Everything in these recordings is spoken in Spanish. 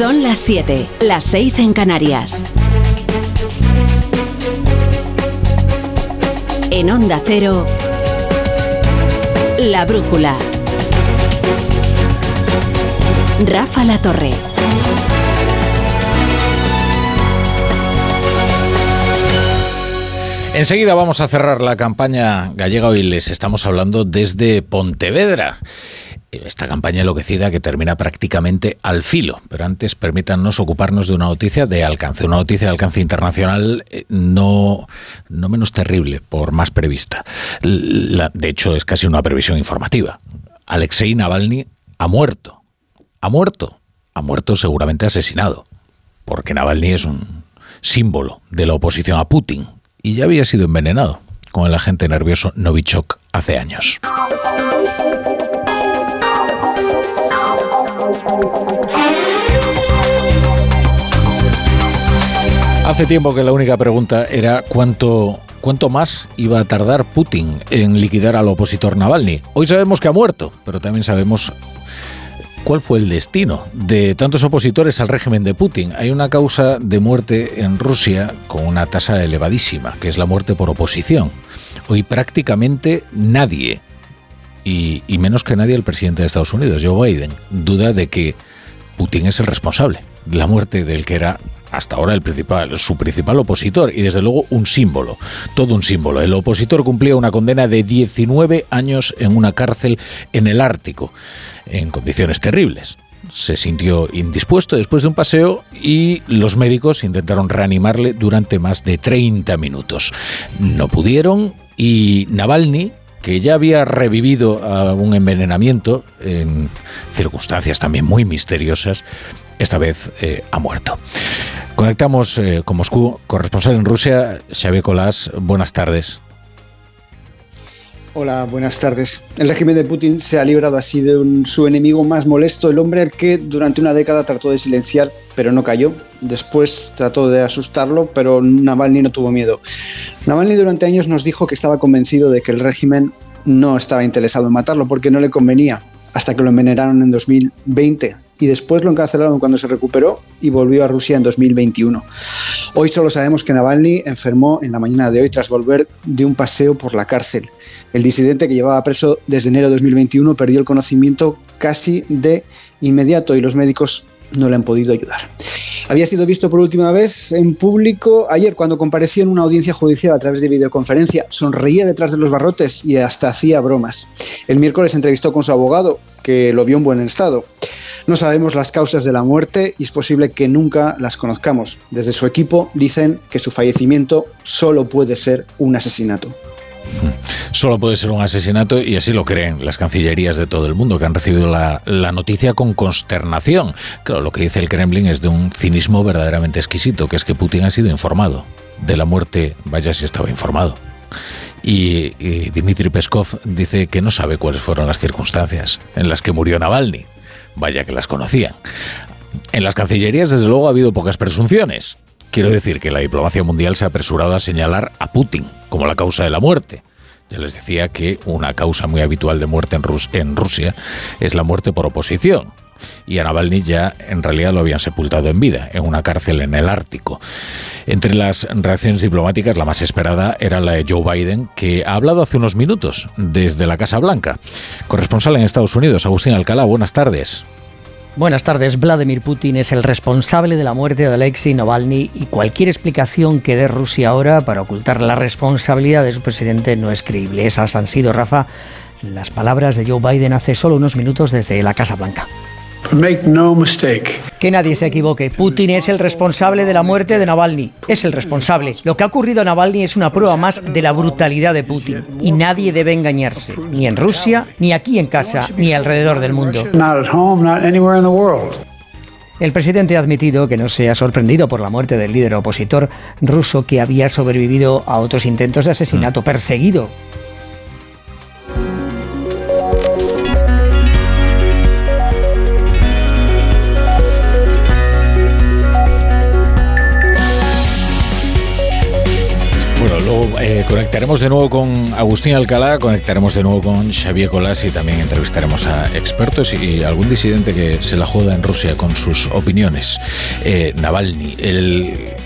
Son las 7, las 6 en Canarias. En Onda Cero, La Brújula. Rafa La Torre. Enseguida vamos a cerrar la campaña gallega. Hoy les estamos hablando desde Pontevedra. Esta campaña enloquecida que termina prácticamente al filo. Pero antes permítanos ocuparnos de una noticia de alcance, una noticia de alcance internacional eh, no, no menos terrible por más prevista. de hecho, es casi una previsión informativa. Alexei Navalny ha muerto. Ha muerto. Ha muerto seguramente asesinado. Porque Navalny es un símbolo de la oposición a Putin y ya había sido envenenado con el agente nervioso Novichok hace años. Hace tiempo que la única pregunta era cuánto, cuánto más iba a tardar Putin en liquidar al opositor Navalny. Hoy sabemos que ha muerto, pero también sabemos cuál fue el destino de tantos opositores al régimen de Putin. Hay una causa de muerte en Rusia con una tasa elevadísima, que es la muerte por oposición. Hoy prácticamente nadie, y, menos que nadie el presidente de Estados Unidos, Joe Biden, duda de que Putin es el responsable de la muerte del que era hasta ahora el principal, su principal opositor y desde luego un símbolo, todo un símbolo. El opositor cumplía una condena de 19 años en una cárcel en el Ártico, en condiciones terribles. Se sintió indispuesto después de un paseo y los médicos intentaron reanimarle durante más de 30 minutos. No pudieron y Navalny, que ya había revivido a un envenenamiento en circunstancias también muy misteriosas, esta vez eh, ha muerto. Conectamos eh, con Moscú, corresponsal en Rusia, Xavier Colás. Buenas tardes. Hola, buenas tardes. El régimen de Putin se ha librado así de su enemigo más molesto, el hombre al que durante una década trató de silenciar, pero no cayó. Después trató de asustarlo, pero Navalny no tuvo miedo. Navalny durante años nos dijo que estaba convencido de que el régimen no estaba interesado en matarlo porque no le convenía, hasta que lo envenenaron en 2020 y después lo encarcelaron cuando se recuperó y volvió a Rusia en 2021. Hoy solo sabemos que Navalny enfermó en la mañana de hoy tras volver de un paseo por la cárcel. El disidente que llevaba preso desde enero de 2021 perdió el conocimiento casi de inmediato y los médicos no le han podido ayudar. Había sido visto por última vez en público ayer cuando compareció en una audiencia judicial a través de videoconferencia. Sonreía detrás de los barrotes y hasta hacía bromas. El miércoles entrevistó con su abogado, que lo vio en buen estado. No sabemos las causas de la muerte y es posible que nunca las conozcamos. Desde su equipo dicen que su fallecimiento solo puede ser un asesinato. Solo puede ser un asesinato y así lo creen las cancillerías de todo el mundo que han recibido la, noticia con consternación. Claro, lo que dice el Kremlin es de un cinismo verdaderamente exquisito, que es que Putin ha sido informado de la muerte, vaya si estaba informado. Y, y Dmitry Peskov dice que no sabe cuáles fueron las circunstancias en las que murió Navalny. Vaya que las conocían. En las cancillerías, desde luego, ha habido pocas presunciones. Quiero decir que la diplomacia mundial se ha apresurado a señalar a Putin como la causa de la muerte. Ya les decía que una causa muy habitual de muerte en, Rusia es la muerte por oposición y a Navalny ya en realidad lo habían sepultado en vida, en una cárcel en el Ártico. Entre las reacciones diplomáticas, la más esperada era la de Joe Biden, que ha hablado hace unos minutos desde la Casa Blanca. Corresponsal en Estados Unidos, Agustín Alcalá, buenas tardes. Buenas tardes. Vladimir Putin es el responsable de la muerte de Alexei Navalny y cualquier explicación que dé Rusia ahora para ocultar la responsabilidad de su presidente no es creíble. Esas han sido, Rafa, las palabras de Joe Biden hace solo unos minutos desde la Casa Blanca. Que nadie se equivoque. Putin es el responsable de la muerte de Navalny. Es el responsable. Lo que ha ocurrido a Navalny es una prueba más de la brutalidad de Putin. Y nadie debe engañarse. Ni en Rusia, ni aquí en casa, ni alrededor del mundo. El presidente ha admitido que no se ha sorprendido por la muerte del líder opositor ruso que había sobrevivido a otros intentos de asesinato, perseguido Conectaremos de nuevo con Agustín Alcalá, conectaremos de nuevo con Xavier Colás y también entrevistaremos a expertos y algún disidente que se la juega en Rusia con sus opiniones. Eh, Navalny,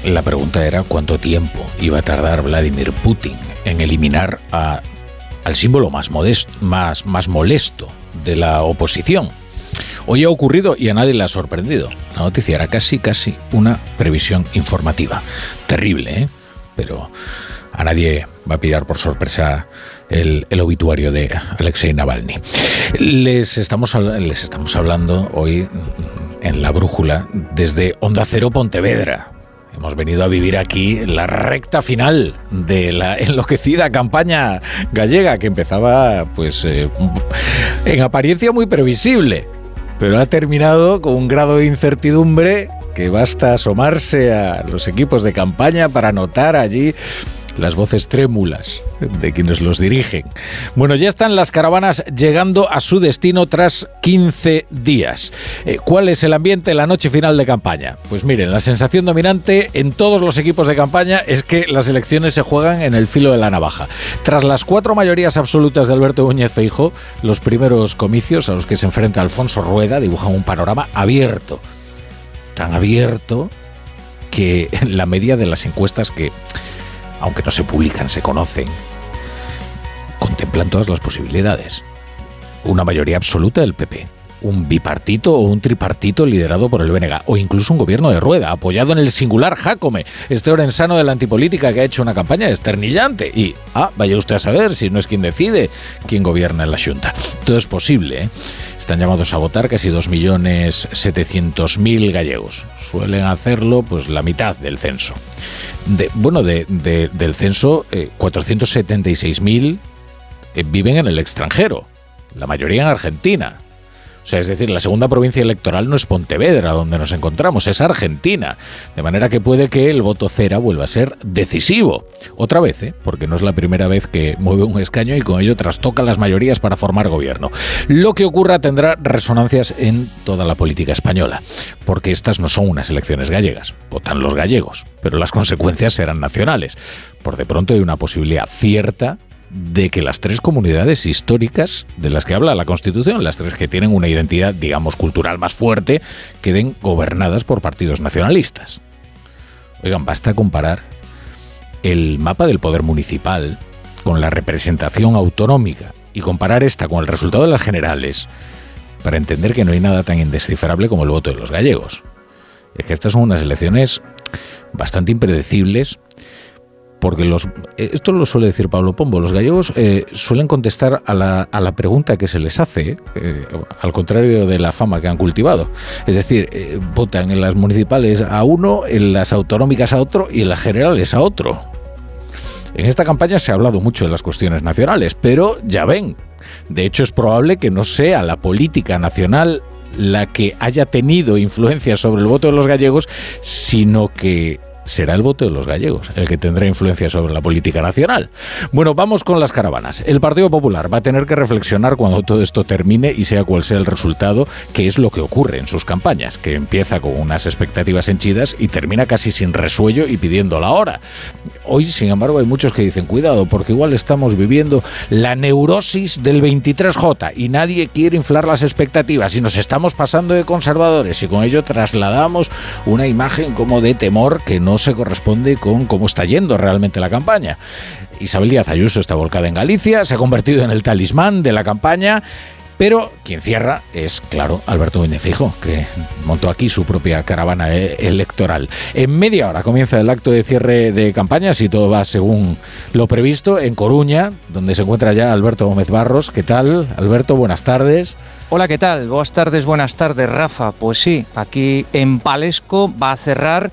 la pregunta era cuánto tiempo iba a tardar Vladimir Putin en eliminar al símbolo más, modesto, más, más molesto de la oposición. Hoy ha ocurrido y a nadie le ha sorprendido. La noticia era casi, casi una previsión informativa. Terrible, ¿eh? Pero a nadie va a pillar por sorpresa el, obituario de Alexei Navalny. Les estamos, les estamos hablando hoy en la brújula desde Onda Cero Pontevedra. Hemos venido a vivir aquí la recta final de la enloquecida campaña gallega que empezaba pues eh, en apariencia muy previsible, pero ha terminado con un grado de incertidumbre que basta asomarse a los equipos de campaña para notar allí las voces trémulas de quienes los dirigen. Bueno, ya están las caravanas llegando a su destino tras 15 días. Eh, ¿Cuál es el ambiente la noche final de campaña? Pues miren, la sensación dominante en todos los equipos de campaña es que las elecciones se juegan en el filo de la navaja. Tras las cuatro mayorías absolutas de Alberto Núñez Feijo, los primeros comicios a los que se enfrenta Alfonso Rueda dibujan un panorama abierto. Tan abierto que la media de las encuestas que aunque no se publican, se conocen, contemplan todas las posibilidades. Una mayoría absoluta del PP, un bipartito o un tripartito liderado por el BNG, o incluso un gobierno de rueda, apoyado en el singular Jacome, este orensano de la antipolítica que ha hecho una campaña esternillante. Y, ah, vaya usted a saber si no es quien decide quién gobierna en la Junta. Todo es posible, ¿eh? Están llamados a votar casi 2.700.000 gallegos. Suelen hacerlo pues la mitad del censo. De, bueno, de, del censo, 476.000 eh, eh, viven en el extranjero, la mayoría en Argentina. O sea, es decir, la segunda provincia electoral no es Pontevedra, donde nos encontramos, es Argentina. De manera que puede que el voto cera vuelva a ser decisivo. Otra vez, ¿eh? porque no es la primera vez que mueve un escaño y con ello trastoca las mayorías para formar gobierno. Lo que ocurra tendrá resonancias en toda la política española, porque estas no son unas elecciones gallegas, votan los gallegos, pero las consecuencias serán nacionales. Por de pronto hay una posibilidad cierta de que las tres comunidades históricas de las que habla la Constitución, las tres que tienen una identidad, digamos, cultural más fuerte, queden gobernadas por partidos nacionalistas. Oigan, basta comparar el mapa del poder municipal con la representación autonómica y comparar esta con el resultado de las generales para entender que no hay nada tan indescifrable como el voto de los gallegos. Es que estas son unas elecciones bastante impredecibles porque los, eh, esto lo suele decir Pablo Pombo, los gallegos eh, suelen contestar a la, a la, pregunta que se les hace, eh, al contrario de la fama que han cultivado. Es decir, votan en las municipales a uno, en las autonómicas a otro y en las generales a otro. En esta campaña se ha hablado mucho de las cuestiones nacionales, pero ya ven, de hecho es probable que no sea la política nacional la que haya tenido influencia sobre el voto de los gallegos, sino que será el voto de los gallegos el que tendrá influencia sobre la política nacional. Bueno, vamos con las caravanas. El Partido Popular va a tener que reflexionar cuando todo esto termine y sea cual sea el resultado, que es lo que ocurre en sus campañas, que empieza con unas expectativas henchidas y termina casi sin resuello y pidiendo la hora. Hoy, sin embargo, hay muchos que dicen, cuidado, porque igual estamos viviendo la neurosis del 23J y nadie quiere inflar las expectativas y nos estamos pasando de conservadores y con ello trasladamos una imagen como de temor que no se corresponde con cómo está yendo realmente la campaña. Isabel Díaz Ayuso está volcada en Galicia, se ha convertido en el talismán de la campaña. Pero quien cierra es, claro, Alberto Benefijo, que montó aquí su propia caravana eh, electoral. En media hora comienza el acto de cierre de campaña, si todo va según lo previsto, en Coruña, donde se encuentra ya Alberto Gómez Barros. ¿Qué tal, Alberto? Buenas tardes. Hola, ¿qué tal? Buenas tardes, buenas tardes, Rafa. Pues sí, aquí en Palesco va a cerrar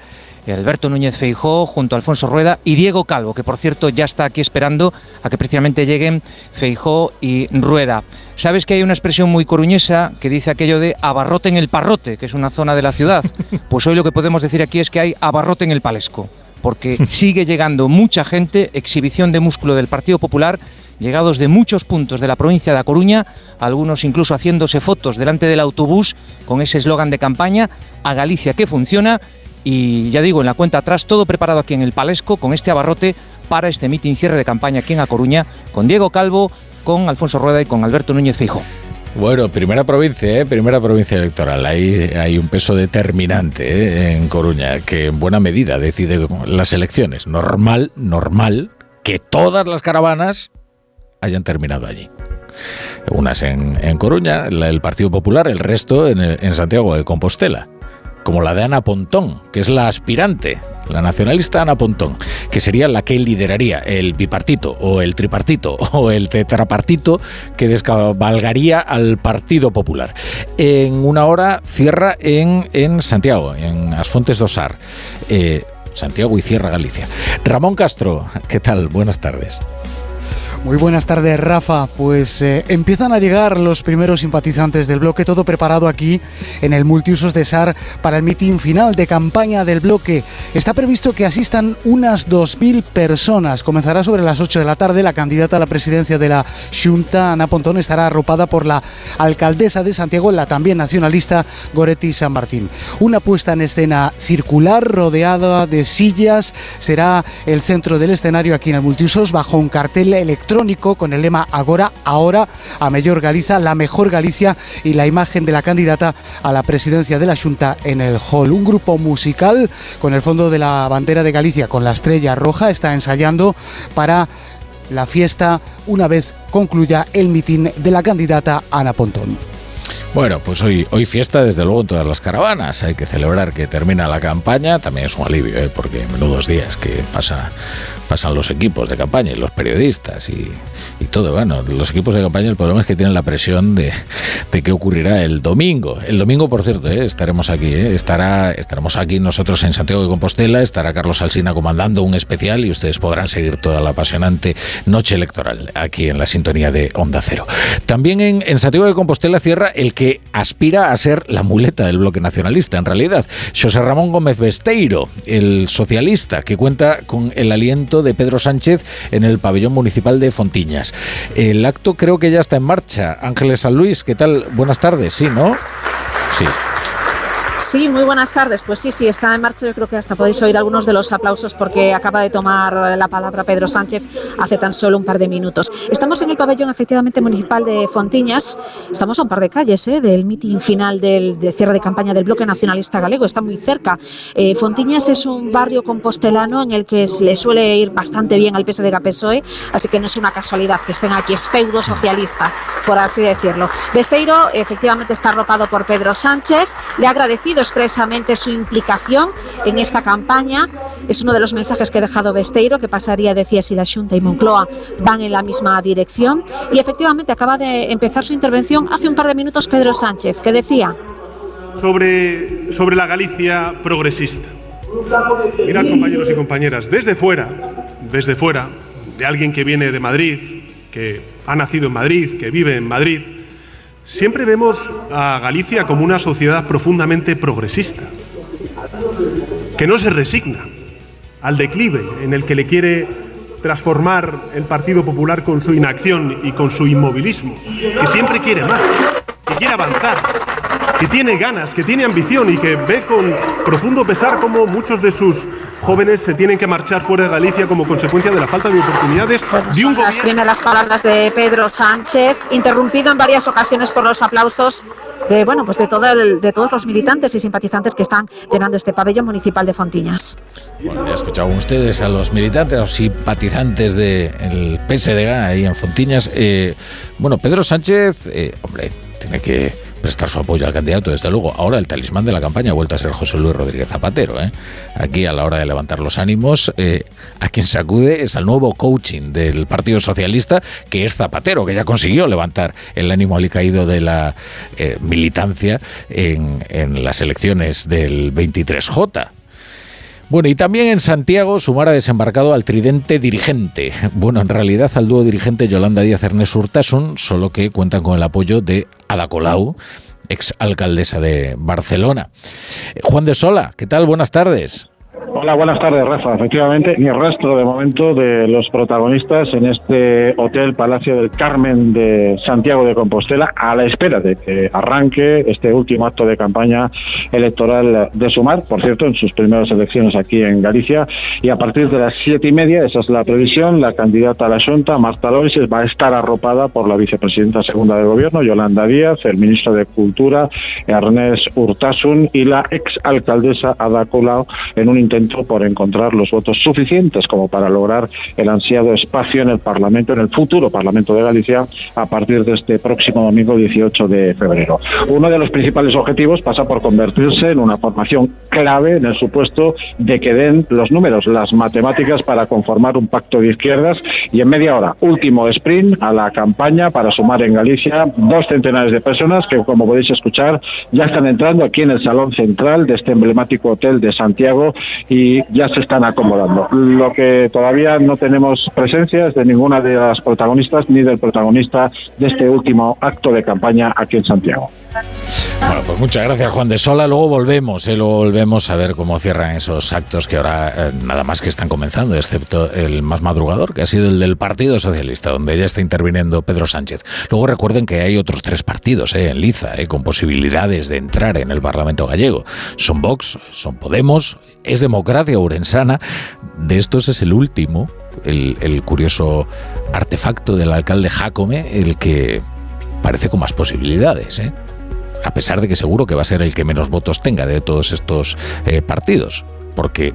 Alberto Núñez Feijó junto a Alfonso Rueda y Diego Calvo, que por cierto ya está aquí esperando a que precisamente lleguen Feijó y Rueda. Sabes que hay una expresión muy coruñesa que dice aquello de abarrote en el parrote, que es una zona de la ciudad. Pues hoy lo que podemos decir aquí es que hay abarrote en el palesco, porque sigue llegando mucha gente, exhibición de músculo del Partido Popular, llegados de muchos puntos de la provincia de A Coruña, algunos incluso haciéndose fotos delante del autobús con ese eslogan de campaña, a Galicia que funciona y ya digo, en la cuenta atrás, todo preparado aquí en el Palesco con este abarrote para este mitin cierre de campaña aquí en A Coruña con Diego Calvo, con Alfonso Rueda y con Alberto Núñez Feijóo. Bueno, primera provincia, ¿eh? primera provincia electoral. Hay, un peso determinante ¿eh? en Coruña que en buena medida decide las elecciones. Normal, normal que todas las caravanas hayan terminado allí. Unas en, Coruña, el Partido Popular, el resto en, en Santiago de Compostela como la de Ana Pontón, que es la aspirante, la nacionalista Ana Pontón, que sería la que lideraría el bipartito o el tripartito o el tetrapartito que descabalgaría al Partido Popular. En una hora cierra en, en Santiago, en Asfontes Dosar. Eh, Santiago y cierra Galicia. Ramón Castro, ¿qué tal? Buenas tardes. Muy buenas tardes, Rafa. Pues eh, empiezan a llegar los primeros simpatizantes del bloque, todo preparado aquí en el multiusos de SAR para el mitin final de campaña del bloque. Está previsto que asistan unas 2.000 personas. Comenzará sobre las 8 de la tarde. La candidata a la presidencia de la Junta, Ana Pontón, estará arropada por la alcaldesa de Santiago, la también nacionalista Goretti San Martín. Una puesta en escena circular rodeada de sillas será el centro del escenario aquí en el multiusos bajo un cartel electrónico con el lema Agora, ahora, a Mayor Galicia, la mejor Galicia y la imagen de la candidata a la presidencia de la Junta en el hall. Un grupo musical con el fondo de la bandera de Galicia con la estrella roja está ensayando para la fiesta una vez concluya el mitin de la candidata Ana Pontón. Bueno, pues hoy, hoy fiesta desde luego en todas las caravanas. Hay que celebrar que termina la campaña. También es un alivio, ¿eh? porque menudos días que pasa, pasan los equipos de campaña y los periodistas y, todo. Bueno, los equipos de campaña el problema es que tienen la presión de, de qué ocurrirá el domingo. El domingo, por cierto, ¿eh? estaremos aquí. ¿eh? Estará, estaremos aquí nosotros en Santiago de Compostela. Estará Carlos Alsina comandando un especial y ustedes podrán seguir toda la apasionante noche electoral aquí en la sintonía de Onda Cero. También en, en Santiago de Compostela cierra el que aspira a ser la muleta del bloque nacionalista, en realidad. José Ramón Gómez Besteiro, el socialista, que cuenta con el aliento de Pedro Sánchez en el pabellón municipal de Fontiñas. El acto creo que ya está en marcha. Ángeles San Luis, ¿qué tal? Buenas tardes, ¿sí, no? Sí. Sí, muy buenas tardes. Pues sí, sí, está en marcha. Yo creo que hasta podéis oír algunos de los aplausos porque acaba de tomar la palabra Pedro Sánchez hace tan solo un par de minutos. Estamos en el pabellón efectivamente municipal de Fontiñas. Estamos a un par de calles ¿eh? del mitin final del, de cierre de campaña del bloque nacionalista galego. Está muy cerca. Eh, Fontiñas es un barrio compostelano en el que le suele ir bastante bien al PSDG-PSOE, así que no es una casualidad que estén aquí. Es feudo socialista, por así decirlo. Besteiro efectivamente está arropado por Pedro Sánchez. Le ha agradecido expresamente su implicación en esta campaña. Es uno de los mensajes que ha dejado Besteiro, que pasaría, decía, si la Junta y Moncloa van en la misma dirección. Y efectivamente acaba de empezar su intervención hace un par de minutos Pedro Sánchez, que decía... Sobre, sobre la Galicia progresista. Mirad, compañeros y compañeras, desde fuera, desde fuera, de alguien que viene de Madrid, que ha nacido en Madrid, que vive en Madrid, Siempre vemos a Galicia como una sociedad profundamente progresista, que no se resigna al declive en el que le quiere transformar el Partido Popular con su inacción y con su inmovilismo, que siempre quiere más, que quiere avanzar, que tiene ganas, que tiene ambición y que ve con profundo pesar cómo muchos de sus jóvenes se tienen que marchar fuera de Galicia como consecuencia de la falta de oportunidades de un Las primeras palabras de Pedro Sánchez, interrumpido en varias ocasiones por los aplausos de, bueno, pues de, todo de todos los militantes y simpatizantes que están llenando este pabellón municipal de Fontiñas. Bueno, ya escuchado ustedes a los militantes, a los simpatizantes del PSDG ahí en Fontiñas. Eh, bueno, Pedro Sánchez, eh, hombre, tiene que prestar su apoyo al candidato, desde luego. Ahora el talismán de la campaña ha vuelto a ser José Luis Rodríguez Zapatero. ¿eh? Aquí a la hora de levantar los ánimos, eh, a quien se acude es al nuevo coaching del Partido Socialista, que es Zapatero, que ya consiguió levantar el ánimo alicaído de la eh, militancia en, en las elecciones del 23J. Bueno, y también en Santiago Sumar ha desembarcado al tridente dirigente. Bueno, en realidad al dúo dirigente Yolanda Díaz Ernest Urtasun, solo que cuentan con el apoyo de Ada Colau, ex alcaldesa de Barcelona. Juan de Sola, ¿qué tal? Buenas tardes. Hola, buenas tardes, Rafa. Efectivamente, ni rastro de momento de los protagonistas en este Hotel Palacio del Carmen de Santiago de Compostela, a la espera de que arranque este último acto de campaña electoral de Sumar, por cierto, en sus primeras elecciones aquí en Galicia. Y a partir de las siete y media, esa es la previsión, la candidata a la Junta, Marta Lois, va a estar arropada por la vicepresidenta segunda del Gobierno, Yolanda Díaz, el ministro de Cultura, Ernest Urtasun, y la exalcaldesa Ada Colau en un intento por encontrar los votos suficientes como para lograr el ansiado espacio en el Parlamento, en el futuro Parlamento de Galicia, a partir de este próximo domingo 18 de febrero. Uno de los principales objetivos pasa por convertirse en una formación clave en el supuesto de que den los números, las matemáticas para conformar un pacto de izquierdas y en media hora, último sprint a la campaña para sumar en Galicia dos centenares de personas que, como podéis escuchar, ya están entrando aquí en el salón central de este emblemático hotel de Santiago y ya se están acomodando. Lo que todavía no tenemos presencia es de ninguna de las protagonistas ni del protagonista de este último acto de campaña aquí en Santiago. Bueno, pues muchas gracias Juan de Sola. Luego volvemos, ¿eh? luego volvemos a ver cómo cierran esos actos que ahora eh, nada más que están comenzando, excepto el más madrugador, que ha sido el del Partido Socialista, donde ya está interviniendo Pedro Sánchez. Luego recuerden que hay otros tres partidos ¿eh? en Liza, ¿eh? con posibilidades de entrar en el Parlamento gallego. Son Vox, son Podemos, es Democracia Urensana. De estos es el último, el, curioso artefacto del alcalde Jacome, el que parece con más posibilidades, ¿eh? A pesar de que seguro que va a ser el que menos votos tenga de todos estos eh, partidos porque eh,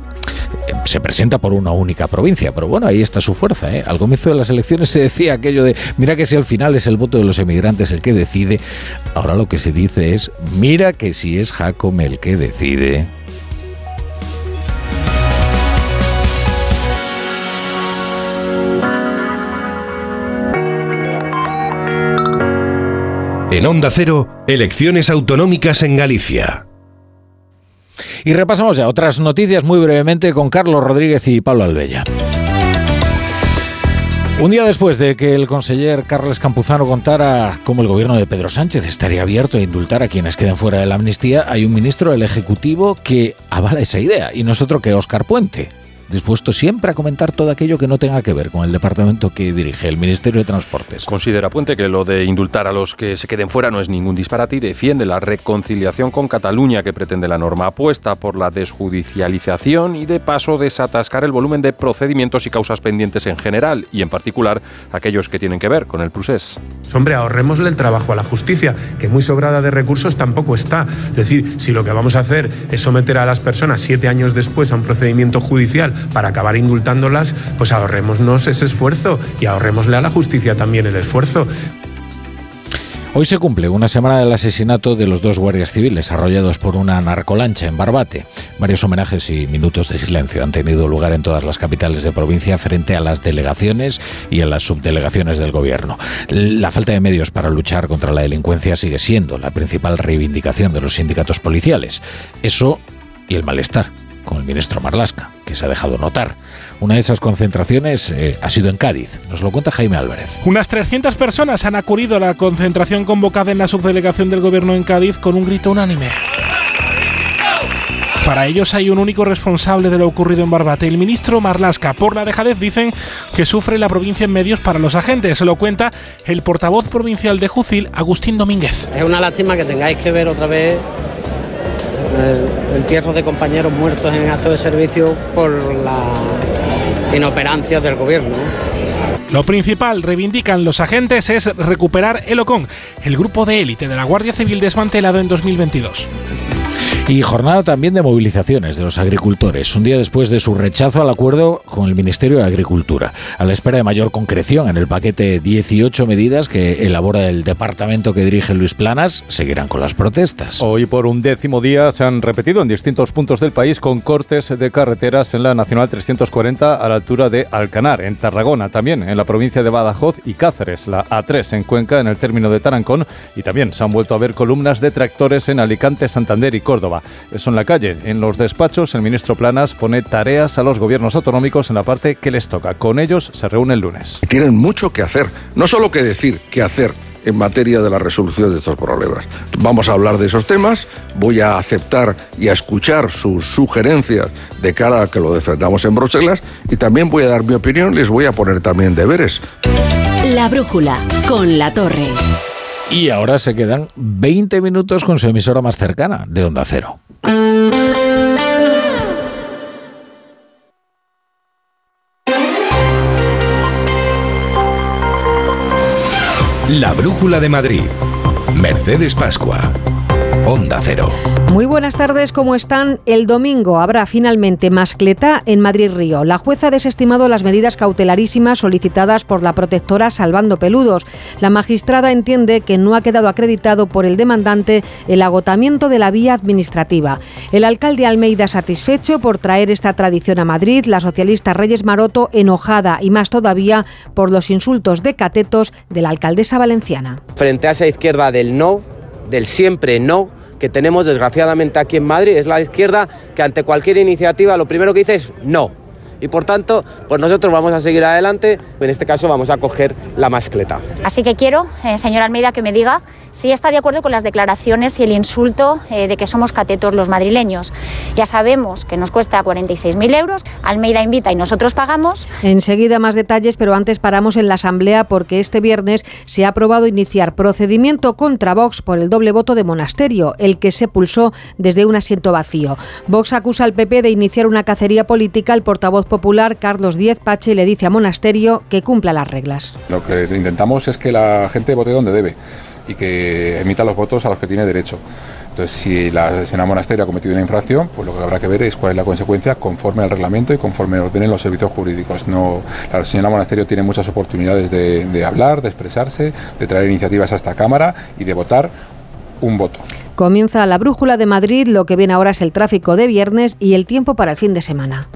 se presenta por una única provincia, pero bueno, ahí está su fuerza. ¿eh? Al comienzo de las elecciones se decía aquello de, mira que si al final es el voto de los emigrantes el que decide, ahora lo que se dice es, mira que si es Jacome el que decide. En Onda Cero, elecciones autonómicas en Galicia. Y repasamos ya otras noticias muy brevemente con Carlos Rodríguez y Pablo Albella. Un día después de que el conseller Carles Campuzano contara cómo el gobierno de Pedro Sánchez estaría abierto a indultar a quienes queden fuera de la amnistía, hay un ministro del Ejecutivo que avala esa idea, y no es otro que Óscar Puente, dispuesto siempre a comentar todo aquello que no tenga que ver con el departamento que dirige el Ministerio de Transportes. Considera Puente que lo de indultar a los que se queden fuera no es ningún disparate y defiende la reconciliación con Cataluña que pretende la norma. Apuesta por la desjudicialización y de paso desatascar el volumen de procedimientos y causas pendientes en general y en particular aquellos que tienen que ver con el procés. Hombre, ahorrémosle el trabajo a la justicia, que muy sobrada de recursos tampoco está. Es decir, si lo que vamos a hacer es someter a las personas siete años después a un procedimiento judicial para acabar indultándolas, pues ahorrémonos ese esfuerzo y ahorrémosle a la justicia también el esfuerzo. Hoy se cumple una semana del asesinato de los dos guardias civiles arrollados por una narcolancha en Barbate. Varios homenajes y minutos de silencio han tenido lugar en todas las capitales de provincia frente a las delegaciones y a las subdelegaciones del gobierno. La falta de medios para luchar contra la delincuencia sigue siendo la principal reivindicación de los sindicatos policiales. Eso y el malestar con el ministro Marlasca, que se ha dejado notar. Una de esas concentraciones eh, ha sido en Cádiz. Nos lo cuenta Jaime Álvarez. Unas 300 personas han acudido a la concentración convocada en la subdelegación del gobierno en Cádiz con un grito unánime. Para ellos hay un único responsable de lo ocurrido en Barbate, el ministro Marlasca. Por la dejadez dicen que sufre la provincia en medios para los agentes. Se lo cuenta el portavoz provincial de Jucil, Agustín Domínguez. Es una lástima que tengáis que ver otra vez el entierro de compañeros muertos en acto de servicio por la inoperancia del gobierno. Lo principal, reivindican los agentes, es recuperar el OCON, el grupo de élite de la Guardia Civil desmantelado en 2022. Y jornada también de movilizaciones de los agricultores, un día después de su rechazo al acuerdo con el Ministerio de Agricultura, a la espera de mayor concreción en el paquete 18 medidas que elabora el departamento que dirige Luis Planas, seguirán con las protestas. Hoy por un décimo día se han repetido en distintos puntos del país con cortes de carreteras en la Nacional 340 a la altura de Alcanar, en Tarragona, también en la provincia de Badajoz y Cáceres, la A3 en Cuenca, en el término de Tarancón, y también se han vuelto a ver columnas de tractores en Alicante, Santander y Córdoba. Eso en la calle. En los despachos, el ministro Planas pone tareas a los gobiernos autonómicos en la parte que les toca. Con ellos se reúne el lunes. Tienen mucho que hacer, no solo que decir, que hacer en materia de la resolución de estos problemas. Vamos a hablar de esos temas, voy a aceptar y a escuchar sus sugerencias de cara a que lo defendamos en Bruselas y también voy a dar mi opinión, les voy a poner también deberes. La brújula con la torre. Y ahora se quedan 20 minutos con su emisora más cercana, de Onda Cero. La Brújula de Madrid. Mercedes Pascua. Onda Cero. Muy buenas tardes, ¿cómo están? El domingo habrá finalmente mascleta en Madrid-Río. La jueza ha desestimado las medidas cautelarísimas solicitadas por la protectora Salvando Peludos. La magistrada entiende que no ha quedado acreditado por el demandante el agotamiento de la vía administrativa. El alcalde Almeida satisfecho por traer esta tradición a Madrid, la socialista Reyes Maroto enojada y más todavía por los insultos de catetos de la alcaldesa valenciana. Frente a esa izquierda del no, del siempre no, que tenemos desgraciadamente aquí en Madrid. Es la izquierda que ante cualquier iniciativa lo primero que dice es no. Y por tanto, pues nosotros vamos a seguir adelante. En este caso vamos a coger la mascleta. Así que quiero, eh, señor Almeida, que me diga si está de acuerdo con las declaraciones y el insulto eh, de que somos catetos los madrileños. Ya sabemos que nos cuesta 46.000 euros. Almeida invita y nosotros pagamos. Enseguida más detalles, pero antes paramos en la Asamblea porque este viernes se ha aprobado iniciar procedimiento contra Vox por el doble voto de Monasterio, el que se pulsó desde un asiento vacío. Vox acusa al PP de iniciar una cacería política. El portavoz popular, Carlos Díez Pache, le dice a Monasterio que cumpla las reglas. Lo que intentamos es que la gente vote donde debe y que emita los votos a los que tiene derecho. Entonces, si la señora Monasterio ha cometido una infracción, pues lo que habrá que ver es cuál es la consecuencia conforme al reglamento y conforme ordenen los servicios jurídicos. No, la señora Monasterio tiene muchas oportunidades de, de hablar, de expresarse, de traer iniciativas a esta Cámara y de votar un voto. Comienza la brújula de Madrid, lo que viene ahora es el tráfico de viernes y el tiempo para el fin de semana.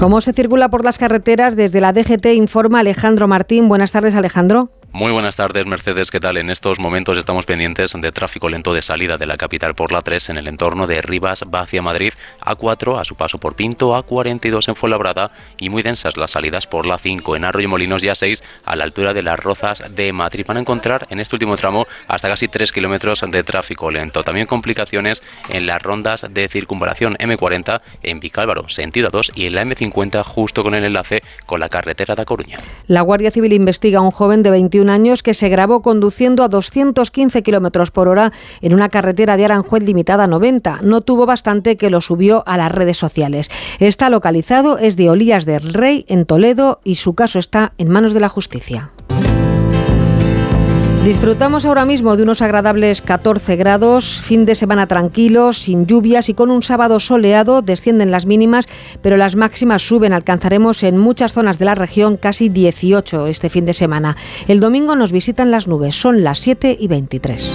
¿Cómo se circula por las carreteras? Desde la DGT informa Alejandro Martín. Buenas tardes, Alejandro. Muy buenas tardes, Mercedes. ¿Qué tal? En estos momentos estamos pendientes de tráfico lento de salida de la capital por la 3 en el entorno de Rivas va hacia Madrid, A4 a su paso por Pinto, A42 en Fuenlabrada y muy densas las salidas por la 5 en Arroyo Molinos y A6 a la altura de las Rozas de Madrid. Van a encontrar en este último tramo hasta casi 3 kilómetros de tráfico lento. También complicaciones en las rondas de circunvalación M40 en Vicálvaro, sentido 2 y en la M50 justo con el enlace con la carretera de Coruña. La Guardia Civil investiga a un joven de 21 años que se grabó conduciendo a 215 kilómetros por hora en una carretera de Aranjuez limitada a 90. No tuvo bastante que lo subió a las redes sociales. Está localizado, es de Olías del Rey, en Toledo, y su caso está en manos de la justicia. Disfrutamos ahora mismo de unos agradables 14 grados, fin de semana tranquilo, sin lluvias y con un sábado soleado, descienden las mínimas, pero las máximas suben, alcanzaremos en muchas zonas de la región casi 18 este fin de semana. El domingo nos visitan las nubes, son las 7 y 23.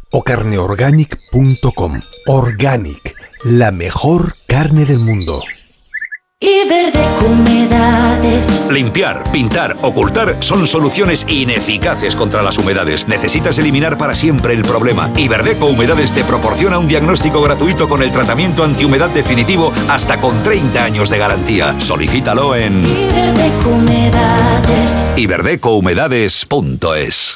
o carneorganic.com. Organic, la mejor carne del mundo. Iberdeco Humedades. Limpiar, pintar, ocultar son soluciones ineficaces contra las humedades. Necesitas eliminar para siempre el problema. Iberdeco Humedades te proporciona un diagnóstico gratuito con el tratamiento antihumedad definitivo hasta con 30 años de garantía. Solicítalo en Iberdeco Humedades. iberdecohumedades.es.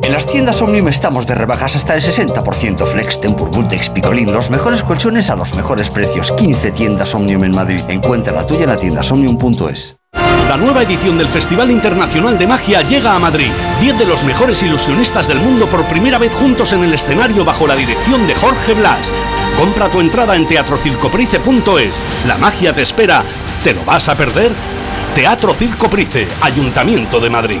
En las tiendas Omnium estamos de rebajas hasta el 60%. Flex, Tempur, Bultex, Picolín, los mejores colchones a los mejores precios. 15 tiendas Omnium en Madrid. Encuentra la tuya en la tienda. La nueva edición del Festival Internacional de Magia llega a Madrid. 10 de los mejores ilusionistas del mundo por primera vez juntos en el escenario bajo la dirección de Jorge Blas. Compra tu entrada en teatrocircoprice.es. La magia te espera. ¿Te lo vas a perder? Teatro Circoprice, Ayuntamiento de Madrid.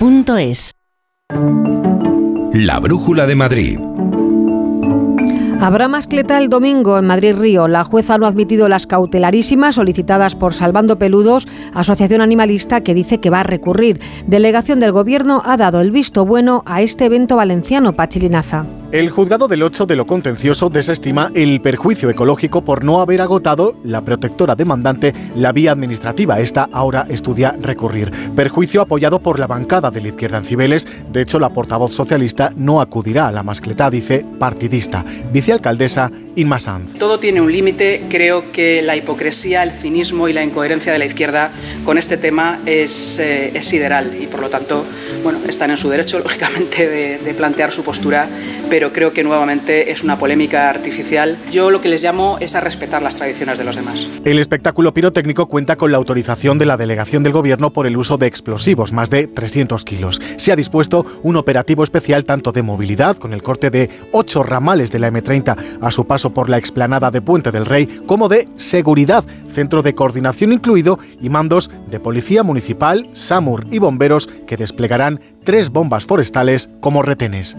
duchamanía.es. La Brújula de Madrid. Habrá mascleta el domingo en Madrid Río. La jueza no ha admitido las cautelarísimas solicitadas por Salvando Peludos, asociación animalista que dice que va a recurrir. Delegación del Gobierno ha dado el visto bueno a este evento valenciano, Pachilinaza. El juzgado del 8 de lo contencioso desestima el perjuicio ecológico por no haber agotado la protectora demandante la vía administrativa. Esta ahora estudia recurrir. Perjuicio apoyado por la bancada de la izquierda en Cibeles. De hecho, la portavoz socialista no acudirá a la mascleta, dice partidista. Vicealcaldesa Inma Sanz. Todo tiene un límite. Creo que la hipocresía, el cinismo y la incoherencia de la izquierda con este tema es, eh, es sideral y por lo tanto, bueno, están en su derecho, lógicamente, de, de plantear su postura, pero creo que nuevamente es una polémica artificial. Yo lo que les llamo es a respetar las tradiciones de los demás. El espectáculo pirotécnico cuenta con la autorización de la delegación del gobierno por el uso de explosivos, más de 300 kilos. Se ha dispuesto un operativo especial tanto de movilidad, con el corte de ocho ramales de la M30 a su paso por la explanada de Puente del Rey, como de seguridad, centro de coordinación incluido y mandos de policía municipal, SAMUR y bomberos que desplegarán tres bombas forestales como retenes.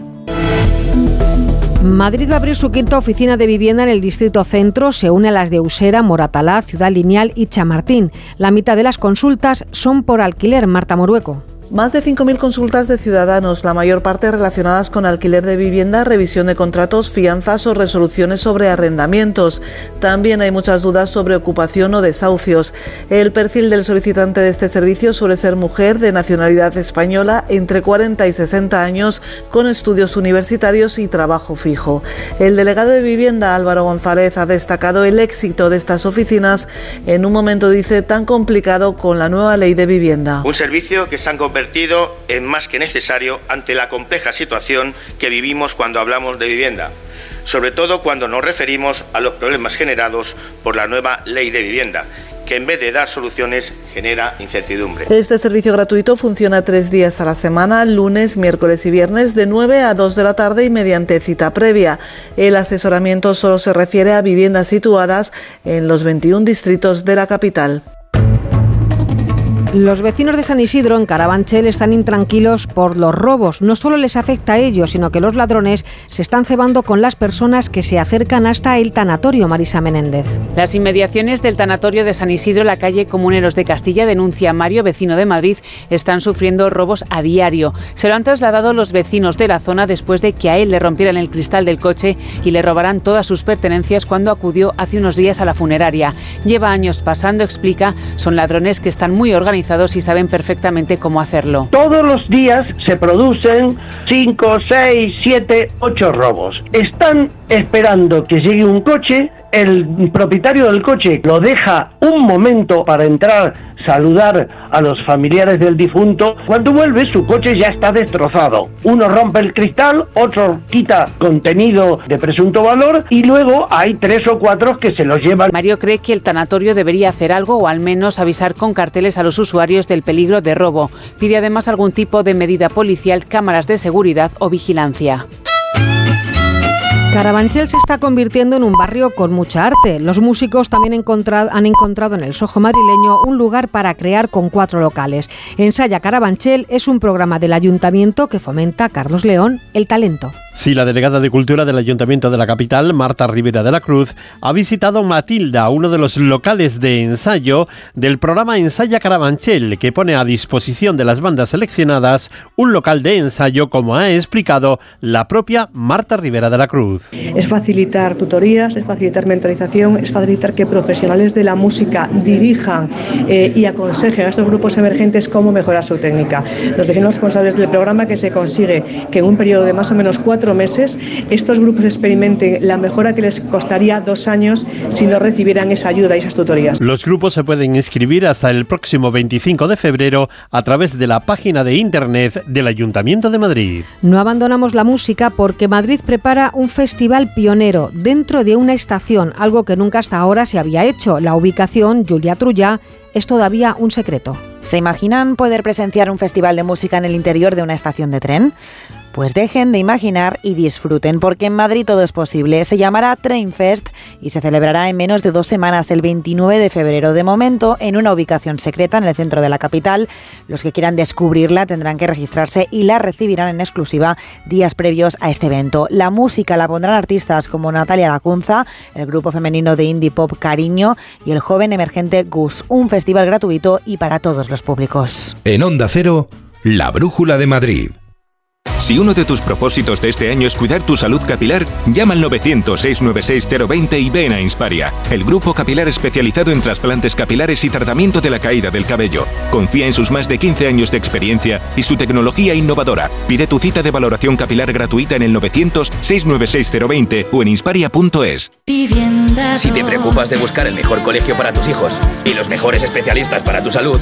Madrid va a abrir su quinta oficina de vivienda en el distrito centro, se une a las de Usera, Moratalá, Ciudad Lineal y Chamartín. La mitad de las consultas son por alquiler, Marta Morueco. Más de 5.000 consultas de ciudadanos, la mayor parte relacionadas con alquiler de vivienda, revisión de contratos, fianzas o resoluciones sobre arrendamientos. También hay muchas dudas sobre ocupación o desahucios. El perfil del solicitante de este servicio suele ser mujer de nacionalidad española entre 40 y 60 años con estudios universitarios y trabajo fijo. El delegado de vivienda Álvaro González ha destacado el éxito de estas oficinas en un momento, dice, tan complicado con la nueva ley de vivienda. Un servicio que se han convertido en más que necesario ante la compleja situación que vivimos cuando hablamos de vivienda, sobre todo cuando nos referimos a los problemas generados por la nueva ley de vivienda, que en vez de dar soluciones genera incertidumbre. Este servicio gratuito funciona tres días a la semana, lunes, miércoles y viernes, de 9 a 2 de la tarde y mediante cita previa. El asesoramiento solo se refiere a viviendas situadas en los 21 distritos de la capital. Los vecinos de San Isidro, en Carabanchel, están intranquilos por los robos. No solo les afecta a ellos, sino que los ladrones se están cebando con las personas que se acercan hasta el tanatorio, Marisa Menéndez. Las inmediaciones del tanatorio de San Isidro, la calle Comuneros de Castilla, denuncia Mario, vecino de Madrid, están sufriendo robos a diario. Se lo han trasladado los vecinos de la zona después de que a él le rompieran el cristal del coche y le robaran todas sus pertenencias cuando acudió hace unos días a la funeraria. Lleva años pasando, explica, son ladrones que están muy organizados y saben perfectamente cómo hacerlo. Todos los días se producen 5, 6, 7, 8 robos. Están esperando que llegue un coche, el propietario del coche lo deja un momento para entrar, saludar a los familiares del difunto. Cuando vuelve su coche ya está destrozado. Uno rompe el cristal, otro quita contenido de presunto valor y luego hay tres o cuatro que se los llevan. Mario cree que el tanatorio debería hacer algo o al menos avisar con carteles a los usuarios del peligro de robo. Pide además algún tipo de medida policial, cámaras de seguridad o vigilancia. Carabanchel se está convirtiendo en un barrio con mucha arte. Los músicos también han encontrado en el Sojo madrileño un lugar para crear con cuatro locales. Ensaya Carabanchel es un programa del ayuntamiento que fomenta, Carlos León, el talento. Sí, la delegada de Cultura del Ayuntamiento de la capital, Marta Rivera de la Cruz, ha visitado Matilda, uno de los locales de ensayo del programa Ensaya Carabanchel, que pone a disposición de las bandas seleccionadas un local de ensayo, como ha explicado la propia Marta Rivera de la Cruz. Es facilitar tutorías, es facilitar mentorización, es facilitar que profesionales de la música dirijan eh, y aconsejen a estos grupos emergentes cómo mejorar su técnica. Nos decimos responsables del programa que se consigue que en un periodo de más o menos cuatro meses estos grupos experimenten la mejora que les costaría dos años si no recibieran esa ayuda y esas tutorías. Los grupos se pueden inscribir hasta el próximo 25 de febrero a través de la página de internet del Ayuntamiento de Madrid. No abandonamos la música porque Madrid prepara un festival pionero dentro de una estación, algo que nunca hasta ahora se había hecho. La ubicación, Julia Trulla, es todavía un secreto. ¿Se imaginan poder presenciar un festival de música en el interior de una estación de tren? Pues dejen de imaginar y disfruten, porque en Madrid todo es posible. Se llamará Trainfest y se celebrará en menos de dos semanas, el 29 de febrero. De momento, en una ubicación secreta en el centro de la capital. Los que quieran descubrirla tendrán que registrarse y la recibirán en exclusiva días previos a este evento. La música la pondrán artistas como Natalia Lacunza, el grupo femenino de indie pop Cariño y el joven emergente Gus. Un festival gratuito y para todos los públicos. En Onda Cero, La Brújula de Madrid. Si uno de tus propósitos de este año es cuidar tu salud capilar, llama al 900-696-020 y ven a Insparia, el grupo capilar especializado en trasplantes capilares y tratamiento de la caída del cabello. Confía en sus más de 15 años de experiencia y su tecnología innovadora. Pide tu cita de valoración capilar gratuita en el 900-696-020 o en insparia.es. Si te preocupas de buscar el mejor colegio para tus hijos y los mejores especialistas para tu salud,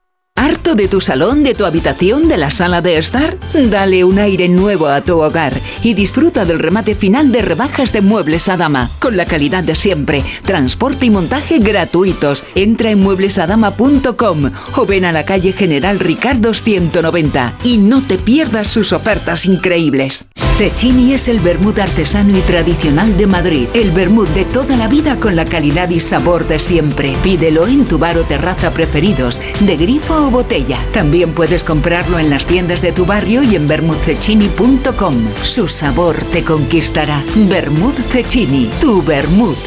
¿Harto de tu salón, de tu habitación, de la sala de estar? Dale un aire nuevo a tu hogar y disfruta del remate final de rebajas de Muebles a Dama, con la calidad de siempre, transporte y montaje gratuitos. Entra en mueblesadama.com o ven a la calle General Ricardo 190 y no te pierdas sus ofertas increíbles. Cecchini es el vermut artesano y tradicional de Madrid, el vermut de toda la vida con la calidad y sabor de siempre. Pídelo en tu bar o terraza preferidos, de grifo o botella. También puedes comprarlo en las tiendas de tu barrio y en vermutcecchini.com. Su sabor te conquistará. Vermut Cecchini, tu vermut.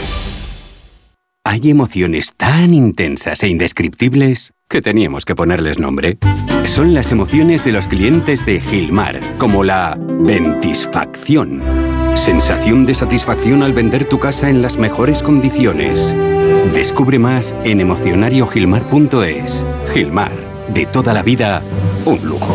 Hay emociones tan intensas e indescriptibles que teníamos que ponerles nombre. Son las emociones de los clientes de Gilmar, como la ventisfacción. Sensación de satisfacción al vender tu casa en las mejores condiciones. Descubre más en emocionariogilmar.es. Gilmar, de toda la vida, un lujo.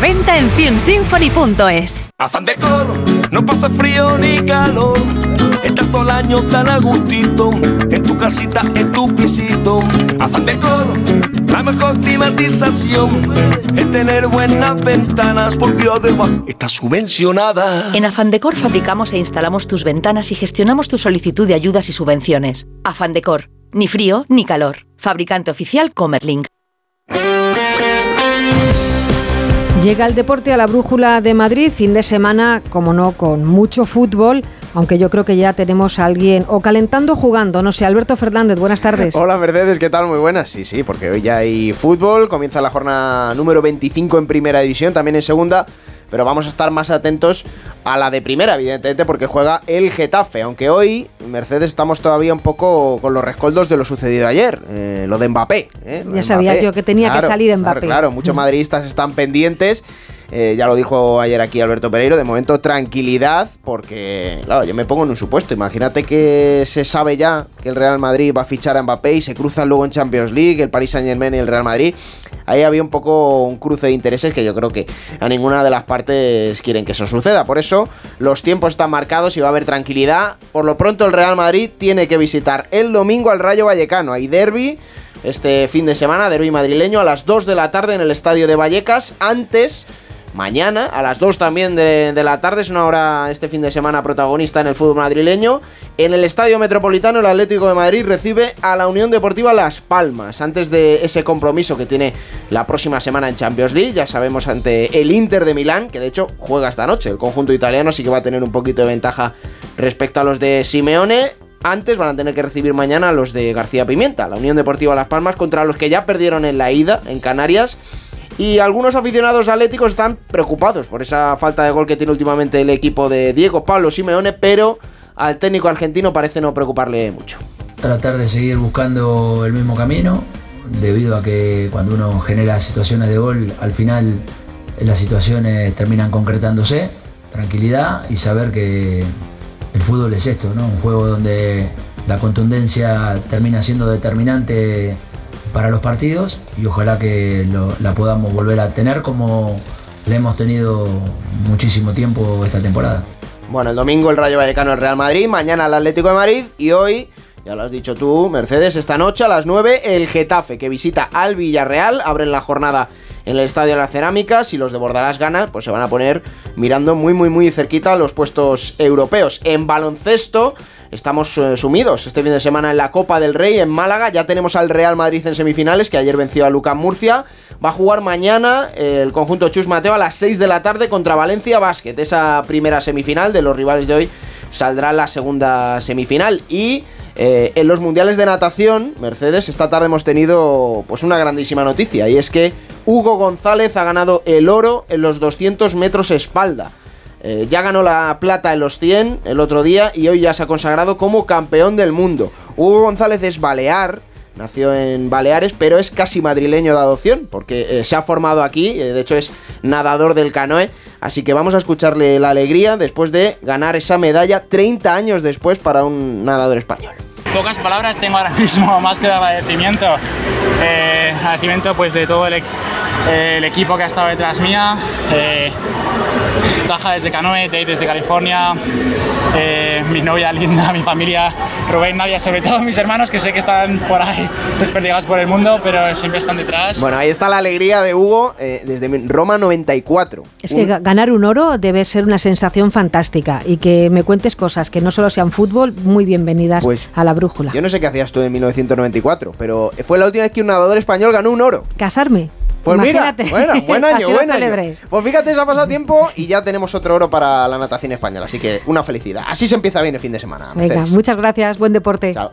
venta en filmsymphony.es. Afán de coro, no pasa frío ni calor. Estás todo el año tan a gustito, en tu casita, en tu pisito. Afán de coro, la mejor climatización es tener buenas ventanas porque además está subvencionada. En Afandecor fabricamos e instalamos tus ventanas y gestionamos tu solicitud de ayudas y subvenciones. Afandecor, ni frío ni calor. Fabricante oficial Comerlink. Llega el deporte a la brújula de Madrid, fin de semana, como no, con mucho fútbol, aunque yo creo que ya tenemos a alguien o calentando o jugando, no sé, Alberto Fernández, buenas tardes. Hola Mercedes, ¿qué tal? Muy buenas. Sí, sí, porque hoy ya hay fútbol, comienza la jornada número 25 en primera división, también en segunda, pero vamos a estar más atentos a la de primera, evidentemente, porque juega el Getafe, aunque hoy, Mercedes, estamos todavía un poco con los rescoldos de lo sucedido ayer, eh, lo de Mbappé. eh, lo Ya de sabía Mbappé. yo que tenía que salir claro, Mbappé. Claro, muchos madridistas están pendientes. eh, ya lo dijo ayer aquí Alberto Pereiro, de momento tranquilidad, porque, claro, yo me pongo en un supuesto. Imagínate que se sabe ya que el Real Madrid va a fichar a Mbappé y se cruzan luego en Champions League, el Paris Saint Germain y el Real Madrid. Ahí había un poco un cruce de intereses que yo creo que a ninguna de las partes quieren que eso suceda. Por eso los tiempos están marcados y va a haber tranquilidad. Por lo pronto el Real Madrid tiene que visitar el domingo al Rayo Vallecano. Hay derby este fin de semana, derby madrileño, a las 2 de la tarde en el estadio de Vallecas. Antes, mañana, a las 2 también de, la tarde, es una hora este fin de semana protagonista en el fútbol madrileño. En el estadio metropolitano, el Atlético de Madrid recibe a la Unión Deportiva Las Palmas. Antes de ese compromiso que tiene la próxima semana en Champions League, ya sabemos ante el Inter de Milán, que de hecho juega esta noche. El conjunto italiano sí que va a tener un poquito de ventaja respecto a los de Simeone. Antes van a tener que recibir mañana los de García Pimienta, la Unión Deportiva Las Palmas, contra los que ya perdieron en la ida, en Canarias. Y algunos aficionados atléticos están preocupados por esa falta de gol que tiene últimamente el equipo de Diego Pablo Simeone, pero al técnico argentino parece no preocuparle mucho. tratar de seguir buscando el mismo camino, debido a que cuando uno genera situaciones de gol, al final las situaciones terminan concretándose, tranquilidad y saber que el fútbol es esto, ¿no? Un juego donde la contundencia termina siendo determinante para los partidos y ojalá que la podamos volver a tener como la hemos tenido muchísimo tiempo esta temporada. Bueno, el domingo el Rayo Vallecano el Real Madrid, mañana el Atlético de Madrid y hoy, ya lo has dicho tú, Mercedes, esta noche a las 9 el Getafe que visita al Villarreal, abren la jornada en el Estadio de las Cerámicas y los de Bordalás ganas pues se van a poner mirando muy muy muy cerquita los puestos europeos. En baloncesto estamos eh, sumidos este fin de semana en la Copa del Rey en Málaga, ya tenemos al Real Madrid en semifinales que ayer venció a Lucas Murcia, va a jugar mañana eh, el conjunto Chus Mateo a las 6 de la tarde contra Valencia Basket, esa primera semifinal de los rivales de hoy saldrá la segunda semifinal. Y eh, en los mundiales de natación, Mercedes, esta tarde hemos tenido pues una grandísima noticia y es que Hugo González ha ganado el oro en los 200 metros espalda. Eh, ya ganó la plata en los 100 el otro día y hoy ya se ha consagrado como campeón del mundo. Hugo González es balear, nació en Baleares, pero es casi madrileño de adopción, porque eh, se ha formado aquí, eh, de hecho es nadador del canoe, así que vamos a escucharle la alegría después de ganar esa medalla 30 años después para un nadador español. Pocas palabras tengo ahora mismo, más que de agradecimiento. Eh, agradecimiento pues de todo el, e- el equipo que ha estado detrás mía. Eh, Taja desde Canoe, Dave desde California, eh, mi novia linda, mi familia, Rubén, Nadia, sobre todo mis hermanos que sé que están por ahí desperdigados por el mundo, pero siempre están detrás. Bueno, ahí está la alegría de Hugo eh, desde Roma 94. Es que ga- ganar un oro debe ser una sensación fantástica y que me cuentes cosas que no solo sean fútbol, muy bienvenidas Pues, a la brújula. Yo no sé qué hacías tú en 1994, pero fue la última vez que un nadador español ganó un oro. Casarme. Pues Imagínate. mira, bueno, buen año, buen año. Pues fíjate, se ha pasado tiempo y ya tenemos otro oro para la natación española, así que una felicidad. Así se empieza bien el fin de semana. Venga, muchas gracias, buen deporte. Chao.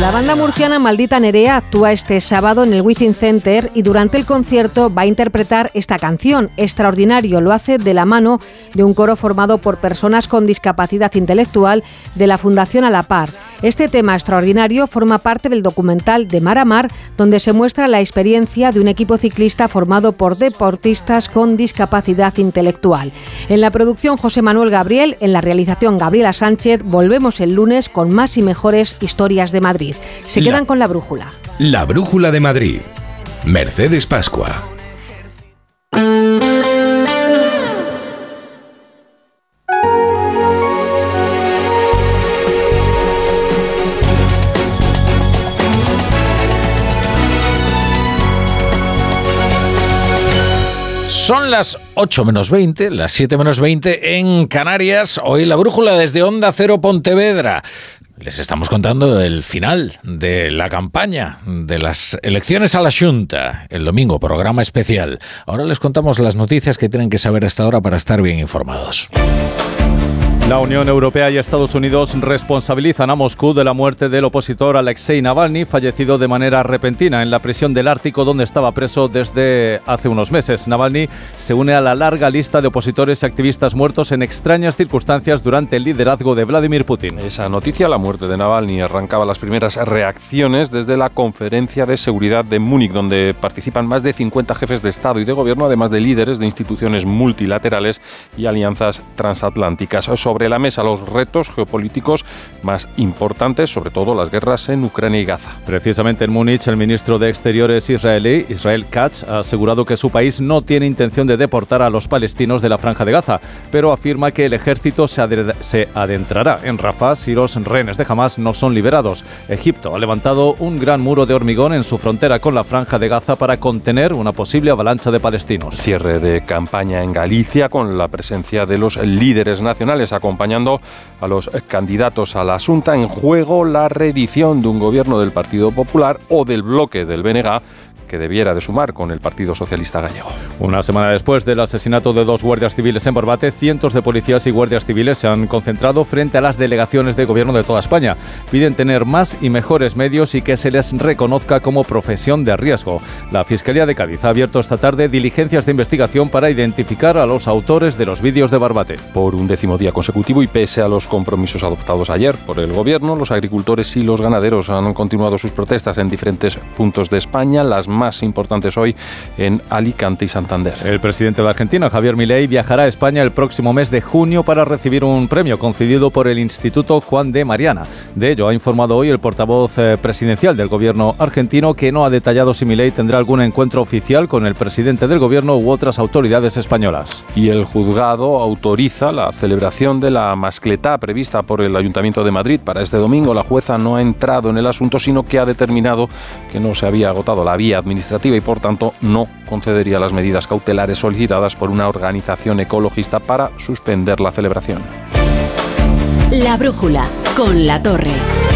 La banda murciana Maldita Nerea actúa este sábado en el Within Center y durante el concierto va a interpretar esta canción. Extraordinario lo hace de la mano de un coro formado por personas con discapacidad intelectual de la Fundación A la Par. Este tema extraordinario forma parte del documental de Mar a Mar, donde se muestra la experiencia de un equipo ciclista formado por deportistas con discapacidad intelectual. En la producción José Manuel Gabriel, en la realización Gabriela Sánchez, volvemos el lunes con más y mejores historias de Madrid. Se La- quedan con la brújula. La Brújula de Madrid. Mercedes Pascua. Las 8 menos 20, las 7 menos 20 en Canarias. Hoy la brújula desde Onda Cero Pontevedra. Les estamos contando el final de la campaña de las elecciones a la Junta. El domingo, programa especial. Ahora les contamos las noticias que tienen que saber hasta ahora para estar bien informados. La Unión Europea y Estados Unidos responsabilizan a Moscú de la muerte del opositor Alexei Navalny, fallecido de manera repentina en la prisión del Ártico donde estaba preso desde hace unos meses. Navalny se une a la larga lista de opositores y activistas muertos en extrañas circunstancias durante el liderazgo de Vladimir Putin. Esa noticia, la muerte de Navalny, arrancaba las primeras reacciones desde la conferencia de seguridad de Múnich, donde participan más de 50 jefes de Estado y de Gobierno, además de líderes de instituciones multilaterales y alianzas transatlánticas. La mesa los retos geopolíticos más importantes, sobre todo las guerras en Ucrania y Gaza. Precisamente en Múnich, el ministro de Exteriores israelí, Israel Katz, ha asegurado que su país no tiene intención de deportar a los palestinos de la Franja de Gaza, pero afirma que el ejército se, se adentrará en Rafah si los rehenes de Hamas no son liberados. Egipto ha levantado un gran muro de hormigón en su frontera con la Franja de Gaza para contener una posible avalancha de palestinos. Cierre de campaña en Galicia con la presencia de los líderes nacionales acompañando a los candidatos a la Asunta. En juego la reedición de un gobierno del Partido Popular o del bloque del BNG que debiera de sumar con el Partido Socialista Gallego. Una semana después del asesinato de dos guardias civiles en Barbate, cientos de policías y guardias civiles se han concentrado frente a las delegaciones de gobierno de toda España. Piden tener más y mejores medios y que se les reconozca como profesión de riesgo. La Fiscalía de Cádiz ha abierto esta tarde diligencias de investigación para identificar a los autores de los vídeos de Barbate. Por un décimo día consecutivo y pese a los compromisos adoptados ayer por el Gobierno, los agricultores y los ganaderos han continuado sus protestas en diferentes puntos de España, las más importantes hoy en Alicante y Santander. El presidente de Argentina, Javier Milei, viajará a España el próximo mes de junio para recibir un premio concedido por el Instituto Juan de Mariana. De ello ha informado hoy el portavoz eh, presidencial del gobierno argentino, que no ha detallado si Milei tendrá algún encuentro oficial con el presidente del gobierno u otras autoridades españolas. Y el juzgado autoriza la celebración de la mascletá prevista por el Ayuntamiento de Madrid para este domingo. La jueza no ha entrado en el asunto, sino que ha determinado que no se había agotado la vía administrativa y por tanto no concedería las medidas cautelares solicitadas por una organización ecologista para suspender la celebración. La brújula con la torre.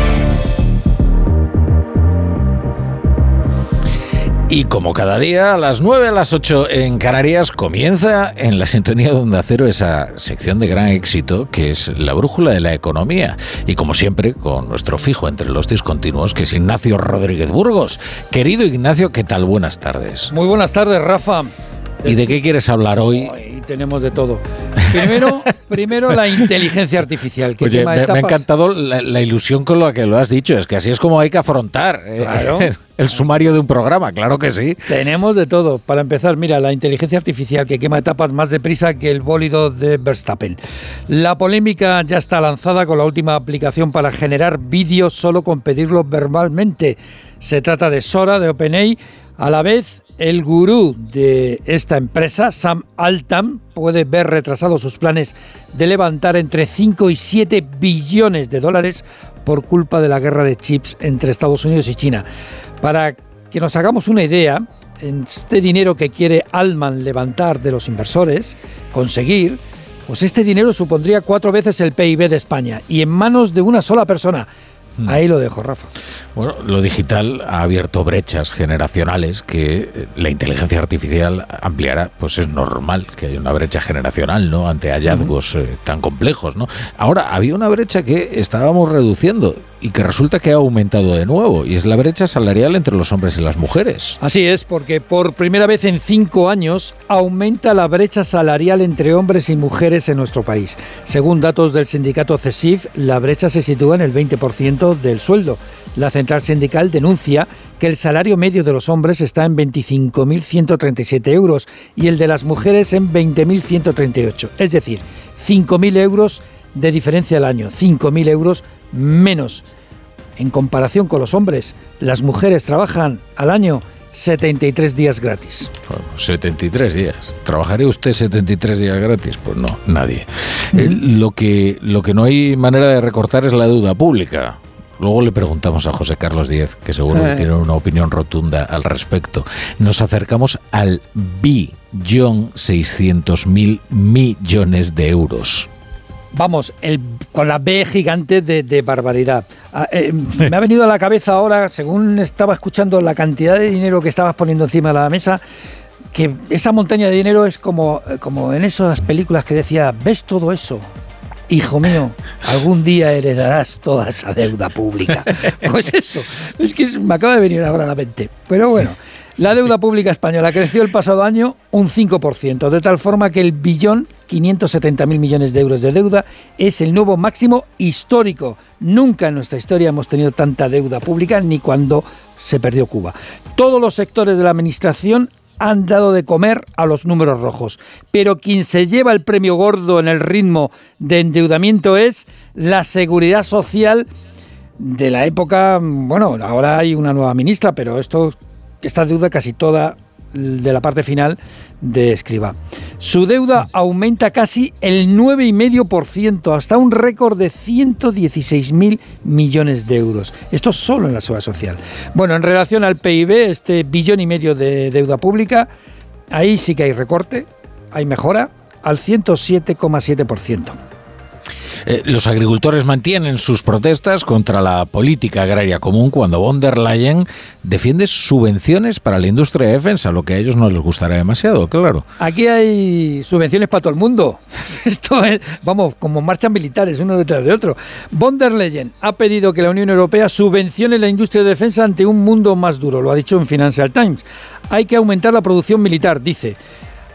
Y como cada día, a las 9 a las 8 en Canarias, comienza en la sintonía de Onda Cero esa sección de gran éxito que es la brújula de la economía. Y como siempre, con nuestro fijo entre los discontinuos, que es Ignacio Rodríguez Burgos. Querido Ignacio, ¿qué tal? Buenas tardes. Muy buenas tardes, Rafa. ¿Y de qué quieres hablar hoy? tenemos de todo. Primero, primero la inteligencia artificial. Que Oye, quema me, me ha encantado la, la ilusión con la que lo has dicho. Es que así es como hay que afrontar eh, Claro. el sumario de un programa, claro que sí. Tenemos de todo. Para empezar, mira, la inteligencia artificial que quema etapas más deprisa que el bólido de Verstappen. La polémica ya está lanzada con la última aplicación para generar vídeos solo con pedirlo verbalmente. Se trata de Sora de OpenAI. A la vez, el gurú de esta empresa, Sam Altam, puede ver retrasados sus planes de levantar entre 5 y 7 billones de dólares por culpa de la guerra de chips entre Estados Unidos y China. Para que nos hagamos una idea, este dinero que quiere Altman levantar de los inversores, conseguir, pues este dinero supondría cuatro veces el PIB de España y en manos de una sola persona. Ahí lo dejo, Rafa. Bueno, lo digital ha abierto brechas generacionales que eh, la inteligencia artificial ampliará. Pues es normal que haya una brecha generacional, ¿no? Ante hallazgos eh, tan complejos, ¿no? Ahora, había una brecha que estábamos reduciendo y que resulta que ha aumentado de nuevo, y es la brecha salarial entre los hombres y las mujeres. Así es, porque por primera vez en cinco años aumenta la brecha salarial entre hombres y mujeres en nuestro país. Según datos del sindicato CESIF, la brecha se sitúa en el 20% del sueldo. La central sindical denuncia que el salario medio de los hombres está en 25.137 euros y el de las mujeres en 20.138. Es decir, 5.000 euros de diferencia al año, 5.000 euros menos. En comparación con los hombres, las mujeres trabajan al año 73 días gratis. 73 días. ¿Trabajaría usted 73 días gratis? Pues no, nadie. Eh, lo, que, lo que no hay manera de recortar es la deuda pública. Luego le preguntamos a José Carlos Díez, que seguro que Eh. tiene una opinión rotunda al respecto. Nos acercamos al billón 600 mil millones de euros. Vamos, el, con la B gigante de, de barbaridad. Ah, eh, me ha venido a la cabeza ahora, según estaba escuchando la cantidad de dinero que estabas poniendo encima de la mesa, que esa montaña de dinero es como, eh, como en esas películas que decía, ¿ves todo eso? Hijo mío, algún día heredarás toda esa deuda pública. Pues eso, es que me acaba de venir ahora a la mente. Pero bueno, la deuda pública española creció el pasado año un 5%, de tal forma que el billón 570.000 millones de euros de deuda es el nuevo máximo histórico. Nunca en nuestra historia hemos tenido tanta deuda pública ni cuando se perdió Cuba. Todos los sectores de la administración han dado de comer a los números rojos. Pero quien se lleva el premio gordo en el ritmo de endeudamiento es la seguridad social de la época, bueno, ahora hay una nueva ministra, pero esto, esta deuda casi toda de la parte final de Escriba. Su deuda aumenta casi el 9,5% hasta un récord de 116.000 millones de euros. Esto solo en la seguridad social. Bueno, en relación al PIB, este billón y medio de deuda pública, ahí sí que hay recorte, hay mejora al 107,7%. Eh, los agricultores mantienen sus protestas contra la política agraria común cuando von der Leyen defiende subvenciones para la industria de defensa, lo que a ellos no les gustará demasiado, claro. Aquí hay subvenciones para todo el mundo. Esto es, vamos, como marchas militares uno detrás de otro. Von der Leyen ha pedido que la Unión Europea subvencione la industria de defensa ante un mundo más duro, lo ha dicho en Financial Times. Hay que aumentar la producción militar, dice.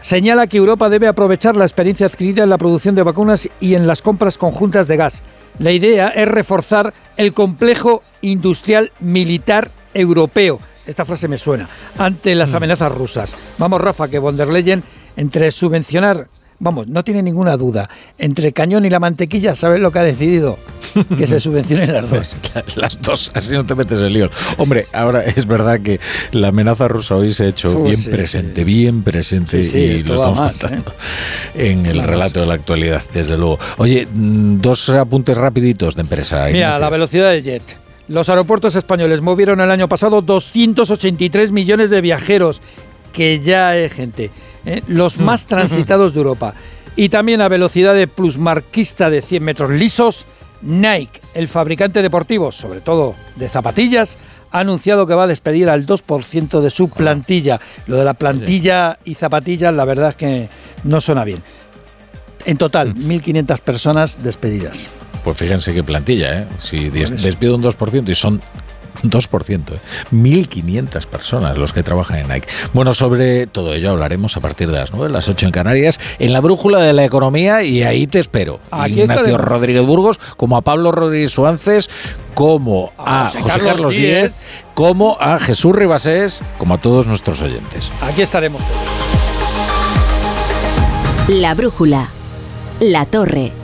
Señala que Europa debe aprovechar la experiencia adquirida en la producción de vacunas y en las compras conjuntas de gas. La idea es reforzar el complejo industrial militar europeo. Esta frase me suena. Ante las amenazas rusas. Vamos, Rafa, que von der Leyen, entre subvencionar, vamos, no tiene ninguna duda, entre el cañón y la mantequilla, ¿sabes lo que ha decidido? Que se subvencionen las dos. Las dos, así no te metes en líos. Hombre, ahora es verdad que la amenaza rusa hoy se ha hecho bien sí, presente, bien presente Sí, y lo estamos más, contando en el relato de la actualidad, desde luego. Oye, mm, dos apuntes rapiditos de empresa. Mira, Ignacio. la velocidad del jet. Los aeropuertos españoles movieron el año pasado 283 millones de viajeros, que ya es gente, ¿eh? los más transitados de Europa. Y también a velocidad de plusmarquista de 100 metros lisos, Nike, el fabricante deportivo, sobre todo de zapatillas, ha anunciado que va a despedir al 2% de su plantilla. Lo de la plantilla y zapatillas, la verdad es que no suena bien. En total, 1.500 personas despedidas. Pues fíjense qué plantilla, ¿eh? Si eso. despido un 2% y son 2%, ¿eh? 1.500 personas los que trabajan en Nike. Bueno, sobre todo ello hablaremos a partir de las 9, las 8 en Canarias, en la brújula de la economía y ahí te espero. Aquí Ignacio estaremos. Rodríguez Burgos, como a Pablo Rodríguez Suárez, como a, José José Carlos Carlos Díez. Díez, como a Jesús Ribasés, como a todos nuestros oyentes. Aquí estaremos todos. La brújula. La torre.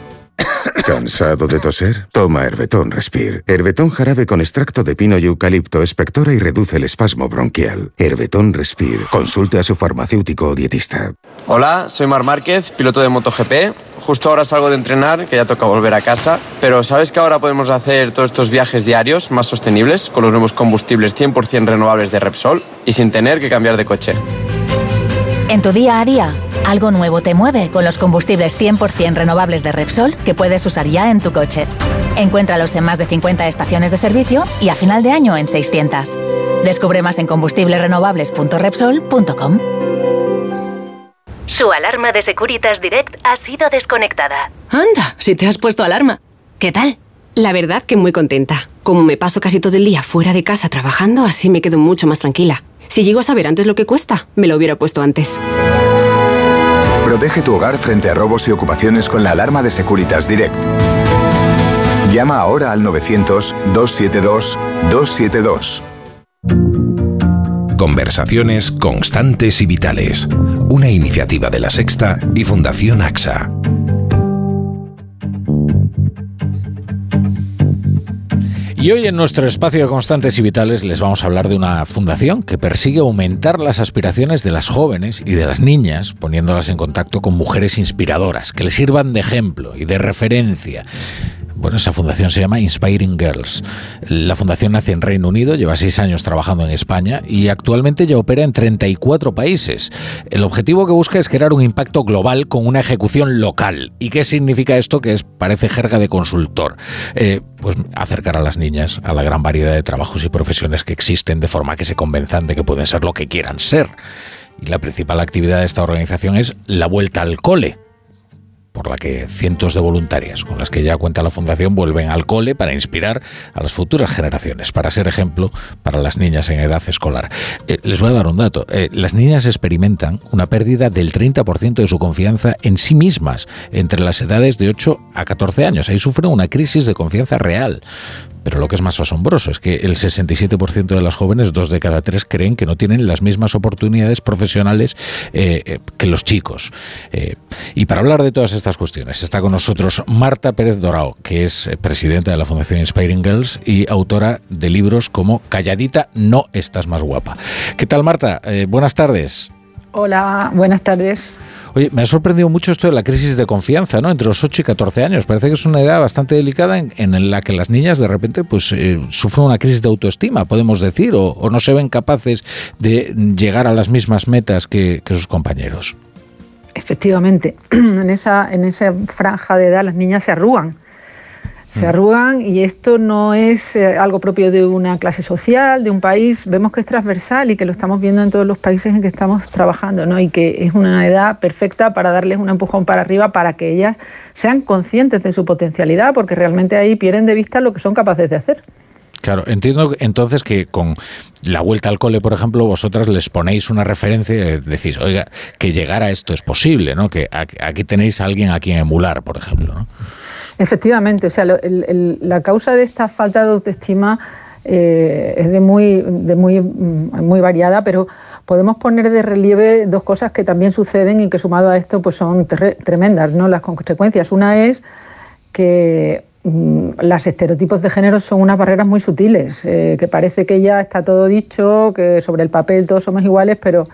¿Cansado de toser? Toma Herbetón Respire. Herbetón jarabe con extracto de pino y eucalipto espectora y reduce el espasmo bronquial. Herbetón Respire. Consulte a su farmacéutico o dietista. Hola, soy Mar Márquez, piloto de MotoGP. Justo ahora salgo de entrenar, que ya toca volver a casa. Pero ¿sabes que ahora podemos hacer todos estos viajes diarios más sostenibles con los nuevos combustibles 100% renovables de Repsol y sin tener que cambiar de coche? En tu día a día, algo nuevo te mueve con los combustibles 100% renovables de Repsol que puedes usar ya en tu coche. Encuéntralos en más de 50 estaciones de servicio y a final de año en 600. Descubre más en combustiblesrenovables.repsol.com. Su alarma de Securitas Direct ha sido desconectada. Anda, si te has puesto alarma. ¿Qué tal? La verdad que muy contenta. Como me paso casi todo el día fuera de casa trabajando, así me quedo mucho más tranquila. Si llego a saber antes lo que cuesta, me lo hubiera puesto antes. Protege tu hogar frente a robos y ocupaciones con la alarma de Securitas Direct. Llama ahora al 900-272-272. Conversaciones constantes y vitales. Una iniciativa de la Sexta y Fundación AXA. Y hoy en nuestro espacio de Constantes y Vitales les vamos a hablar de una fundación que persigue aumentar las aspiraciones de las jóvenes y de las niñas, poniéndolas en contacto con mujeres inspiradoras, que les sirvan de ejemplo y de referencia. Bueno, esa fundación se llama Inspiring Girls. La fundación nace en Reino Unido, lleva seis años trabajando en España y actualmente ya opera en 34 países. El objetivo que busca es crear un impacto global con una ejecución local. ¿Y qué significa esto? Que es parece jerga de consultor. Eh, pues acercar a las niñas a la gran variedad de trabajos y profesiones que existen de forma que se convenzan de que pueden ser lo que quieran ser. Y la principal actividad de esta organización es la vuelta al cole por la que cientos de voluntarias con las que ya cuenta la Fundación vuelven al cole para inspirar a las futuras generaciones, para ser ejemplo para las niñas en edad escolar. Eh, les voy a dar un dato. Eh, las niñas experimentan una pérdida del 30% de su confianza en sí mismas entre las edades de 8 a 14 años. Ahí sufren una crisis de confianza real. Pero lo que es más asombroso es que el 67% de las jóvenes, dos de cada tres, creen que no tienen las mismas oportunidades profesionales eh, eh, que los chicos. Eh, y para hablar de todas estas cuestiones está con nosotros Marta Pérez Dorao, que es presidenta de la Fundación Inspiring Girls y autora de libros como Calladita, no estás más guapa. ¿Qué tal, Marta? Buenas tardes. Hola, buenas tardes. Oye, me ha sorprendido mucho esto de la crisis de confianza, ¿no? Entre los 8 y 14 años. Parece que es una edad bastante delicada en, la que las niñas de repente pues eh, sufren una crisis de autoestima, podemos decir, o, o, no se ven capaces de llegar a las mismas metas que, que sus compañeros. Efectivamente, en esa, en esa franja de edad las niñas se arrugan. Se arrugan y esto no es eh, algo propio de una clase social, de un país. Vemos que es transversal y que lo estamos viendo en todos los países en que estamos trabajando, ¿no? Y que es una edad perfecta para darles un empujón para arriba para que ellas sean conscientes de su potencialidad, porque realmente ahí pierden de vista lo que son capaces de hacer. Claro, entiendo entonces que con la vuelta al cole, por ejemplo, vosotras les ponéis una referencia y decís, oiga, que llegar a esto es posible, ¿no? Que aquí tenéis a alguien a quien emular, por ejemplo, ¿no? Efectivamente, o sea, la causa de esta falta de autoestima eh, es de muy, de muy, muy variada, pero podemos poner de relieve dos cosas que también suceden y que sumado a esto pues son tremendas, ¿no? Las consecuencias. Una es que mm, los estereotipos de género son unas barreras muy sutiles, eh, que parece que ya está todo dicho, que sobre el papel todos somos iguales, pero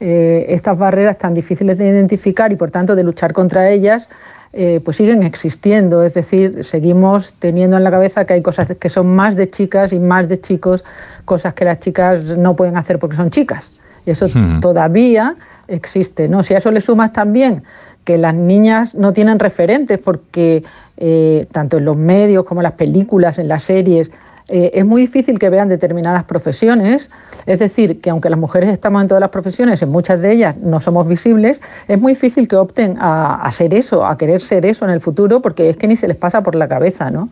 eh, estas barreras tan difíciles de identificar y por tanto de luchar contra ellas, eh, pues siguen existiendo. Es decir, seguimos teniendo en la cabeza que hay cosas que son más de chicas y más de chicos, cosas que las chicas no pueden hacer porque son chicas. Eso Hmm. todavía existe, ¿no? Si a eso le sumas también que las niñas no tienen referentes porque eh, tanto en los medios como en las películas, en las series, eh, es muy difícil que vean determinadas profesiones. Es decir, que aunque las mujeres estamos en todas las profesiones, en muchas de ellas no somos visibles, es muy difícil que opten a, a ser eso, a querer ser eso en el futuro, porque es que ni se les pasa por la cabeza, ¿no?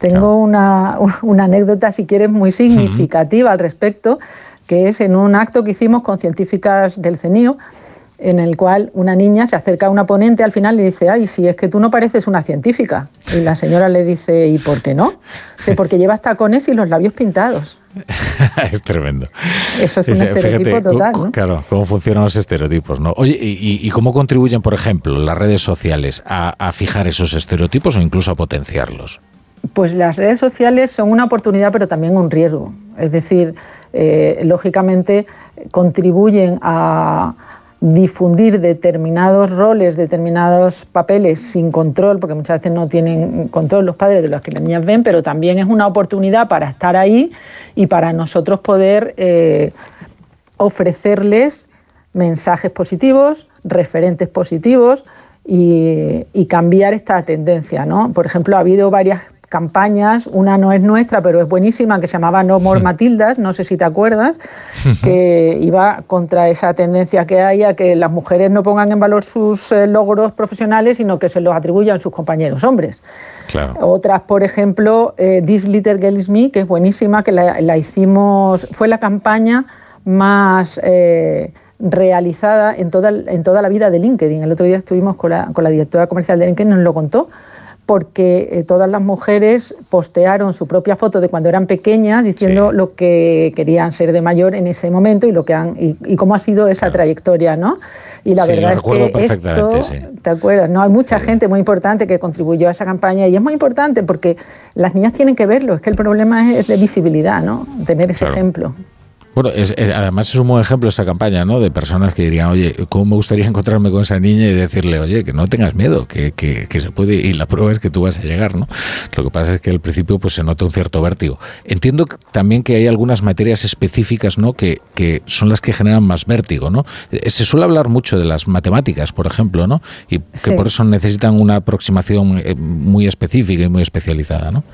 Tengo una, una anécdota, si quieres, muy significativa al respecto, que es en un acto que hicimos con científicas del CENIO, en el cual una niña se acerca a una ponente al final y le dice, ay, si es que tú no pareces una científica. Y la señora le dice, ¿y por qué no? Dice, porque llevas tacones y los labios pintados. es tremendo. Eso es un Fíjate, estereotipo total. Claro, cómo funcionan los estereotipos, ¿no? Oye, ¿y, y- y cómo contribuyen, por ejemplo, las redes sociales a, a fijar esos estereotipos o incluso a potenciarlos? Pues las redes sociales son una oportunidad, pero también un riesgo. Es decir, eh, lógicamente contribuyen a difundir determinados roles, determinados papeles sin control, porque muchas veces no tienen control los padres de los que las niñas ven, pero también es una oportunidad para estar ahí y para nosotros poder eh, ofrecerles mensajes positivos, referentes positivos y, y cambiar esta tendencia. ¿no? Por ejemplo, ha habido varias campañas, una no es nuestra, pero es buenísima, que se llamaba No More Matildas, no sé si te acuerdas, que iba contra esa tendencia que hay a que las mujeres no pongan en valor sus eh, logros profesionales, sino que se los atribuyan sus compañeros hombres. Claro. Otras, por ejemplo, eh, This Little Girl Is Me, que es buenísima, que la, la hicimos, fue la campaña más eh, realizada en toda, en toda la vida de LinkedIn. El otro día estuvimos con la, con la directora comercial de LinkedIn, nos lo contó, porque eh, todas las mujeres postearon su propia foto de cuando eran pequeñas, diciendo lo que querían ser de mayor en ese momento y lo que han y, y cómo ha sido esa trayectoria, ¿no? Y la Sí, verdad es que esto, sí. ¿te acuerdas? No, hay mucha gente muy importante que contribuyó a esa campaña y es muy importante porque las niñas tienen que verlo. Es que el problema es de visibilidad, ¿no? Tener ese Claro. ejemplo. Bueno, es- es- además es un buen ejemplo esa campaña, ¿no? De personas que dirían, oye, ¿cómo me gustaría encontrarme con esa niña y decirle, oye, que no tengas miedo, que, que- que se puede, y la prueba es que tú vas a llegar, ¿no? Lo que pasa es que al principio pues se nota un cierto vértigo. Entiendo también que hay algunas materias específicas, ¿no? Que, que son las que generan más vértigo, ¿no? Eh, Se suele hablar mucho de las matemáticas, por ejemplo, ¿no? Y que Sí. por eso necesitan una aproximación eh, muy específica y muy especializada, ¿no?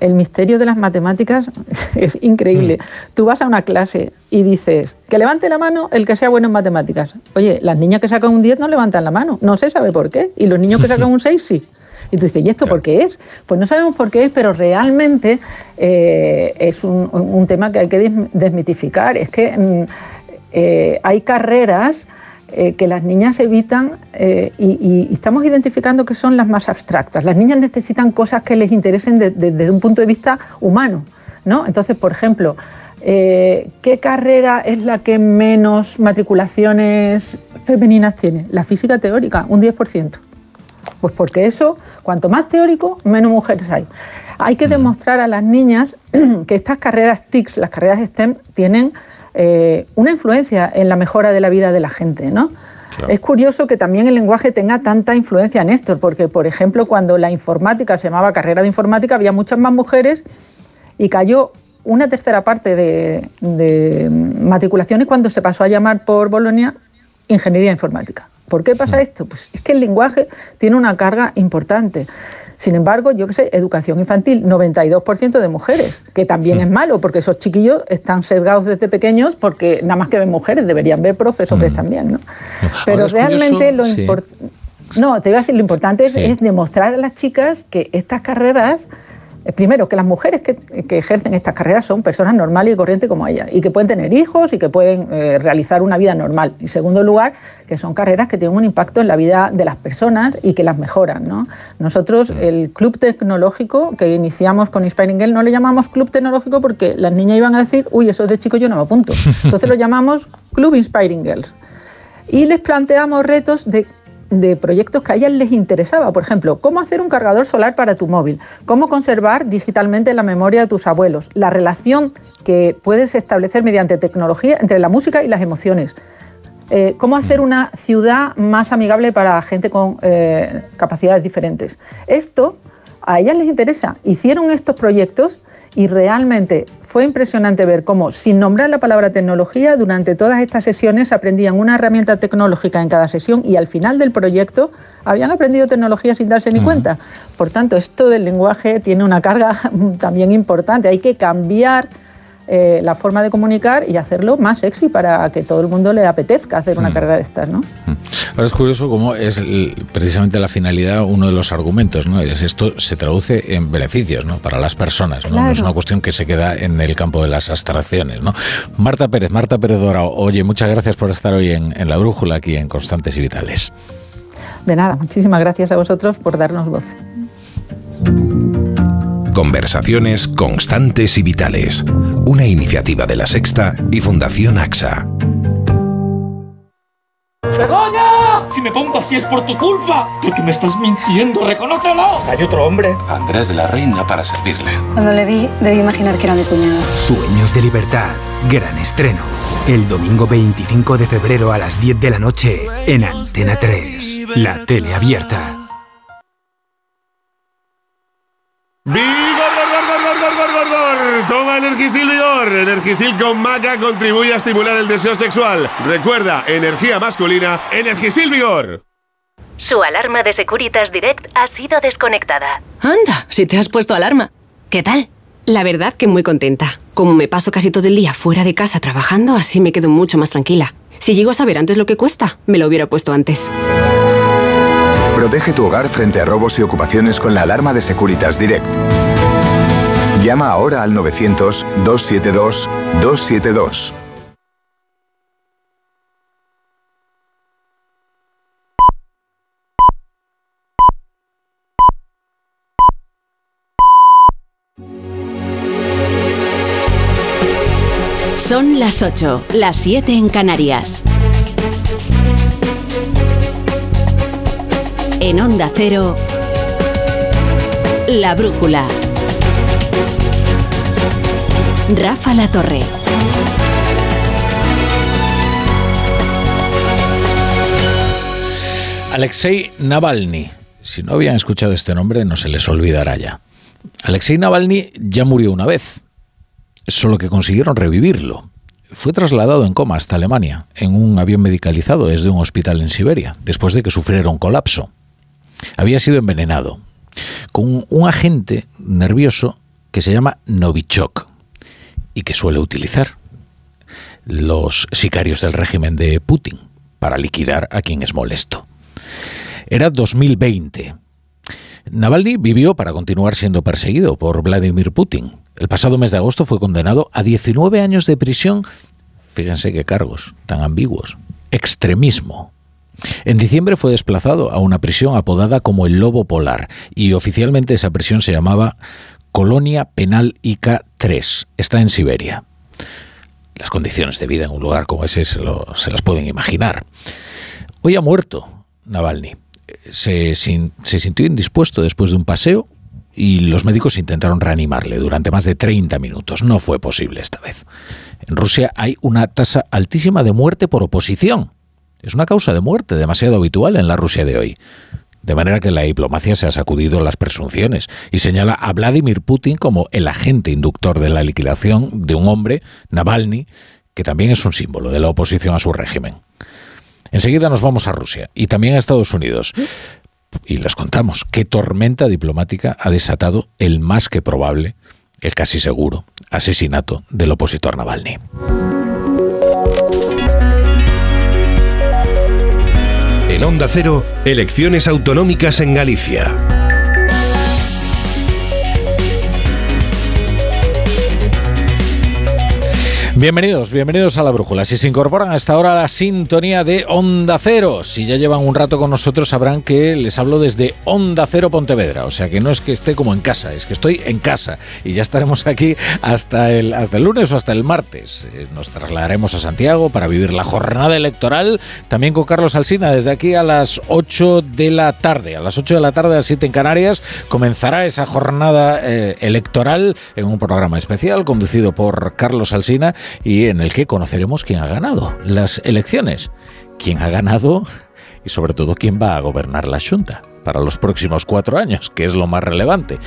El misterio de las matemáticas es increíble. Tú vas a una clase y dices, que levante la mano el que sea bueno en matemáticas. Oye, las niñas que sacan un 10 no levantan la mano, no se sabe por qué. Y los niños que sacan un 6 sí. Y tú dices, ¿y esto por qué es? Pues no sabemos por qué es, pero realmente eh, es un, un tema que hay que des- desmitificar. Es que mm, eh, hay carreras eh, que las niñas evitan eh, y, estamos identificando que son las más abstractas. Las niñas necesitan cosas que les interesen de- de- desde un punto de vista humano. ¿no? Entonces, por ejemplo, eh, ¿qué carrera es la que menos matriculaciones femeninas tiene? La física teórica, un 10%. Pues porque eso, cuanto más teórico, menos mujeres hay. Hay que demostrar a las niñas que estas carreras TICS, las carreras STEM, tienen eh, una influencia en la mejora de la vida de la gente, ¿no? Es curioso que también el lenguaje tenga tanta influencia en esto, porque, por ejemplo, cuando la informática se llamaba carrera de informática, había muchas más mujeres y cayó una tercera parte de, de matriculaciones cuando se pasó a llamar por Bolonia ingeniería informática. ¿Por qué pasa esto? Pues es que el lenguaje tiene una carga importante. Sin embargo, yo qué sé, educación infantil, 92% de mujeres, que también es malo, porque esos chiquillos están sesgados desde pequeños porque nada más que ven mujeres, deberían ver profes hombres también, ¿no? Pero realmente curioso- lo sí. importante... No, te iba a decir, lo importante es, Sí. es demostrar a las chicas que estas carreras, primero, que las mujeres que, que ejercen estas carreras son personas normales y corrientes como ellas, y que pueden tener hijos y que pueden eh, realizar una vida normal. Y segundo lugar, que son carreras que tienen un impacto en la vida de las personas y que las mejoran. ¿no? Nosotros, el club tecnológico que iniciamos con Inspiring Girl, no le llamamos club tecnológico porque las niñas iban a decir, uy, eso es de chico yo no me apunto. Entonces lo llamamos Club Inspiring Girls y les planteamos retos de, de proyectos que a ellas les interesaba. Por ejemplo, cómo hacer un cargador solar para tu móvil, cómo conservar digitalmente la memoria de tus abuelos, la relación que puedes establecer mediante tecnología entre la música y las emociones. Eh, cómo hacer una ciudad más amigable para gente con eh, capacidades diferentes. Esto a ellas les interesa. Hicieron estos proyectos Y realmente fue impresionante ver cómo, sin nombrar la palabra tecnología, durante todas estas sesiones aprendían una herramienta tecnológica en cada sesión y al final del proyecto habían aprendido tecnología sin darse ni cuenta. Por tanto, esto del lenguaje tiene una carga también importante. Hay que cambiar eh, la forma de comunicar y hacerlo más sexy para que todo el mundo le apetezca hacer una carga de estas, ¿no? Ahora es curioso cómo es precisamente la finalidad uno de los argumentos, ¿no? Es esto se traduce en beneficios, ¿no? Para las personas, ¿no? No es una cuestión que se queda en el campo de las abstracciones, ¿no? Marta Pérez, Marta Pérez Dorao, oye, muchas gracias por estar hoy en, en La Brújula, aquí en Constantes y Vitales. De nada, muchísimas gracias a vosotros por darnos voz. Conversaciones constantes y vitales. Una iniciativa de la Sexta y Fundación AXA. ¡Begoña! Si me pongo así es por tu culpa. Porque me estás mintiendo, reconócelo. Hay otro hombre. Andrés de la Reina para servirle. Cuando le vi, debí imaginar que era mi cuñado. Sueños de libertad. Gran estreno. El domingo 25 de febrero a las 10 de la noche en Antena 3. La tele abierta. ¡Vigor, gor, gor, gor, gor, gor, gor, gor! Toma Energisil Vigor. Energisil con maca contribuye a estimular el deseo sexual. Recuerda, energía masculina, Energisil Vigor. Su alarma de Securitas Direct ha sido desconectada. Anda, si te has puesto alarma. ¿Qué tal? La verdad que muy contenta. Como me paso casi todo el día fuera de casa trabajando, así me quedo mucho más tranquila. Si llego a saber antes lo que cuesta, me lo hubiera puesto antes. Protege tu hogar frente a robos y ocupaciones con la alarma de Securitas Direct. Llama ahora al 900-272-272. Son las 8, las 7 en Canarias. En Onda Cero, La Brújula. Rafa La Torre. Alexei Navalny. Si no habían escuchado este nombre, no se les olvidará ya. Alexei Navalny ya murió una vez, solo que consiguieron revivirlo. Fue trasladado en coma hasta Alemania, en un avión medicalizado desde un hospital en Siberia, después de que sufriera un colapso. Había sido envenenado con un agente nervioso que se llama Novichok y que suele utilizar los sicarios del régimen de Putin para liquidar a quien es molesto. Era 2020. Navalny vivió para continuar siendo perseguido por Vladimir Putin. El pasado mes de agosto fue condenado a 19 años de prisión. Fíjense qué cargos tan ambiguos. Extremismo, en diciembre fue desplazado a una prisión apodada como el Lobo Polar y oficialmente esa prisión se llamaba Colonia Penal ICA 3. Está en Siberia. Las condiciones de vida en un lugar como ese se, las pueden imaginar. Hoy ha muerto Navalny. Se, se sintió indispuesto después de un paseo y los médicos intentaron reanimarle durante más de 30 minutos. No fue posible esta vez. En Rusia hay una tasa altísima de muerte por oposición es una causa de muerte demasiado habitual en la Rusia de hoy. De manera que la diplomacia se ha sacudido las presunciones y señala a Vladimir Putin como el agente inductor de la liquidación de un hombre, Navalny, que también es un símbolo de la oposición a su régimen. Enseguida nos vamos a Rusia y también a Estados Unidos. Y les contamos qué tormenta diplomática ha desatado el más que probable, el casi seguro, asesinato del opositor Navalny. En Onda Cero, elecciones autonómicas en Galicia. Bienvenidos, bienvenidos a la Brújula. Si se incorporan hasta ahora a la sintonía de Onda Cero, si ya llevan un rato con nosotros sabrán que les hablo desde Onda Cero Pontevedra, o sea que no es que esté como en casa, es que estoy en casa y ya estaremos aquí hasta el, hasta el lunes o hasta el martes. Eh, nos trasladaremos a Santiago para vivir la jornada electoral, también con Carlos Alsina desde aquí a las 8 de la tarde, a las 8 de la tarde a las 7 en Canarias comenzará esa jornada eh, electoral en un programa especial conducido por Carlos Alsina y en el que conoceremos quién ha ganado las elecciones, quién ha ganado y sobre todo quién va a gobernar la Junta para los próximos cuatro años, que es lo más relevante.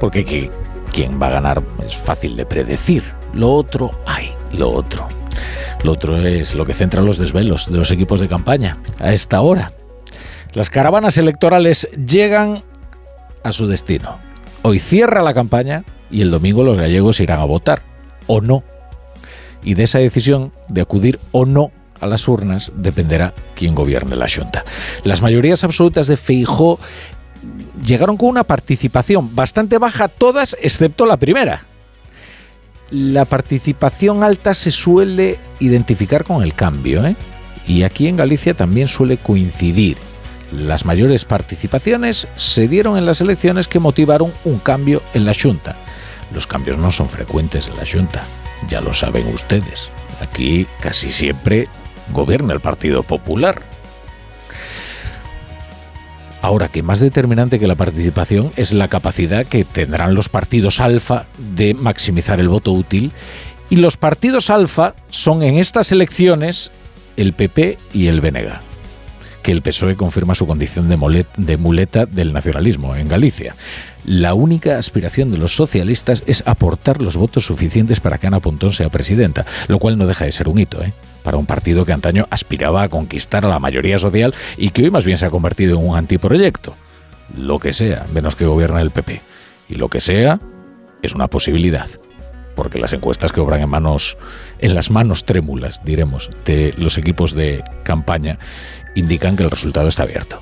Porque quién va a ganar es fácil de predecir. Lo otro, ay, lo otro. Lo otro es lo que centra los desvelos de los equipos de campaña a esta hora. Las caravanas electorales llegan a su destino. Hoy cierra la campaña y el domingo los gallegos irán a votar, o no. Y de esa decisión de acudir o no a las urnas dependerá quién gobierne la Junta. Las mayorías absolutas de Feijó llegaron con una participación bastante baja todas excepto la primera. La participación alta se suele identificar con el cambio, ¿eh? y aquí en Galicia también suele coincidir. Las mayores participaciones se dieron en las elecciones que motivaron un cambio en la Junta. Los cambios no son frecuentes en la Junta, ya lo saben ustedes. Aquí casi siempre gobierna el Partido Popular. Ahora que más determinante que la participación es la capacidad que tendrán los partidos alfa de maximizar el voto útil y los partidos alfa son en estas elecciones el PP y el BNG que el PSOE confirma su condición de, muleta del nacionalismo en Galicia. La única aspiración de los socialistas es aportar los votos suficientes para que Ana Pontón sea presidenta, lo cual no deja de ser un hito, ¿eh? para un partido que antaño aspiraba a conquistar a la mayoría social y que hoy más bien se ha convertido en un antiproyecto. Lo que sea, menos que gobierna el PP. Y lo que sea es una posibilidad porque las encuestas que obran en manos en las manos trémulas, diremos, de los equipos de campaña indican que el resultado está abierto.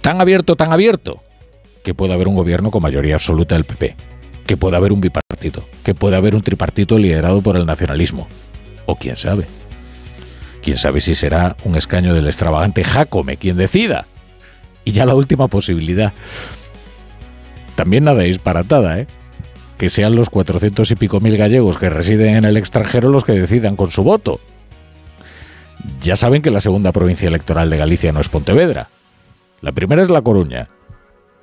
Tan abierto, tan abierto, que puede haber un gobierno con mayoría absoluta del PP, que puede haber un bipartito, que puede haber un tripartito liderado por el nacionalismo. O quién sabe. Quién sabe si será un escaño del extravagante Jacome quien decida. Y ya la última posibilidad. También nada disparatada, ¿eh? Que sean los 400 y pico mil gallegos que residen en el extranjero los que decidan con su voto. Ya saben que la segunda provincia electoral de Galicia no es Pontevedra. La primera es La Coruña.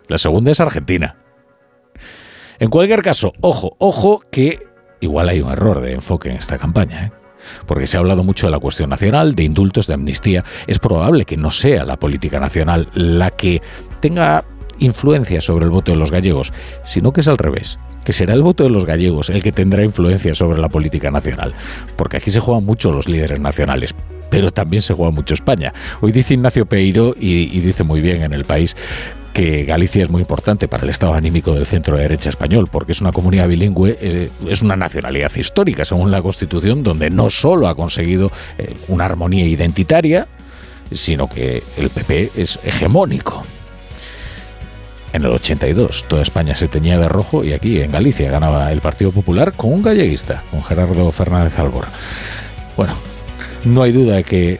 La segunda es Argentina. En cualquier caso, ojo, ojo que igual hay un error de enfoque en esta campaña. ¿eh? Porque se ha hablado mucho de la cuestión nacional, de indultos, de amnistía. Es probable que no sea la política nacional la que tenga influencia sobre el voto de los gallegos, sino que es al revés que será el voto de los gallegos el que tendrá influencia sobre la política nacional, porque aquí se juegan mucho los líderes nacionales, pero también se juega mucho España. Hoy dice Ignacio Peiro, y, dice muy bien en el país, que Galicia es muy importante para el estado anímico del centro derecha español, porque es una comunidad bilingüe, eh, es una nacionalidad histórica, según la Constitución, donde no solo ha conseguido eh, una armonía identitaria, sino que el PP es hegemónico. En el 82 toda España se teñía de rojo y aquí en Galicia ganaba el Partido Popular con un galleguista, con Gerardo Fernández Albor. Bueno, no hay duda de que,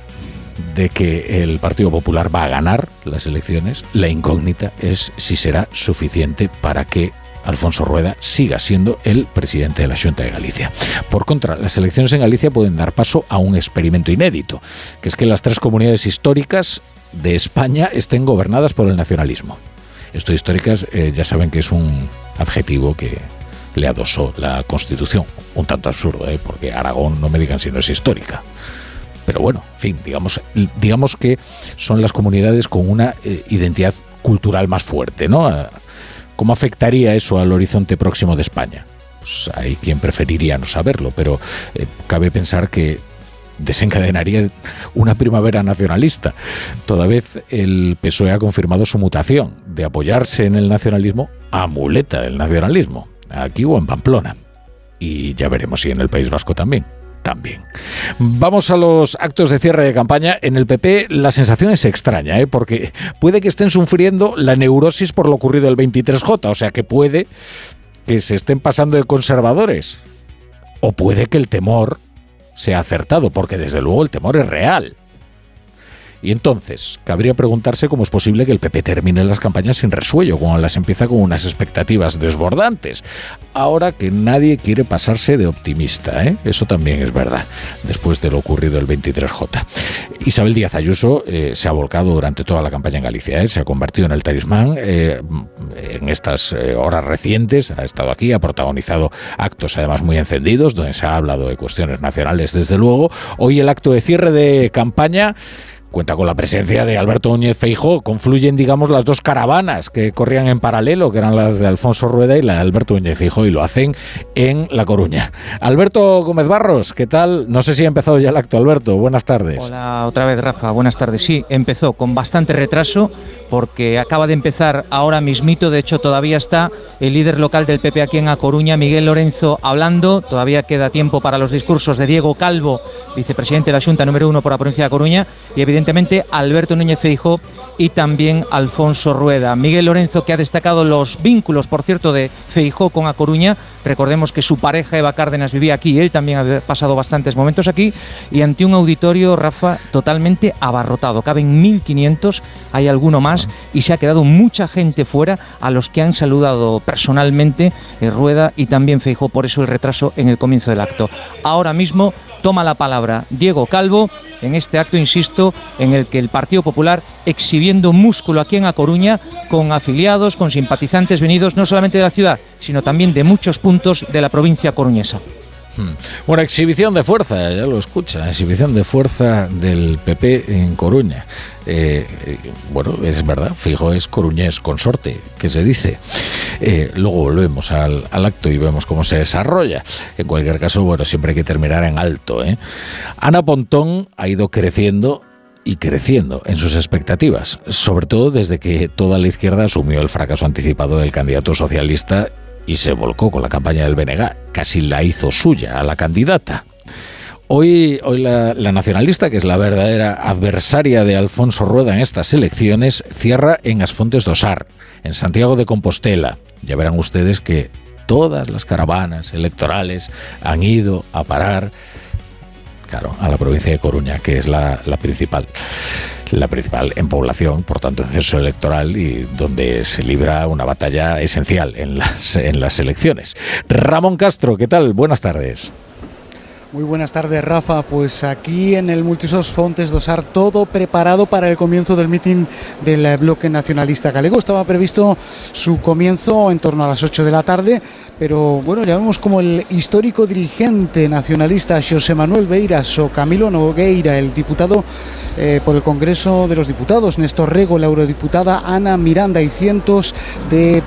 de que el Partido Popular va a ganar las elecciones. La incógnita es si será suficiente para que Alfonso Rueda siga siendo el presidente de la Junta de Galicia. Por contra, las elecciones en Galicia pueden dar paso a un experimento inédito, que es que las tres comunidades históricas de España estén gobernadas por el nacionalismo. Esto históricas eh, ya saben que es un adjetivo que le adosó la Constitución. Un tanto absurdo, ¿eh? porque Aragón no me digan si no es histórica. Pero bueno, en fin, digamos, digamos que son las comunidades con una eh, identidad cultural más fuerte, ¿no? Ah, ¿Cómo afectaría eso al horizonte próximo de España? Pues hay quien preferiría no saberlo, pero eh, cabe pensar que desencadenaría una primavera nacionalista. Toda vez el PSOE ha confirmado su mutación de apoyarse en el nacionalismo a muleta del nacionalismo, aquí o en Pamplona. Y ya veremos si en el País Vasco también también. Vamos a los actos de cierre de campaña. En el PP la sensación es extraña, ¿eh? porque puede que estén sufriendo la neurosis por lo ocurrido el 23J, o sea que puede que se estén pasando de conservadores. O puede que el temor sea acertado, porque desde luego el temor es real. Y entonces, cabría preguntarse cómo es posible que el PP termine las campañas sin resuello, cuando las empieza con unas expectativas desbordantes. Ahora que nadie quiere pasarse de optimista, ¿eh? eso también es verdad, después de lo ocurrido el 23J. Isabel Díaz Ayuso eh, se ha volcado durante toda la campaña en Galicia, ¿eh? se ha convertido en el talismán en estas horas recientes, ha estado aquí, ha protagonizado actos además muy encendidos, donde se ha hablado de cuestiones nacionales desde luego. Hoy el acto de cierre de campaña cuenta con la presencia de Alberto Núñez Feijó. Confluyen, digamos, las dos caravanas que corrían en paralelo, que eran las de Alfonso Rueda y la de Alberto Núñez Feijó, y lo hacen en La Coruña. Alberto Gómez Barros, ¿qué tal? No sé si ha empezado ya el acto, Alberto. Buenas tardes. Hola, otra vez, Rafa. Buenas tardes. Sí, empezó con bastante retraso porque acaba de empezar ahora mismito. De hecho, todavía está el líder local del PP aquí en A Coruña, Miguel Lorenzo, hablando. Todavía queda tiempo para los discursos de Diego Calvo, vicepresidente de la Junta número uno por la provincia de A Coruña, y evidentemente Alberto Núñez Feijó y también Alfonso Rueda. Miguel Lorenzo, que ha destacado los vínculos, por cierto, de Feijó con A Coruña. Recordemos que su pareja Eva Cárdenas vivía aquí, él también ha pasado bastantes momentos aquí, y ante un auditorio, Rafa, totalmente abarrotado. Caben 1.500, hay alguno más, y se ha quedado mucha gente fuera a los que han saludado personalmente eh, Rueda y también Feijó, por eso el retraso en el comienzo del acto. Ahora mismo toma la palabra Diego Calvo en este acto, insisto, en el que el Partido Popular exhibiendo músculo aquí en A Coruña con afiliados, con simpatizantes venidos no solamente de la ciudad, sino también de muchos puntos de la provincia coruñesa. Hmm. Una exhibición de fuerza, ya lo escucha, exhibición de fuerza del PP en Coruña. Eh, eh, bueno, es verdad, fijo, es coruñés consorte, que se dice. Eh, luego volvemos al, al, acto y vemos cómo se desarrolla. En cualquier caso, bueno, siempre hay que terminar en alto. Ana Pontón ha ido creciendo y creciendo en sus expectativas, sobre todo desde que toda la izquierda asumió el fracaso anticipado del candidato socialista y se volcó con la campaña del BNG, casi la hizo suya a la candidata. Hoy, hoy la, nacionalista, que es la verdadera adversaria de Alfonso Rueda en estas elecciones, cierra en Asfontes Dosar, en Santiago de Compostela. Ya verán ustedes que todas las caravanas electorales han ido a parar claro, a la provincia de Coruña, que es la, la principal la principal en población, por tanto en censo electoral y donde se libra una batalla esencial en las, en las elecciones. Ramón Castro, ¿qué tal? Buenas tardes. Muy buenas tardes, Rafa. Pues aquí en el Multisos Fontes Dosar, todo preparado para el comienzo del mitin del bloque nacionalista galego. Estaba previsto su comienzo en torno a las 8 de la tarde, pero bueno, ya vemos como el histórico dirigente nacionalista José Manuel Beiras o Camilo Nogueira, el diputado eh, por el Congreso de los Diputados, Néstor Rego, la eurodiputada Ana Miranda y cientos de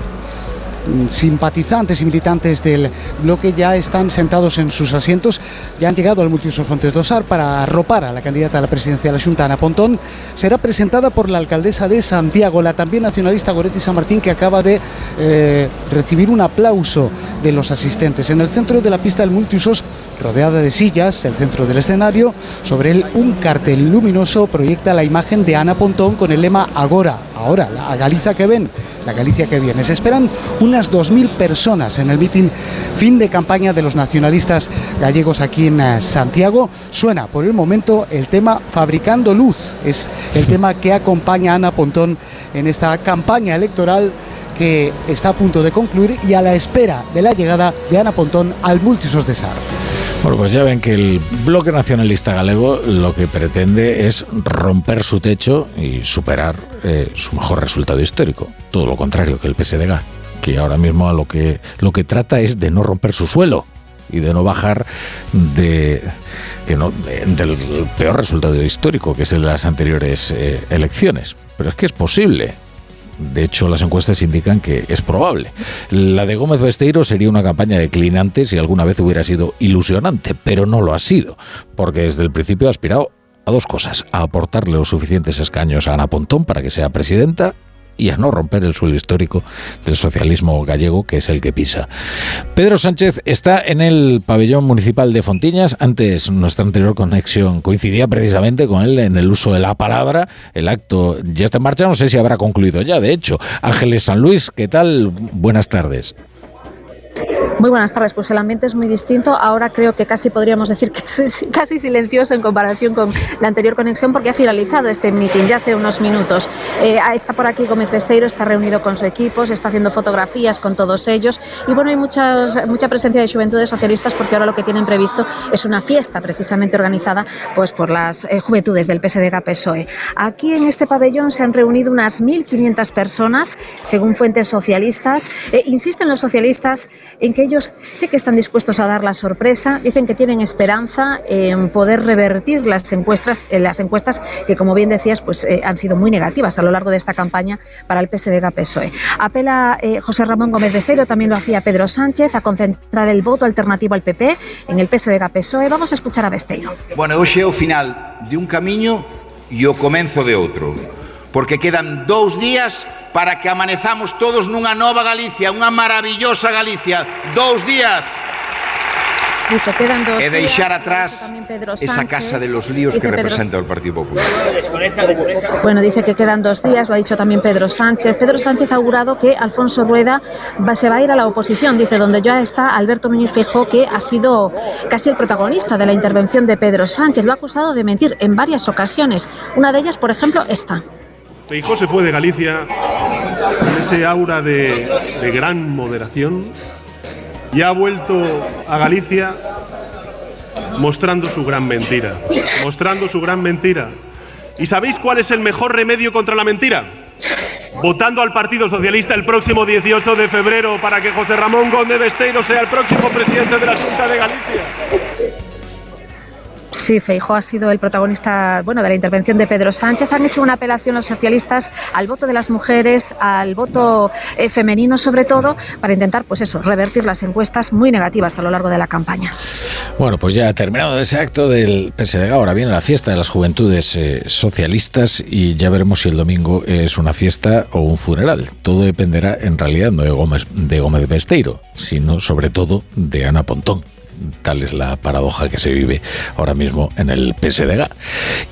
simpatizantes y militantes del bloque ya están sentados en sus asientos, ya han llegado al Multiuso Fontes Dosar para arropar a la candidata a la presidencia de la Junta, Ana Pontón. Será presentada por la alcaldesa de Santiago, la también nacionalista Goretti San Martín, que acaba de eh, recibir un aplauso de los asistentes. En el centro de la pista del Multiusos, rodeada de sillas, el centro del escenario, sobre él un cartel luminoso proyecta la imagen de Ana Pontón con el lema Agora, ahora, la Galicia que ven, la Galicia que viene. Se esperan unas 2.000 personas en el mitin fin de campaña de los nacionalistas gallegos aquí en eh, Santiago. Suena por el momento el tema Fabricando Luz. Es el tema que acompaña a Ana Pontón en esta campaña electoral que está a punto de concluir y a la espera de la llegada de Ana Pontón al Multisos de Sar. Bueno, pues ya ven que el bloque nacionalista galego lo que pretende es romper su techo y superar eh, su mejor resultado histórico. Todo lo contrario que el PSDG, que ahora mismo a lo que, lo que trata es de no romper su suelo y de no bajar de, que no, del peor resultado histórico, que es el de las anteriores eh, elecciones. Pero es que es posible. De hecho, las encuestas indican que es probable. La de Gómez Besteiro sería una campaña declinante si alguna vez hubiera sido ilusionante, pero no lo ha sido, porque desde el principio ha aspirado a dos cosas, a aportarle los suficientes escaños a Ana Pontón para que sea presidenta y a no romper el suelo histórico del socialismo gallego, que es el que pisa. Pedro Sánchez está en el pabellón municipal de Fontiñas. Antes, nuestra anterior conexión coincidía precisamente con él en el uso de la palabra. El acto ya está en marcha, no sé si habrá concluido ya, de hecho. Ángeles San Luis, ¿qué tal? Buenas tardes. Muy buenas tardes. Pues el ambiente es muy distinto. Ahora creo que casi podríamos decir que es casi silencioso en comparación con la anterior conexión porque ha finalizado este meeting ya hace unos minutos. Eh, está por aquí Gómez Besteiro, está reunido con su equipo, se está haciendo fotografías con todos ellos y bueno, hay muchas, mucha presencia de juventudes socialistas porque ahora lo que tienen previsto es una fiesta precisamente organizada pues por las eh, juventudes del PSDG-PSOE. Aquí en este pabellón se han reunido unas 1.500 personas según fuentes socialistas. Eh, insisten los socialistas en que ellos sí que están dispuestos a dar la sorpresa. Dicen que tienen esperanza en poder revertir las encuestas, eh, las encuestas que, como bien decías, pues eh, han sido muy negativas a lo largo de esta campaña para el PSDG-PSOE. Apela eh, José Ramón Gómez Besteiro, también lo hacía Pedro Sánchez, a concentrar el voto alternativo al PP en el PSDG-PSOE. Vamos a escuchar a Besteiro. Bueno, hoxe é o final de un camiño e o comenzo de outro. Porque quedan dous días para que amanezamos todos nunha nova Galicia, unha maravillosa Galicia. Dous días. Dice, quedan dos E deixar días, atrás esa casa de los líos que Pedro- representa el Partido Popular. Bueno, dice que quedan dos días, lo ha dicho también Pedro Sánchez. Pedro Sánchez ha augurado que Alfonso Rueda va- se va a ir a la oposición, dice, donde ya está Alberto Núñez Feijóo, que ha sido casi el protagonista de la intervención de Pedro Sánchez. Lo ha acusado de mentir en varias ocasiones. Una de ellas, por ejemplo, esta. Feijó se fue de Galicia con ese aura de, de gran moderación y ha vuelto a Galicia mostrando su gran mentira. Mostrando su gran mentira. ¿Y sabéis cuál es el mejor remedio contra la mentira? Votando al Partido Socialista el próximo 18 de febrero para que José Ramón Gómez Besteiro sea el próximo presidente de la Junta de Galicia. Sí, Feijóo ha sido el protagonista bueno, de la intervención de Pedro Sánchez. Han hecho una apelación los socialistas al voto de las mujeres, al voto eh, femenino sobre todo, para intentar, pues eso, revertir las encuestas muy negativas a lo largo de la campaña. Bueno, pues ya terminado ese acto del PSDG, ahora viene la fiesta de las juventudes eh, socialistas y ya veremos si el domingo es una fiesta o un funeral. Todo dependerá en realidad no de Gómez, de Gómez Besteiro, sino sobre todo de Ana Pontón. Tal es la paradoja que se vive ahora mismo en el PSDG.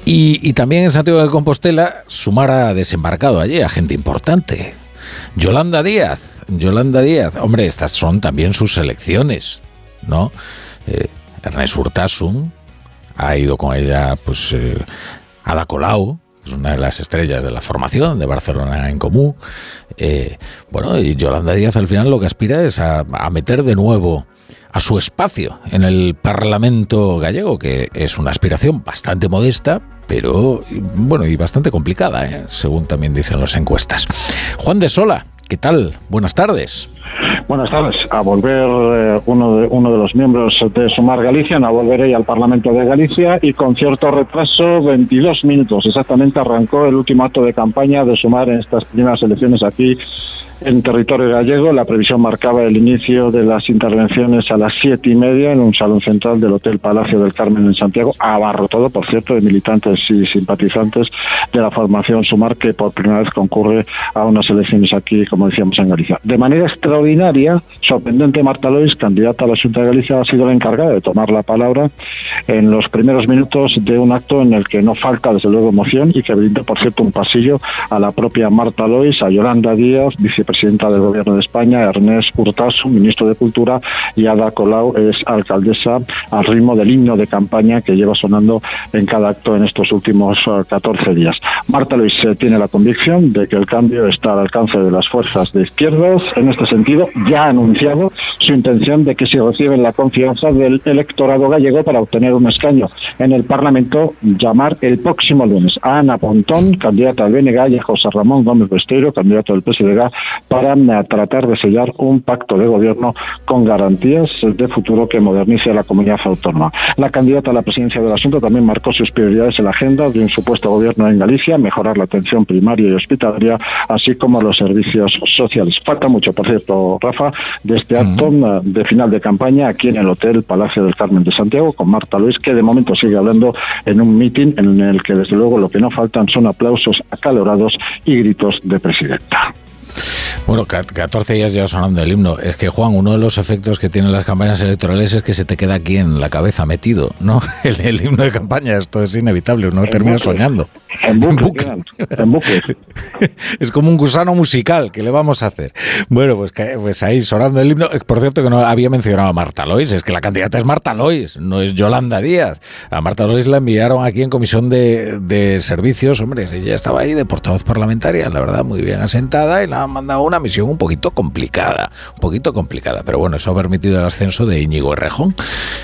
Y, y también en Santiago de Compostela, Sumar ha desembarcado allí a gente importante. Yolanda Díaz, Yolanda Díaz, hombre, estas son también sus elecciones, ¿no? Eh, Ernest Urtasun ha ido con ella, pues, eh, Ada Colau, es una de las estrellas de la formación de Barcelona en Común. Eh, bueno, y Yolanda Díaz al final lo que aspira es a meter de nuevo a su espacio en el Parlamento gallego, que es una aspiración bastante modesta, pero bueno, y bastante complicada, ¿eh? según también dicen las encuestas. Juan de Sola, ¿qué tal? Buenas tardes. Buenas tardes. A volver eh, uno, de, uno de los miembros de Sumar Galicia, a volver al Parlamento de Galicia y con cierto retraso, 22 minutos exactamente, arrancó el último acto de campaña de Sumar en estas primeras elecciones aquí en territorio gallego. La previsión marcaba el inicio de las intervenciones a las siete y media en un salón central del Hotel Palacio del Carmen en Santiago, abarrotado, por cierto, de militantes y simpatizantes de la formación Sumar, que por primera vez concurre a unas elecciones aquí, como decíamos, en Galicia. De manera extraordinaria, sorprendente, Marta Lois, candidata a la Junta de Galicia, ha sido la encargada de tomar la palabra en los primeros minutos de un acto en el que no falta, desde luego, emoción y que brinda, por cierto, un pasillo a la propia Marta Lois, a Yolanda Díaz, vicepresidenta del Gobierno de España, Ernest Urtasun, ministro de Cultura, y Ada Colau es alcaldesa al ritmo del himno de campaña que lleva sonando en cada acto en estos últimos eh, 14 días. Marta Lois eh, tiene la convicción de que el cambio está al alcance de las fuerzas de izquierdas. En este sentido, ya ha anunciado su intención de que si reciben la confianza del electorado gallego para obtener un escaño en el Parlamento, llamar el próximo lunes a Ana Pontón, candidata al BNG, y José Ramón Gómez Besteiro, candidato del PSDG, para tratar de sellar un pacto de gobierno con garantías de futuro que modernice a la comunidad autónoma. La candidata a la presidencia del asunto también marcó sus prioridades en la agenda de un supuesto gobierno en Galicia, mejorar la atención primaria y hospitalaria, así como los servicios sociales. Falta mucho, por cierto, Rafa, de este acto de final de campaña aquí en el Hotel Palacio del Carmen de Santiago con Marta Luis, que de momento sigue hablando en un mitin en el que desde luego lo que no faltan son aplausos acalorados y gritos de presidenta. Bueno, ca- 14 días ya sonando el himno. Es que, Juan, uno de los efectos que tienen las campañas electorales es que se te queda aquí en la cabeza metido, ¿no? El, el himno de campaña, esto es inevitable, uno termina soñando. En bucle, en bucle. Es como un gusano musical, ¿qué le vamos a hacer? Bueno, pues, pues ahí sonando el himno. Eh, Por cierto, que no había mencionado a Marta Lois, es que la candidata es Marta Lois, no es Yolanda Díaz. A Marta Lois la enviaron aquí en comisión de, de servicios, hombre, ella estaba ahí de portavoz parlamentaria, la verdad, muy bien asentada y la mandado una misión un poquito complicada, un poquito complicada, pero bueno, eso ha permitido el ascenso de Íñigo Errejón,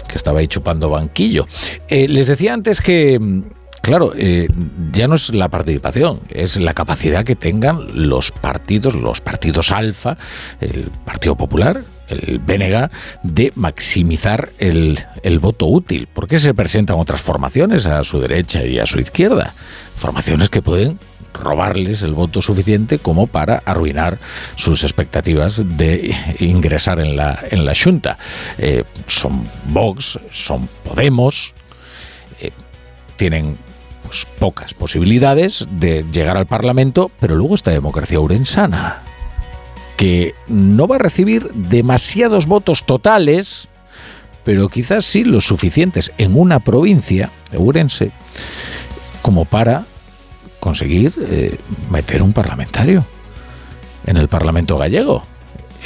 que estaba ahí chupando banquillo. Eh, les decía antes que mm, Claro, eh, ya no es la participación, es la capacidad que tengan los partidos, los partidos alfa, el Partido Popular, el BNG, de maximizar el, el voto útil. ¿Por qué se presentan otras formaciones a su derecha y a su izquierda? Formaciones que pueden robarles el voto suficiente como para arruinar sus expectativas de ingresar en la, en la Junta. Eh, son Vox, son Podemos, eh, tienen pues, pocas posibilidades de llegar al Parlamento, pero luego está democracia urensana, que no va a recibir demasiados votos totales, pero quizás sí los suficientes en una provincia, Urense, como para conseguir eh, meter un parlamentario en el Parlamento gallego.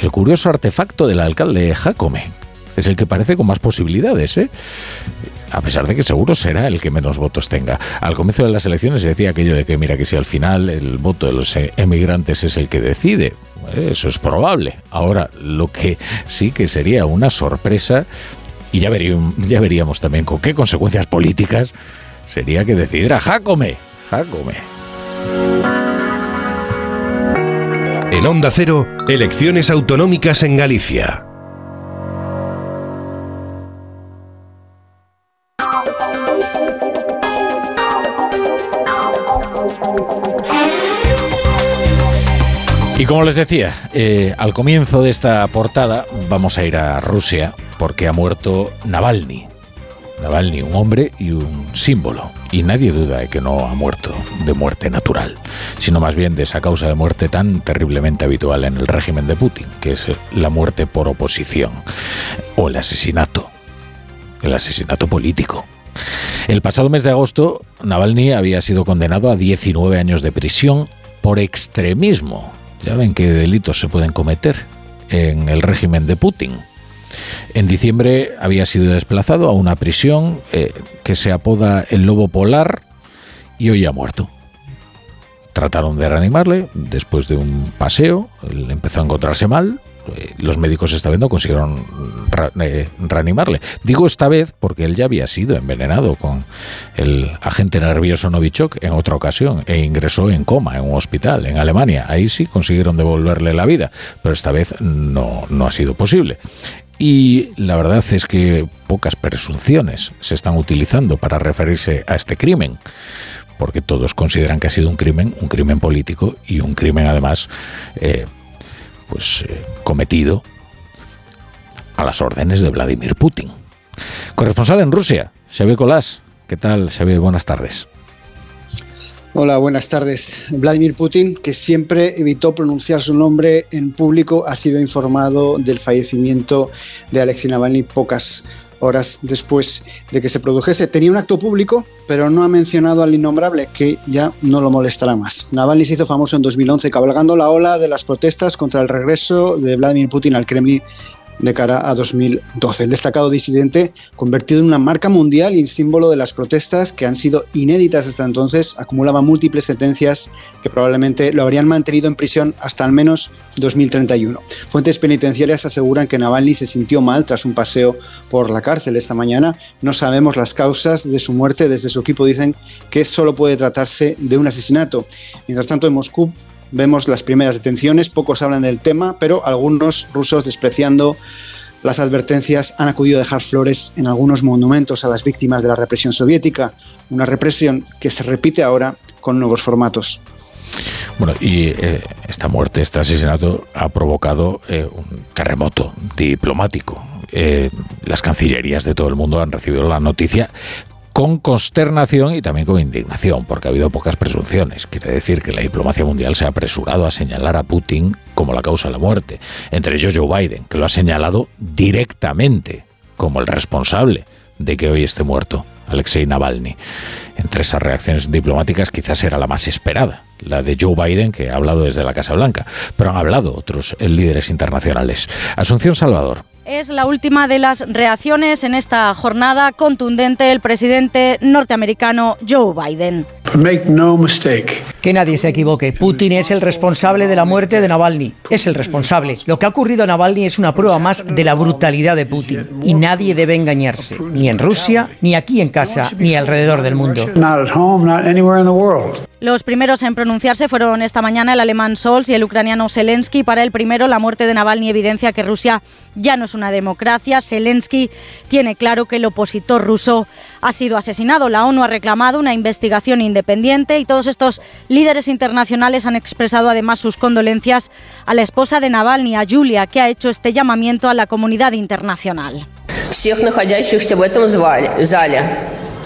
El curioso artefacto del alcalde Jacome. Es el que parece con más posibilidades, ¿eh? a pesar de que seguro será el que menos votos tenga. Al comienzo de las elecciones se decía aquello de que, mira, que si al final el voto de los emigrantes es el que decide, eso es probable. Ahora, lo que sí que sería una sorpresa, y ya veríamos, ya veríamos también con qué consecuencias políticas, sería que decidiera Jacome En Onda Cero, elecciones autonómicas en Galicia. Y como les decía, eh, al comienzo de esta portada vamos a ir a Rusia porque ha muerto Navalny, Navalny, un hombre y un símbolo. Y nadie duda de que no ha muerto de muerte natural, sino más bien de esa causa de muerte tan terriblemente habitual en el régimen de Putin, que es la muerte por oposición o el asesinato, el asesinato político. El pasado mes de agosto, Navalny había sido condenado a 19 años de prisión por extremismo. Ya ven qué delitos se pueden cometer en el régimen de Putin. En diciembre había sido desplazado a una prisión eh, que se apoda el Lobo Polar y hoy ha muerto. Trataron de reanimarle después de un paseo, él empezó a encontrarse mal, eh, los médicos esta vez no consiguieron eh, reanimarle. Digo esta vez porque él ya había sido envenenado con el agente nervioso Novichok en otra ocasión e ingresó en coma en un hospital en Alemania. Ahí sí consiguieron devolverle la vida, pero esta vez no, no ha sido posible. Y la verdad es que pocas presunciones se están utilizando para referirse a este crimen, porque todos consideran que ha sido un crimen, un crimen político y un crimen además, eh, pues eh, cometido a las órdenes de Vladimir Putin. Corresponsal en Rusia, Xavier Colás. ¿Qué tal, Xavier? Buenas tardes. Hola, buenas tardes. Vladimir Putin, que siempre evitó pronunciar su nombre en público, ha sido informado del fallecimiento de Alexei Navalny pocas horas después de que se produjese. Tenía un acto público, pero no ha mencionado al innombrable, que ya no lo molestará más. Navalny se hizo famoso en 2011 cabalgando la ola de las protestas contra el regreso de Vladimir Putin al Kremlin de cara a 2012. El destacado disidente, convertido en una marca mundial y símbolo de las protestas que han sido inéditas hasta entonces, acumulaba múltiples sentencias que probablemente lo habrían mantenido en prisión hasta al menos 2031. Fuentes penitenciarias aseguran que Navalny se sintió mal tras un paseo por la cárcel esta mañana. No sabemos las causas de su muerte. Desde su equipo dicen que solo puede tratarse de un asesinato. Mientras tanto, en Moscú vemos las primeras detenciones, pocos hablan del tema, pero algunos rusos despreciando las advertencias han acudido a dejar flores en algunos monumentos a las víctimas de la represión soviética, una represión que se repite ahora con nuevos formatos. Bueno, y eh, esta muerte, este asesinato ha provocado eh, un terremoto diplomático. Eh, las cancillerías de todo el mundo han recibido la noticia con consternación y también con indignación, porque ha habido pocas presunciones. Quiere decir que la diplomacia mundial se ha apresurado a señalar a Putin como la causa de la muerte, entre ellos Joe Biden, que lo ha señalado directamente como el responsable de que hoy esté muerto Alexei Navalny. Entre esas reacciones diplomáticas quizás era la más esperada, la de Joe Biden, que ha hablado desde la Casa Blanca, pero han hablado otros líderes internacionales. Asunción Salvador. Es la última de las reacciones en esta jornada contundente del presidente norteamericano Joe Biden. Make no mistake. Que nadie se equivoque. Putin es el responsable de la muerte de Navalny. Es el responsable. Lo que ha ocurrido a Navalny es una prueba más de la brutalidad de Putin. Y nadie debe engañarse. Ni en Rusia, ni aquí en casa, ni alrededor del mundo. Los primeros en pronunciarse fueron esta mañana el alemán Scholz y el ucraniano Zelensky. Para el primero, la muerte de Navalny evidencia que Rusia ya no es una democracia. Zelensky tiene claro que el opositor ruso ha sido asesinado. La ONU ha reclamado una investigación independiente y todos estos líderes internacionales han expresado además sus condolencias a la esposa de Navalny, a Julia, que ha hecho este llamamiento a la comunidad internacional.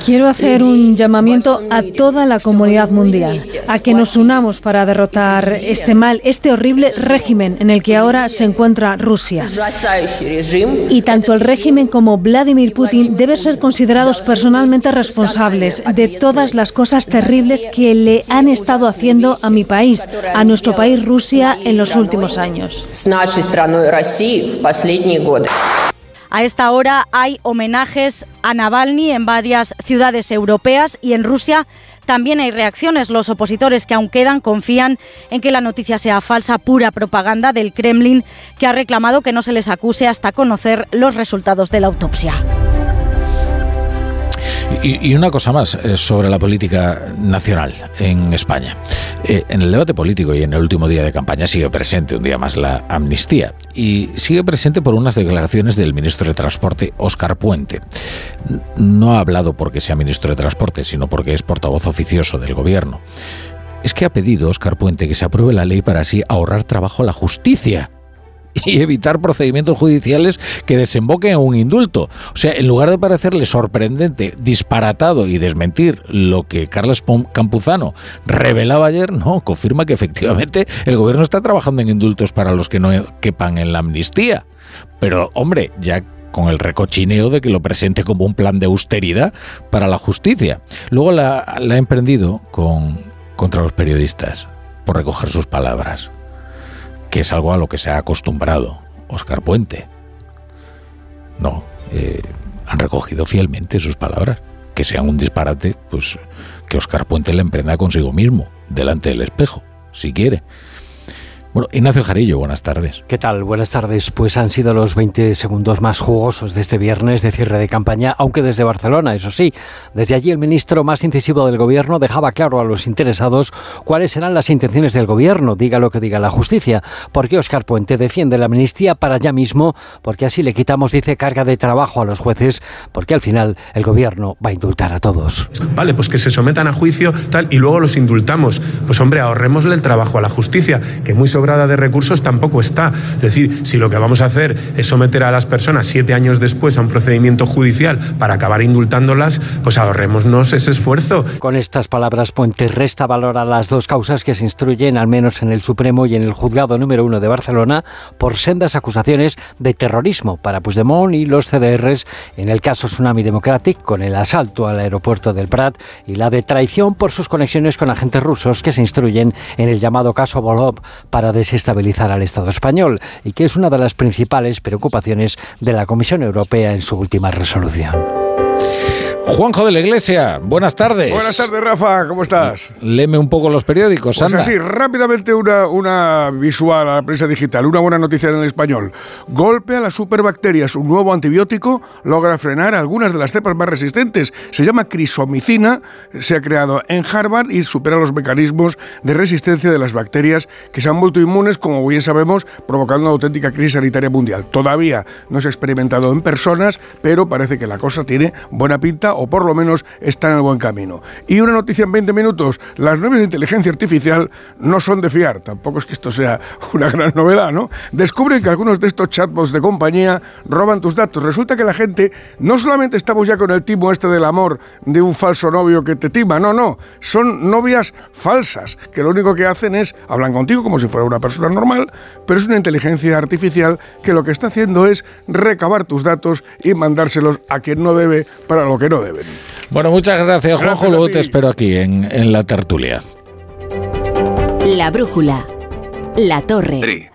Quiero hacer un llamamiento a toda la comunidad mundial, a que nos unamos para derrotar este mal, este horrible régimen en el que ahora se encuentra Rusia. Y tanto el régimen como Vladimir Putin deben ser considerados personalmente responsables de todas las cosas terribles que le han estado haciendo a mi país, a nuestro país Rusia, en los últimos años. A esta hora hay homenajes a Navalny en varias ciudades europeas y en Rusia también hay reacciones. Los opositores que aún quedan confían en que la noticia sea falsa, pura propaganda del Kremlin, que ha reclamado que no se les acuse hasta conocer los resultados de la autopsia. Y, una cosa más eh, sobre la política nacional en España. Eh, en el debate político y en el último día de campaña sigue presente un día más la amnistía y sigue presente por unas declaraciones del ministro de Transporte, Óscar Puente. No ha hablado porque sea ministro de Transporte, sino porque es portavoz oficioso del gobierno. Es que ha pedido Óscar Puente que se apruebe la ley para así ahorrar trabajo a la justicia y evitar procedimientos judiciales que desemboquen en un indulto. O sea, en lugar de parecerle sorprendente, disparatado y desmentir lo que Carlos Campuzano revelaba ayer, no, confirma que efectivamente el gobierno está trabajando en indultos para los que no quepan en la amnistía. Pero, hombre, ya con el recochineo de que lo presente como un plan de austeridad para la justicia. Luego la, la ha emprendido con, contra los periodistas por recoger sus palabras que es algo a lo que se ha acostumbrado Oscar Puente. No, eh, han recogido fielmente sus palabras. Que sean un disparate, pues que Oscar Puente le emprenda consigo mismo, delante del espejo, si quiere. Bueno, Ignacio Jarillo, buenas tardes. ¿Qué tal? Buenas tardes. Pues han sido los 20 segundos más jugosos de este viernes de cierre de campaña, aunque desde Barcelona, eso sí. Desde allí el ministro más incisivo del gobierno dejaba claro a los interesados cuáles serán las intenciones del gobierno, diga lo que diga la justicia. Porque Oscar Puente defiende la amnistía para ya mismo, porque así le quitamos, dice, carga de trabajo a los jueces, porque al final el gobierno va a indultar a todos. Vale, pues que se sometan a juicio tal y luego los indultamos. Pues hombre, ahorrémosle el trabajo a la justicia, que muy sobrada de recursos tampoco está. Es decir, si lo que vamos a hacer es someter a las personas siete años después a un procedimiento judicial para acabar indultándolas, pues ahorrémonos ese esfuerzo. Con estas palabras, Puente resta valor a las dos causas que se instruyen, al menos en el Supremo y en el Juzgado número uno de Barcelona, por sendas acusaciones de terrorismo para Puigdemont y los CDRs en el caso Tsunami Democratic, con el asalto al aeropuerto del Prat y la de traición por sus conexiones con agentes rusos que se instruyen en el llamado caso Volov para desestabilizar al Estado español y que es una de las principales preocupaciones de la Comisión Europea en su última resolución. Juanjo de la Iglesia, buenas tardes. Buenas tardes, Rafa, ¿cómo estás? Leme un poco los periódicos, pues así, rápidamente una, una visual a la prensa digital, una buena noticia en el español. Golpe a las superbacterias, un nuevo antibiótico logra frenar algunas de las cepas más resistentes. Se llama crisomicina, se ha creado en Harvard y supera los mecanismos de resistencia de las bacterias que se han vuelto inmunes, como bien sabemos, provocando una auténtica crisis sanitaria mundial. Todavía no se ha experimentado en personas, pero parece que la cosa tiene buena pinta o por lo menos está en el buen camino. Y una noticia en 20 minutos, las nuevas de inteligencia artificial no son de fiar, tampoco es que esto sea una gran novedad, ¿no? Descubren que algunos de estos chatbots de compañía roban tus datos. Resulta que la gente, no solamente estamos ya con el timo este del amor de un falso novio que te tima, no, no, son novias falsas, que lo único que hacen es, hablan contigo como si fuera una persona normal, pero es una inteligencia artificial que lo que está haciendo es recabar tus datos y mandárselos a quien no debe para lo que no Bueno, muchas gracias, Juanjo. Luego te espero aquí en, en la tertulia. La brújula. La torre.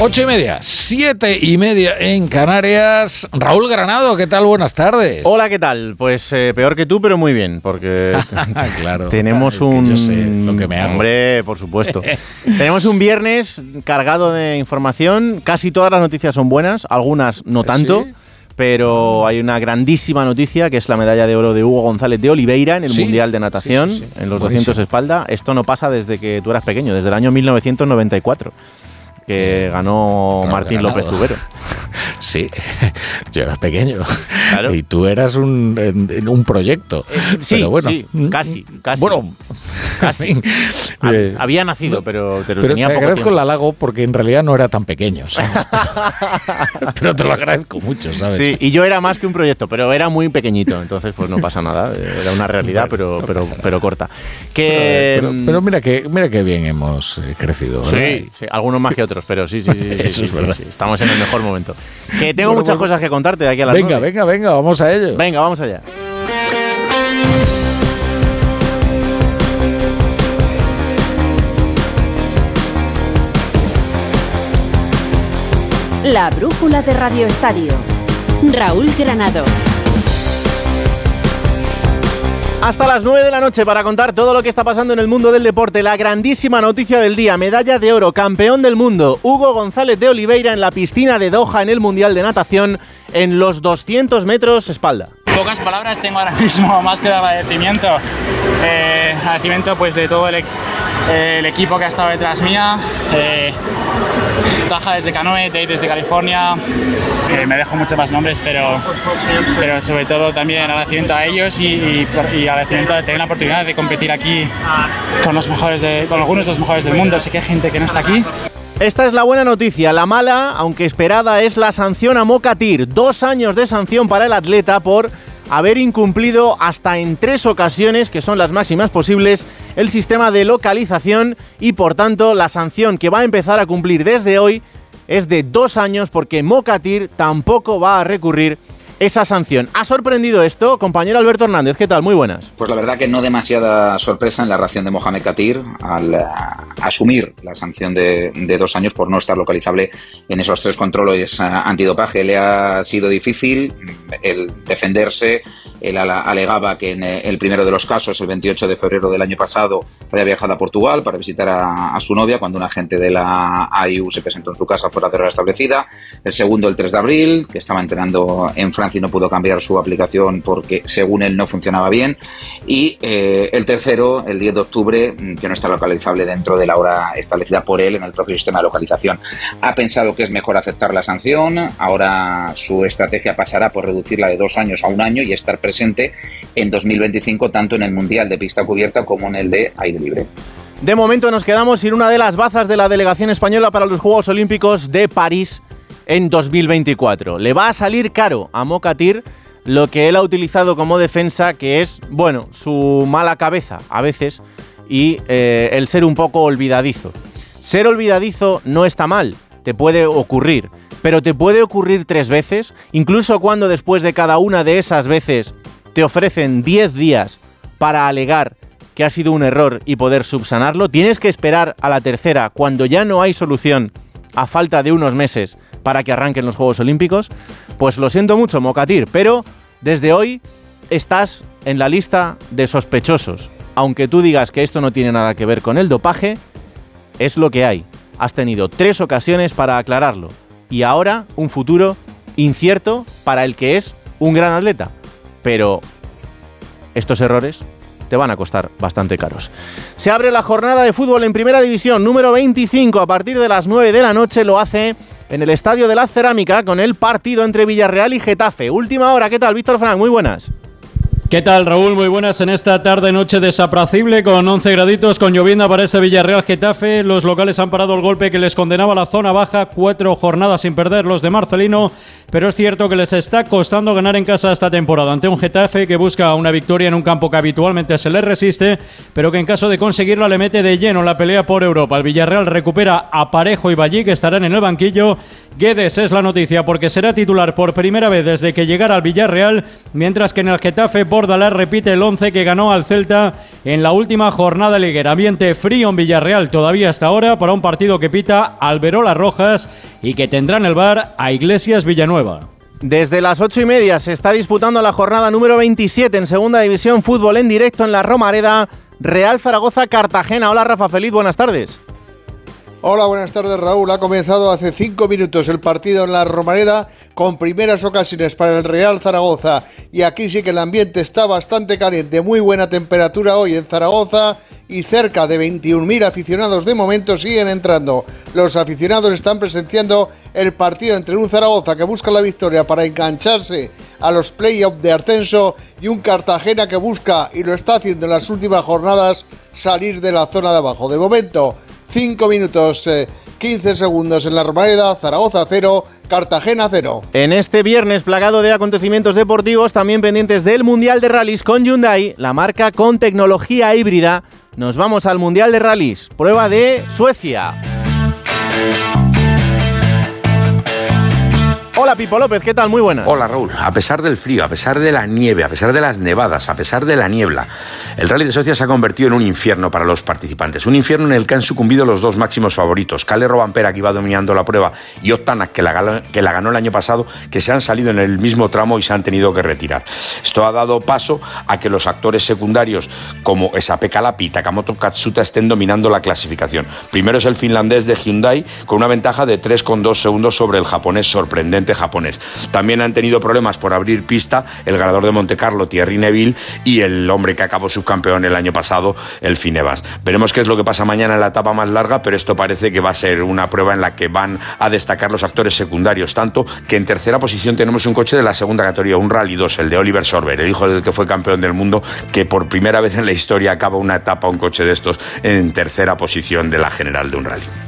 Ocho y media, siete y media en Canarias. Raúl Granado, ¿qué tal? Buenas tardes. Hola, ¿qué tal? Pues eh, peor que tú, pero muy bien, porque claro, tenemos claro, un... yo sé lo que me hago. Hombre, por supuesto. tenemos un viernes cargado de información. Casi todas las noticias son buenas, algunas no tanto. ¿Sí? Pero hay una grandísima noticia que es la medalla de oro de Hugo González de Oliveira en el Sí. Mundial de Natación, Sí, sí, sí. en los Buenísimo. 200 espalda. Esto no pasa desde que tú eras pequeño, desde el año 1994, que ganó Martín ganado. López Zubero. Sí, yo era pequeño. Y tú eras un, en- un proyecto. Eh, sí, Pero bueno, sí, casi, casi. Bueno, casi. en fin, Hab- eh, Había nacido, pero, pero pero tenía te poco agradezco tiempo. el halago porque en realidad no era tan pequeño. ¿sabes? pero te lo agradezco mucho, ¿sabes? Sí, y yo era más que un proyecto, pero era muy pequeñito, entonces pues no pasa nada, era una realidad, pero, pero, pero corta. Que, Pero, pero- pero mira que mira que bien hemos eh, crecido. ¿verdad? Sí, sí, algunos más que otros, pero sí, sí, sí, sí, Eso sí, es sí, verdad. sí, estamos en el mejor momento. Que tengo Bueno, muchas cosas que contarte de aquí a las Venga, venga, venga, vamos a ello. Venga, vamos allá. La brújula de Radio Estadio. Raúl Granado. Hasta las 9 de la noche para contar todo lo que está pasando en el mundo del deporte. La grandísima noticia del día, medalla de oro, campeón del mundo, Hugo González de Oliveira en la piscina de Doha en el Mundial de Natación en los 200 metros espalda. Pocas palabras tengo ahora mismo, más que de agradecimiento. Eh, agradecimiento pues de todo el, e- el equipo que ha estado detrás mía. Eh, Taja desde Canoe, Tate desde California. Eh, me dejo muchos más nombres, pero, pero sobre todo también agradecimiento a ellos y, y, y agradecimiento de tener la oportunidad de competir aquí con, los mejores de- con algunos de los mejores del mundo. Sé que hay gente que no está aquí. Esta es la buena noticia. La mala, aunque esperada, es la sanción a Mokatir. Dos años de sanción para el atleta por haber incumplido hasta en tres ocasiones, que son las máximas posibles, el sistema de localización y por tanto la sanción que va a empezar a cumplir desde hoy es de dos años porque Mokatir tampoco va a recurrir esa sanción. ¿Ha sorprendido esto, compañero Alberto Hernández? ¿Qué tal? Muy buenas. Pues la verdad que no demasiada sorpresa en la reacción de Mohamed Katir al eh, asumir la sanción de, dos años por no estar localizable en esos tres controles eh, antidopaje. Le ha sido difícil mm, el defenderse. Él alegaba que en eh, el primero de los casos, el 28 de febrero del año pasado, había viajado a Portugal para visitar a, a su novia cuando un agente de la AIU se presentó en su casa fuera de hora establecida. El segundo, el 3 de abril, que estaba entrenando en Francia y no pudo cambiar su aplicación porque, según él, no funcionaba bien. Y eh, el tercero, el 10 de octubre, mm, que no está localizable dentro de la hora establecida por él en el propio sistema de localización. Ha pensado que es mejor aceptar la sanción. Ahora su estrategia pasará por reducirla de dos años a un año y estar presente en 2025 tanto en el Mundial de pista cubierta como en el de aire libre. De momento nos quedamos sin una de las bazas de la delegación española para los Juegos Olímpicos de París en 2024. Le va a salir caro a Mokatir lo que él ha utilizado como defensa, que es, bueno, su mala cabeza a veces y eh, el ser un poco olvidadizo. Ser olvidadizo no está mal, te puede ocurrir, pero te puede ocurrir tres veces, incluso cuando después de cada una de esas veces te ofrecen 10 días para alegar que ha sido un error y poder subsanarlo, tienes que esperar a la tercera cuando ya no hay solución a falta de unos meses para que arranquen los Juegos Olímpicos, pues lo siento mucho, Mokatir, pero desde hoy estás en la lista de sospechosos. Aunque tú digas que esto no tiene nada que ver con el dopaje, es lo que hay. Has tenido tres ocasiones para aclararlo y ahora un futuro incierto para el que es un gran atleta. Pero estos errores te van a costar bastante caros. Se abre la jornada de fútbol en Primera División número 25 a partir de las 9 de la noche. Lo hace en el Estadio de la Cerámica con el partido entre Villarreal y Getafe. Última hora, ¿qué tal? Víctor Frank, muy buenas. ¿Qué tal, Raúl? Muy buenas en esta tarde-noche desapracible con 11 graditos, con llovienda para este Villarreal Getafe. Los locales han parado el golpe que les condenaba la zona baja, cuatro jornadas sin perder los de Marcelino, pero es cierto que les está costando ganar en casa esta temporada ante un Getafe que busca una victoria en un campo que habitualmente se les resiste, pero que en caso de conseguirla le mete de lleno en la pelea por Europa. El Villarreal recupera a Parejo y Ballí, que estarán en el banquillo. Guedes es la noticia porque será titular por primera vez desde que llegara al Villarreal, mientras que en el Getafe Bordalás repite el 11 que ganó al Celta en la última jornada liguera. Ambiente frío en Villarreal todavía hasta ahora para un partido que pita Alberola Rojas y que tendrá en el bar a Iglesias Villanueva. Desde las ocho y media se está disputando la jornada número 27 en Segunda División Fútbol en directo en la Romareda, Real Zaragoza Cartagena. Hola Rafa Feliz, buenas tardes. Hola, buenas tardes Raúl. Ha comenzado hace cinco minutos el partido en la Romareda con primeras ocasiones para el Real Zaragoza. Y aquí sí que el ambiente está bastante caliente, muy buena temperatura hoy en Zaragoza y cerca de 21.000 aficionados de momento siguen entrando. Los aficionados están presenciando el partido entre un Zaragoza que busca la victoria para engancharse a los playoffs de ascenso y un Cartagena que busca, y lo está haciendo en las últimas jornadas, salir de la zona de abajo. De momento, 5 minutos 15 eh, segundos en la Romareda, Zaragoza 0, Cartagena 0. En este viernes plagado de acontecimientos deportivos, también pendientes del Mundial de Rallys con Hyundai, la marca con tecnología híbrida. Nos vamos al Mundial de Rallys, prueba de Suecia. Hola Pipo López, ¿qué tal? Muy buenas. Hola Raúl. A pesar del frío, a pesar de la nieve, a pesar de las nevadas, a pesar de la niebla, el Rally de Suecia se ha convertido en un infierno para los participantes. Un infierno en el que han sucumbido los dos máximos favoritos, Kalle Robampera, que iba dominando la prueba, y Ottanak, que la, que la ganó el año pasado, que se han salido en el mismo tramo y se han tenido que retirar. Esto ha dado paso a que los actores secundarios como Esape Kalapi y Takamoto Katsuta estén dominando la clasificación. Primero es el finlandés de Hyundai con una ventaja de 3,2 segundos sobre el japonés sorprendente japonés. También han tenido problemas por abrir pista el ganador de Monte Carlo, Thierry Neville, y el hombre que acabó subcampeón el año pasado, el Finevas. Veremos qué es lo que pasa mañana en la etapa más larga, pero esto parece que va a ser una prueba en la que van a destacar los actores secundarios, tanto que en tercera posición tenemos un coche de la segunda categoría, un Rally 2, el de Oliver Sorber, el hijo del que fue campeón del mundo, que por primera vez en la historia acaba una etapa, un coche de estos, en tercera posición de la general de un rally.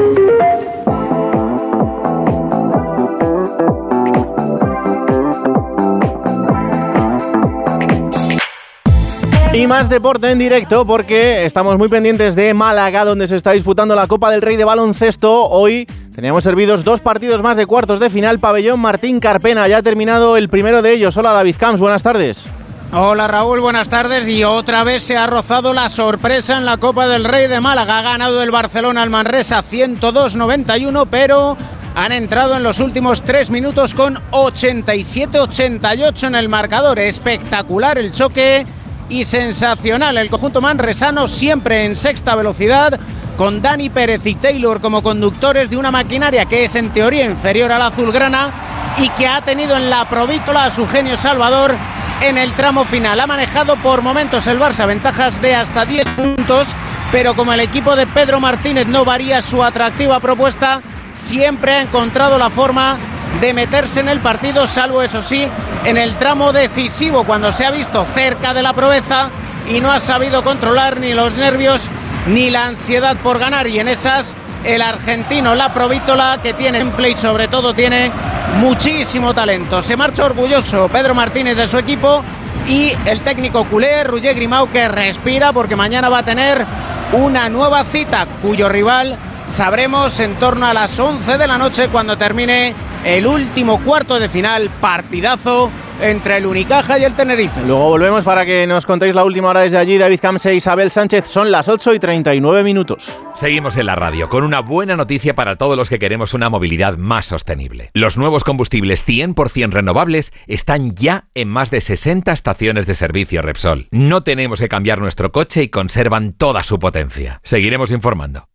Y más deporte en directo porque estamos muy pendientes de Málaga, donde se está disputando la Copa del Rey de baloncesto. Hoy teníamos servidos dos partidos más de cuartos de final. Pabellón Martín Carpena, ya ha terminado el primero de ellos. Hola David Camps, buenas tardes. Hola Raúl, buenas tardes. Y otra vez se ha rozado la sorpresa en la Copa del Rey de Málaga. Ha ganado el Barcelona al Manresa 102-91, pero han entrado en los últimos tres minutos con 87-88 en el marcador. Espectacular el choque y sensacional. El conjunto manresano siempre en sexta velocidad, con Dani Pérez y Taylor como conductores de una maquinaria que es en teoría inferior a la azulgrana y que ha tenido en la provítola a su genio Salvador en el tramo final. Ha manejado por momentos el Barça ventajas de hasta 10 puntos, pero como el equipo de Pedro Martínez no varía su atractiva propuesta, siempre ha encontrado la forma de meterse en el partido, salvo eso sí, en el tramo decisivo, cuando se ha visto cerca de la proeza y no ha sabido controlar ni los nervios ni la ansiedad por ganar. Y en esas, el argentino, la Provítola, que tiene en play, sobre todo, tiene muchísimo talento. Se marcha orgulloso Pedro Martínez de su equipo y el técnico culé, Roger Grimau, que respira porque mañana va a tener una nueva cita, cuyo rival sabremos en torno a las 11 de la noche cuando termine el último cuarto de final, partidazo entre el Unicaja y el Tenerife. Luego volvemos para que nos contéis la última hora desde allí. David Camse e Isabel Sánchez. Son las 8 y 39 minutos. Seguimos en la radio con una buena noticia para todos los que queremos una movilidad más sostenible. Los nuevos combustibles 100% renovables están ya en más de 60 estaciones de servicio Repsol. No tenemos que cambiar nuestro coche y conservan toda su potencia. Seguiremos informando.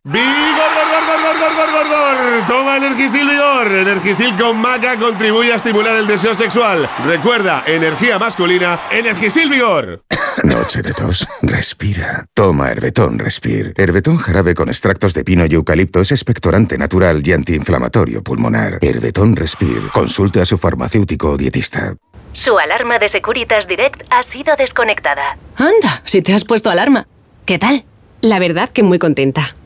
Toma Energisil Vigor. Energisil con maca contribuye a estimular el deseo sexual. Recuerda, energía masculina, Energisil Vigor. Noche de tos. Respira. Toma Herbetón Respir. Herbetón jarabe con extractos de pino y eucalipto es expectorante natural y antiinflamatorio pulmonar. Herbetón Respir. Consulte a su farmacéutico o dietista. Su alarma de Securitas Direct ha sido desconectada. Anda, si te has puesto alarma. ¿Qué tal? La verdad que muy contenta.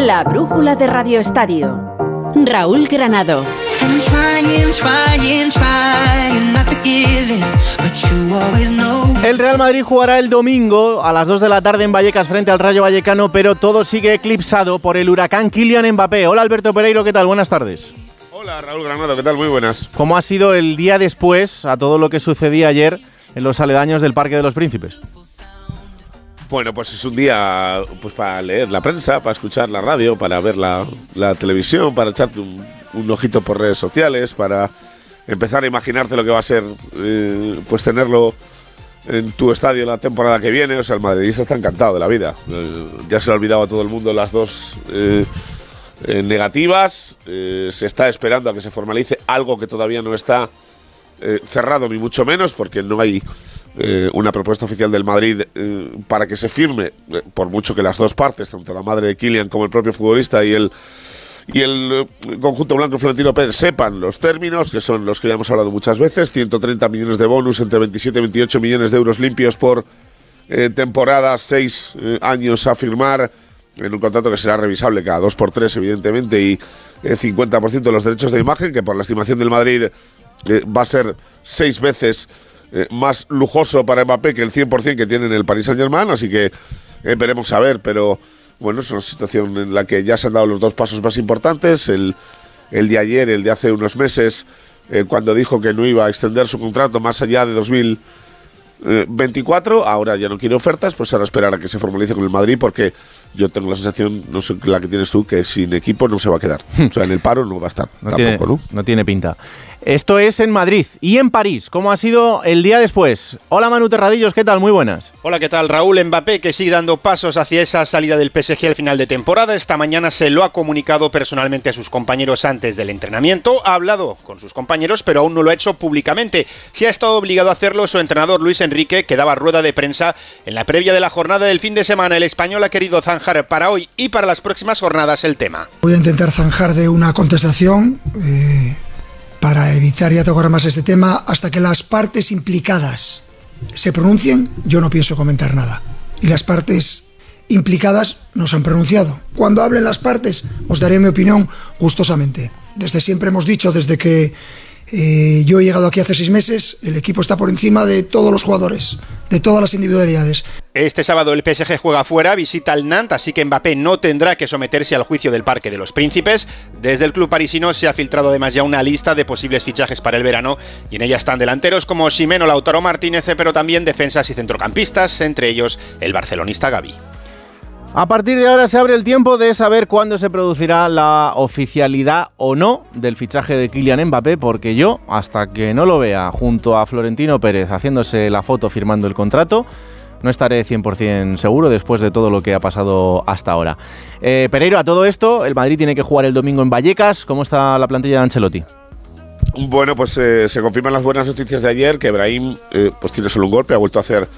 La brújula de Radio Estadio. Raúl Granado. El Real Madrid jugará el domingo a las 2 de la tarde en Vallecas frente al Rayo Vallecano, pero todo sigue eclipsado por el huracán Kylian Mbappé. Hola Alberto Pereiro, ¿qué tal? Buenas tardes. Hola Raúl Granado, ¿qué tal? Muy buenas. ¿Cómo ha sido el día después a todo lo que sucedía ayer en los aledaños del Parque de los Príncipes? Bueno, pues es un día pues para leer la prensa, para escuchar la radio, para ver la, la televisión, para echarte un, un, ojito por redes sociales, para empezar a imaginarte lo que va a ser eh, pues tenerlo en tu estadio la temporada que viene. O sea, el madridista está encantado de la vida. Eh, ya se le ha olvidado a todo el mundo las dos eh, negativas. se está esperando a que se formalice algo que todavía no está cerrado, ni mucho menos, porque no hay eh, una propuesta oficial del Madrid eh, para que se firme, eh, por mucho que las dos partes, tanto la madre de Kylian como el propio futbolista y el y el conjunto blanco Florentino Pérez sepan los términos, que son los que ya hemos hablado muchas veces, 130 millones de bonus, entre 27 y 28 millones de euros limpios por temporada, seis años a firmar, en un contrato que será revisable cada dos por tres, evidentemente, y 50% de los derechos de imagen, que por la estimación del Madrid va a ser seis veces eh, más lujoso para Mbappé que el 100% que tiene en el Paris Saint-Germain, así que eh, veremos a ver, pero bueno, es una situación en la que ya se han dado los dos pasos más importantes, el, el de ayer, el de hace unos meses, eh, cuando dijo que no iba a extender su contrato más allá de 2024, ahora ya no quiere ofertas, pues ahora esperar a que se formalice con el Madrid porque yo tengo la sensación, no sé la que tienes tú, que sin equipo no se va a quedar. o sea, en el paro no va a estar. No, tiene, ¿no? tiene pinta. Esto es en Madrid y en París. ¿Cómo ha sido el día después? Hola Manu Terradillos, ¿qué tal? Muy buenas. Hola, ¿qué tal? Raúl Mbappé, que sigue dando pasos hacia esa salida del PSG al final de temporada. Esta mañana se lo ha comunicado personalmente a sus compañeros antes del entrenamiento. Ha hablado con sus compañeros, pero aún no lo ha hecho públicamente. Si ha estado obligado a hacerlo su entrenador Luis Enrique, que daba rueda de prensa en la previa de la jornada del fin de semana. El español ha querido zanjar para hoy y para las próximas jornadas el tema. Voy a intentar zanjar de una contestación. Eh para evitar ya tocar más este tema, hasta que las partes implicadas se pronuncien, yo no pienso comentar nada. Y las partes implicadas no se han pronunciado. Cuando hablen las partes, os daré mi opinión gustosamente. Desde siempre hemos dicho, desde que eh, yo he llegado aquí hace seis meses, el equipo está por encima de todos los jugadores, de todas las individualidades. Este sábado el PSG juega fuera, visita al Nantes, así que Mbappé no tendrá que someterse al juicio del Parque de los Príncipes. Desde el club parisino se ha filtrado además ya una lista de posibles fichajes para el verano y en ella están delanteros como Ximeno Lautaro Martínez, pero también defensas y centrocampistas, entre ellos el barcelonista Gaby. A partir de ahora se abre el tiempo de saber cuándo se producirá la oficialidad o no del fichaje de Kylian Mbappé, porque yo, hasta que no lo vea junto a Florentino Pérez haciéndose la foto firmando el contrato, no estaré 100% seguro después de todo lo que ha pasado hasta ahora. Eh, Pereiro, a todo esto, el Madrid tiene que jugar el domingo en Vallecas. ¿Cómo está la plantilla de Ancelotti? Bueno, pues eh, se confirman las buenas noticias de ayer, que Brahim eh, pues tiene solo un golpe, ha vuelto a hacer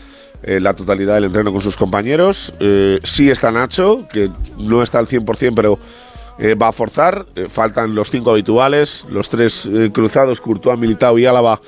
eh, la totalidad del entreno con sus compañeros. Eh, sí está Nacho, que no está al 100%, pero eh, va a forzar. faltan los cinco habituales, los tres cruzados, Courtois, Militao y Álava,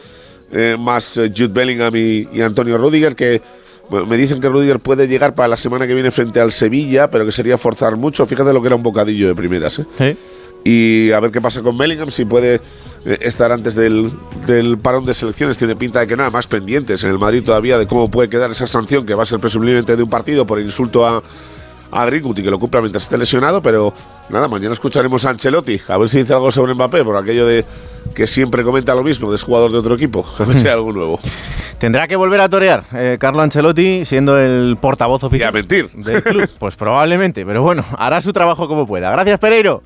más Jude Bellingham y, Antonio Rudiger, que me dicen que Rudiger puede llegar para la semana que viene frente al Sevilla, pero que sería forzar mucho. Fíjate lo que era un bocadillo de primeras. ¿eh? Y a ver qué pasa con Bellingham, si puede eh, estar antes del, del, parón de selecciones. Tiene pinta de que nada más pendientes en el Madrid todavía de cómo puede quedar esa sanción que va a ser presumiblemente de un partido por insulto a, a Greenwood y que lo cumpla mientras esté lesionado. Pero nada, mañana escucharemos a Ancelotti a ver si dice algo sobre Mbappé por aquello de que siempre comenta lo mismo, de jugador de otro equipo. A ver si hay algo nuevo. Tendrá que volver a torear eh, Carlo Ancelotti siendo el portavoz oficial mentir. del club. Pues probablemente, pero bueno, hará su trabajo como pueda. Gracias, Pereiro.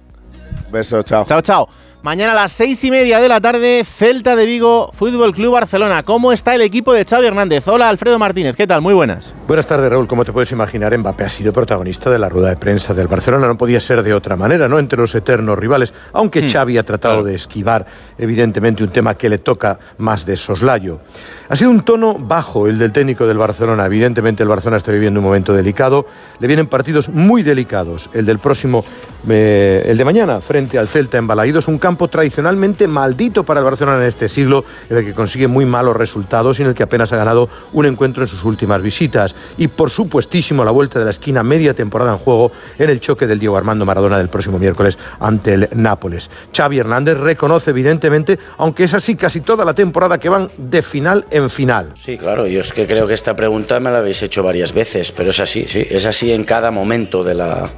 Beso, chao. Chao, chao. Mañana a las seis y media de la tarde, Celta de Vigo, Fútbol Club Barcelona. ¿Cómo está el equipo de Xavi Hernández? Hola, Alfredo Martínez. ¿Qué tal? Muy buenas. Buenas tardes, Raúl. Como te puedes imaginar, Mbappé ha sido protagonista de la rueda de prensa del Barcelona. No podía ser de otra manera, ¿no? Entre los eternos rivales. Aunque Hmm. Xavi ha tratado de esquivar, evidentemente, un tema que le toca más de soslayo. Ha sido un tono bajo el del técnico del Barcelona. Evidentemente, el Barcelona está viviendo un momento delicado. Le vienen partidos muy delicados. El del próximo, eh, el de mañana, frente al Celta en Balaídos, un campo tradicionalmente maldito para el Barcelona en este siglo, en el que consigue muy malos resultados y en el que apenas ha ganado un encuentro en sus últimas visitas. Y por supuestísimo, la vuelta de la esquina, media temporada en juego en el choque del Diego Armando Maradona del próximo miércoles ante el Nápoles. Xavi Hernández reconoce, evidentemente, aunque es así casi toda la temporada que van de final en final. Sí, claro, yo es que creo que esta pregunta me la habéis hecho varias veces, pero es así, sí, es así en cada momento de la,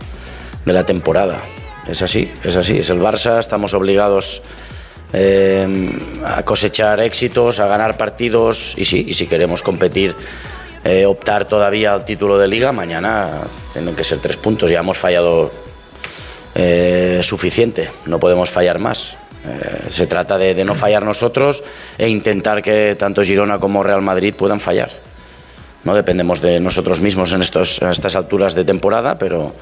de la temporada. Es así, es así, es el Barça, estamos obligados eh, a cosechar éxitos, a ganar partidos y sí, y si queremos competir, eh, optar todavía al título de liga, mañana tienen que ser tres puntos, ya hemos fallado eh, suficiente, no podemos fallar más. Se trata de, de no fallar nosotros e intentar que tanto Girona como Real Madrid puedan fallar. No dependemos de nosotros mismos en, estos, en estas alturas de temporada, pero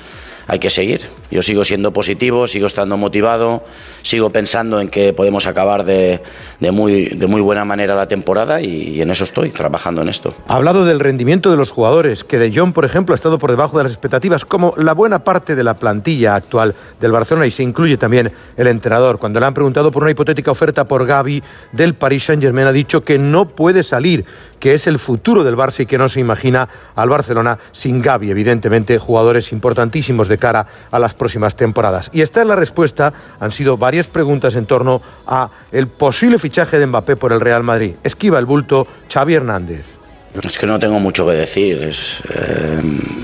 hay que seguir. Yo sigo siendo positivo, sigo estando motivado, sigo pensando en que podemos acabar de, de muy, de muy buena manera la temporada y, y en eso estoy, trabajando en esto. Ha hablado del rendimiento de los jugadores, que De Jong, por ejemplo, ha estado por debajo de las expectativas, como la buena parte de la plantilla actual del Barcelona, y se incluye también el entrenador. Cuando le han preguntado por una hipotética oferta por Gavi del Paris Saint-Germain, ha dicho que no puede salir, que es el futuro del Barça y que no se imagina al Barcelona sin Gavi, evidentemente, jugadores importantísimos de cara a las próximas temporadas. Y esta es la respuesta. Han sido varias preguntas en torno a el posible fichaje de Mbappé por el Real Madrid. Esquiva el bulto Xavi Hernández. Es que no tengo mucho que decir. Es, eh,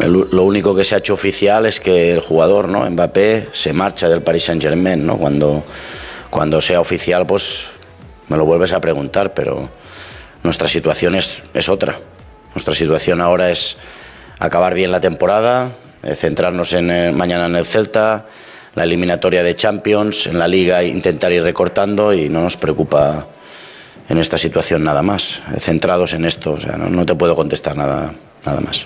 lo único que se ha hecho oficial es que el jugador, ¿no? Mbappé, se marcha del Paris Saint Germain, ¿no? Cuando, cuando sea oficial, pues me lo vuelves a preguntar, pero nuestra situación es, es otra. Nuestra situación ahora es acabar bien la temporada, eh, centrarnos en, eh, mañana en el Celta, la eliminatoria de Champions, en la Liga intentar ir recortando y no nos preocupa en esta situación nada más. Eh, Centrados en esto, o sea, no, no te puedo contestar nada, nada más.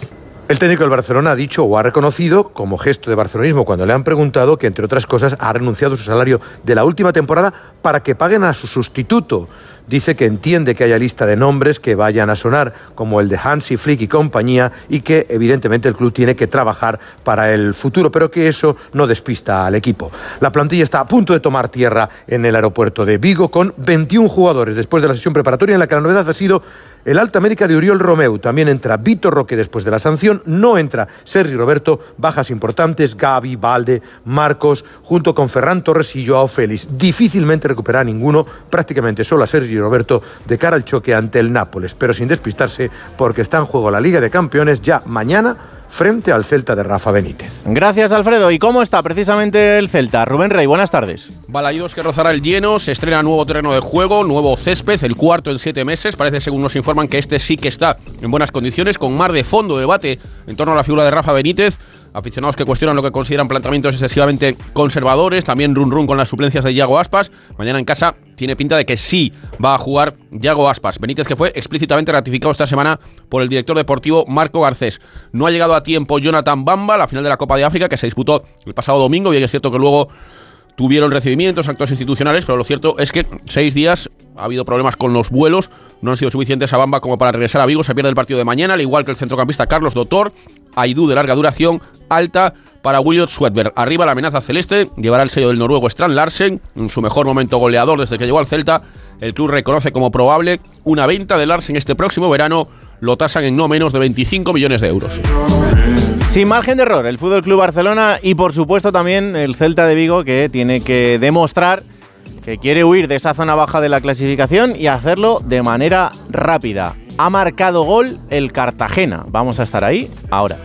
El técnico del Barcelona ha dicho o ha reconocido, como gesto de barcelonismo, cuando le han preguntado que, entre otras cosas, ha renunciado a su salario de la última temporada para que paguen a su sustituto. Dice que entiende que haya lista de nombres que vayan a sonar, como el de Hansi Flick y compañía, y que, evidentemente, el club tiene que trabajar para el futuro, pero que eso no despista al equipo. La plantilla está a punto de tomar tierra en el aeropuerto de Vigo con 21 jugadores después de la sesión preparatoria en la que la novedad ha sido el alta médica de Uriol Romeu. También entra Vitor Roque después de la sanción. No entra Sergi Roberto. Bajas importantes. Gaby, Valde, Marcos, junto con Ferran Torres y Joao Félix. Difícilmente recuperará ninguno, prácticamente solo a Sergi Roberto, de cara al choque ante el Nápoles. Pero sin despistarse, porque está en juego la Liga de Campeones ya mañana frente al Celta de Rafa Benítez. Gracias, Alfredo. ¿Y cómo está precisamente el Celta? Rubén Rey, buenas tardes. Balaídos que rozará el lleno, se estrena nuevo terreno de juego, nuevo césped, el cuarto en siete meses. Parece, según nos informan, que este sí que está en buenas condiciones, con mar de fondo debate en torno a la figura de Rafa Benítez. Aficionados que cuestionan lo que consideran planteamientos excesivamente conservadores, también run run con las suplencias de Yago Aspas. Mañana en casa tiene pinta de que sí va a jugar Yago Aspas. Benítez que fue explícitamente ratificado esta semana por el director deportivo Marco Garcés. No ha llegado a tiempo Jonathan Bamba, la final de la Copa de África que se disputó el pasado domingo y es cierto que luego tuvieron recibimientos, actos institucionales, pero lo cierto es que seis días ha habido problemas con los vuelos, no han sido suficientes a Bamba como para regresar a Vigo, se pierde el partido de mañana, al igual que el centrocampista Carlos Dotor, Aidú de larga duración, alta para William Swedberg. Arriba la amenaza celeste, llevará el sello del noruego Strand Larsen, en su mejor momento goleador desde que llegó al Celta. El club reconoce como probable una venta de Larsen este próximo verano, lo tasan en no menos de 25 millones de euros. Sin margen de error, el Fútbol Club Barcelona y por supuesto también el Celta de Vigo que tiene que demostrar que quiere huir de esa zona baja de la clasificación y hacerlo de manera rápida. Ha marcado gol el Cartagena. Vamos a estar ahí ahora.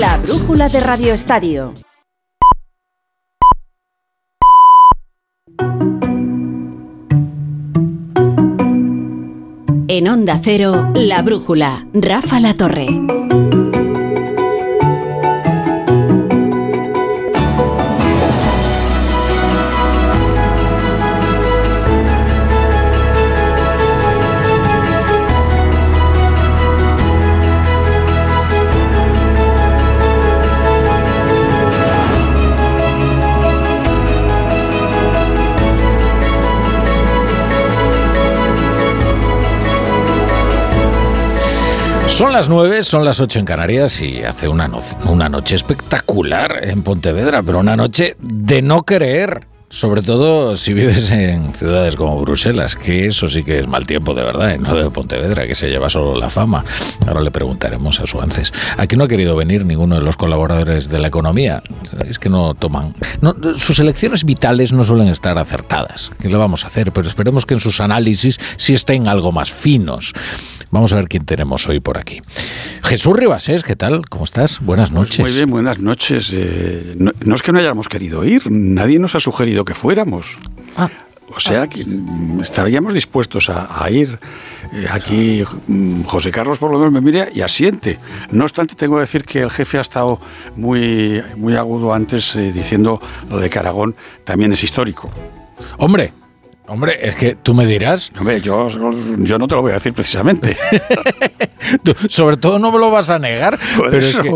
La brújula de Radio Estadio. En Onda Cero, La Brújula, Rafa La Torre. Son las 9, son las 8 en Canarias y hace una, no- una noche espectacular en Pontevedra, pero una noche de no creer. Sobre todo si vives en ciudades como Bruselas, que eso sí que es mal tiempo de verdad, y no de Pontevedra, que se lleva solo la fama. Ahora le preguntaremos a su antes. Aquí no ha querido venir ninguno de los colaboradores de la economía. Es que no toman. no- sus elecciones vitales no suelen estar acertadas. ¿Qué le vamos a hacer? Pero esperemos que en sus análisis sí estén algo más finos. Vamos a ver quién tenemos hoy por aquí. Jesús Ribasés, ¿qué tal? ¿Cómo estás? Buenas noches. Pues Muy bien, buenas noches. Eh, no, no es que no hayamos querido ir, nadie nos ha sugerido que fuéramos. O sea que mm, estaríamos dispuestos a, a ir. Eh, aquí mm, José Carlos por lo menos me mira y asiente. No obstante, tengo que decir que el jefe ha estado muy, muy agudo antes eh, diciendo lo de que Aragón también es histórico. Hombre, hombre, es que tú me dirás. Hombre, yo, yo no te lo voy a decir precisamente. Tú, sobre todo no me lo vas a negar, Por pero eso. es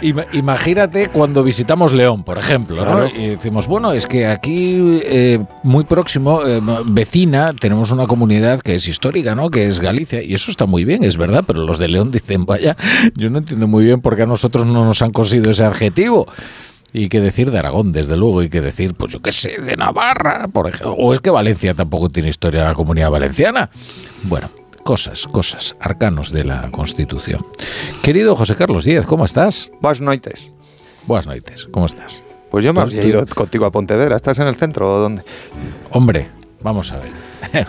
que ima- imagínate cuando visitamos León, por ejemplo, y decimos, bueno, es que aquí eh, muy próximo, eh, vecina, tenemos una comunidad que es histórica, ¿no? Que es Galicia, y eso está muy bien, es verdad, pero los de León dicen, vaya, yo no entiendo muy bien por qué a nosotros no nos han cosido ese adjetivo. Y qué decir de Aragón, desde luego, y qué decir, pues yo qué sé, de Navarra, por ejemplo. O es que Valencia tampoco tiene historia de la comunidad valenciana. Bueno, cosas, cosas, arcanos de la Constitución. Querido José Carlos Díez, ¿cómo estás? Buenas noites. Buenas noites, ¿cómo estás? Pues yo me Pues había ido contigo a Pontevedra. ¿Estás en el centro o dónde? Hombre, vamos a ver.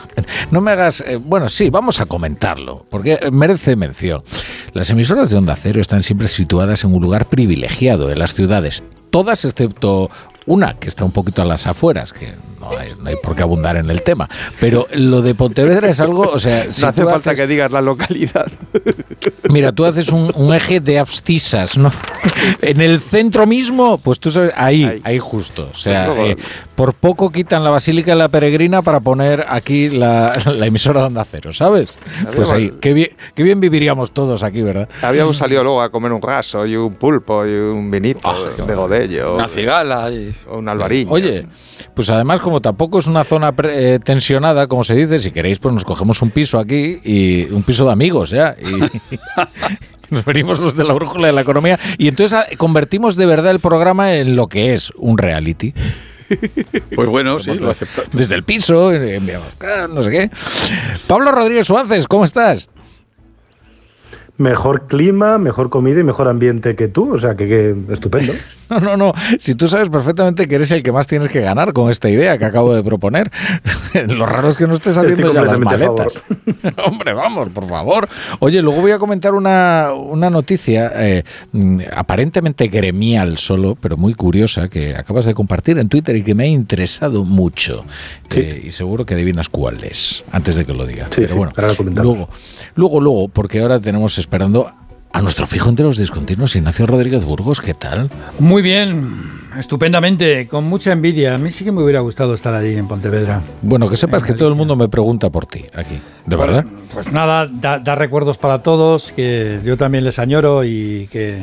No me hagas. eh, bueno, sí, vamos a comentarlo, porque eh, merece mención. Las emisoras de Onda Cero están siempre situadas en un lugar privilegiado en las ciudades, todas excepto una que está un poquito a las afueras, que no hay, no hay por qué abundar en el tema. Pero lo de Pontevedra es algo, o sea, si no hace falta haces- que digas la localidad. Mira, tú haces un, un eje de abscisas, ¿no? En el centro mismo, pues tú sabes, ahí, ahí, justo. O sea, eh, por poco quitan la Basílica de la Peregrina para poner aquí la, la emisora de Onda Cero, ¿sabes? Pues ahí, qué bien, qué bien viviríamos todos aquí, ¿verdad? Habíamos salido luego a comer un raso y un pulpo y un vinito de Godello. Una cigala y o un albariño. Oye, pues además como tampoco es una zona pre- eh, tensionada, como se dice, si queréis pues nos cogemos un piso aquí y un piso de amigos ya y nos venimos los de la brújula de la economía y entonces ah, convertimos de verdad el programa en lo que es un reality. Pues bueno, sí, lo acepto. Desde el piso, enviamos no sé qué. Pablo Rodríguez Suárez, ¿cómo estás? Mejor clima, mejor comida y mejor ambiente que tú, o sea que, que estupendo. No, no, no. Si tú sabes perfectamente que eres el que más tienes que ganar con esta idea que acabo de proponer. Lo raro es que no estés haciendo Estoy ya las maletas. Hombre, vamos, por favor. Oye, luego voy a comentar una, una noticia eh, mm, aparentemente gremial solo, pero muy curiosa, que acabas de compartir en Twitter y que me ha interesado mucho. Eh, y seguro que adivinas cuál es, antes de que lo diga. Sí, pero sí, bueno, ahora lo luego, luego, luego, porque ahora tenemos esperando a nuestro fijo entre los discontinuos, Ignacio Rodríguez Burgos, ¿qué tal? Muy bien, estupendamente, con mucha envidia. A mí sí que me hubiera gustado estar allí en Pontevedra. Bueno, que sepas que todo el mundo me pregunta por ti aquí, ¿de Bueno, verdad? Pues nada, da, da recuerdos para todos, que yo también les añoro y que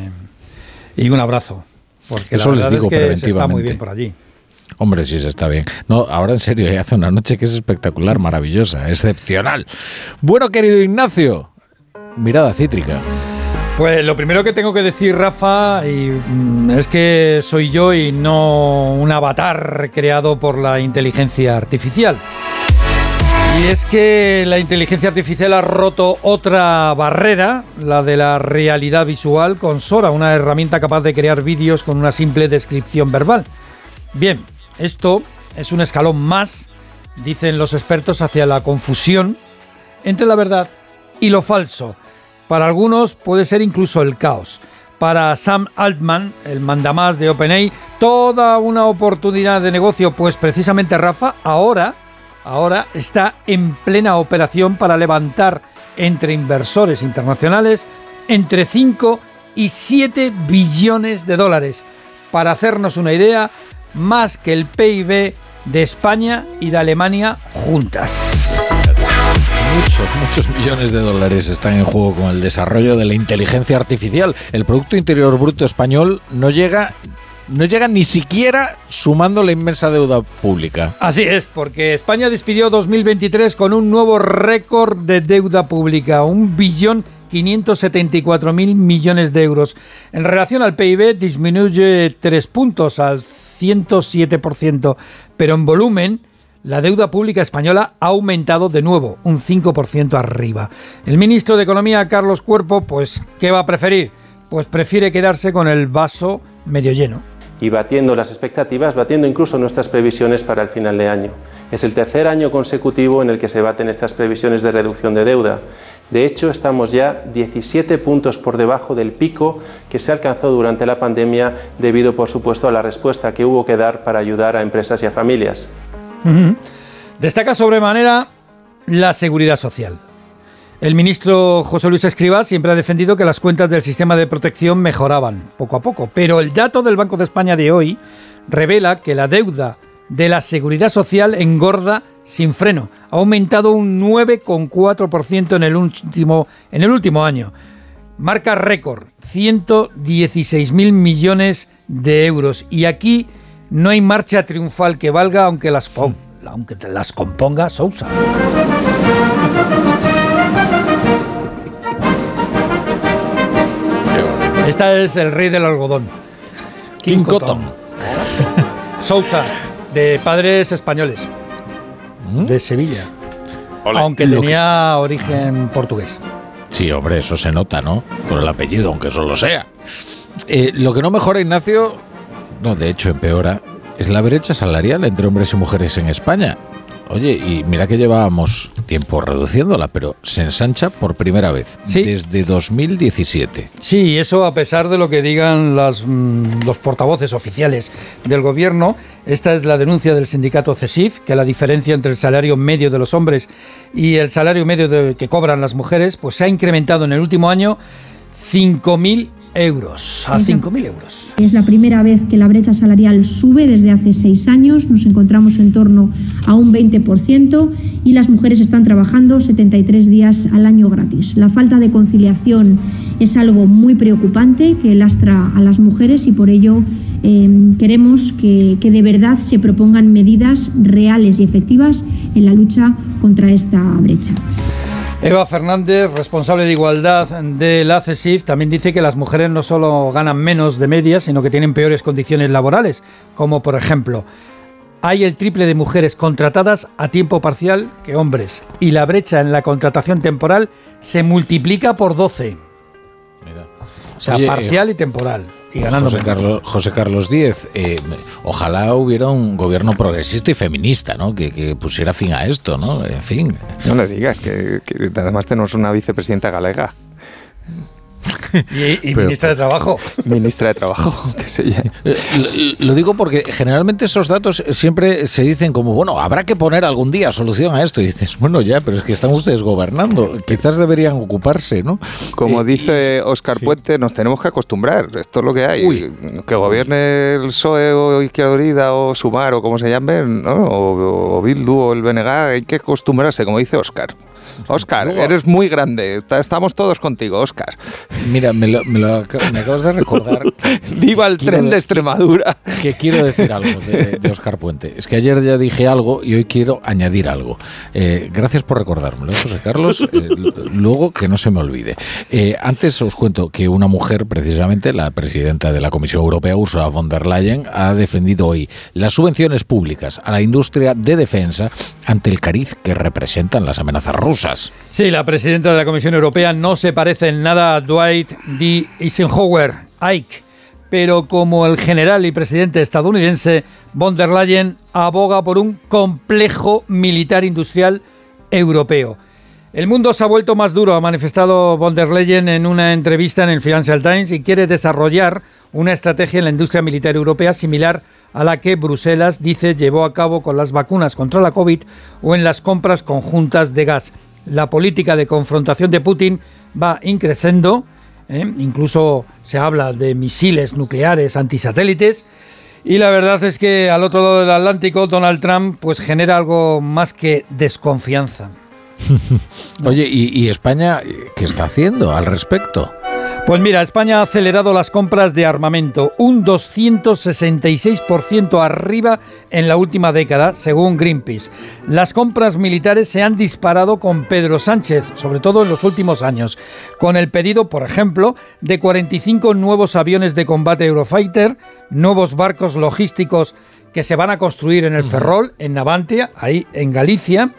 y un abrazo. Porque Eso la les digo es que se está muy bien por allí. Hombre, sí, se está bien. No, ahora en serio, eh, hace una noche que es espectacular, maravillosa, excepcional. Bueno, querido Ignacio, mirada cítrica. Pues lo primero que tengo que decir, Rafa, mm, es que soy yo y no un avatar creado por la inteligencia artificial. Y es que la inteligencia artificial ha roto otra barrera, la de la realidad visual, con Sora, una herramienta capaz de crear vídeos con una simple descripción verbal. Bien, esto es un escalón más, dicen los expertos, hacia la confusión entre la verdad y lo falso. Para algunos puede ser incluso el caos. Para Sam Altman, el mandamás de OpenAI, toda una oportunidad de negocio, pues precisamente Rafa ahora, ahora está en plena operación para levantar entre inversores internacionales entre 5 y 7 billones de dólares. Para hacernos una idea, más que el PIB de España y de Alemania juntas. Muchos, muchos millones de dólares están en juego con el desarrollo de la inteligencia artificial. El Producto Interior Bruto español no llega no llega ni siquiera sumando la inmensa deuda pública. Así es, porque España despidió 2023 con un nuevo récord de deuda pública, un billón 574 mil millones de euros. En relación al PIB disminuye tres puntos al 107%, pero en volumen la deuda pública española ha aumentado de nuevo, un 5% arriba. El ministro de Economía, Carlos Cuerpo, pues, ¿qué va a preferir? Pues prefiere quedarse con el vaso medio lleno. Y batiendo las expectativas, batiendo incluso nuestras previsiones para el final de año. Es el tercer año consecutivo en el que se baten estas previsiones de reducción de deuda. De hecho, estamos ya 17 puntos por debajo del pico que se alcanzó durante la pandemia debido, por supuesto, a la respuesta que hubo que dar para ayudar a empresas y a familias. Destaca sobremanera la seguridad social. El ministro José Luis Escrivá siempre ha defendido que las cuentas del sistema de protección mejoraban poco a poco, pero el dato del Banco de España de hoy revela que la deuda de la seguridad social engorda sin freno. Ha aumentado un 9,4% en, el último, en el último año. Marca récord, 116.000 millones de euros. Y aquí no hay marcha triunfal que valga aunque las, aunque las componga Sousa. Esta es el rey del algodón. King Cotton. Sousa, de padres españoles. ¿Mm? De Sevilla. Aunque tenía origen portugués. Sí, hombre, eso se nota, ¿no? Por el apellido, aunque eso lo sea. Eh, lo que no mejora, Ignacio, no, de hecho empeora, es la brecha salarial entre hombres y mujeres en España. Oye, y mira que llevábamos tiempo reduciéndola, pero se ensancha por primera vez desde 2017. Sí, eso a pesar de lo que digan las, mm, los portavoces oficiales del gobierno. Esta es la denuncia del sindicato CESIF, que la diferencia entre el salario medio de los hombres y el salario medio de- que cobran las mujeres pues se ha incrementado en el último año 5.000 euros, a 5.000 euros. Es la primera vez que la brecha salarial sube desde hace seis años, nos encontramos en torno a un 20% y las mujeres están trabajando 73 días al año gratis. La falta de conciliación es algo muy preocupante que lastra a las mujeres y por ello eh, queremos que, que de verdad se propongan medidas reales y efectivas en la lucha contra esta brecha. Eva Fernández, responsable de igualdad de la CESIF, también dice que las mujeres no solo ganan menos de media, sino que tienen peores condiciones laborales, como por ejemplo, hay el triple de mujeres contratadas a tiempo parcial que hombres, y la brecha en la contratación temporal se multiplica por 12. O sea, Oye, parcial y temporal. Y ganando José. Carlos, José Carlos Díez, eh, ojalá hubiera un gobierno progresista y feminista, ¿no? Que, que pusiera fin a esto, ¿no? En fin. No le digas, que, que además tenemos una vicepresidenta galega. Y, y Pero- ministra de Trabajo. Ministra de Trabajo, que se. Eh, Lo, lo digo porque generalmente esos datos siempre se dicen como, bueno, habrá que poner algún día solución a esto. Y dices, bueno, ya, pero es que están ustedes gobernando. Quizás deberían ocuparse, ¿no? Como Eh, dice Oscar Puente, nos tenemos que acostumbrar. Esto es lo que hay. Que gobierne el PSOE o Izquierda Unida o Sumar o como se llame, ¿no? o, o Bildu o el BNG, hay que acostumbrarse, como dice Oscar. Oscar, eres muy grande. Ta- Estamos todos contigo, Oscar. Mira, me, lo- me lo ac- me acabas de recordar. Viva el tren de de- Extremadura. que quiero decir algo de, de Oscar Puente. Es que ayer ya dije algo y hoy quiero añadir algo. Eh, gracias por recordármelo, José Carlos. Eh, luego que no se me olvide. Eh, antes os cuento que una mujer, precisamente la presidenta de la Comisión Europea, Ursula von der Leyen, ha defendido hoy las subvenciones públicas a la industria de defensa ante el cariz que representan las amenazas rusas. Sí, la presidenta de la Comisión Europea no se parece en nada a Dwight D. Eisenhower, Ike, pero como el general y presidente estadounidense, von der Leyen aboga por un complejo militar industrial europeo. El mundo se ha vuelto más duro, ha manifestado von der Leyen en una entrevista en el Financial Times y quiere desarrollar una estrategia en la industria militar europea similar a la que Bruselas dice llevó a cabo con las vacunas contra la COVID o en las compras conjuntas de gas. La política de confrontación de Putin va increciendo, ¿eh? incluso se habla de misiles nucleares antisatélites, y la verdad es que al otro lado del Atlántico Donald Trump pues genera algo más que desconfianza. Oye, ¿y, ¿y España qué está haciendo al respecto? Pues mira, España ha acelerado las compras de armamento, un 266% arriba en la última década, según Greenpeace. Las compras militares se han disparado con Pedro Sánchez, sobre todo en los últimos años, con el pedido, por ejemplo, de 45 nuevos aviones de combate Eurofighter, nuevos barcos logísticos que se van a construir en el Ferrol, en Navantia, ahí en Galicia,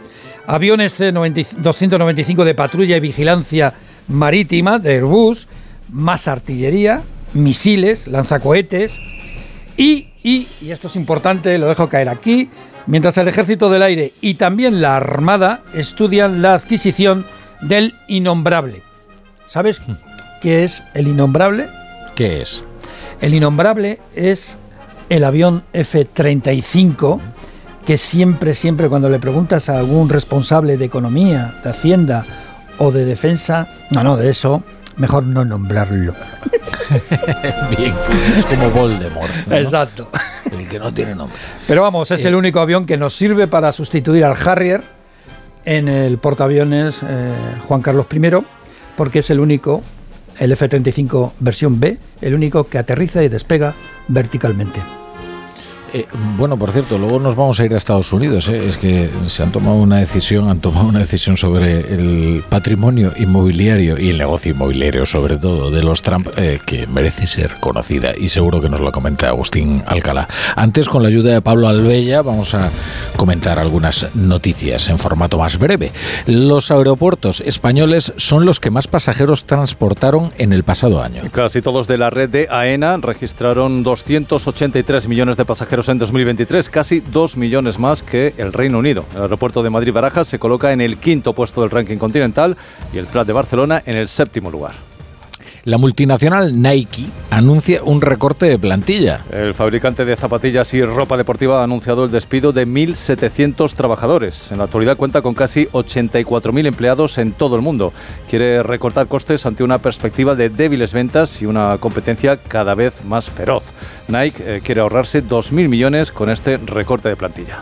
aviones C-295 de patrulla y vigilancia marítima de Airbus, más artillería, misiles, lanzacohetes y, y, y esto es importante, lo dejo caer aquí, mientras el Ejército del Aire y también la Armada estudian la adquisición del innombrable. ¿Sabes qué es el innombrable? ¿Qué es? El innombrable es el avión F-35 que siempre, siempre cuando le preguntas a algún responsable de economía, de hacienda o de defensa, no, no, de eso, mejor no nombrarlo. Bien, es como Voldemort. ¿no? Exacto. El que no tiene nombre. Pero vamos, es el único avión que nos sirve para sustituir al Harrier en el portaaviones eh, Juan Carlos I, porque es el único, el F-35 versión B, el único que aterriza y despega verticalmente. Eh, bueno, por cierto, luego nos vamos a ir a Estados Unidos. ¿eh? Es que se han tomado una decisión, han tomado una decisión sobre el patrimonio inmobiliario y el negocio inmobiliario, sobre todo de los Trump, eh, que merece ser conocida y seguro que nos lo comenta Agustín Alcalá. Antes, con la ayuda de Pablo Albella, vamos a comentar algunas noticias en formato más breve. Los aeropuertos españoles son los que más pasajeros transportaron en el pasado año. Casi todos de la red de AENA registraron 283 millones de pasajeros en 2023, casi 2 millones más que el Reino Unido. El aeropuerto de Madrid-Barajas se coloca en el quinto puesto del ranking continental y el Prat de Barcelona en el séptimo lugar. La multinacional Nike anuncia un recorte de plantilla. El fabricante de zapatillas y ropa deportiva ha anunciado el despido de 1.700 trabajadores. En la actualidad cuenta con casi 84.000 empleados en todo el mundo. Quiere recortar costes ante una perspectiva de débiles ventas y una competencia cada vez más feroz. Nike eh, quiere ahorrarse 2.000 millones con este recorte de plantilla.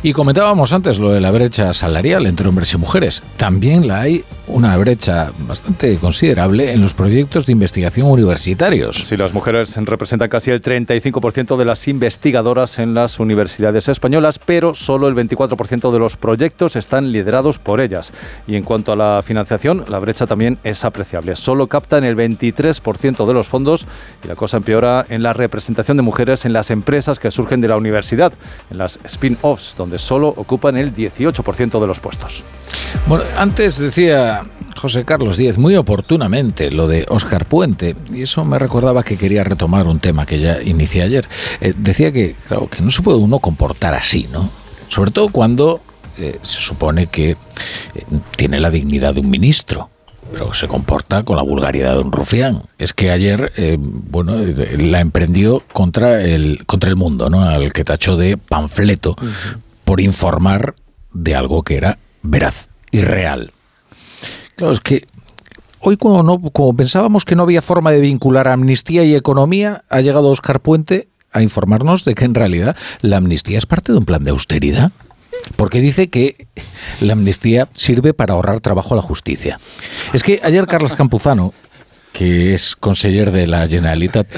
Y comentábamos antes lo de la brecha salarial entre hombres y mujeres. También la hay una brecha bastante considerable en los proyectos de investigación universitarios. Sí, las mujeres representan casi el 35% de las investigadoras en las universidades españolas, pero solo el 24% de los proyectos están liderados por ellas. Y en cuanto a la financiación, la brecha también es apreciable. Solo captan el 23% de los fondos y la cosa empeora en la representación de mujeres en las empresas que surgen de la universidad, en las spin-offs, donde solo ocupan el 18% de los puestos. Bueno, antes decía José Carlos Díez muy oportunamente lo de Óscar Puente, y eso me recordaba que quería retomar un tema que ya inicié ayer. Eh, decía que, claro, que no se puede uno comportar así, ¿no? Sobre todo cuando eh, se supone que eh, tiene la dignidad de un ministro pero se comporta con la vulgaridad de un rufián. Es que ayer, eh, bueno, la emprendió contra el, contra el mundo, ¿no? Al que tachó de panfleto por informar de algo que era veraz y real. Claro, es que hoy como, no, como pensábamos que no había forma de vincular amnistía y economía, ha llegado Oscar Puente a informarnos de que en realidad la amnistía es parte de un plan de austeridad. Porque dice que la amnistía sirve para ahorrar trabajo a la justicia. Es que ayer Carlos Campuzano, que es conseller de la Generalitat,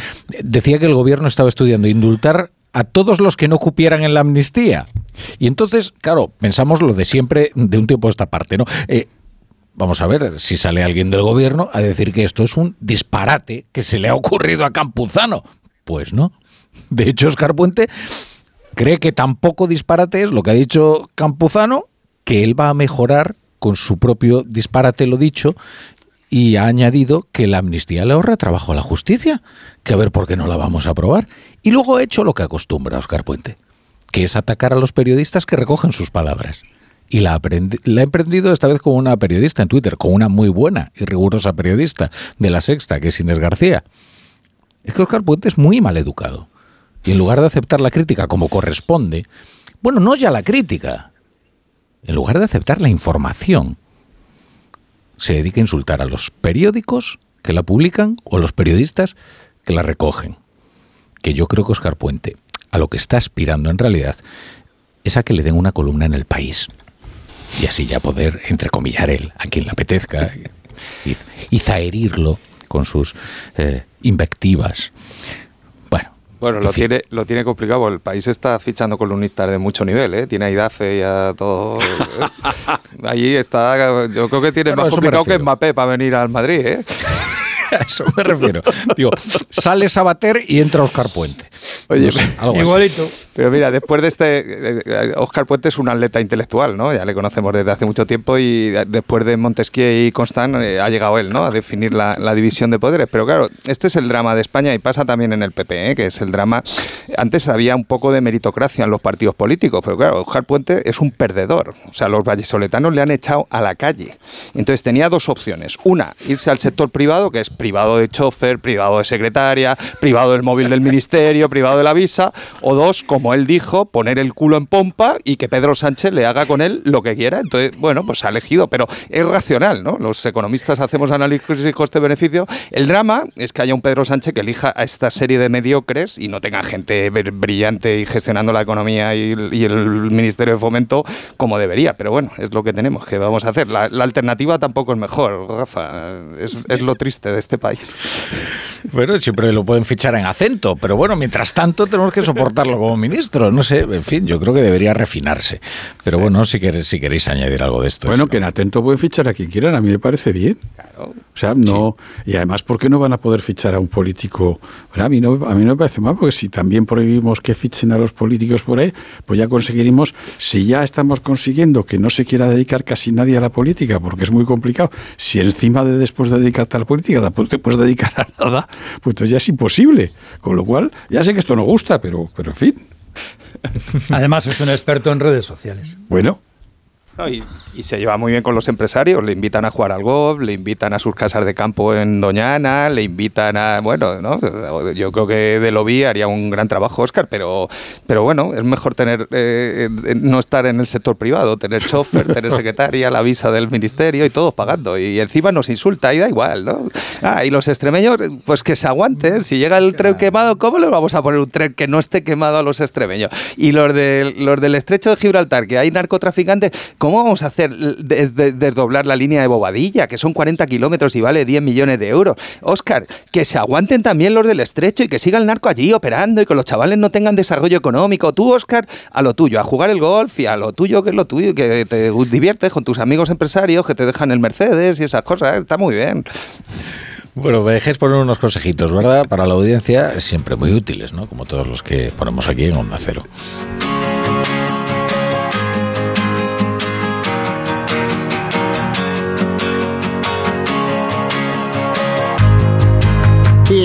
decía que el gobierno estaba estudiando indultar a todos los que no cupieran en la amnistía. Y entonces, claro, pensamos lo de siempre de un tiempo a esta parte, ¿no? Eh, Vamos a ver si sale alguien del gobierno a decir que esto es un disparate que se le ha ocurrido a Campuzano. Pues no. De hecho, Oscar Puente cree que tampoco disparate es lo que ha dicho Campuzano, que él va a mejorar con su propio disparate lo dicho y ha añadido que la amnistía le ahorra trabajo a la justicia, que a ver por qué no la vamos a aprobar. Y luego ha hecho lo que acostumbra Oscar Puente, que es atacar a los periodistas que recogen sus palabras. Y la, ha emprendido esta vez con una periodista en Twitter, con una muy buena y rigurosa periodista de La Sexta, que es Inés García. Es que Oscar Puente es muy mal educado. Y en lugar de aceptar la crítica como corresponde, bueno, no ya la crítica, en lugar de aceptar la información, se dedique a insultar a los periódicos que la publican o a los periodistas que la recogen. Que yo creo que Oscar Puente a lo que está aspirando en realidad es a que le den una columna en el país. Y así ya poder entrecomillar él a quien le apetezca y, y zaherirlo con sus eh, invectivas. Bueno, lo tiene, lo tiene complicado. El país está fichando columnistas de mucho nivel, ¿eh? Tiene a Idafe y a todo. Allí está. Yo creo que tiene Bueno, más complicado que. Mbappé para venir al Madrid, ¿eh? a eso me refiero. Digo, sale Sabater y entra Oscar Puente. Oye, No sé, algo así. Pero mira, después de este, Oscar Puente es un atleta intelectual, ¿no? Ya le conocemos desde hace mucho tiempo y después de Montesquieu y Constant eh, ha llegado él, ¿no? A definir la, la división de poderes. Pero claro, este es el drama de España y pasa también en el PP, ¿eh? que es el drama. Antes había un poco de meritocracia en los partidos políticos, pero claro, Oscar Puente es un perdedor. O sea, los vallesoletanos le han echado a la calle. Entonces tenía dos opciones. Una, irse al sector privado, que es privado de chofer, privado de secretaria, privado del móvil del ministerio, privado de la visa. O dos, como él dijo, poner el culo en pompa y que Pedro Sánchez le haga con él lo que quiera. Entonces, bueno, pues ha elegido, pero es racional, ¿no? Los economistas hacemos análisis coste-beneficio. El drama es que haya un Pedro Sánchez que elija a esta serie de mediocres y no tenga gente br- brillante y gestionando la economía y, el- Ministerio de Fomento como debería. Pero bueno, es lo que tenemos, que vamos a hacer. La, la alternativa tampoco es mejor, Rafa. Es, es lo triste de este país. Bueno, siempre lo pueden fichar en acento, pero bueno, mientras tanto tenemos que soportarlo como ministro. No sé, en fin, yo creo que debería refinarse. Pero bueno, si queréis, si queréis añadir algo de esto. Bueno, que en atento pueden fichar a quien quieran, a mí me parece bien. O sea, no. Y además, ¿por qué no van a poder fichar a un político? Bueno, a, mí no, a mí no me parece mal, porque si también prohibimos que fichen a los políticos por ahí, pues ya conseguiremos, si ya estamos consiguiendo que no se quiera dedicar casi nadie a la política, porque es muy complicado, si encima de después de dedicarte a la política tampoco te puedes dedicar a nada, pues entonces ya es imposible. Con lo cual, ya sé que esto no gusta, pero, pero en fin. Además, es un experto en redes sociales. Bueno. No, y, y se lleva muy bien con los empresarios, le invitan a jugar al golf, le invitan a sus casas de campo en Doñana, le invitan a, bueno, ¿no? yo creo que de lobby haría un gran trabajo Oscar, pero, pero bueno, es mejor tener eh, eh, no estar en el sector privado, tener chofer, tener secretaria, la visa del ministerio y todos pagando, y encima nos insulta y da igual, ¿no? Ah, y los extremeños, pues que se aguanten, si llega el tren quemado, ¿cómo le vamos a poner un tren que no esté quemado a los extremeños? Y los, de, los del estrecho de Gibraltar, que hay narcotraficantes, ¿cómo vamos a hacer des- des- desdoblar la línea de Bobadilla, que son 40 kilómetros y vale 10 millones de euros? Oscar, que se aguanten también los del estrecho y que siga el narco allí operando y que los chavales no tengan desarrollo económico. Tú, Oscar, a lo tuyo, a jugar el golf y a lo tuyo, que es lo tuyo, que te diviertes con tus amigos empresarios que te dejan el Mercedes y esas cosas. Está muy bien. Bueno, me dejéis poner unos consejitos, ¿verdad? Para la audiencia, siempre muy útiles, ¿no? Como todos los que ponemos aquí en Onda Cero.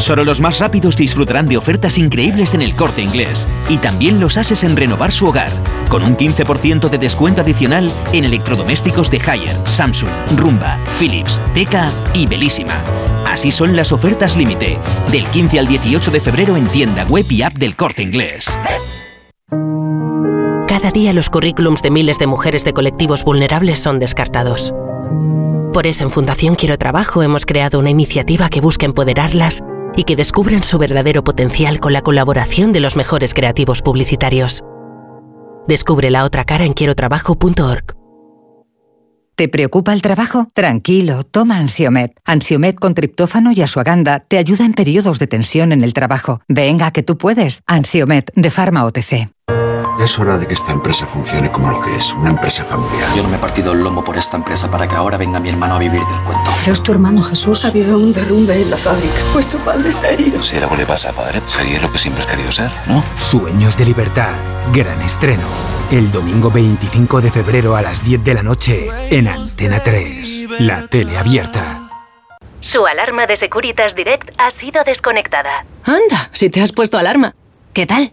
Solo los más rápidos disfrutarán de ofertas increíbles en el corte inglés. Y también los ases en renovar su hogar. Con un 15% de descuento adicional en electrodomésticos de Haier, Samsung, Rumba, Philips, Teca y Belísima. Así son las ofertas límite. Del 15 al 18 de febrero en tienda web y app del corte inglés. Cada día los currículums de miles de mujeres de colectivos vulnerables son descartados. Por eso en Fundación Quiero Trabajo hemos creado una iniciativa que busca empoderarlas y que descubran su verdadero potencial con la colaboración de los mejores creativos publicitarios. Descubre la otra cara en quierotrabajo.org. ¿Te preocupa el trabajo? Tranquilo, toma Ansiomet. Ansiomet con triptófano y asuaganda te ayuda en periodos de tensión en el trabajo. Venga, que tú puedes. Ansiomet de Pharma OTC. Es hora de que esta empresa funcione como lo que es, una empresa familiar. Yo no me he partido el lomo por esta empresa para que ahora venga mi hermano a vivir del cuento. Pero es tu hermano Jesús. Ha habido un derrumbe en la fábrica. Vuestro padre está herido. Si algo le pasa a padre, sería lo que siempre has querido ser, ¿no? Sueños de libertad. Gran estreno. El domingo 25 de febrero a las 10 de la noche en Antena 3. La tele abierta. Su alarma de Securitas Direct ha sido desconectada. Anda, si te has puesto alarma. ¿Qué tal?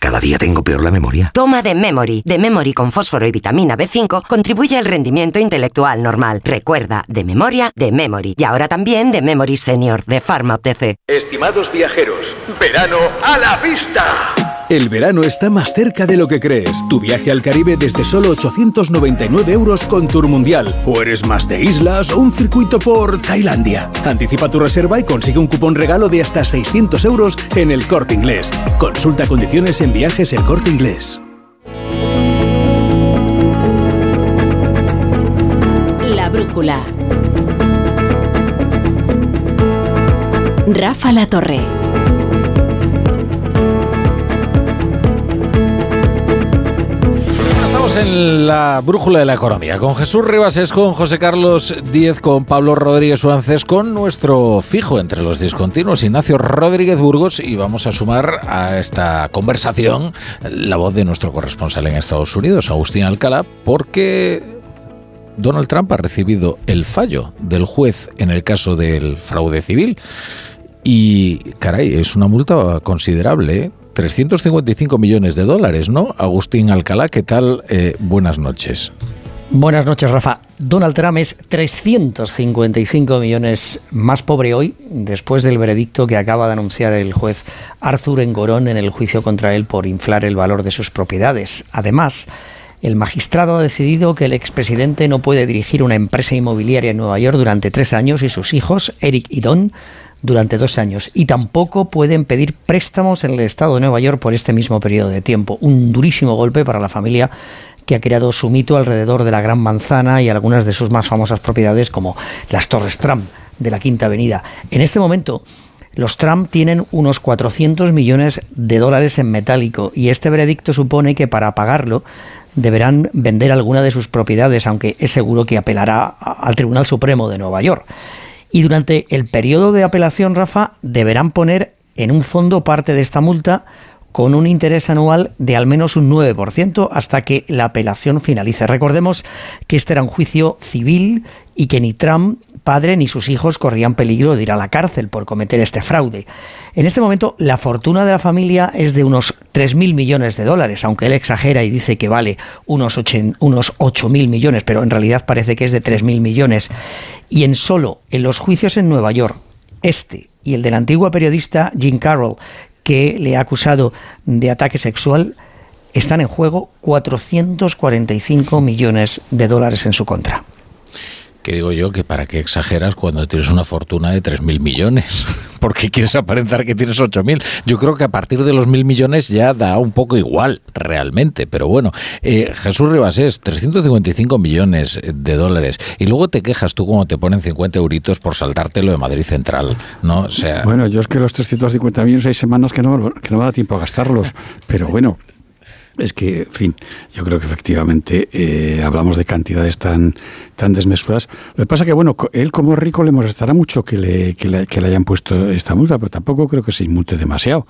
Cada día tengo peor la memoria. Toma de Memory. De Memory con fósforo y vitamina B5 contribuye al rendimiento intelectual normal. Recuerda, de memoria, de Memory. Y ahora también de Memory Senior, de Pharma OTC. Estimados viajeros, verano a la vista. El verano está más cerca de lo que crees. Tu viaje al Caribe desde solo 899 euros con Tour Mundial. O eres más de islas o un circuito por Tailandia. Anticipa tu reserva y consigue un cupón regalo de hasta 600 euros en el corte inglés. Consulta condiciones en viajes el corte inglés. La brújula. Rafa La Torre. Estamos en la brújula de la economía con Jesús Ribas, con José Carlos Díez, con Pablo Rodríguez Suárez, con nuestro fijo entre los discontinuos, Ignacio Rodríguez Burgos, y vamos a sumar a esta conversación la voz de nuestro corresponsal en Estados Unidos, Agustín Alcalá, porque Donald Trump ha recibido el fallo del juez en el caso del fraude civil. Y, caray, es una multa considerable, ¿eh? 355 millones de dólares, ¿no? Agustín Alcalá, ¿qué tal? Eh, buenas noches. Buenas noches, Rafa. Donald Trump es 355 millones más pobre hoy, después del veredicto que acaba de anunciar el juez Arthur Engorón en el juicio contra él por inflar el valor de sus propiedades. Además, el magistrado ha decidido que el expresidente no puede dirigir una empresa inmobiliaria en Nueva York durante tres años y sus hijos, Eric y Don, durante dos años y tampoco pueden pedir préstamos en el estado de Nueva York por este mismo periodo de tiempo. Un durísimo golpe para la familia que ha creado su mito alrededor de la Gran Manzana y algunas de sus más famosas propiedades como las Torres Trump de la Quinta Avenida. En este momento, los Trump tienen unos 400 millones de dólares en metálico y este veredicto supone que para pagarlo deberán vender alguna de sus propiedades, aunque es seguro que apelará al Tribunal Supremo de Nueva York. Y durante el periodo de apelación, Rafa, deberán poner en un fondo parte de esta multa con un interés anual de al menos un 9% hasta que la apelación finalice. Recordemos que este era un juicio civil y que ni Trump padre ni sus hijos corrían peligro de ir a la cárcel por cometer este fraude. En este momento la fortuna de la familia es de unos 3.000 millones de dólares, aunque él exagera y dice que vale unos 8.000 millones, pero en realidad parece que es de 3.000 millones. Y en solo en los juicios en Nueva York, este y el del antiguo periodista Jim Carroll, que le ha acusado de ataque sexual, están en juego 445 millones de dólares en su contra que digo yo que para qué exageras cuando tienes una fortuna de 3.000 millones, porque quieres aparentar que tienes 8.000. Yo creo que a partir de los 1.000 millones ya da un poco igual, realmente, pero bueno, eh, Jesús Ribasés, 355 millones de dólares, y luego te quejas tú cuando te ponen 50 euritos por saltártelo de Madrid Central, ¿no? O sea... Bueno, yo es que los 350 millones hay semanas que no, que no me da tiempo a gastarlos, pero bueno, es que, en fin, yo creo que efectivamente eh, hablamos de cantidades tan, tan desmesuradas. Lo que pasa que, bueno, él como rico le molestará mucho que le, que le, hayan puesto esta multa, pero tampoco creo que se inmute demasiado.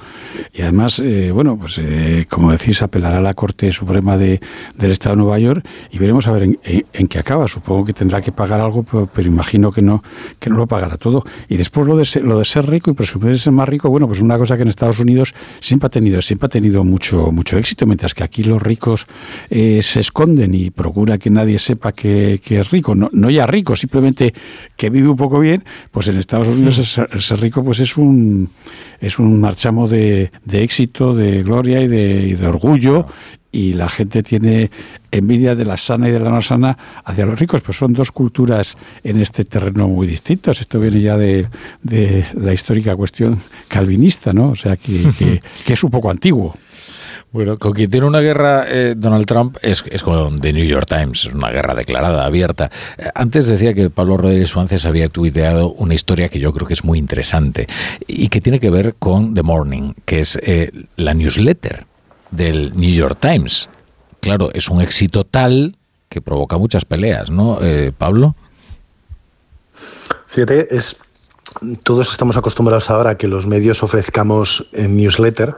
Y además, eh, bueno, pues eh, como decís, apelará a la Corte Suprema de, del Estado de Nueva York y veremos a ver en, qué acaba. Supongo que tendrá que pagar algo, pero, imagino que no, que no lo pagará todo. Y después lo de, ser, lo de ser rico y presumir ser más rico, bueno, pues una cosa que en Estados Unidos siempre ha tenido, siempre ha tenido mucho, mucho éxito, mientras que aquí los ricos eh, se esconden y procura que nadie sepa que, que es rico no, no ya rico, simplemente que vive un poco bien, pues en Estados Unidos el ser, rico pues es un es un marchamo de, éxito, de gloria y de, orgullo y la gente tiene envidia de la sana y de la no sana hacia los ricos, pues son dos culturas en este terreno muy distintos. Esto viene ya de, la histórica cuestión calvinista, ¿no? O sea, que, es un poco antiguo. Bueno, con quien tiene una guerra eh, Donald Trump es, es, con The New York Times, es una guerra declarada, abierta. Eh, antes decía que Pablo Rodríguez Suárez había tuiteado una historia que yo creo que es muy interesante y que tiene que ver con The Morning, que es eh, la newsletter del New York Times. Claro, es un éxito tal que provoca muchas peleas, ¿no, eh, Pablo? Fíjate, es, todos estamos acostumbrados ahora a que los medios ofrezcamos en newsletter,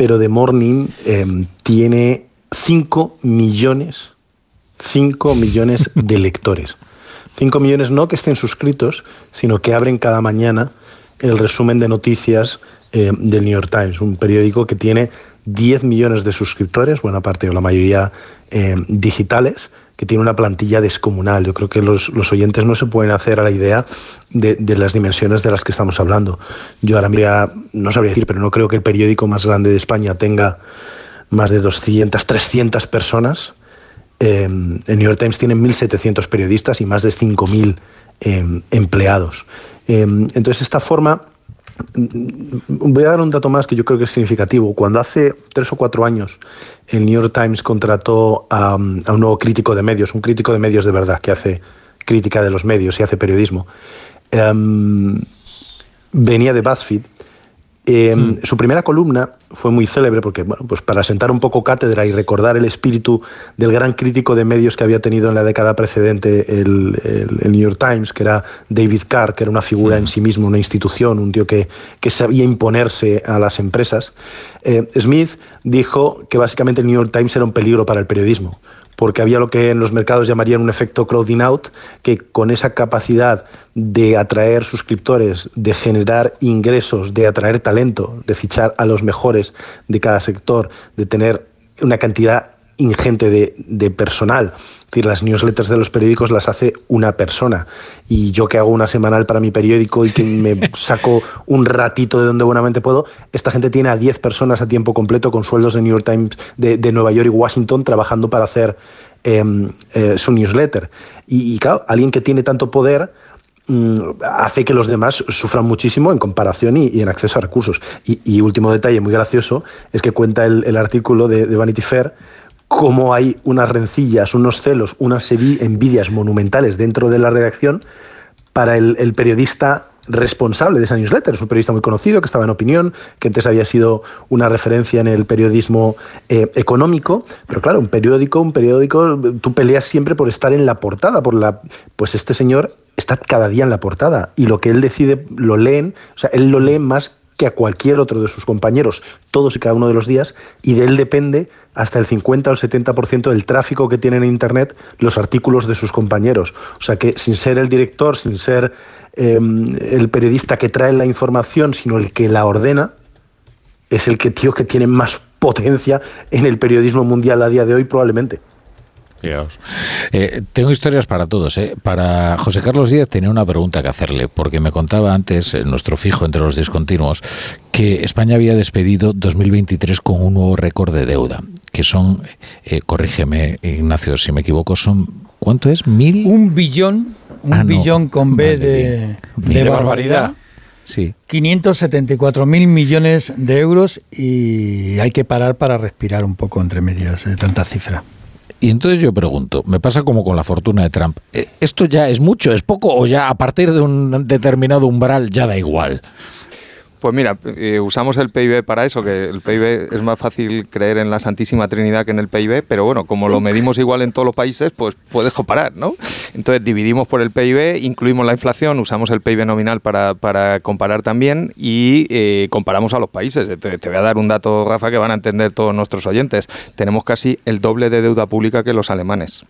pero The Morning em, tiene 5 millones, 5 millones de lectores. 5 millones no que estén suscritos, sino que abren cada mañana el resumen de noticias em, del New York Times, un periódico que tiene 10 millones de suscriptores, buena parte o la mayoría eh, digitales, que tiene una plantilla descomunal. Yo creo que los, oyentes no se pueden hacer a la idea de, las dimensiones de las que estamos hablando. Yo ahora mira, no sabría decir, pero no creo que el periódico más grande de España tenga más de 200, 300 personas. Eh, el New York Times tiene 1.700 periodistas y más de 5.000 eh, empleados. entonces, esta forma Voy a dar un dato más que yo creo que es significativo. Cuando hace tres o cuatro años el New York Times contrató a, un nuevo crítico de medios, un crítico de medios de verdad, que hace crítica de los medios y hace periodismo, em, venía de BuzzFeed eh, hmm. Su primera columna fue muy célebre porque, bueno, pues para sentar un poco cátedra y recordar el espíritu del gran crítico de medios que había tenido en la década precedente el, New York Times, que era David Carr, que era una figura en hmm. sí mismo, una institución, un tío que, que sabía imponerse a las empresas. Eh, Smith dijo que básicamente el New York Times era un peligro para el periodismo porque había lo que en los mercados llamarían un efecto crowding out, que con esa capacidad de atraer suscriptores, de generar ingresos, de atraer talento, de fichar a los mejores de cada sector, de tener una cantidad ingente de, personal. Decir, las newsletters de los periódicos las hace una persona. Y yo que hago una semanal para mi periódico y que me saco un ratito de donde buenamente puedo, esta gente tiene a 10 personas a tiempo completo con sueldos de New York Times, de, Nueva York y Washington trabajando para hacer em, eh, su newsletter. Y, claro, alguien que tiene tanto poder mm, hace que los demás sufran muchísimo en comparación y, en acceso a recursos. Y, último detalle muy gracioso es que cuenta el, artículo de, de Vanity Fair cómo hay unas rencillas, unos celos, unas envidias monumentales dentro de la redacción para el, periodista responsable de esa newsletter. Es un periodista muy conocido que estaba en opinión, que antes había sido una referencia en el periodismo eh, económico, pero claro, un periódico, un periódico, tú peleas siempre por estar en la portada, por la, pues este señor está cada día en la portada y lo que él decide lo leen, o sea, él lo lee más que a cualquier otro de sus compañeros todos y cada uno de los días y de él depende hasta el 50 o el 70% del tráfico que tienen en Internet los artículos de sus compañeros. O sea que sin ser el director, sin ser em, el periodista que trae la información, sino el que la ordena, es el que tío que tiene más potencia en el periodismo mundial a día de hoy probablemente. Eh, tengo historias para todos. ¿eh? Para José Carlos Díaz tenía una pregunta que hacerle, porque me contaba antes, eh, nuestro fijo entre los discontinuos, que España había despedido 2023 con un nuevo récord de deuda, que son, eh, corrígeme Ignacio si me equivoco, son, ¿cuánto es? ¿Mil? Un billón, un ah, billón con B de, de, barbaridad. Sí. 574 mil millones de euros y hay que parar para respirar un poco entre medias de tanta cifra. Y entonces yo pregunto, me pasa como con la fortuna de Trump, eh, ¿esto ya es mucho, es poco o ya a partir de un determinado umbral ya da igual? Pues mira, eh, usamos el PIB para eso, que el PIB es más fácil creer en la Santísima Trinidad que en el PIB, pero bueno, como lo medimos igual en todos los países, pues puedes comparar, ¿no? Entonces dividimos por el PIB, incluimos la inflación, usamos el PIB nominal para, para comparar también y eh, comparamos a los países. Te, te voy a dar un dato, Rafa, que van a entender todos nuestros oyentes. Tenemos casi el doble de deuda pública que los alemanes.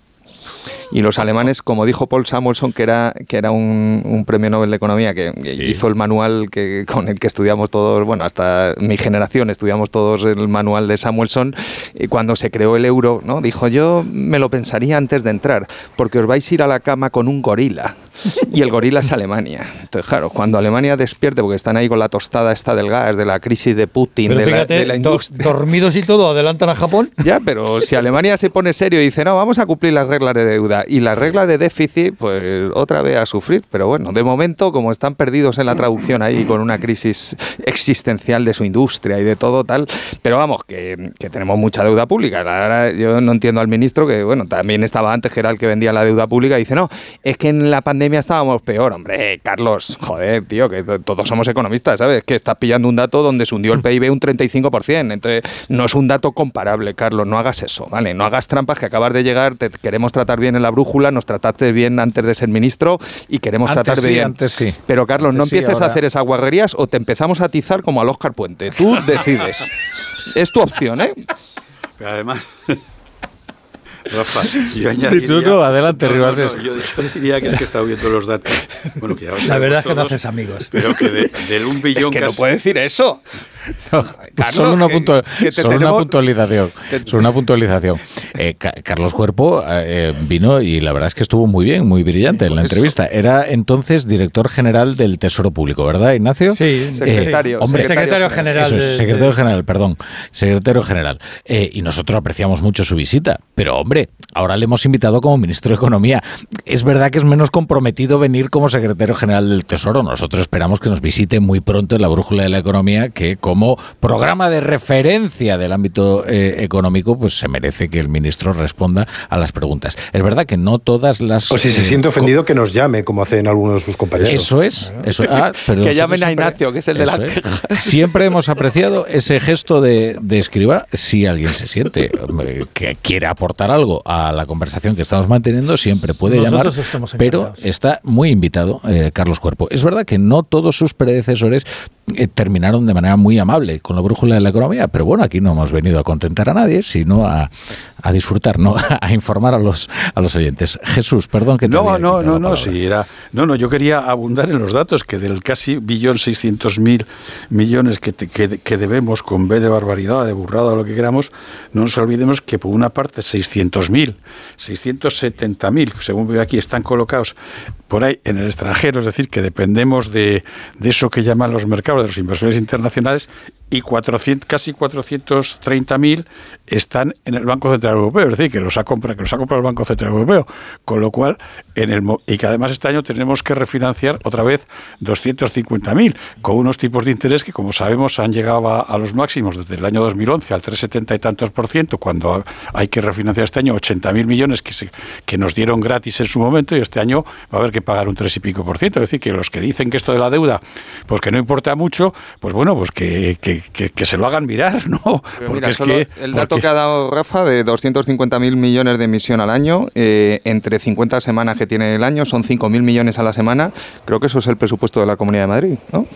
Y los alemanes, como dijo Paul Samuelson, que era, que era un, premio Nobel de Economía, que, hizo el manual que, con el que estudiamos todos, bueno, hasta mi generación estudiamos todos el manual de Samuelson, y cuando se creó el euro, ¿no? dijo, yo me lo pensaría antes de entrar, porque os vais a ir a la cama con un gorila. y el gorila es Alemania. Entonces, claro, cuando Alemania despierte, porque están ahí con la tostada esta del gas, de la crisis de Putin, Pero de, la, fíjate, de la industria. dormidos y todo, adelantan a Japón. Ya, pero si Alemania se pone serio y dice, no, vamos a cumplir las reglas de deuda y las reglas de déficit, pues otra vez a sufrir. Pero bueno, de momento, como están perdidos en la traducción ahí con una crisis existencial de su industria y de todo tal, pero vamos, que, tenemos mucha deuda pública. La verdad, yo no entiendo al ministro que, bueno, también estaba antes, que que vendía la deuda pública, y dice, no, es que en la pandemia estábamos peor. Hombre, Carlos, joder, tío, que to- todos somos economistas, ¿sabes? Que estás pillando un dato donde se hundió el PIB un 35%. Entonces, no es un dato comparable, Carlos, no hagas eso, ¿vale? No hagas trampas que acabas de llegar, te queremos tratar bien en la brújula, nos trataste bien antes de ser ministro y queremos Antes tratar sí, bien. antes sí. Pero Carlos, no sí, empieces a hacer esas guarrerías o te empezamos a atizar como al Oscar Puente. Tú decides. es tu opción, ¿eh? Pero además, Rafa, yo añadiría... Sí, no, adelante, No, no, Ribas. no, yo, yo diría que es que he estado viendo los datos. Bueno, que ya lo La verdad es que no haces amigos. Pero que de- del un billón Es que no puede decir eso. Carlos, solo una, que- punto- que te solo una tenemos- puntualización. Solo una puntualización. Eh, Ca- Carlos Cuerpo eh, vino y la verdad es que estuvo muy bien, muy brillante en la entrevista. Era entonces director general del Tesoro Público, ¿verdad, Ignacio? Sí, Secretario, Eh, hombre, secretario general Eso es, de- secretario de- general, perdón. Secretario general. Eh, y nosotros apreciamos mucho su visita. Pero, hombre, ahora le hemos invitado como ministro de Economía. Es verdad que es menos comprometido venir como secretario general del Tesoro. Nosotros esperamos que nos visite muy pronto en la Brújula de la Economía, que como programa de referencia del ámbito eh, económico, pues se merece que el ministro responda a las preguntas. Es verdad que no todas las... O si se eh, siente ofendido, que nos llame, como hacen algunos de sus compañeros. eso es, eso ah, pero Que llamen a Ignacio, que es el de la es. queja. Siempre hemos apreciado ese gesto de, de escriba. Si alguien se siente que quiere aportar algo a la conversación que estamos manteniendo, siempre puede Nosotros llamar. Pero está muy invitado eh, Carlos Cuerpo. Es verdad que no todos sus predecesores eh, terminaron de manera muy amable con la brújula de la economía, pero bueno, aquí no hemos venido a contentar a nadie, sino a, a disfrutar, ¿no? a informar a los, a los oyentes. Jesús, perdón que te No, no, no, no, sí, era, no, no, yo quería abundar en los datos que del casi billón seiscientos mil millones que, te- que, que debemos con B de barbaridad, de burrada o lo que queramos, no nos olvidemos que por una parte 600 mil, 670 mil, según veo aquí, están colocados por ahí en el extranjero, es decir, que dependemos de, de eso que llaman los mercados, de los inversores internacionales, y 400, casi 430.000 están en el Banco Central Europeo, es decir, que los ha comprado, que los ha comprado el Banco Central Europeo, con lo cual en el y que además este año tenemos que refinanciar otra vez 250.000 con unos tipos de interés que como sabemos han llegado a, los máximos desde el año 2011 al 3,70 y tantos por ciento, cuando ha- hay que refinanciar este año 80.000 millones que se, que nos dieron gratis en su momento y este año va a haber que pagar un 3 y pico por ciento, es decir, que los que dicen que esto de la deuda pues que no importa mucho, pues bueno, pues que, que- que se lo hagan mirar, ¿no? Pero Porque mira, es solo que el dato porque- que ha dado Rafa de 250.000 millones de emisión al año, eh, entre 50 semanas que tiene el año, son 5.000 millones a la semana. Creo que eso es el presupuesto de la Comunidad de Madrid, ¿no?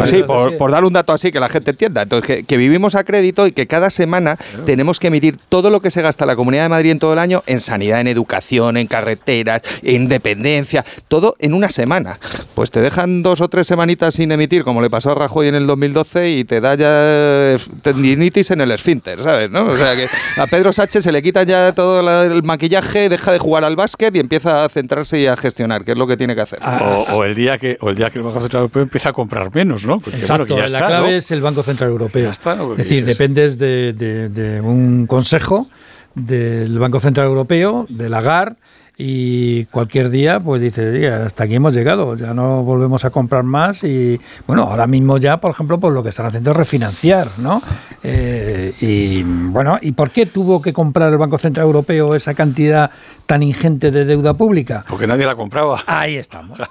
Así, verdad por, sí. por dar un dato así que la gente entienda. Entonces, que, que vivimos a crédito y que cada semana tenemos que emitir todo lo que se gasta la Comunidad de Madrid en todo el año en sanidad, en educación, en carreteras, en dependencia, todo en una semana. Pues te dejan dos o tres semanitas sin emitir, como le pasó a Rajoy en el 2012, y te da ya eh, tendinitis en el esfínter, ¿sabes? ¿no? O sea que a Pedro Sánchez se le quita ya todo la- el maquillaje, deja de jugar al básquet y empieza a centrarse y a gestionar, que es lo que tiene que hacer. o, o el día que o el día que el Banco Central Europeo empieza a comprar menos, ¿no? Porque, Exacto, bueno, que ya la está, clave ¿no? es el Banco Central Europeo. Es decir, dices- dependes de, de- de un consejo del Banco Central Europeo, de la GAR, y cualquier día pues dice, "Oye, hasta aquí hemos llegado, ya no volvemos a comprar más y bueno, ahora mismo ya, por ejemplo, pues lo que están haciendo es refinanciar, ¿no? Eh, y bueno, ¿y por qué tuvo que comprar el Banco Central Europeo esa cantidad tan ingente de deuda pública? Porque nadie la compraba. Ahí estamos.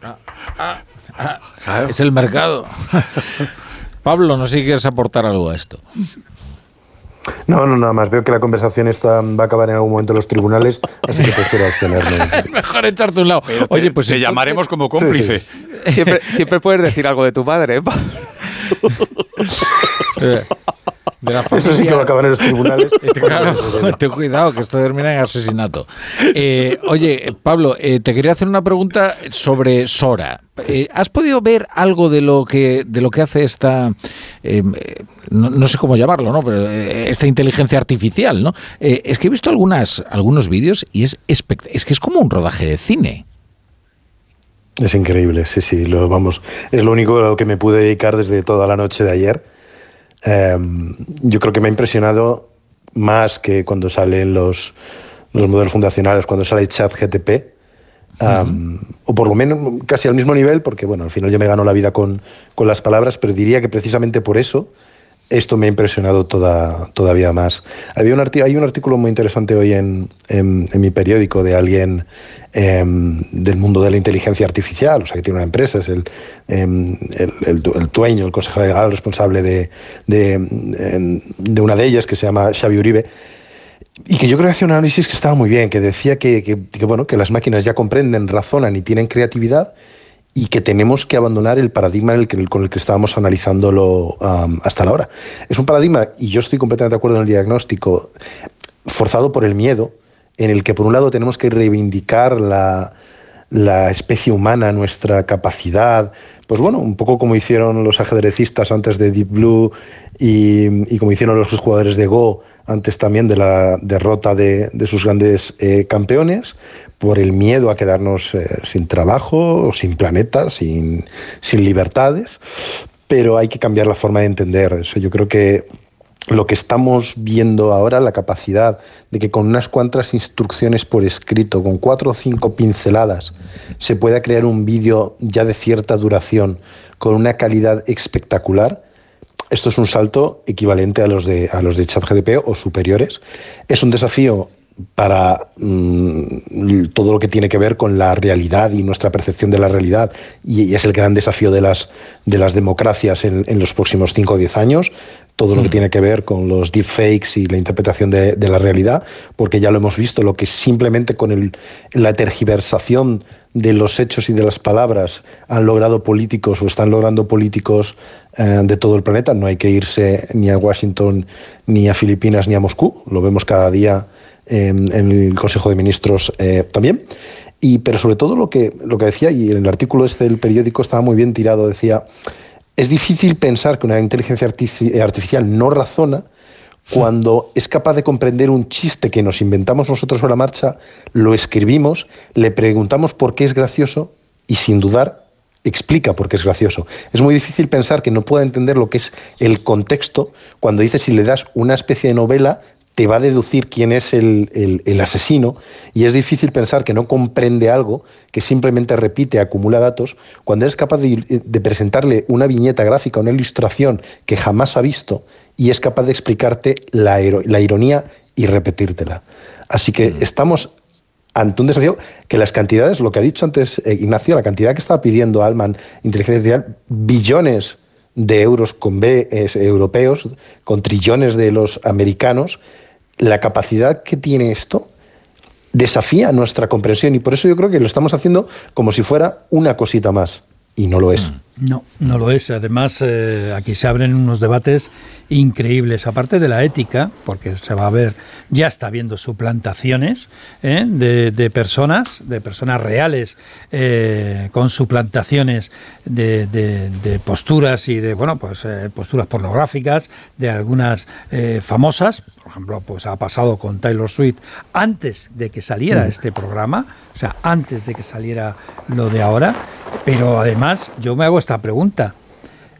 Claro. Claro. Es el mercado. Pablo, no sé si quieres aportar algo a esto. No, no, nada más. Veo que la conversación esta va a acabar en algún momento en los tribunales, así que prefiero abstenerme. Mejor echarte un lado. Pero te- Oye, pues te entonces- llamaremos como cómplice. Siempre, siempre puedes decir algo de tu padre, ¿eh? De la Eso sí que va a acabar en los tribunales. Claro, ten cuidado, que esto termina en asesinato. Eh, oye, Pablo, eh, te quería hacer una pregunta sobre Sora. Eh, ¿Has podido ver algo de lo que de lo que hace esta, no, no sé cómo llamarlo, ¿no? Pero eh, esta inteligencia artificial, ¿no? Eh, es que he visto algunas algunos vídeos y es espect- es que es como un rodaje de cine. Es increíble, sí, sí, lo vamos. Es lo único a lo que me pude dedicar desde toda la noche de ayer. Em, yo creo que me ha impresionado más que cuando salen los, los modelos fundacionales, cuando sale ChatGTP, o por lo menos casi al mismo nivel, porque bueno, al final yo me gano la vida con, con las palabras, pero diría que precisamente por eso esto me ha impresionado toda, todavía más. Había un hay un artículo muy interesante hoy en, mi periódico de alguien em, del mundo de la inteligencia artificial, o sea, que tiene una empresa, es el, em, el, el, dueño, el consejero legal responsable em, de, una de ellas, que se llama Xavi Uribe, y que yo creo que hacía un análisis que estaba muy bien, que decía que, que, bueno, que las máquinas ya comprenden, razonan y tienen creatividad, y que tenemos que abandonar el paradigma el que, con el que estábamos analizándolo hasta la hora. Es un paradigma, y yo estoy completamente de acuerdo en el diagnóstico, forzado por el miedo, en el que por un lado tenemos que reivindicar la, la especie humana, nuestra capacidad, pues bueno, un poco como hicieron los ajedrecistas antes de Deep Blue y, como hicieron los jugadores de Go antes también de la derrota de, sus grandes eh, campeones, por el miedo a quedarnos eh, sin trabajo, sin planeta, sin, sin libertades, pero hay que cambiar la forma de entender eso. Yo creo que lo que estamos viendo ahora, la capacidad de que con unas cuantas instrucciones por escrito, con cuatro o cinco pinceladas, se pueda crear un vídeo ya de cierta duración, con una calidad espectacular, esto es un salto equivalente a los de, a los de ChatGDP o superiores. Es un desafío para mm, todo lo que tiene que ver con la realidad y nuestra percepción de la realidad. Y, es el gran desafío de las, de las democracias en, en los próximos 5 o 10 años todo lo que tiene que ver con los deepfakes y la interpretación de, de, la realidad, porque ya lo hemos visto, lo que simplemente con el, la tergiversación de los hechos y de las palabras han logrado políticos o están logrando políticos eh, de todo el planeta. No hay que irse ni a Washington, ni a Filipinas, ni a Moscú. Lo vemos cada día en el Consejo de Ministros eh, también. Y, pero sobre todo lo que, lo que decía, y en el artículo este del periódico estaba muy bien tirado, decía es difícil pensar que una inteligencia eh, artificial no razona cuando es capaz de comprender un chiste que nos inventamos nosotros a la marcha, lo escribimos, le preguntamos por qué es gracioso y sin dudar explica por qué es gracioso. Es muy difícil pensar que no pueda entender lo que es el contexto cuando dice si le das una especie de novela te va a deducir quién es el, asesino y es difícil pensar que no comprende algo, que simplemente repite, acumula datos, cuando eres capaz de, presentarle una viñeta gráfica, una ilustración que jamás ha visto y es capaz de explicarte la, ironía y repetírtela. Así que mm. estamos ante un desafío que las cantidades, lo que ha dicho antes eh, Ignacio, la cantidad que estaba pidiendo Alman, inteligencia artificial, billones de euros con B europeos, con trillones de los americanos, la capacidad que tiene esto desafía nuestra comprensión y por eso yo creo que lo estamos haciendo como si fuera una cosita más y no lo es. Mm. No, no lo es. Además, eh, aquí se abren unos debates increíbles, aparte de la ética, porque se va a ver, ya está habiendo suplantaciones ¿eh? de, personas, de personas reales, eh, con suplantaciones de, de, posturas y de, bueno, pues posturas pornográficas de algunas famosas. Por ejemplo, pues ha pasado con Taylor Swift antes de que saliera mm. este programa, o sea, antes de que saliera lo de ahora. Pero además, yo me hago esta pregunta.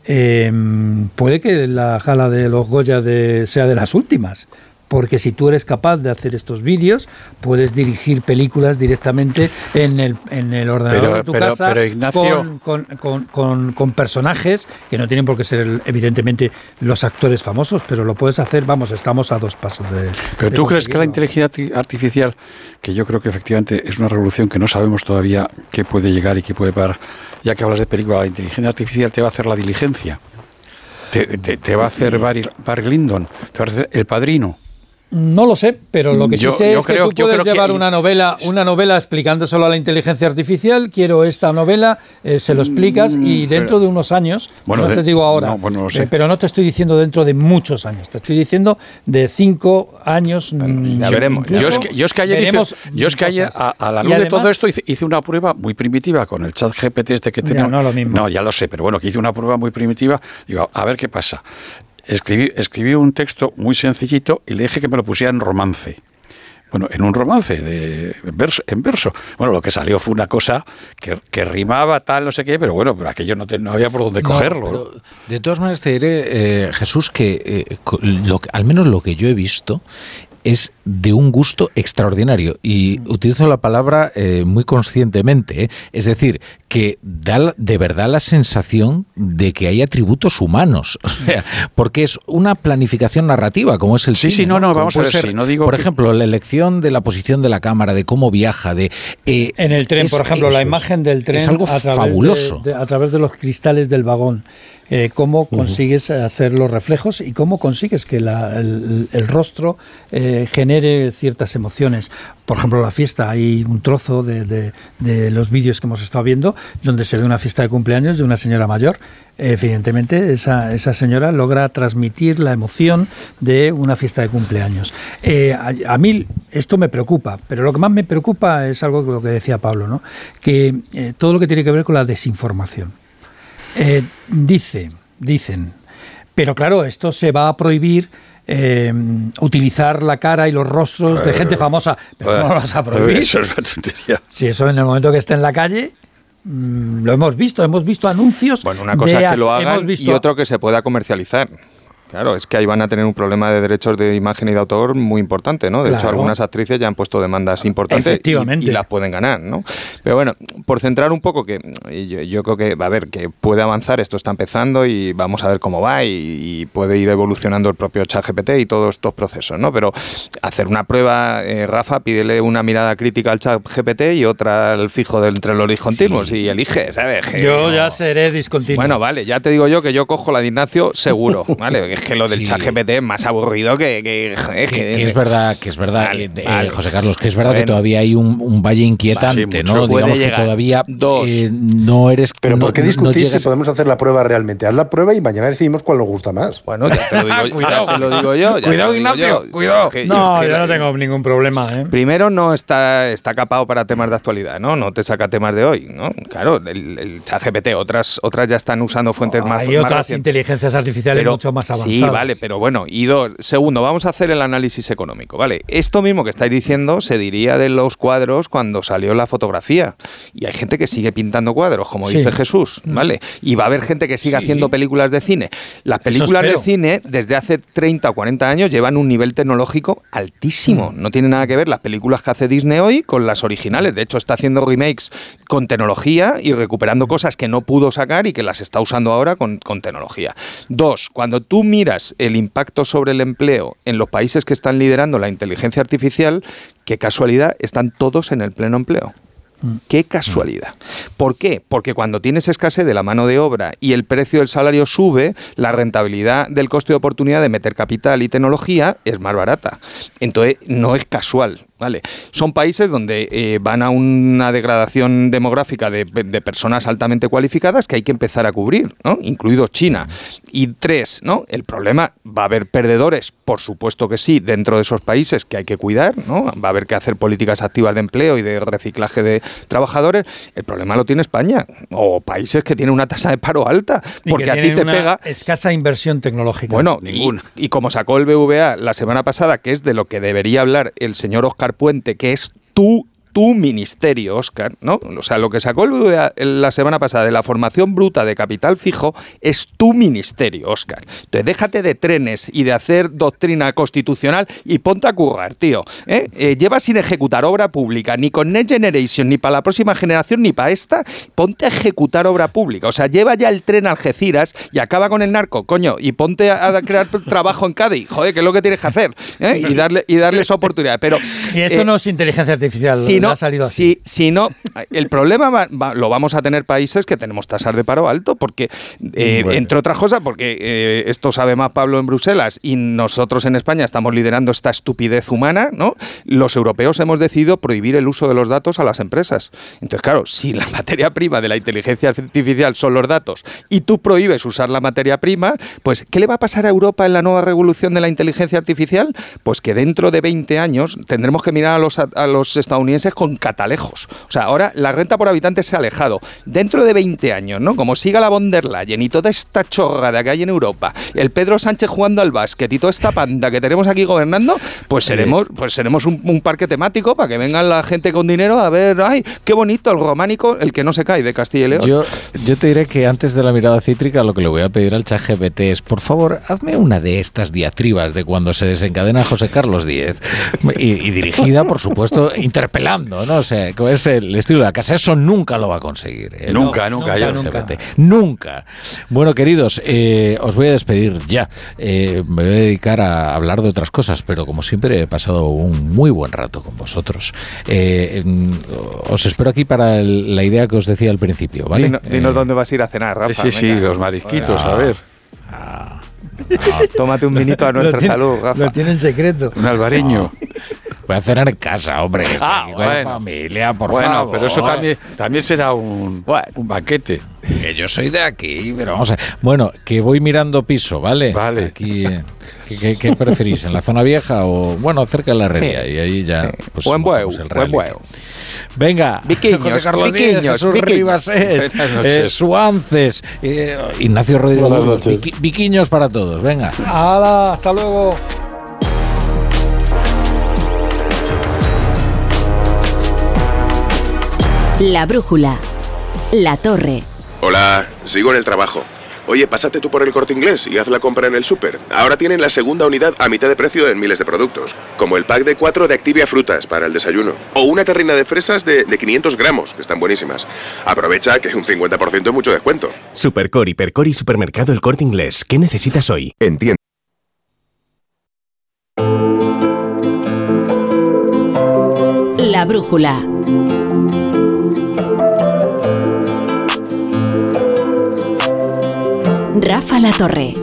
Em, puede que la gala de los Goya de, sea de las últimas, porque si tú eres capaz de hacer estos vídeos, puedes dirigir películas directamente en el, en el ordenador de tu casa con, personajes que no tienen por qué ser evidentemente los actores famosos, pero lo puedes hacer, vamos, estamos a dos pasos de... Pero tú crees que la inteligencia artificial, que yo creo que efectivamente es una revolución que no sabemos todavía qué puede llegar y qué puede parar, ya que hablas de película, la inteligencia artificial te va a hacer la diligencia. Te, va a hacer Barry, Barry Lyndon, te va a hacer El Padrino. No lo sé, pero lo que sí sé es que tú puedes llevar una novela, una novela explicándoselo a la inteligencia artificial. Quiero esta novela, eh, se lo explicas y mm, dentro de unos años, no te digo ahora, eh, pero no te estoy diciendo dentro de muchos años, te estoy diciendo de cinco años. Mm, ya veremos. Yo es que, yo es que ayer, yo es que ayer a, la luz de todo esto hice, una prueba muy primitiva con el chat GPT este que tenemos. No, lo mismo. No, ya lo sé, pero bueno, que hice una prueba muy primitiva. Digo, a ver qué pasa. Escribí, escribí un texto muy sencillito y le dije que me lo pusiera en romance. Bueno, en un romance de en verso, en verso. Bueno, lo que salió fue una cosa que, que rimaba tal, no sé qué, pero bueno, pero aquello no, te- no había por dónde No, cogerlo. pero de todas maneras te diré, eh, Jesús, que eh, lo que- al menos lo que yo he visto es de un gusto extraordinario y utilizo la palabra eh, muy conscientemente, ¿eh? es decir, que da de verdad la sensación de que hay atributos humanos, o sea, porque es una planificación narrativa, como es el Sí, cine, sí, no, no, vamos a ver, ser, sí, no digo por que- ejemplo, la elección de la posición de la cámara, de cómo viaja, de eh, En el tren, es- por ejemplo, la imagen del tren es algo a, fabuloso. De, de- a través de los cristales del vagón. Eh, cómo consigues hacer los reflejos y cómo consigues que la- el, el rostro eh, genere ciertas emociones. Por ejemplo, la fiesta, hay un trozo de, de- de los vídeos que hemos estado viendo donde se ve una fiesta de cumpleaños de una señora mayor. Evidentemente, esa, esa señora logra transmitir la emoción de una fiesta de cumpleaños. Eh, a, a mí esto me preocupa, pero lo que más me preocupa es algo que lo que decía Pablo, ¿no? que eh, todo lo que tiene que ver con la desinformación. Eh, dice, dicen, pero claro, esto se va a prohibir. eh, utilizar la cara y los rostros de gente famosa, pero ¿cómo lo vas a prohibir? Eso es una tontería. Si eso en el momento que esté en la calle, mm, lo hemos visto, hemos visto anuncios. Bueno, una cosa de es que lo a- hemos hagan visto- y otro que se pueda comercializar. Claro, es que ahí van a tener un problema de derechos de imagen y de autor muy importante, ¿no? De hecho, algunas actrices ya han puesto demandas importantes y- Efectivamente. Y, las pueden ganar, ¿no? Pero bueno, por centrar un poco, que yo, yo creo que, a ver, que puede avanzar, esto está empezando y vamos a ver cómo va y, y puede ir evolucionando el propio ChatGPT y todos estos procesos, ¿no? Pero hacer una prueba, eh, Rafa, pídele una mirada crítica al ChatGPT y otra al fijo de entre los discontinuos y elige, ¿sabes? Que Yo ya seré discontinuo. bueno, vale, ya te digo yo que yo cojo la de Ignacio seguro, ¿vale? Que lo del Sí. chat GPT es más aburrido que... que, que, que- que es verdad, que es verdad, Vale, eh, vale. José Carlos, que es verdad que todavía hay un, un valle inquietante, Sí. ¿no? Digamos que llegar. todavía Dos. eh, no eres. Pero no, ¿por qué no discutir llegas- si podemos hacer la prueba realmente? Haz la prueba y mañana decidimos cuál nos gusta más. Bueno, ya te lo digo, Cuidado. te lo digo yo. Cuidado, Ignacio, yo. cuidado. Que- No, que yo no tengo ningún problema, ¿eh? Primero no está, está capado para temas de actualidad, ¿no? No te saca temas de hoy, ¿no? Claro, el, el chat GPT, otras, otras ya están usando fuentes más Hay más otras recientes. inteligencias artificiales Pero- mucho más avanzadas. Sí, vale, pero bueno, y dos, segundo, vamos a hacer el análisis económico, ¿vale? Esto mismo que estáis diciendo se diría de los cuadros cuando salió la fotografía. Y hay gente que sigue pintando cuadros, como Sí. dice Jesús, ¿vale? Y va a haber gente que siga haciendo películas de cine. Las películas de cine, desde hace 30 o 40 años, llevan un nivel tecnológico altísimo. Mm. No tiene nada que ver las películas que hace Disney hoy con las originales. De hecho, está haciendo remakes con tecnología y recuperando cosas que no pudo sacar y que las está usando ahora con, con tecnología. Dos, cuando tú miras el impacto sobre el empleo en los países que están liderando la inteligencia artificial, qué casualidad, están todos en el pleno empleo. Qué casualidad. ¿Por qué? Porque cuando tienes escasez de la mano de obra y el precio del salario sube, la rentabilidad del coste de oportunidad de meter capital y tecnología es más barata. Entonces, no es casual. ¿Vale? Son países donde eh, van a una degradación demográfica de, de personas altamente cualificadas que hay que empezar a cubrir, ¿no? incluido China. Y tres, ¿no? el problema va a haber perdedores, por supuesto que sí, dentro de esos países que hay que cuidar, ¿no? va a haber que hacer políticas activas de empleo y de reciclaje de trabajadores. El problema lo tiene España o países que tienen una tasa de paro alta, Y porque que a ti te una pega escasa inversión tecnológica. bueno, y, y como sacó el BVA la semana pasada, que es de lo que debería hablar el señor Oscar Puente, que es tú tu ministerio, Oscar, ¿no? O sea, lo que sacó el BVA la semana pasada de la formación bruta de capital fijo es tu ministerio, Oscar. Entonces, déjate de trenes y de hacer doctrina constitucional y ponte a currar, tío. ¿eh? Eh, llevas sin ejecutar obra pública, ni con Next Generation, ni para la próxima generación, ni para esta. Ponte a ejecutar obra pública. O sea, lleva ya el tren a Algeciras y acaba con el narco, coño, y ponte a, crear trabajo en Cádiz. Joder, que es lo que tienes que hacer. ¿eh? Y, darle, y darles oportunidad. Pero, y esto no es inteligencia artificial. si no, ha salido así. si, si no, el problema va- va- lo vamos a tener países que tenemos tasas de paro alto, porque, eh, Bueno. entre otras cosas, porque eh, esto sabe más Pablo en Bruselas y nosotros en España estamos liderando esta estupidez humana, ¿no? Los europeos hemos decidido prohibir el uso de los datos a las empresas. Entonces, claro, si la materia prima de la inteligencia artificial son los datos y tú prohíbes usar la materia prima, pues ¿qué le va a pasar a Europa en la nueva revolución de la inteligencia artificial? Pues que dentro de 20 años tendremos que mirar a los, a los estadounidenses con catalejos. O sea, ahora la renta por habitante se ha alejado. Dentro de 20 años, ¿no? Como siga la von der Leyen y toda esta chorrada que hay en Europa, el Pedro Sánchez jugando al básquet y toda esta panda que tenemos aquí gobernando, pues seremos, pues seremos un, parque temático para que vengan la gente con dinero a ver, ay, qué bonito el románico, el que no se cae de Castilla y León. Yo, yo te diré que antes de la mirada cítrica lo que le voy a pedir al chat GPT es, por favor, hazme una de estas diatribas de cuando se desencadena José Carlos X y, dirigida, por supuesto, interpelando, ¿no? Sea, es el estilo de la casa, eso nunca lo va a conseguir. ¿eh? Nunca, nunca, nunca, nunca. Bueno, queridos, eh, os voy a despedir ya. Eh, me voy a dedicar a hablar de otras cosas, pero como siempre he pasado un muy buen rato con vosotros. os espero aquí para la idea que os decía al principio, ¿vale? Dinos, dónde vas a ir a cenar, Rafa. Sí, sí, los marisquitos, a ver. Ah. Tómate un vinito a nuestra salud, Rafa. Lo tiene en secreto. Un albariño. Voy a cenar en casa, hombre. Ah, bueno. familia, por bueno, favor. pero eso también, también será un, un banquete. Que yo soy de aquí, pero vamos a... Bueno, que voy mirando piso, ¿vale? Vale. Aquí, ¿qué, preferís? ¿En la zona vieja o, bueno, cerca de la herrería? Y ahí ya... Pues, buen huevo, buen huevo. Venga, Viquiños, Carlos Viquiños, Jesús Rivas es, eh, Suances, eh, Ignacio Rodríguez, Viquiños para todos, venga. ¡Hala! ¡Hasta luego! La brújula. La torre. Hola, sigo en el trabajo. Oye, pásate tú por el corte inglés y haz la compra en el súper. Ahora tienen la segunda unidad a mitad de precio en miles de productos, como el pack de 4 de Activia Frutas para el desayuno, o una terrina de fresas de, 500 gramos, que están buenísimas. Aprovecha que un 50% es mucho descuento. Supercor, Hipercor y Supermercado El Corte Inglés. ¿Qué necesitas hoy? Entiendo. La brújula. Rafa La Torre.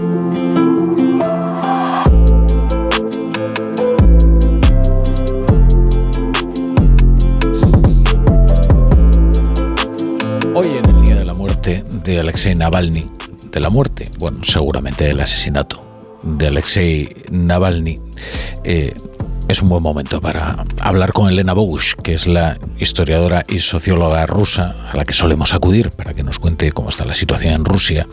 Hoy en el día de la muerte de Alexei Navalny, de la muerte, bueno, seguramente del asesinato de Alexei Navalny, eh, es un buen momento para hablar con Elena Bogush, que es la historiadora y socióloga rusa a la que solemos acudir para que nos cuente cómo está la situación en Rusia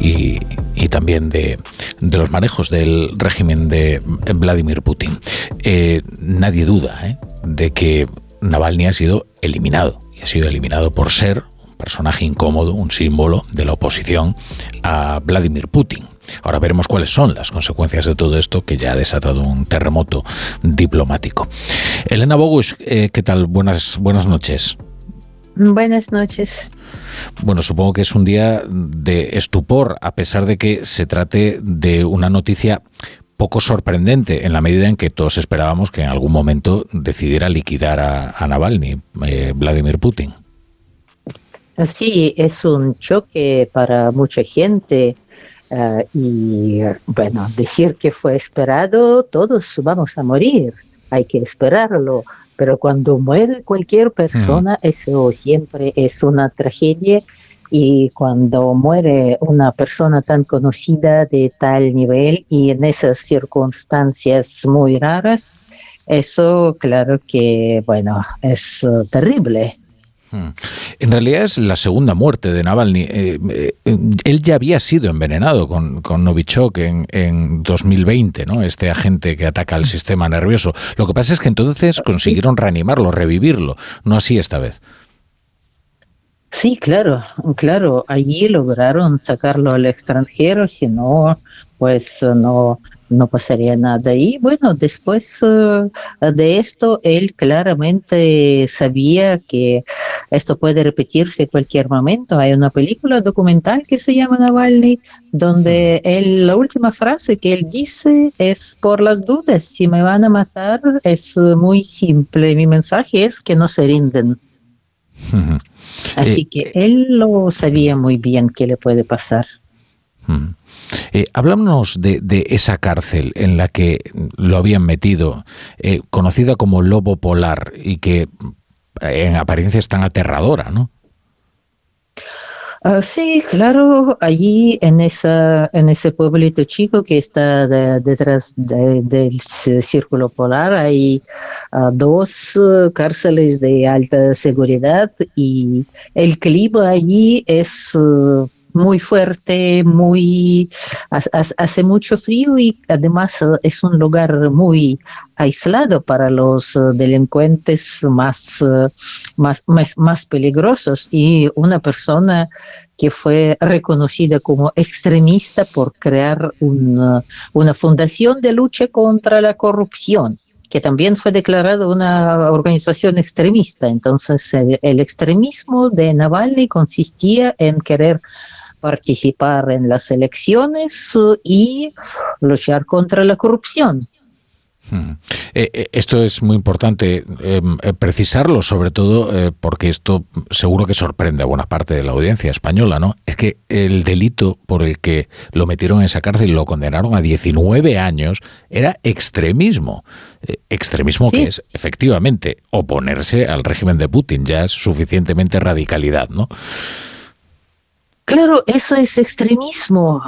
y, también de, los manejos del régimen de Vladimir Putin. Eh, nadie duda ¿eh? de que Navalny ha sido eliminado y ha sido eliminado por ser un personaje incómodo, un símbolo de la oposición a Vladimir Putin. Ahora veremos cuáles son las consecuencias de todo esto que ya ha desatado un terremoto diplomático. Elena Bogus, eh, ¿qué tal? Buenas, buenas noches. Buenas noches. Bueno, supongo que es un día de estupor, a pesar de que se trate de una noticia poco sorprendente en la medida en que todos esperábamos que en algún momento decidiera liquidar a, Navalny, eh, Vladimir Putin. Sí, es un choque para mucha gente eh, y bueno, decir que fue esperado, todos vamos a morir, hay que esperarlo, pero cuando muere cualquier persona, eso siempre es una tragedia y cuando muere una persona tan conocida de tal nivel y en esas circunstancias muy raras, eso claro que, bueno, es uh, terrible. Hmm. En realidad es la segunda muerte de Navalny. Eh, eh, él ya había sido envenenado con, con Novichok en, en, 2020, ¿no? Este agente que ataca al sistema nervioso. Lo que pasa es que entonces consiguieron reanimarlo, revivirlo. No así esta vez. Sí, claro, claro. Allí lograron sacarlo al extranjero, si no, pues no, no pasaría nada. Y bueno, después eh, de esto, él claramente sabía que esto puede repetirse en cualquier momento. Hay una película documental que se llama Navalny, donde él, la última frase que él dice es por las dudas, si me van a matar, es muy simple. Mi mensaje es que no se rinden. Así eh, que él lo sabía muy bien qué le puede pasar. Eh, de, esa cárcel en la que lo habían metido, eh, conocida como Lobo Polar, y que en apariencia es tan aterradora, ¿no? Ah, sí, claro, allí en, esa, en ese pueblito chico que está detrás del círculo polar hay ah, dos uh, cárceles de alta seguridad y el clima allí es... Muy fuerte, muy hace mucho frío y además eh, es un lugar muy aislado para los eh, delincuentes más, eh, más, más, peligrosos y una persona que fue reconocida como extremista por crear una, una fundación de lucha contra la corrupción que también fue declarada una organización extremista. Entonces, el, extremismo de Navalny consistía en querer participar en las elecciones uh, y luchar contra la corrupción. Hmm. Eh, eh, esto es muy importante em, eh, precisarlo, sobre todo porque esto seguro que sorprende a buena parte de la audiencia española, ¿no? Es que el delito por el que lo metieron en esa cárcel y lo condenaron a 19 años era extremismo. extremismo que es efectivamente oponerse al régimen de Putin, ya es suficientemente radicalidad, ¿no? Claro, eso es extremismo.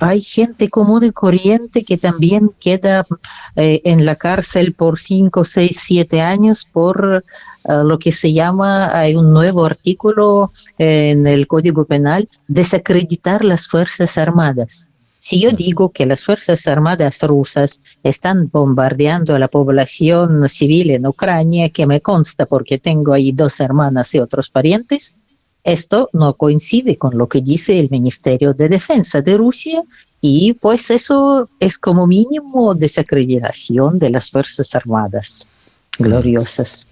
Hay gente común y corriente que también queda eh, en la cárcel por 5, 6, 7 años por eh, lo que se llama, hay un nuevo artículo en el Código Penal, desacreditar las Fuerzas Armadas. Si yo digo que las Fuerzas Armadas rusas están bombardeando a la población civil en Ucrania, que me consta porque tengo ahí dos hermanas y otros parientes, esto no coincide con lo que dice el Ministerio de Defensa de Rusia y pues eso es como mínimo desacreditación de las Fuerzas Armadas gloriosas.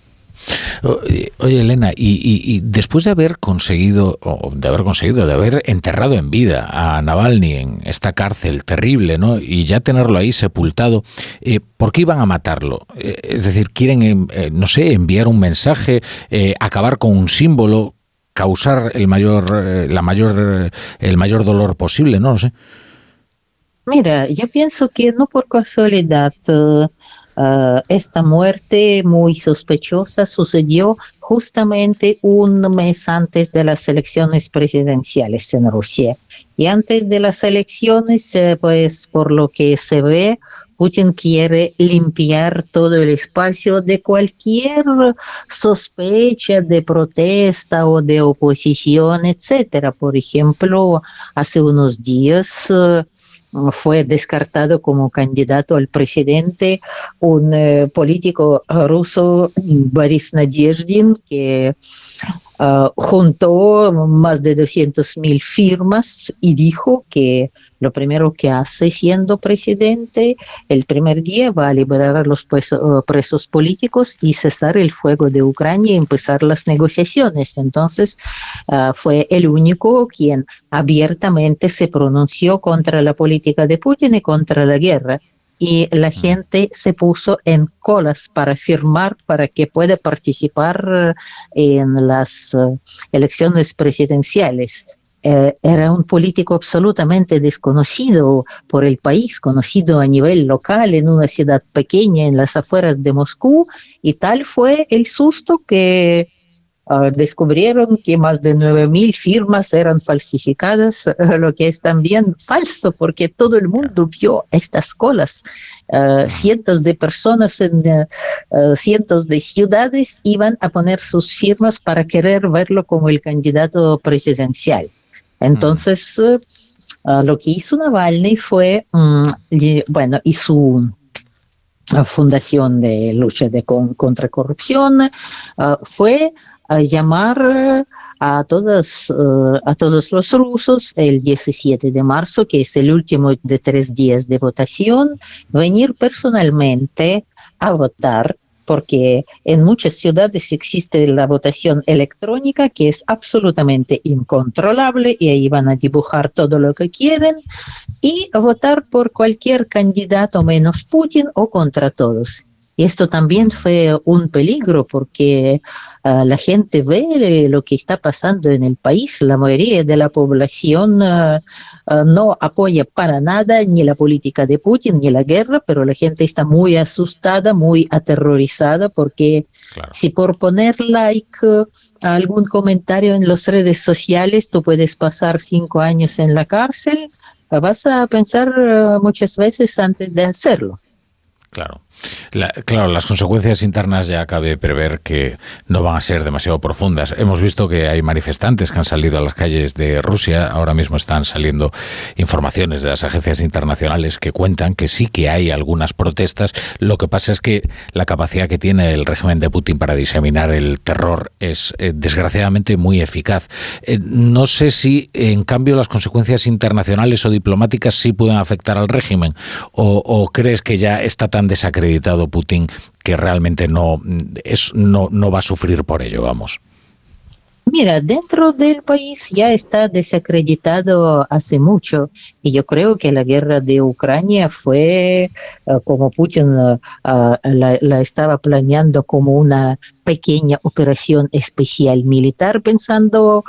Oye, Elena, y, después de haber conseguido, de haber conseguido, de haber enterrado en vida a Navalny en esta cárcel terrible, ¿no? Y ya tenerlo ahí sepultado, eh, ¿por qué iban a matarlo? Eh, es decir, quieren, eh, no sé, enviar un mensaje, acabar con un símbolo causar el mayor, eh, la mayor, eh, el mayor dolor posible, no lo sé. Mira, yo pienso que no por casualidad uh, esta muerte muy sospechosa sucedió justamente un mes antes de las elecciones presidenciales en Rusia. Y antes de las elecciones, pues por lo que se ve, Putin quiere limpiar todo el espacio de cualquier sospecha de protesta o de oposición, etcétera. Por ejemplo, hace unos días eh, fue descartado como candidato al presidente un eh, político ruso, Boris Nadezhdin, que uh, juntó más de 200 mil firmas y dijo que lo primero que hace siendo presidente, el primer día va a liberar a los presos, políticos y cesar el fuego de Ucrania y empezar las negociaciones. Entonces, uh, fue el único quien abiertamente se pronunció contra la política de Putin y contra la guerra y la gente se puso en colas para firmar para que pueda participar en las uh, elecciones presidenciales. Eh, era un político absolutamente desconocido por el país, conocido a nivel local en una ciudad pequeña en las afueras de Moscú, y tal fue el susto que descubrieron que más de 9.000 firmas eran falsificadas, lo que es también falso porque todo el mundo vio estas colas. Ah, cientos de personas en ah, cientos de ciudades iban a poner sus firmas para querer verlo como el candidato presidencial. Entonces, eh, ah, lo que hizo Navalny fue, mm, bueno, y su ah, fundación de lucha de contra corrupción fue llamar a todos, a todos los rusos el 17 de marzo, que es el último de tres días de votación, venir personalmente a votar porque en muchas ciudades existe la votación electrónica que es absolutamente incontrolable y ahí van a dibujar todo lo que quieren y votar por cualquier candidato menos Putin o contra todos. esto también fue un peligro porque uh, la gente ve lo que está pasando en el país. La mayoría de la población uh, uh, no apoya para nada ni la política de Putin ni la guerra, pero la gente está muy asustada, muy aterrorizada porque claro. si por poner like a algún comentario en las redes sociales tú puedes pasar cinco años en la cárcel, vas a pensar muchas veces antes de hacerlo. Claro. La, claro, las consecuencias internas ya cabe prever que no van a ser demasiado profundas. Hemos visto que hay manifestantes que han salido a las calles de Rusia. Ahora mismo están saliendo informaciones de las agencias internacionales que cuentan que sí que hay algunas protestas. Lo que pasa es que la capacidad que tiene el régimen de Putin para diseminar el terror es eh, desgraciadamente muy eficaz. Eh, no sé si, en cambio, las consecuencias internacionales o diplomáticas sí pueden afectar al régimen o crees que ya está tan desacreditado Putin que realmente no, es, no, no va a sufrir por ello, vamos. Mira, dentro del país ya está desacreditado hace mucho y yo creo que la guerra de Ucrania fue uh, como Putin uh, la, estaba planeando como una pequeña operación especial militar pensando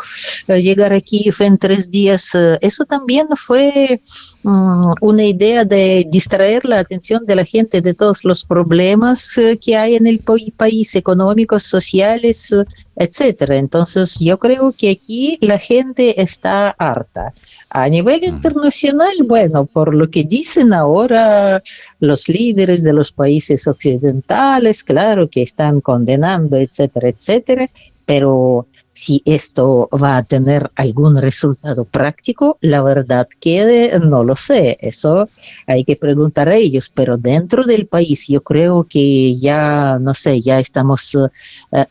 llegar a Kiev en tres días. eso también fue um, una idea de distraer la atención de la gente de todos los problemas que hay en el país, económicos, sociales, etcétera. Entonces, yo creo que aquí la gente está harta. A nivel internacional, bueno, por lo que dicen ahora los líderes de los países occidentales, claro que están condenando, etcétera, etcétera, pero si esto va a tener algún resultado práctico, la verdad que no lo sé, eso hay que preguntar a ellos, pero dentro del país yo creo que ya, no sé, ya estamos uh,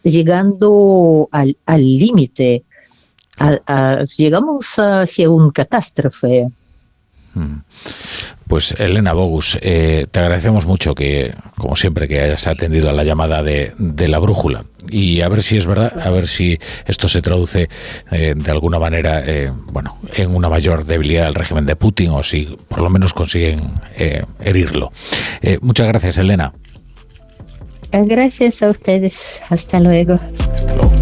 llegando al límite, llegamos hacia un catástrofe. Hmm. Pues Elena Bogus, eh, te agradecemos mucho que, como siempre, que hayas atendido a la llamada de, de, la brújula y a ver si es verdad, a ver si esto se traduce eh, de alguna manera, eh, bueno, en una mayor debilidad del régimen de Putin o si por lo menos consiguen herirlo. muchas gracias, Elena. Gracias a ustedes. Hasta luego. Hasta luego.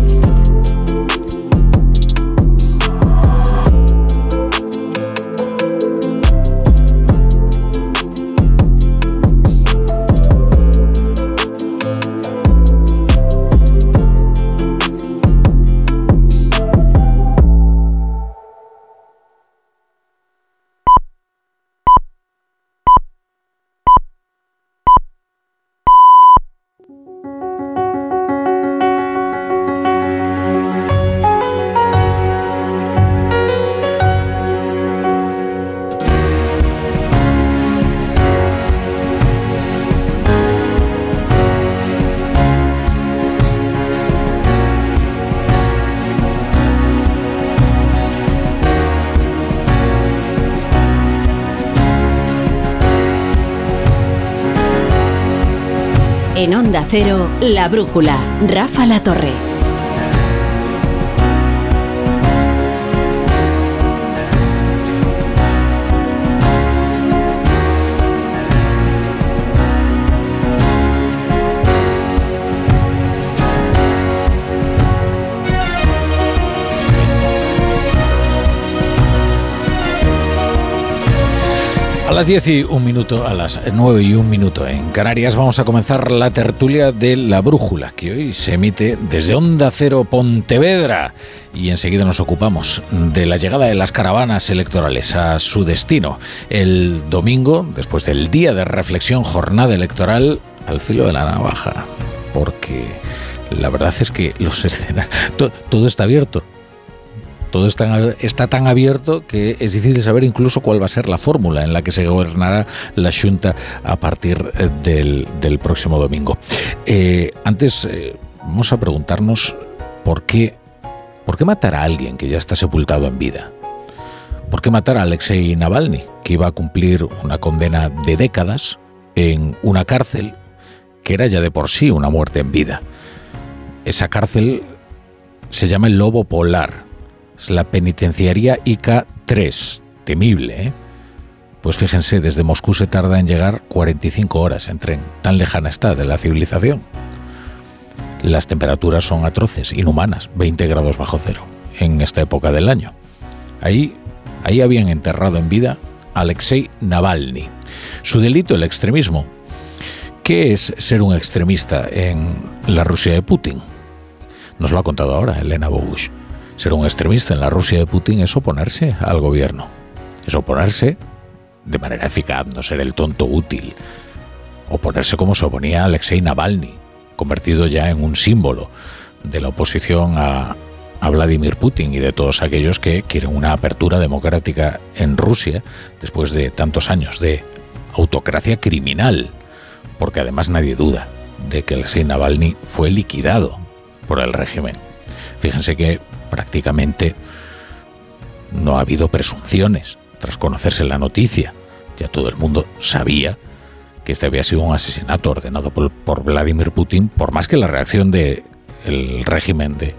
Cero, La Brújula, Rafa La Torre. A las 10 y un minuto, a las 9 y un minuto en Canarias vamos a comenzar la tertulia de La Brújula, que hoy se emite desde Onda Cero Pontevedra. Y enseguida nos ocupamos de la llegada de las caravanas electorales a su destino. El domingo, después del día de reflexión, jornada electoral al filo de la navaja. Porque la verdad es que los escenarios, todo está abierto todo está, tan abierto que es difícil saber incluso cuál va a ser la fórmula en la que se gobernará la Junta a partir eh, del, del próximo domingo. Eh, antes, eh, vamos a preguntarnos por qué, por qué matar a alguien que ya está sepultado en vida. ¿Por qué matar a Alexei Navalny, que iba a cumplir una condena de décadas en una cárcel que era ya de por sí una muerte en vida? Esa cárcel se llama el Lobo Polar la penitenciaría ICA 3, temible, ¿eh? Pues fíjense, desde Moscú se tarda en llegar 45 horas en tren, tan lejana está de la civilización. Las temperaturas son atroces, inhumanas, 20 grados bajo cero, en esta época del año. Ahí, ahí habían enterrado en vida a Alexei Navalny. Su delito, el extremismo. ¿Qué es ser un extremista en la Rusia de Putin? Nos lo ha contado ahora Elena Bogush. Ser un extremista en la Rusia de Putin es oponerse al gobierno. Es oponerse de manera eficaz, no ser el tonto útil. Oponerse como se oponía Alexei Navalny, convertido ya en un símbolo de la oposición a, Vladimir Putin y de todos aquellos que quieren una apertura democrática en Rusia después de tantos años de autocracia criminal, porque además nadie duda de que Alexei Navalny fue liquidado por el régimen. Fíjense que prácticamente no ha habido presunciones tras conocerse la noticia. Ya todo el mundo sabía que este había sido un asesinato ordenado por, Vladimir Putin, por más que la reacción del régimen de,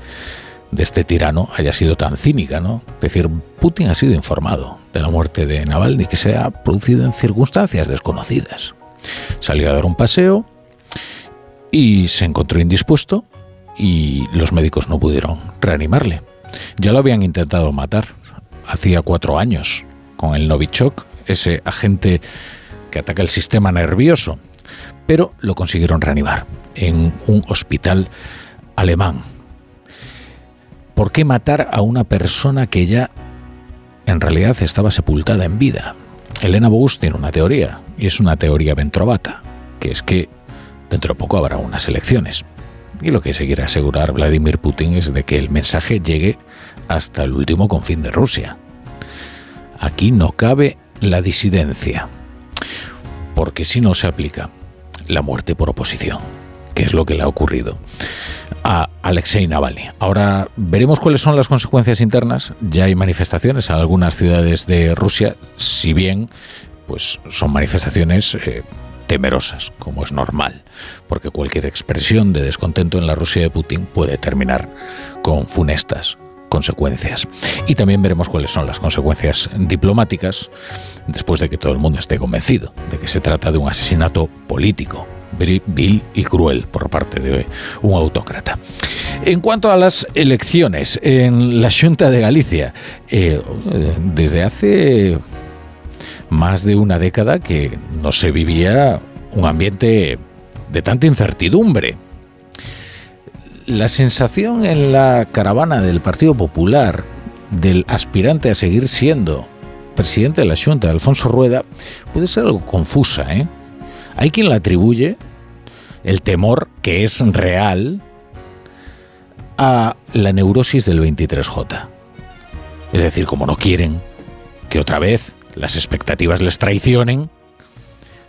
de este tirano haya sido tan cínica, ¿no? Es decir, Putin ha sido informado de la muerte de Navalny, que se ha producido en circunstancias desconocidas. Salió a dar un paseo y se encontró indispuesto y los médicos no pudieron reanimarle. Ya lo habían intentado matar hacía cuatro años con el Novichok, ese agente que ataca el sistema nervioso, pero lo consiguieron reanimar en un hospital alemán. ¿Por qué matar a una persona que ya en realidad estaba sepultada en vida? Elena Bogus tiene una teoría, y es una teoría ventrovata, que es que dentro de poco habrá unas elecciones. Y lo que se quiere asegurar Vladimir Putin es de que el mensaje llegue hasta el último confín de Rusia. Aquí no cabe la disidencia, porque si no se aplica la muerte por oposición, que es lo que le ha ocurrido a Alexei Navalny. Ahora veremos cuáles son las consecuencias internas. Ya hay manifestaciones en algunas ciudades de Rusia, si bien pues son manifestaciones eh, temerosas, como es normal, porque cualquier expresión de descontento en la Rusia de Putin puede terminar con funestas consecuencias. Y también veremos cuáles son las consecuencias diplomáticas después de que todo el mundo esté convencido de que se trata de un asesinato político, vil y cruel por parte de un autócrata. En cuanto a las elecciones en la Junta de Galicia, eh, desde hace más de una década que no se vivía un ambiente de tanta incertidumbre. La sensación en la caravana del Partido Popular del aspirante a seguir siendo presidente de la Junta, Alfonso Rueda, puede ser algo confusa. ¿eh? Hay quien la atribuye el temor, que es real, a la neurosis del 23J. Es decir, como no quieren que otra vez las expectativas les traicionen,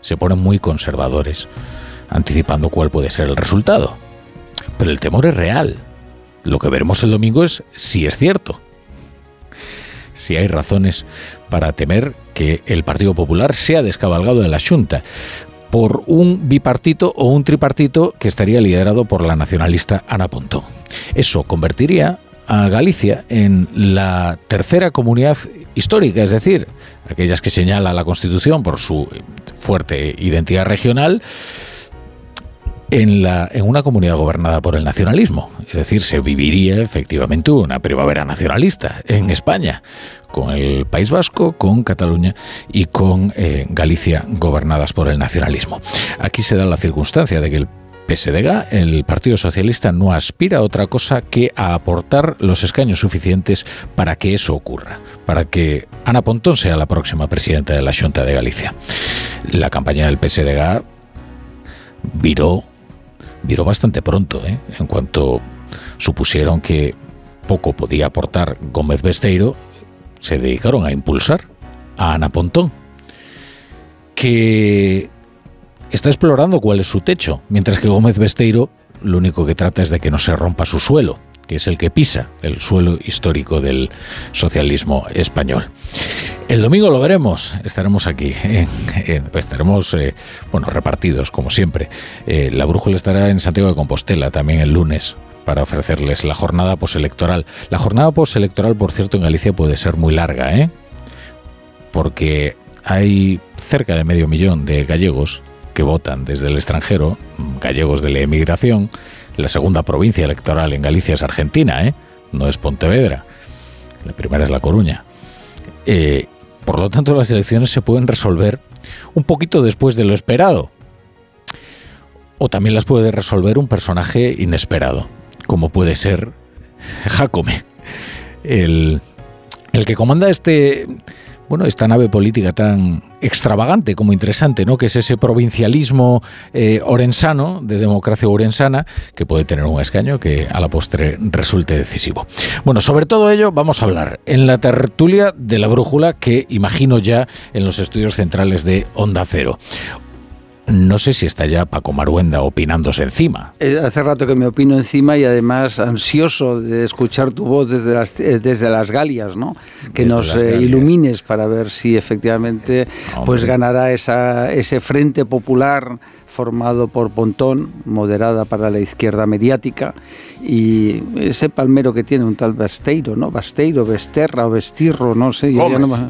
se ponen muy conservadores, anticipando cuál puede ser el resultado. Pero el temor es real. Lo que veremos el domingo es si es cierto. Si hay razones para temer que el Partido Popular sea descabalgado de la Junta por un bipartito o un tripartito que estaría liderado por la nacionalista Ana Pontón. Eso convertiría a Galicia en la tercera comunidad histórica, es decir, aquellas que señala la Constitución por su fuerte identidad regional, en, la, en una comunidad gobernada por el nacionalismo. Es decir, se viviría efectivamente una primavera nacionalista en España, con el País Vasco, con Cataluña y con eh, Galicia gobernadas por el nacionalismo. Aquí se da la circunstancia de que el PSDG, el Partido Socialista, no aspira a otra cosa que a aportar los escaños suficientes para que eso ocurra, para que Ana Pontón sea la próxima presidenta de la Junta de Galicia. La campaña del PSDG viró, viró bastante pronto, ¿eh? en cuanto supusieron que poco podía aportar Gómez Besteiro, se dedicaron a impulsar a Ana Pontón, que está explorando cuál es su techo, mientras que Gómez Besteiro lo único que trata es de que no se rompa su suelo, que es el que pisa el suelo histórico del socialismo español. El domingo lo veremos, estaremos aquí, estaremos eh, bueno, repartidos como siempre. Eh, la brújula estará en Santiago de Compostela también el lunes para ofrecerles la jornada postelectoral. La jornada postelectoral, por cierto, en Galicia puede ser muy larga, ¿eh? porque hay cerca de medio millón de gallegos que votan desde el extranjero, gallegos de la emigración. La segunda provincia electoral en Galicia es Argentina, ¿eh? no es Pontevedra. La primera es La Coruña. Eh, por lo tanto, las elecciones se pueden resolver un poquito después de lo esperado. O también las puede resolver un personaje inesperado, como puede ser Jacome, el, el que comanda este bueno, esta nave política tan extravagante como interesante, ¿no? Que es ese provincialismo eh, orensano, de democracia orensana, que puede tener un escaño que a la postre resulte decisivo. Bueno, sobre todo ello vamos a hablar en la tertulia de la brújula que imagino ya en los estudios centrales de Onda Cero. No sé si está ya Paco Maruenda opinándose encima. Eh, hace rato que me opino encima y además ansioso de escuchar tu voz desde las, eh, desde las Galias, ¿no? Que nos eh, ilumines para ver si efectivamente pues ganará esa, ese frente popular formado por Pontón, moderada para la izquierda mediática, y ese palmero que tiene un tal Basteiro, ¿no? Basteiro, Besterra o Vestirro, no sé.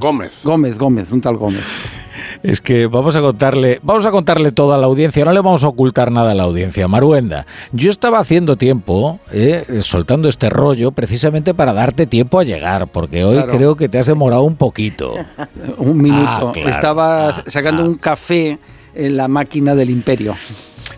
Gómez. Gómez, Gómez, un tal Gómez. Es que vamos a contarle, vamos a contarle todo a la audiencia, no le vamos a ocultar nada a la audiencia. Maruenda, yo estaba haciendo tiempo, eh, soltando este rollo, precisamente para darte tiempo a llegar, porque hoy creo que te has demorado un poquito. un minuto. Ah, estaba ah, sacando ah. un café en la máquina del imperio.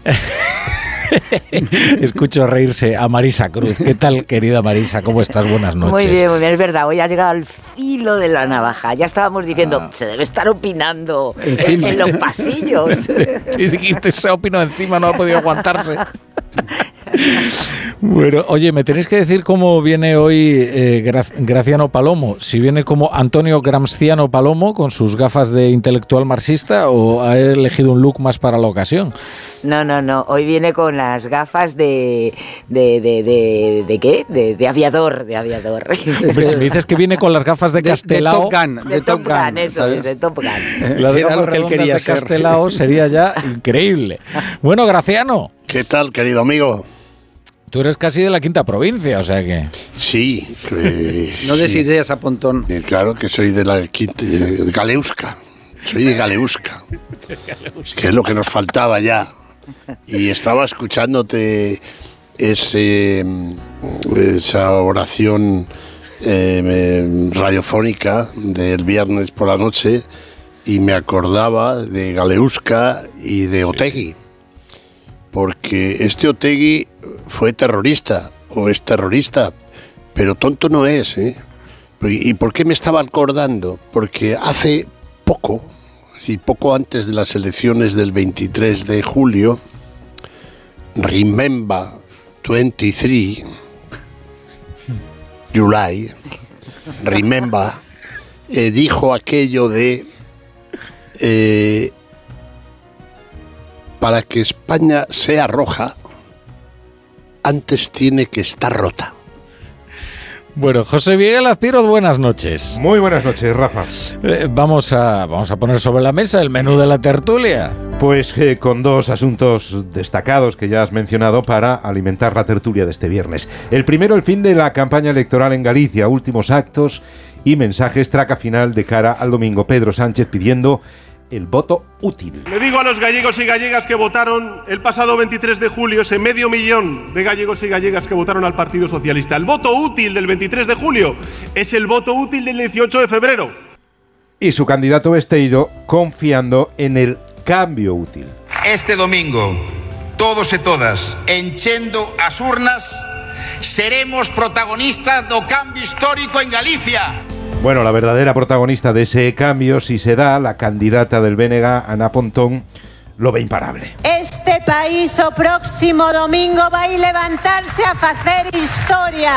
Escucho reírse a Marisa Cruz. ¿Qué tal, querida Marisa? ¿Cómo estás? Buenas noches. Muy bien, muy bien. Es verdad, hoy ha llegado al filo de la navaja. Ya estábamos diciendo, ah. se debe estar opinando en, los pasillos. y dijiste, se opinó encima, no ha podido aguantarse. Bueno, oye, me tenéis que decir cómo viene hoy eh, Graciano Palomo. Si viene como Antonio Gramsciano Palomo con sus gafas de intelectual marxista o ha elegido un look más para la ocasión. No, no, no. Hoy viene con las gafas de. ¿De, de, de, qué? De, aviador, de aviador. Hombre, si me dices que viene con las gafas de Castelao. De, Top Gun. De, Top, Gun, eso es, de Top Gun. Las gafas que él quería de Castelao sería ya increíble. Bueno, Graciano. ¿Qué tal, querido amigo? Tú eres casi de la quinta provincia, o sea que. Sí. no des ideas a Pontón. Eh, claro que soy de la quinta. de Galeusca. Soy de Galeusca. que es lo que nos faltaba ya. Y estaba escuchándote ese, esa oración eh, radiofónica del viernes por la noche y me acordaba de Galeusca y de Otegui porque este Otegui fue terrorista o es terrorista, pero tonto no es. ¿eh? ¿Y por qué me estaba acordando? Porque hace poco, y poco antes de las elecciones del 23 de julio, Remember 23, July, Remember, eh, dijo aquello de eh, para que España sea roja, antes tiene que estar rota. Bueno, José Miguel Azpiroz, buenas noches. Muy buenas noches, Rafa. Eh, vamos, a, vamos a poner sobre la mesa el menú de la tertulia. Pues eh, con dos asuntos destacados que ya has mencionado para alimentar la tertulia de este viernes. El primero, el fin de la campaña electoral en Galicia, últimos actos y mensajes traca final de cara al domingo. Pedro Sánchez pidiendo el voto útil. Le digo a los gallegos y gallegas que votaron el pasado 23 de julio, ese medio millón de gallegos y gallegas que votaron al Partido Socialista. El voto útil del 23 de julio es el voto útil del 18 de febrero. Y su candidato Besteiro confiando en el cambio útil. Este domingo, todos y todas, enchendo as urnas, seremos protagonistas do cambio histórico en Galicia. Bueno, la verdadera protagonista de ese cambio, si se da, la candidata del Bénega, Ana Pontón, lo ve imparable. Este país o próximo domingo va a levantarse a hacer historia.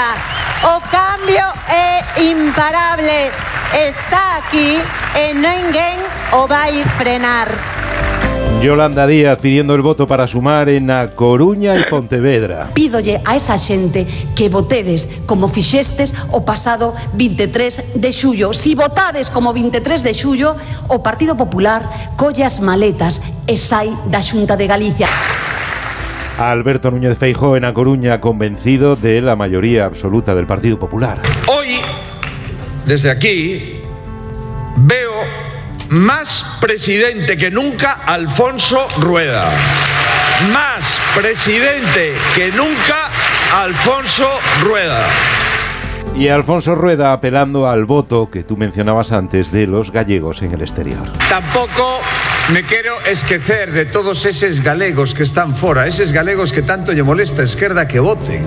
O cambio es imparable. Está aquí e ninguén o va a frenar. Yolanda Díaz pidiendo el voto para sumar en A Coruña y Pontevedra. Pídolle a esa xente que votedes como fixestes o pasado 23 de xullo. Si votades como 23 de xullo, o Partido Popular colle as maletas e sai da Xunta de Galicia. Alberto Núñez Feijóo en A Coruña convencido de la mayoría absoluta del Partido Popular. Hoy, desde aquí, veo Más presidente que nunca Alfonso Rueda. Más presidente que nunca Alfonso Rueda. Y Alfonso Rueda apelando al voto que tú mencionabas antes de los gallegos en el exterior. Tampoco me quiero esquecer de todos esos galegos que están fora, esos galegos que tanto lle molesta a esquerda que voten,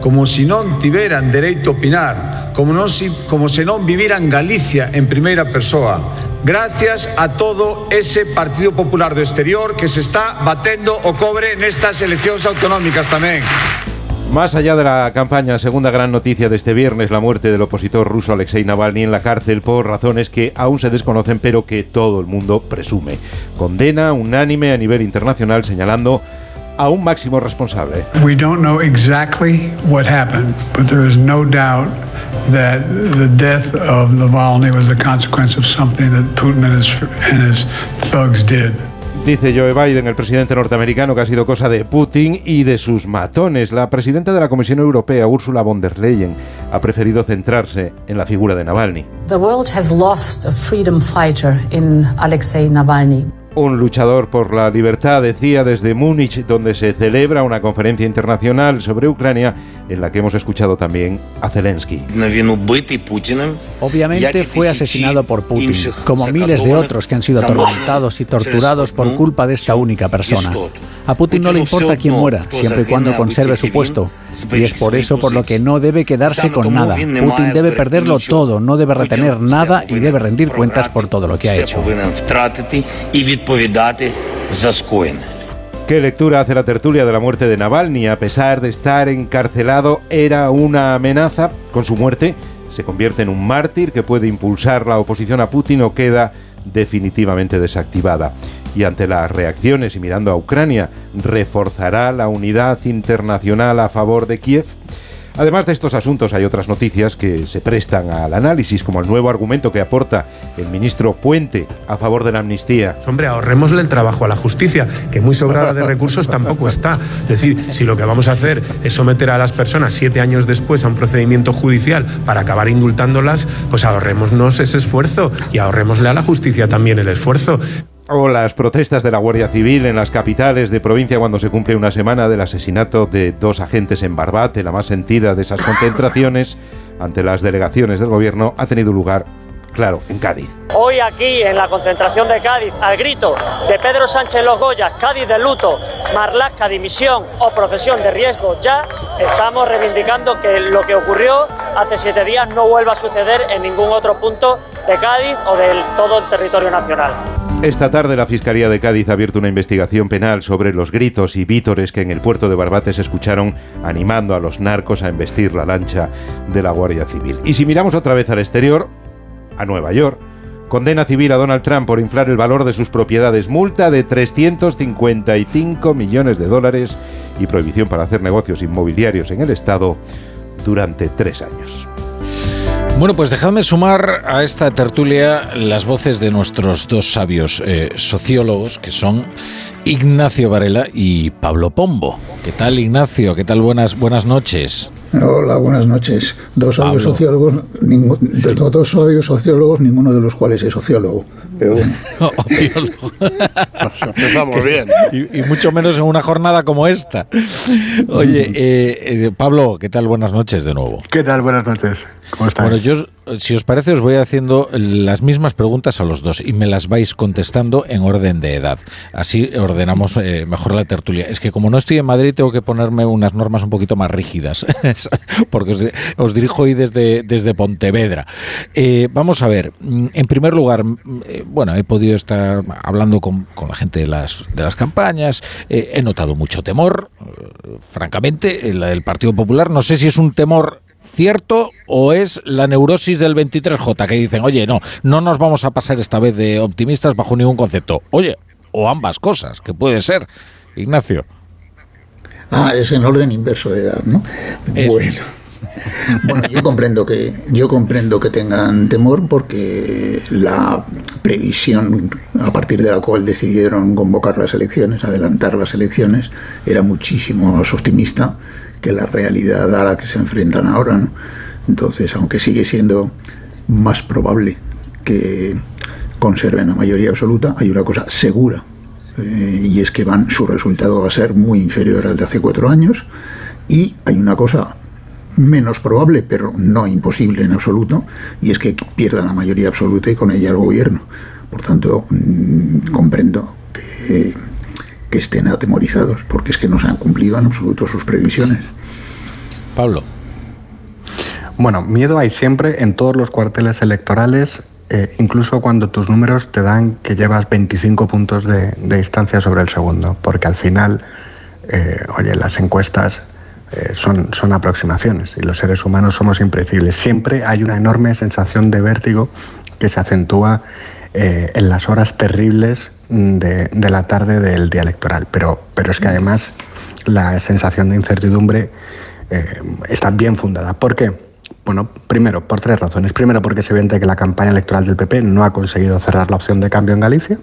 como si non tiveran dereito a opinar, como, non si, como se non viviran Galicia en primeira persoa, gracias a todo ese Partido Popular do Exterior que se está batendo o cobre nestas eleccións autonómicas tamén. Más allá de la campaña, segunda gran noticia de este viernes, la muerte del opositor ruso Alexei Navalny en la cárcel por razones que aún se desconocen pero que todo el mundo presume. Condena unánime a nivel internacional señalando a un máximo responsable. We don't know exactly what happened, but there is no doubt that the death of Navalny was the consequence of something that Putin and his, and his thugs did. Dice Joe Biden, el presidente norteamericano, que ha sido cosa de Putin y de sus matones. La presidenta de la Comisión Europea, Ursula von der Leyen, ha preferido centrarse en la figura de Navalny. The world has lost a freedom fighter in Alexei Navalny. Un luchador por la libertad, decía desde Múnich, donde se celebra una conferencia internacional sobre Ucrania, en la que hemos escuchado también a Zelensky. Obviamente fue asesinado por Putin, como miles de otros que han sido atormentados y torturados por culpa de esta única persona. A Putin no le importa quién muera, siempre y cuando conserve su puesto. Y es por eso por lo que no debe quedarse con nada. Putin debe perderlo todo, no debe retener nada y debe rendir cuentas por todo lo que ha hecho. ¿Qué lectura hace la tertulia de la muerte de Navalny? A pesar de estar encarcelado, era una amenaza. Con su muerte, se convierte en un mártir que puede impulsar la oposición a Putin o queda definitivamente desactivada. Y ante las reacciones y mirando a Ucrania, ¿reforzará la unidad internacional a favor de Kiev? Además de estos asuntos hay otras noticias que se prestan al análisis, como el nuevo argumento que aporta el ministro Puente a favor de la amnistía. Hombre, ahorrémosle el trabajo a la justicia, que muy sobrada de recursos tampoco está. Es decir, si lo que vamos a hacer es someter a las personas siete años después a un procedimiento judicial para acabar indultándolas, pues ahorrémonos ese esfuerzo y ahorrémosle a la justicia también el esfuerzo. O las protestas de la Guardia Civil en las capitales de provincia cuando se cumple una semana del asesinato de dos agentes en Barbate, la más sentida de esas concentraciones ante las delegaciones del gobierno, ha tenido lugar, claro, en Cádiz. Hoy aquí en la concentración de Cádiz, al grito de Pedro Sánchez Los Goyas, Cádiz de luto, Marlasca dimisión o profesión de riesgo ya, estamos reivindicando que lo que ocurrió hace siete días no vuelva a suceder en ningún otro punto de Cádiz o de todo el territorio nacional. Esta tarde la Fiscalía de Cádiz ha abierto una investigación penal sobre los gritos y vítores que en el puerto de Barbate se escucharon animando a los narcos a embestir la lancha de la Guardia Civil. Y si miramos otra vez al exterior, a Nueva York, condena civil a Donald Trump por inflar el valor de sus propiedades, multa de 355 millones de dólares y prohibición para hacer negocios inmobiliarios en el Estado durante tres años. Bueno, pues dejadme sumar a esta tertulia las voces de nuestros dos sabios eh, sociólogos, que son Ignacio Varela y Pablo Pombo. ¿Qué tal, Ignacio? ¿Qué tal? Buenas, buenas noches. Hola, buenas noches. Dos sabios sociólogos, dos sabios sociólogos, ninguno de los cuales es sociólogo. Pero bueno. Empezamos bien. Y, mucho menos en una jornada como esta. Oye, eh, eh, Pablo, ¿qué tal? Buenas noches de nuevo. ¿Qué tal? Buenas noches. ¿Cómo estás? Bueno, yo, si os parece, os voy haciendo las mismas preguntas a los dos y me las vais contestando en orden de edad. Así ordenamos eh, mejor la tertulia. Es que como no estoy en Madrid, tengo que ponerme unas normas un poquito más rígidas, porque os, dirijo hoy desde, desde Pontevedra. vamos a ver, en primer lugar, bueno, he podido estar hablando con, la gente de las, de las campañas, eh, he notado mucho temor, eh, francamente, el, el Partido Popular, no sé si es un temor cierto o es la neurosis del 23J que dicen, oye, no, no nos vamos a pasar esta vez de optimistas bajo ningún concepto. Oye, o ambas cosas, que puede ser. Ignacio. Ah, es en orden inverso de edad, ¿no? Bueno. Bueno, yo comprendo que yo comprendo que tengan temor porque la previsión a partir de la cual decidieron convocar las elecciones, adelantar las elecciones, era muchísimo más optimista que la realidad a la que se enfrentan ahora, ¿no? Entonces, aunque sigue siendo más probable que conserven la mayoría absoluta, hay una cosa segura, eh, y es que van, su resultado va a ser muy inferior al de hace cuatro años, y hay una cosa menos probable, pero no imposible en absoluto, y es que pierdan la mayoría absoluta y con ella el gobierno. Por tanto, mm, comprendo que, que estén atemorizados, porque es que no se han cumplido en absoluto sus previsiones. Pablo. Bueno, miedo hay siempre en todos los cuarteles electorales, eh, incluso cuando tus números te dan que llevas 25 puntos de, distancia sobre el segundo, porque al final, eh, oye, las encuestas eh, son, son aproximaciones y los seres humanos somos impredecibles. Siempre hay una enorme sensación de vértigo que se acentúa en las horas terribles de, de, la tarde del día electoral, pero, pero es que además la sensación de incertidumbre está bien fundada. ¿Por qué? Bueno, primero, por tres razones. Primero, porque es evidente que la campaña electoral del PP no ha conseguido cerrar la opción de cambio en Galicia.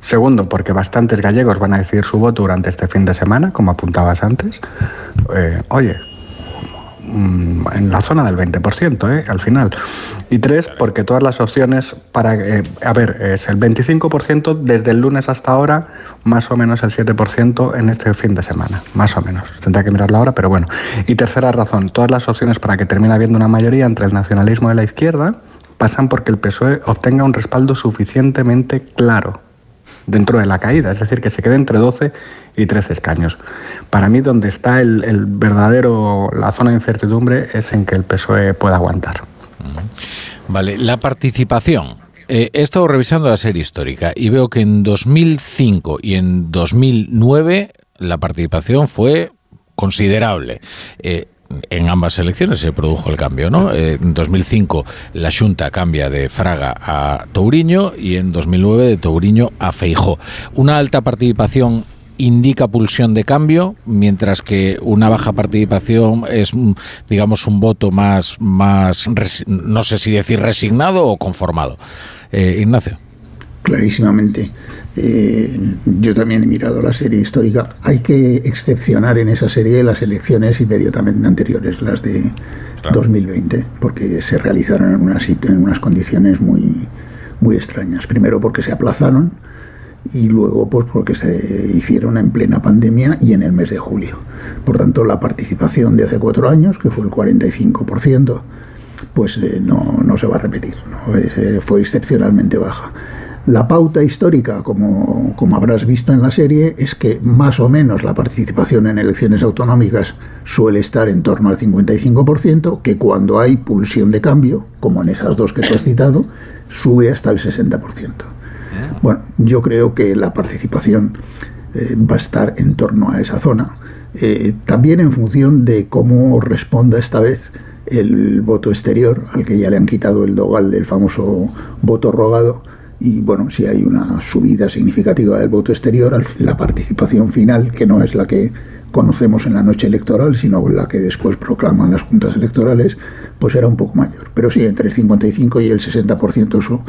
Segundo, porque bastantes gallegos van a decidir su voto durante este fin de semana, como apuntabas antes. Eh, oye, Mm, en la zona del 20%, ¿eh? al final. Y tres, porque todas las opciones para... Eh, a ver, es el 25% desde el lunes hasta ahora, más o menos el 7% en este fin de semana, más o menos. Tendría que mirarlo ahora, pero bueno. Y tercera razón, todas las opciones para que termine habiendo una mayoría entre el nacionalismo y la izquierda pasan porque el PSOE obtenga un respaldo suficientemente claro dentro de la caída, es decir, que se quede entre 12 y 13 escaños. Para mí, donde está el, verdadero, la zona de incertidumbre es en que el PSOE pueda aguantar. Vale, la participación. Eh, he estado revisando la serie histórica y veo que en 2005 y en 2009 la participación fue considerable. Eh, en ambas elecciones se produjo el cambio, ¿no? Eh, en 2005 la Junta cambia de Fraga a Touriño y en 2009 de Touriño a Feijó. Una alta participación indica pulsión de cambio, mientras que una baja participación es, digamos, un voto más, más no sé si decir resignado o conformado. Eh, Ignacio. Clarísimamente. Eh, yo también he mirado la serie histórica. Hay que excepcionar en esa serie las elecciones inmediatamente anteriores, las de 2020, porque se realizaron en unas, en unas condiciones muy, muy extrañas. Primero porque se aplazaron y luego pues porque se hicieron en plena pandemia y en el mes de julio. Por tanto, la participación de hace cuatro años, que fue el 45%, pues eh, no, no, se va a repetir, eh, fue excepcionalmente baja. La pauta histórica, como, como habrás visto en la serie, es que más o menos la participación en elecciones autonómicas suele estar en torno al 55%, que cuando hay pulsión de cambio, como en esas dos que tú has citado, sube hasta el 60%. Bueno, yo creo que la participación eh, va a estar en torno a esa zona. Eh, también en función de cómo responda esta vez el voto exterior, al que ya le han quitado el dogal del famoso voto rogado, y bueno, si hay una subida significativa del voto exterior, la participación final, que no es la que conocemos en la noche electoral, sino la que después proclaman las juntas electorales, pues era un poco mayor. Pero sí, entre el 55 y el 60% eso,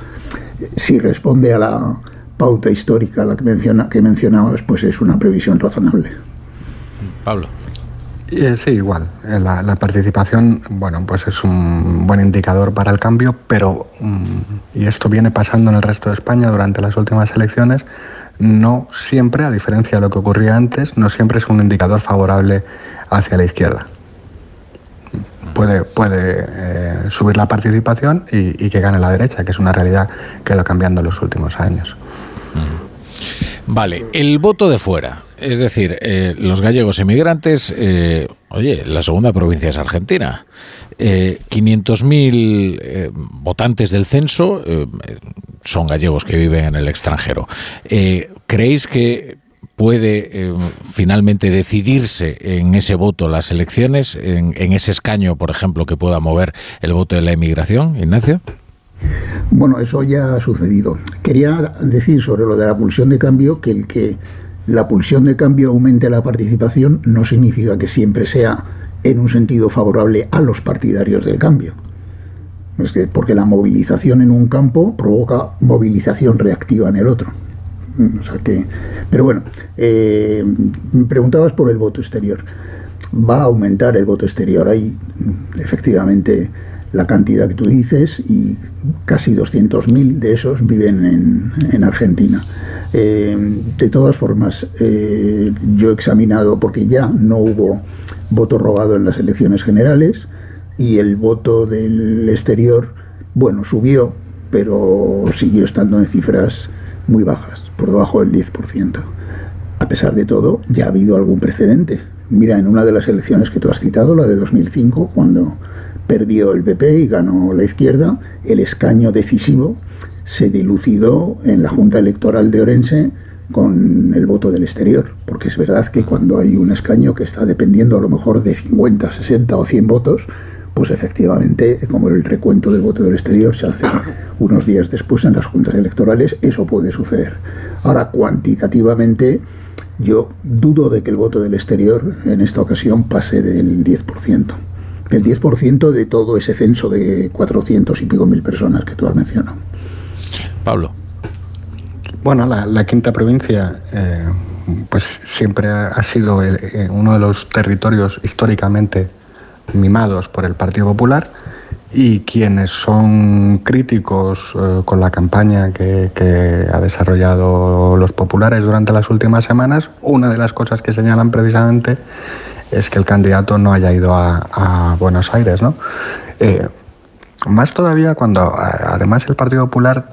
si responde a la pauta histórica la que, menciona, que mencionabas, pues es una previsión razonable. Pablo. Eh, sí, igual. Eh, la, participación, bueno, pues es un buen indicador para el cambio, pero, mm, y esto viene pasando en el resto de España durante las últimas elecciones, no siempre, a diferencia de lo que ocurría antes, no siempre es un indicador favorable hacia la izquierda. Puede, puede eh, subir la participación y, que gane la derecha, que es una realidad que ha ido cambiando en los últimos años. Vale, el voto de fuera. Es decir, eh, los gallegos emigrantes, eh, oye, la segunda provincia es Argentina. 500.000 eh, votantes del censo son gallegos que viven en el extranjero. ¿Creéis que puede finalmente decidirse en ese voto las elecciones, en, en, ese escaño, por ejemplo, que pueda mover el voto de la inmigración, Ignacio? Bueno, eso ya ha sucedido. Quería decir sobre lo de la pulsión de cambio que el que la pulsión de cambio aumente la participación no significa que siempre sea en un sentido favorable a los partidarios del cambio. porque la movilización en un campo provoca movilización reactiva en el otro. O sea que, pero bueno, eh, preguntabas por el voto exterior. Va a aumentar el voto exterior. Hay efectivamente la cantidad que tú dices y casi 200.000 de esos viven en, Argentina. Eh, de todas formas, eh, yo he examinado, porque ya no hubo voto robado en las elecciones generales y el voto del exterior, bueno, subió, pero siguió estando en cifras muy bajas, por debajo del 10%. A pesar de todo, ya ha habido algún precedente. Mira, en una de las elecciones que tú has citado, la de 2005, cuando perdió el PP y ganó la izquierda, el escaño decisivo se dilucidó en la Junta Electoral de Orense con el voto del exterior, porque es verdad que cuando hay un escaño que está dependiendo a lo mejor de 50, 60 o 100 votos, pues efectivamente, como el recuento del voto del exterior se hace unos días después en las juntas electorales, eso puede suceder. Ahora, cuantitativamente, yo dudo de que el voto del exterior en esta ocasión pase del 10%. El 10% de todo ese censo de 400 y pico mil personas que tú has mencionado. Pablo. Bueno, la, quinta provincia eh, pues siempre ha, sido eh, uno de los territorios históricamente mimados por el Partido Popular y quienes son críticos eh, con la campaña que, ha desarrollado los populares durante las últimas semanas, una de las cosas que señalan precisamente es que el candidato no haya ido a, Buenos Aires. ¿no? más todavía cuando además el Partido Popular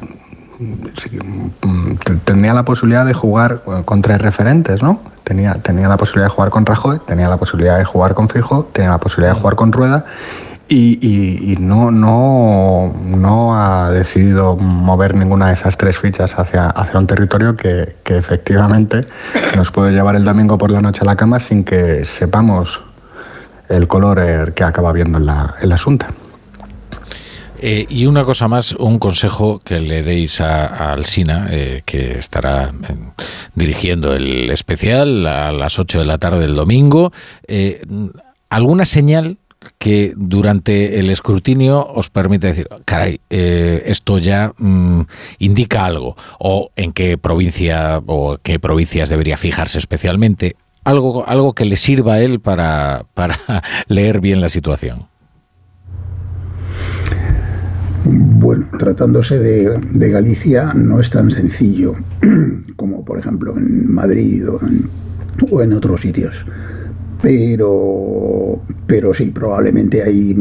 tenía la posibilidad de jugar eh, con tres referentes, ¿no? Tenía, tenía la posibilidad de jugar con Rajoy, tenía la posibilidad de jugar con Fijo, tenía la posibilidad de jugar con Rueda y, no, no, ha decidido mover ninguna de esas tres fichas hacia, un territorio que, efectivamente nos puede llevar el domingo por la noche a la cama sin que sepamos el color eh, que acaba viendo en la, Asunta. Eh, y una cosa más, un consejo que le deis a, Alsina, eh, que estará eh, dirigiendo el especial a las 8 de la tarde del domingo. ¿Alguna señal que durante el escrutinio os permite decir, caray, esto ya mm, indica algo, o en qué provincia o qué provincias debería fijarse especialmente, algo, algo que le sirva a él para, para leer bien la situación. Bueno, tratándose de, Galicia no es tan sencillo como por ejemplo en Madrid o en, otros sitios. Pero, pero sí, probablemente hay,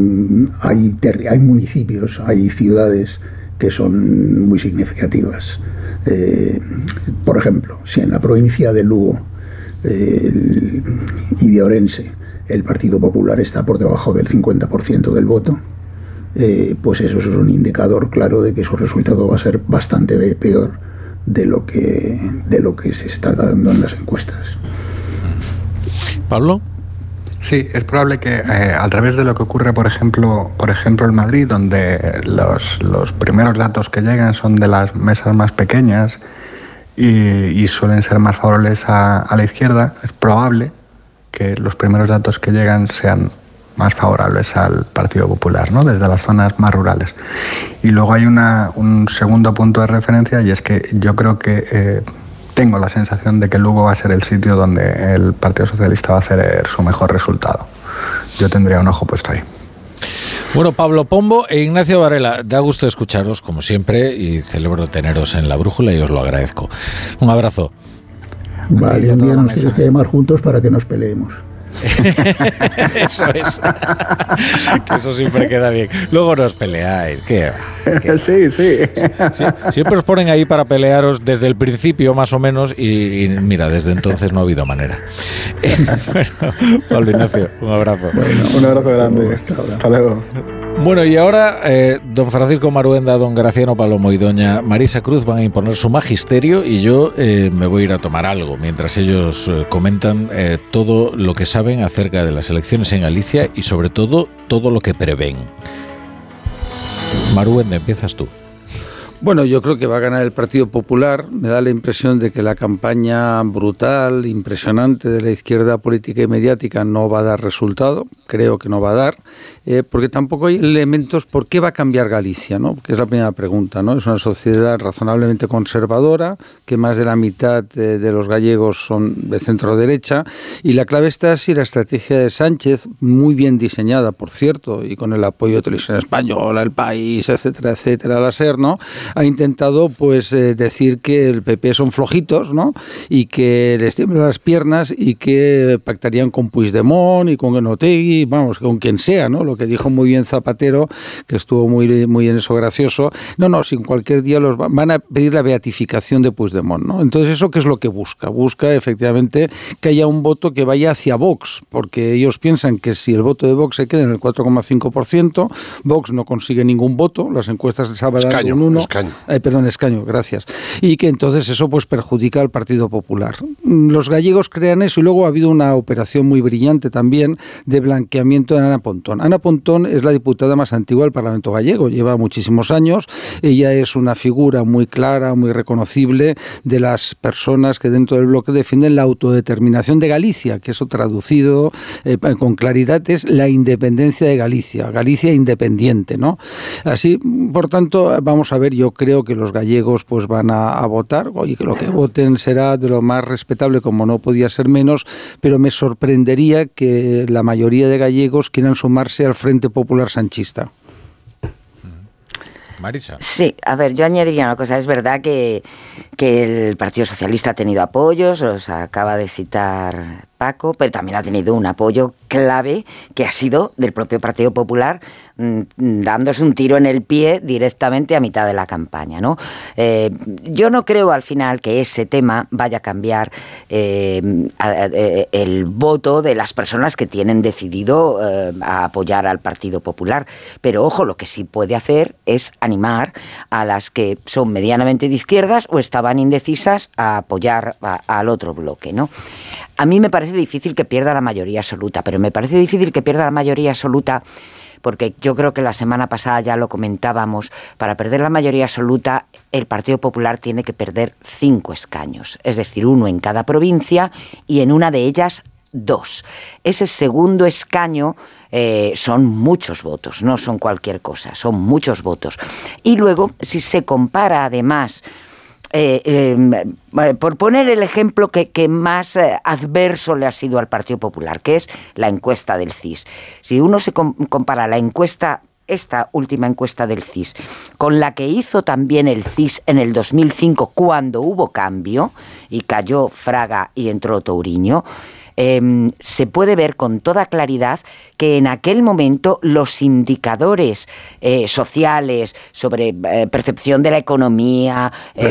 hay, hay municipios, hay ciudades que son muy significativas. Eh, por ejemplo, si en la provincia de Lugo y de Orense el Partido Popular está por debajo del 50% del voto, eh, pues eso es un indicador claro de que su resultado va a ser bastante peor de lo que, de lo que se está dando en las encuestas. Pablo. Sí, es probable que eh, al revés de lo que ocurre, por ejemplo, por ejemplo en Madrid, donde los, los primeros datos que llegan son de las mesas más pequeñas y, suelen ser más favorables a, a la izquierda, es probable que los primeros datos que llegan sean más favorables al Partido Popular, ¿no? desde las zonas más rurales. Y luego hay una, un segundo punto de referencia y es que yo creo que eh, tengo la sensación de que Lugo va a ser el sitio donde el Partido Socialista va a hacer su mejor resultado. Yo tendría un ojo puesto ahí. Bueno, Pablo Pombo e Ignacio Varela, da gusto escucharos como siempre y celebro teneros en la brújula y os lo agradezco. Un abrazo. Vale, un día nos tienes que llamar juntos para que nos peleemos. eso es. que eso siempre queda bien. Luego nos peleáis. ¿Qué? Sí, sí. Siempre os ponen ahí para pelearos desde el principio, más o menos, y, mira, desde entonces no ha habido manera. Pablo Ignacio, un abrazo. un abrazo grande. Hasta luego. Bueno, y ahora eh, don Francisco Maruenda, don Graciano Palomo y doña Marisa Cruz van a imponer su magisterio y yo eh, me voy a ir a tomar algo mientras ellos eh, comentan todo lo que saben acerca de las elecciones en Galicia y sobre todo todo lo que prevén. Maruenda, empiezas tú. Bueno, yo creo que va a ganar el Partido Popular. Me da la impresión de que la campaña brutal, impresionante de la izquierda política y mediática no va a dar resultado. Creo que no va a dar, eh, porque tampoco hay elementos. ¿Por qué va a cambiar Galicia? ¿no? Que es la primera pregunta. ¿no? Es una sociedad razonablemente conservadora, que más de la mitad de, los gallegos son de centro derecha. Y la clave está si la estrategia de Sánchez, muy bien diseñada, por cierto, y con el apoyo de Televisión Española, El País, etcétera, etcétera, la SER, ¿no? Ha intentado pues eh, decir que el PP son flojitos, ¿no? Y que les tiemblan las piernas y que pactarían con Puigdemont y con Genotegui, vamos, con quien sea, ¿no? Lo que dijo muy bien Zapatero, que estuvo muy, muy en eso gracioso. No, no, sin cualquier día los van a pedir la beatificación de Puigdemont, ¿no? Entonces, ¿eso qué es lo que busca? Busca efectivamente que haya un voto que vaya hacia Vox, porque ellos piensan que si el voto de Vox se queda en el 4,5%, Vox no consigue ningún voto, las encuestas les hablan un 1, perdón, escaño, gracias. Y que entonces eso pues perjudica al Partido Popular. Los gallegos crean eso y luego ha habido una operación muy brillante también de blanqueamiento de Ana Pontón. Ana Pontón es la diputada más antigua del Parlamento gallego, lleva muchísimos años, ella es una figura muy clara, muy reconocible de las personas que dentro del bloque defienden la autodeterminación de Galicia, que eso traducido eh, con claridad es la independencia de Galicia, Galicia independiente, ¿no? Así, por tanto, vamos a ver, yo creo que los gallegos pues van a, votar y que lo que voten será de lo más respetable como no podía ser menos, pero me sorprendería que la mayoría de gallegos quieran sumarse al Frente Popular Sanchista. Marisa. Sí, a ver, yo añadiría una cosa. Es verdad que, que el Partido Socialista ha tenido apoyos, os acaba de citar Pero también ha tenido un apoyo clave que ha sido del propio Partido Popular mm, dándose un tiro en el pie directamente a mitad de la campaña. ¿no? Eh, yo no creo al final que ese tema vaya a cambiar eh, eh, el voto de las personas que tienen decidido apoyar al Partido Popular. Pero ojo, lo que sí puede hacer es animar a las que son medianamente de izquierdas o estaban indecisas a apoyar al otro bloque. ¿no? A mí me parece difícil que pierda la mayoría absoluta, pero me parece difícil que pierda la mayoría absoluta porque yo creo que la semana pasada ya lo comentábamos, para perder la mayoría absoluta el Partido Popular tiene que perder cinco escaños, es decir, uno en cada provincia y en una de ellas dos. Ese segundo escaño eh, son muchos votos, no son cualquier cosa, son muchos votos. Y luego, si se compara además eh, em, eh, por poner el ejemplo que, más eh, adverso le ha sido al Partido Popular, que es la encuesta del CIS. Si uno se compara la encuesta esta última encuesta del CIS, con la que hizo también el CIS en el 2005 cuando hubo cambio y cayó Fraga y entró Touriño, Em, se puede ver con toda claridad que en aquel momento los indicadores eh, sociales sobre eh, percepción de la economía, eh,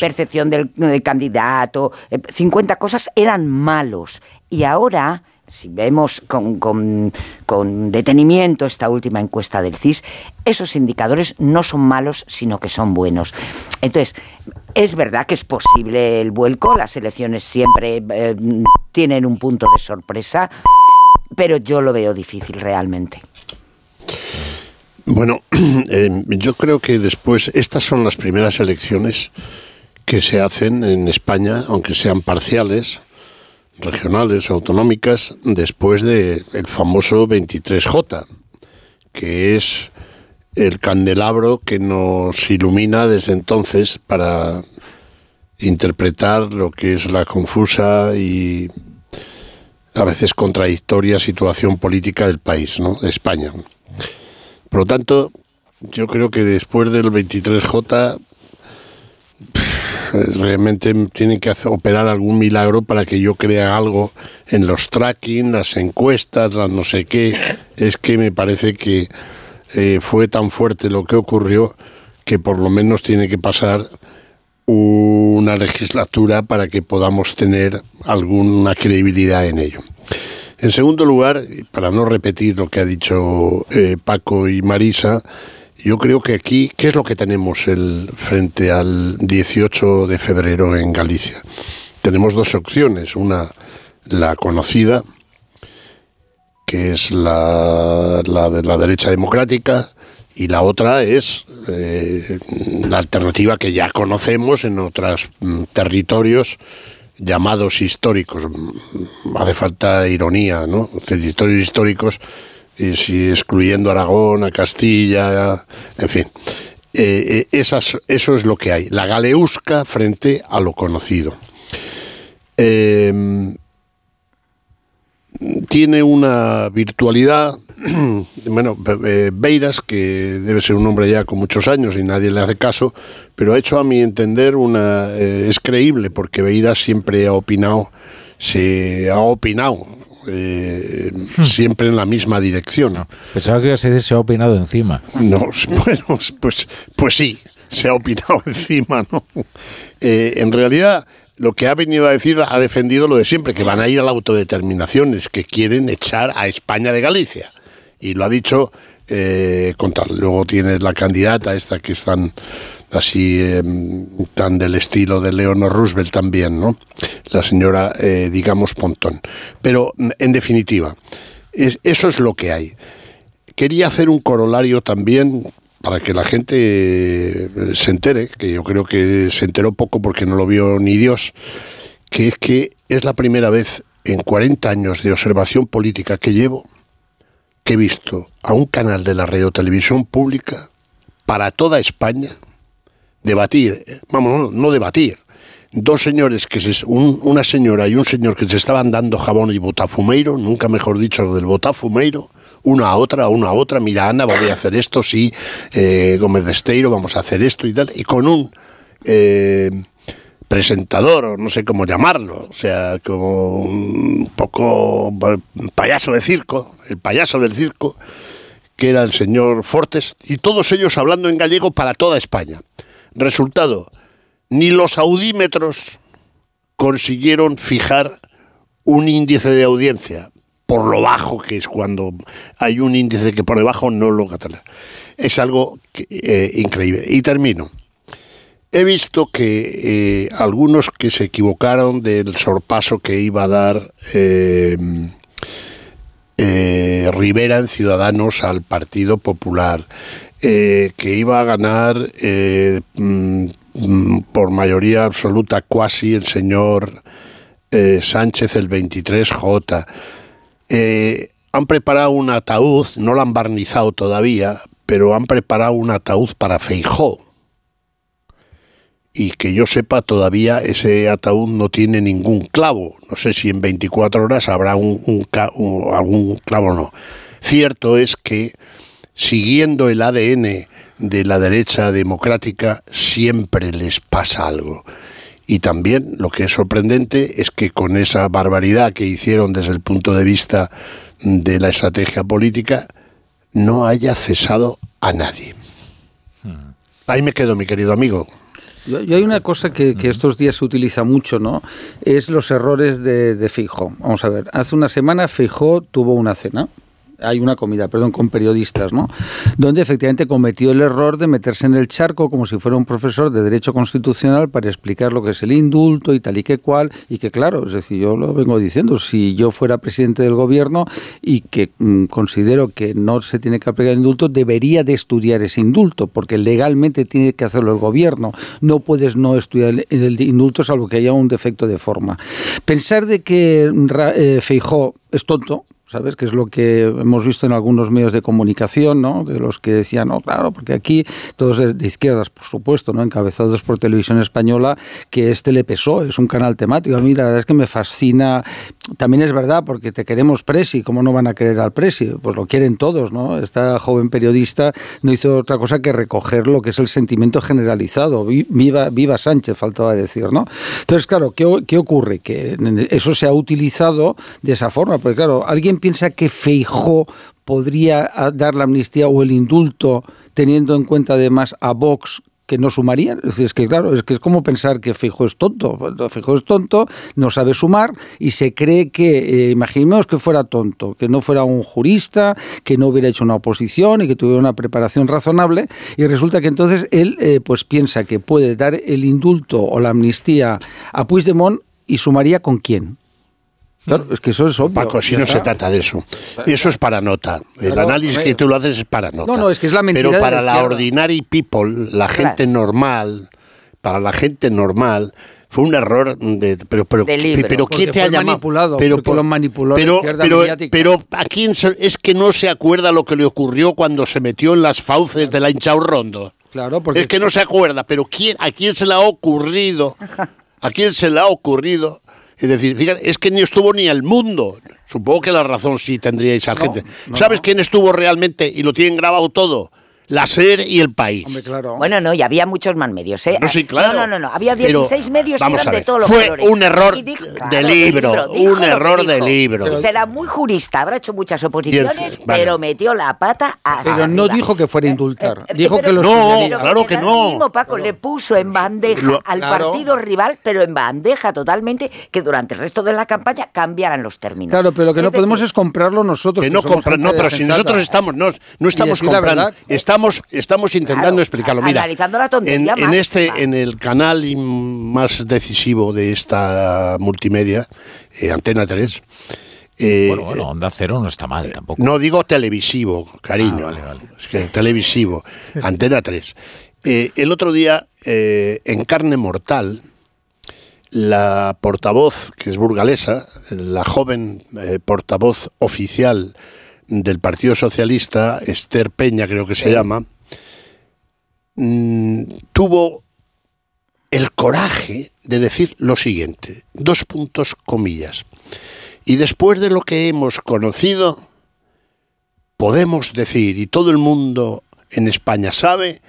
percepción del, candidato, 50 cosas eran malos. Y ahora si vemos con, con, detenimiento esta última encuesta del CIS, esos indicadores no son malos, sino que son buenos. Entonces, es verdad que es posible el vuelco, las elecciones siempre eh, tienen un punto de sorpresa, pero yo lo veo difícil realmente. Bueno, eh, yo creo que después, estas son las primeras elecciones que se hacen en España, aunque sean parciales, regionales o autonómicas, después del el famoso 23J, que es el candelabro que nos ilumina desde entonces para interpretar lo que es la confusa y a veces contradictoria situación política del país, ¿no? de España. Por lo tanto, yo creo que después del 23J realmente tienen que hacer, operar algún milagro para que yo crea algo en los tracking, las encuestas, las no sé qué. Es que me parece que eh, fue tan fuerte lo que ocurrió que por lo menos tiene que pasar una legislatura para que podamos tener alguna credibilidad en ello. En segundo lugar, para no repetir lo que ha dicho eh, Paco y Marisa, yo creo que aquí, ¿qué es lo que tenemos el, frente al 18 de febrero en Galicia? Tenemos dos opciones. Una, la conocida, que es la, la de la derecha democrática, Y la otra es eh, la alternativa que ya conocemos en otros mm, territorios llamados históricos. Mm, hace falta ironía, ¿no? Territorios históricos, y si excluyendo Aragón, a Castilla, en fin. Eh, eh, eso es lo que hay. La galeusca frente a lo conocido. Eh, tiene una virtualidad. bueno, Beiras, que debe ser un hombre ya con muchos años y nadie le hace caso, pero ha hecho a mi entender una. es creíble, porque Beiras siempre ha opinado, se ha opinado eh, siempre en la misma dirección. pensaba que se ha opinado encima. No, bueno, pues, pues sí, se ha opinado encima, ¿no? Eh, en realidad, lo que ha venido a decir ha defendido lo de siempre, que van a ir a la autodeterminación, es que quieren echar a España de Galicia. Y lo ha dicho eh, contar. Luego tienes la candidata, esta que están así em, tan del estilo de Leonor Roosevelt también, ¿no? La señora, eh, digamos, Pontón. Pero, en definitiva, eso es lo que hay. Quería hacer un corolario también para que la gente eh, se entere, que yo creo que se enteró poco porque no lo vio ni Dios, que es que es la primera vez en 40 años de observación política que llevo que he visto a un canal de la radio televisión pública para toda España debatir, vamos, no, debatir, dos señores que se, una señora y un señor que se estaban dando jabón y botafumeiro, nunca mejor dicho del botafumeiro, una a otra, una a otra, mira Ana, voy a hacer esto, sí, eh, Gómez Besteiro, vamos a hacer esto y tal, y con un eh, presentador, o no sé cómo llamarlo, o sea, como un poco payaso de circo, el payaso del circo, que era el señor Fortes, y todos ellos hablando en gallego para toda España. Resultado, ni los audímetros consiguieron fijar un índice de audiencia, por lo bajo que es cuando hay un índice que por debajo no lo catala. Es algo eh, increíble. Y termino. He visto que eh, algunos que se equivocaron del sorpaso que iba a dar eh, Rivera en Ciudadanos al Partido Popular, que iba a ganar mm, mm, por mayoría absoluta cuasi el señor Sánchez el 23J. han preparado un ataúd, no lo han barnizado todavía, pero han preparado un ataúd para Feijó y que yo sepa todavía ese ataúd no tiene ningún clavo. No sé si en 24 horas habrá un, algún clavo o no. Cierto es que siguiendo el ADN de la derecha democrática siempre les pasa algo. Y también lo que es sorprendente es que con esa barbaridad que hicieron desde el punto de vista de la estrategia política, no haya cesado a nadie. Hmm. Ahí me quedo, mi querido amigo. Yo, hay una cosa que, estos días se utiliza mucho, ¿no? Es los errores de, de Fijo. Vamos a ver, hace una semana Fijo tuvo una cena hay una comida, perdón, con periodistas, ¿no? Donde efectivamente cometió el error de meterse en el charco como si fuera un profesor de Derecho Constitucional para explicar lo que es el indulto y tal y que cual, y que claro, es decir, yo lo vengo diciendo, si yo fuera presidente del gobierno y que mm, considero que no se tiene que aplicar el indulto, debería de estudiar ese indulto, porque legalmente tiene que hacerlo el gobierno. No puedes no estudiar el, indulto salvo que haya un defecto de forma. Pensar de que eh, Feijó es tonto, ¿sabes? Que es lo que hemos visto en algunos medios de comunicación, ¿no? De los que decían, no, claro, porque aquí todos de izquierdas, por supuesto, ¿no? Encabezados por Televisión Española, que este le pesó, es un canal temático. A mí la verdad es que me fascina. También es verdad, porque te queremos Presi, ¿cómo no van a querer al Presi? Pues lo quieren todos, ¿no? Esta joven periodista no hizo otra cosa que recoger lo que es el sentimiento generalizado. Viva, Sánchez, faltaba decir, ¿no? Entonces, claro, ¿qué, qué ocurre? Que eso se ha utilizado de esa forma, porque claro, alguien piensa que Feijó podría dar la amnistía o el indulto teniendo en cuenta además a Vox que no sumarían. Es, decir, es que claro, es que es como pensar que Fijo es tonto. Fijo es tonto, no sabe sumar y se cree que, eh, imaginemos que fuera tonto, que no fuera un jurista, que no hubiera hecho una oposición y que tuviera una preparación razonable y resulta que entonces él eh, pues piensa que puede dar el indulto o la amnistía a Puigdemont y sumaría con quién. Claro, es que eso es obvio. Paco, si no se trata de eso. Eso es para nota. El análisis que tú lo haces es para nota. No, no, es que es la mentira Pero de para la ordinary people, la gente normal, para la gente normal, fue un error de pero pero De libro. pero ¿qué te ha llamado? manipulado, pero porque lo manipuló pero, pero, a quién se- es que no se acuerda lo que le ocurrió cuando se metió en las fauces de la Rondo. Claro, porque Es que no se acuerda, pero ¿quién, ¿a quién se le ha ocurrido? ¿A quién se le ha ocurrido? Es decir, fíjate, es que ni estuvo ni el mundo. Supongo que la razón sí tendríais a gente. ¿Sabes quién estuvo realmente y lo tienen grabado todo? La SER y el país. Bueno, no, y había muchos más medios, ¿eh? No, sí, claro. No, no, no, no, había Pero, 16 medios y vamos eran a de ver, todos los fue colores. un error dijo- de claro, libro, dijo un que error de dijo. libro. Será muy jurista, habrá hecho muchas oposiciones, vale. pero metió la pata a Pero no dijo que fuera a indultar. Dijo que Pero- los No, claro que no. el mismo Paco le puso en bandeja Lo- al Claro. partido rival, pero en bandeja totalmente, que durante el resto de la campaña cambiaran los términos. Claro, pero lo que Es no decir, podemos es comprarlo nosotros. Que no gente no, pero si nosotros estamos, no, no estamos comprando, verdad. Estamos, estamos intentando Claro, explicarlo. Mira, analizando la en, tontería en este, en el canal más decisivo de esta multimedia, eh, Antena 3, eh, Bueno, bueno, Onda Cero no está mal tampoco. no digo televisivo, cariño, es que televisivo, Antena 3. Eh, el otro día, eh, en Carne Mortal, la portavoz, que es burgalesa, la joven eh, portavoz oficial del Partido Socialista, Esther Peña creo que se llama, mm, tuvo el coraje de decir lo siguiente, dos puntos comillas. Y después de lo que hemos conocido, podemos decir, y todo el mundo en España sabe,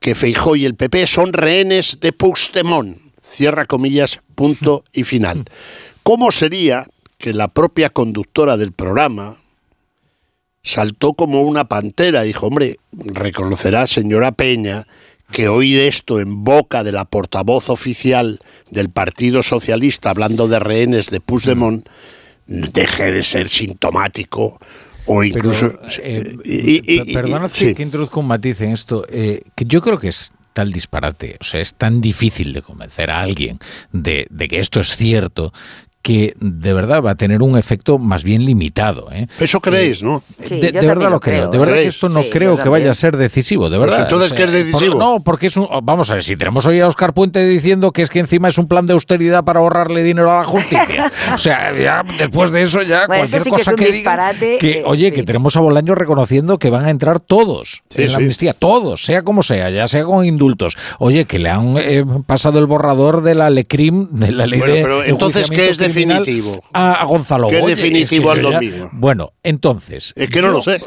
que Feijó y el PP son rehenes de Puigdemont. Cierra comillas, punto y final. ¿Cómo sería que la propia conductora del programa saltó como una pantera? Dijo, hombre, reconocerá, señora Peña, que oír esto en boca de la portavoz oficial del Partido Socialista hablando de rehenes de Puigdemont deje de ser sintomático o Pero, incluso... eh, y- y- per- y- perdonad sí. que, introduzca un matiz en esto, eh, que yo creo que es tal disparate, o sea, es tan difícil de convencer a alguien de, de que esto es cierto que de verdad va a tener un efecto más bien limitado. ¿eh? Eso creéis, ¿no? Sí, de, yo de verdad lo creo. creo, De verdad ¿eh? que esto no Sí, creo que vaya a ser decisivo, de Pues verdad. entonces, ¿qué es decisivo? por- no, porque es un. Vamos a ver, si tenemos hoy a Oscar Puente diciendo que es que encima es un plan de austeridad para ahorrarle dinero a la justicia. o sea, ya después de eso, ya Bueno, eso cualquier sí que es cosa un que digan. disparate, Que, eh, oye, sí. que tenemos a Bolaño reconociendo que van a entrar todos Sí, en la sí. amnistía, todos, sea como sea, ya sea con indultos. Oye, que le han eh, pasado el borrador de la LECRIM, de la ley Bueno, de pero entonces, ¿qué es enjuiciamiento definitivo? A, a Gonzalo ¿Qué es Goye. definitivo que al ya- domingo? Bueno, entonces. Es que no lo sé.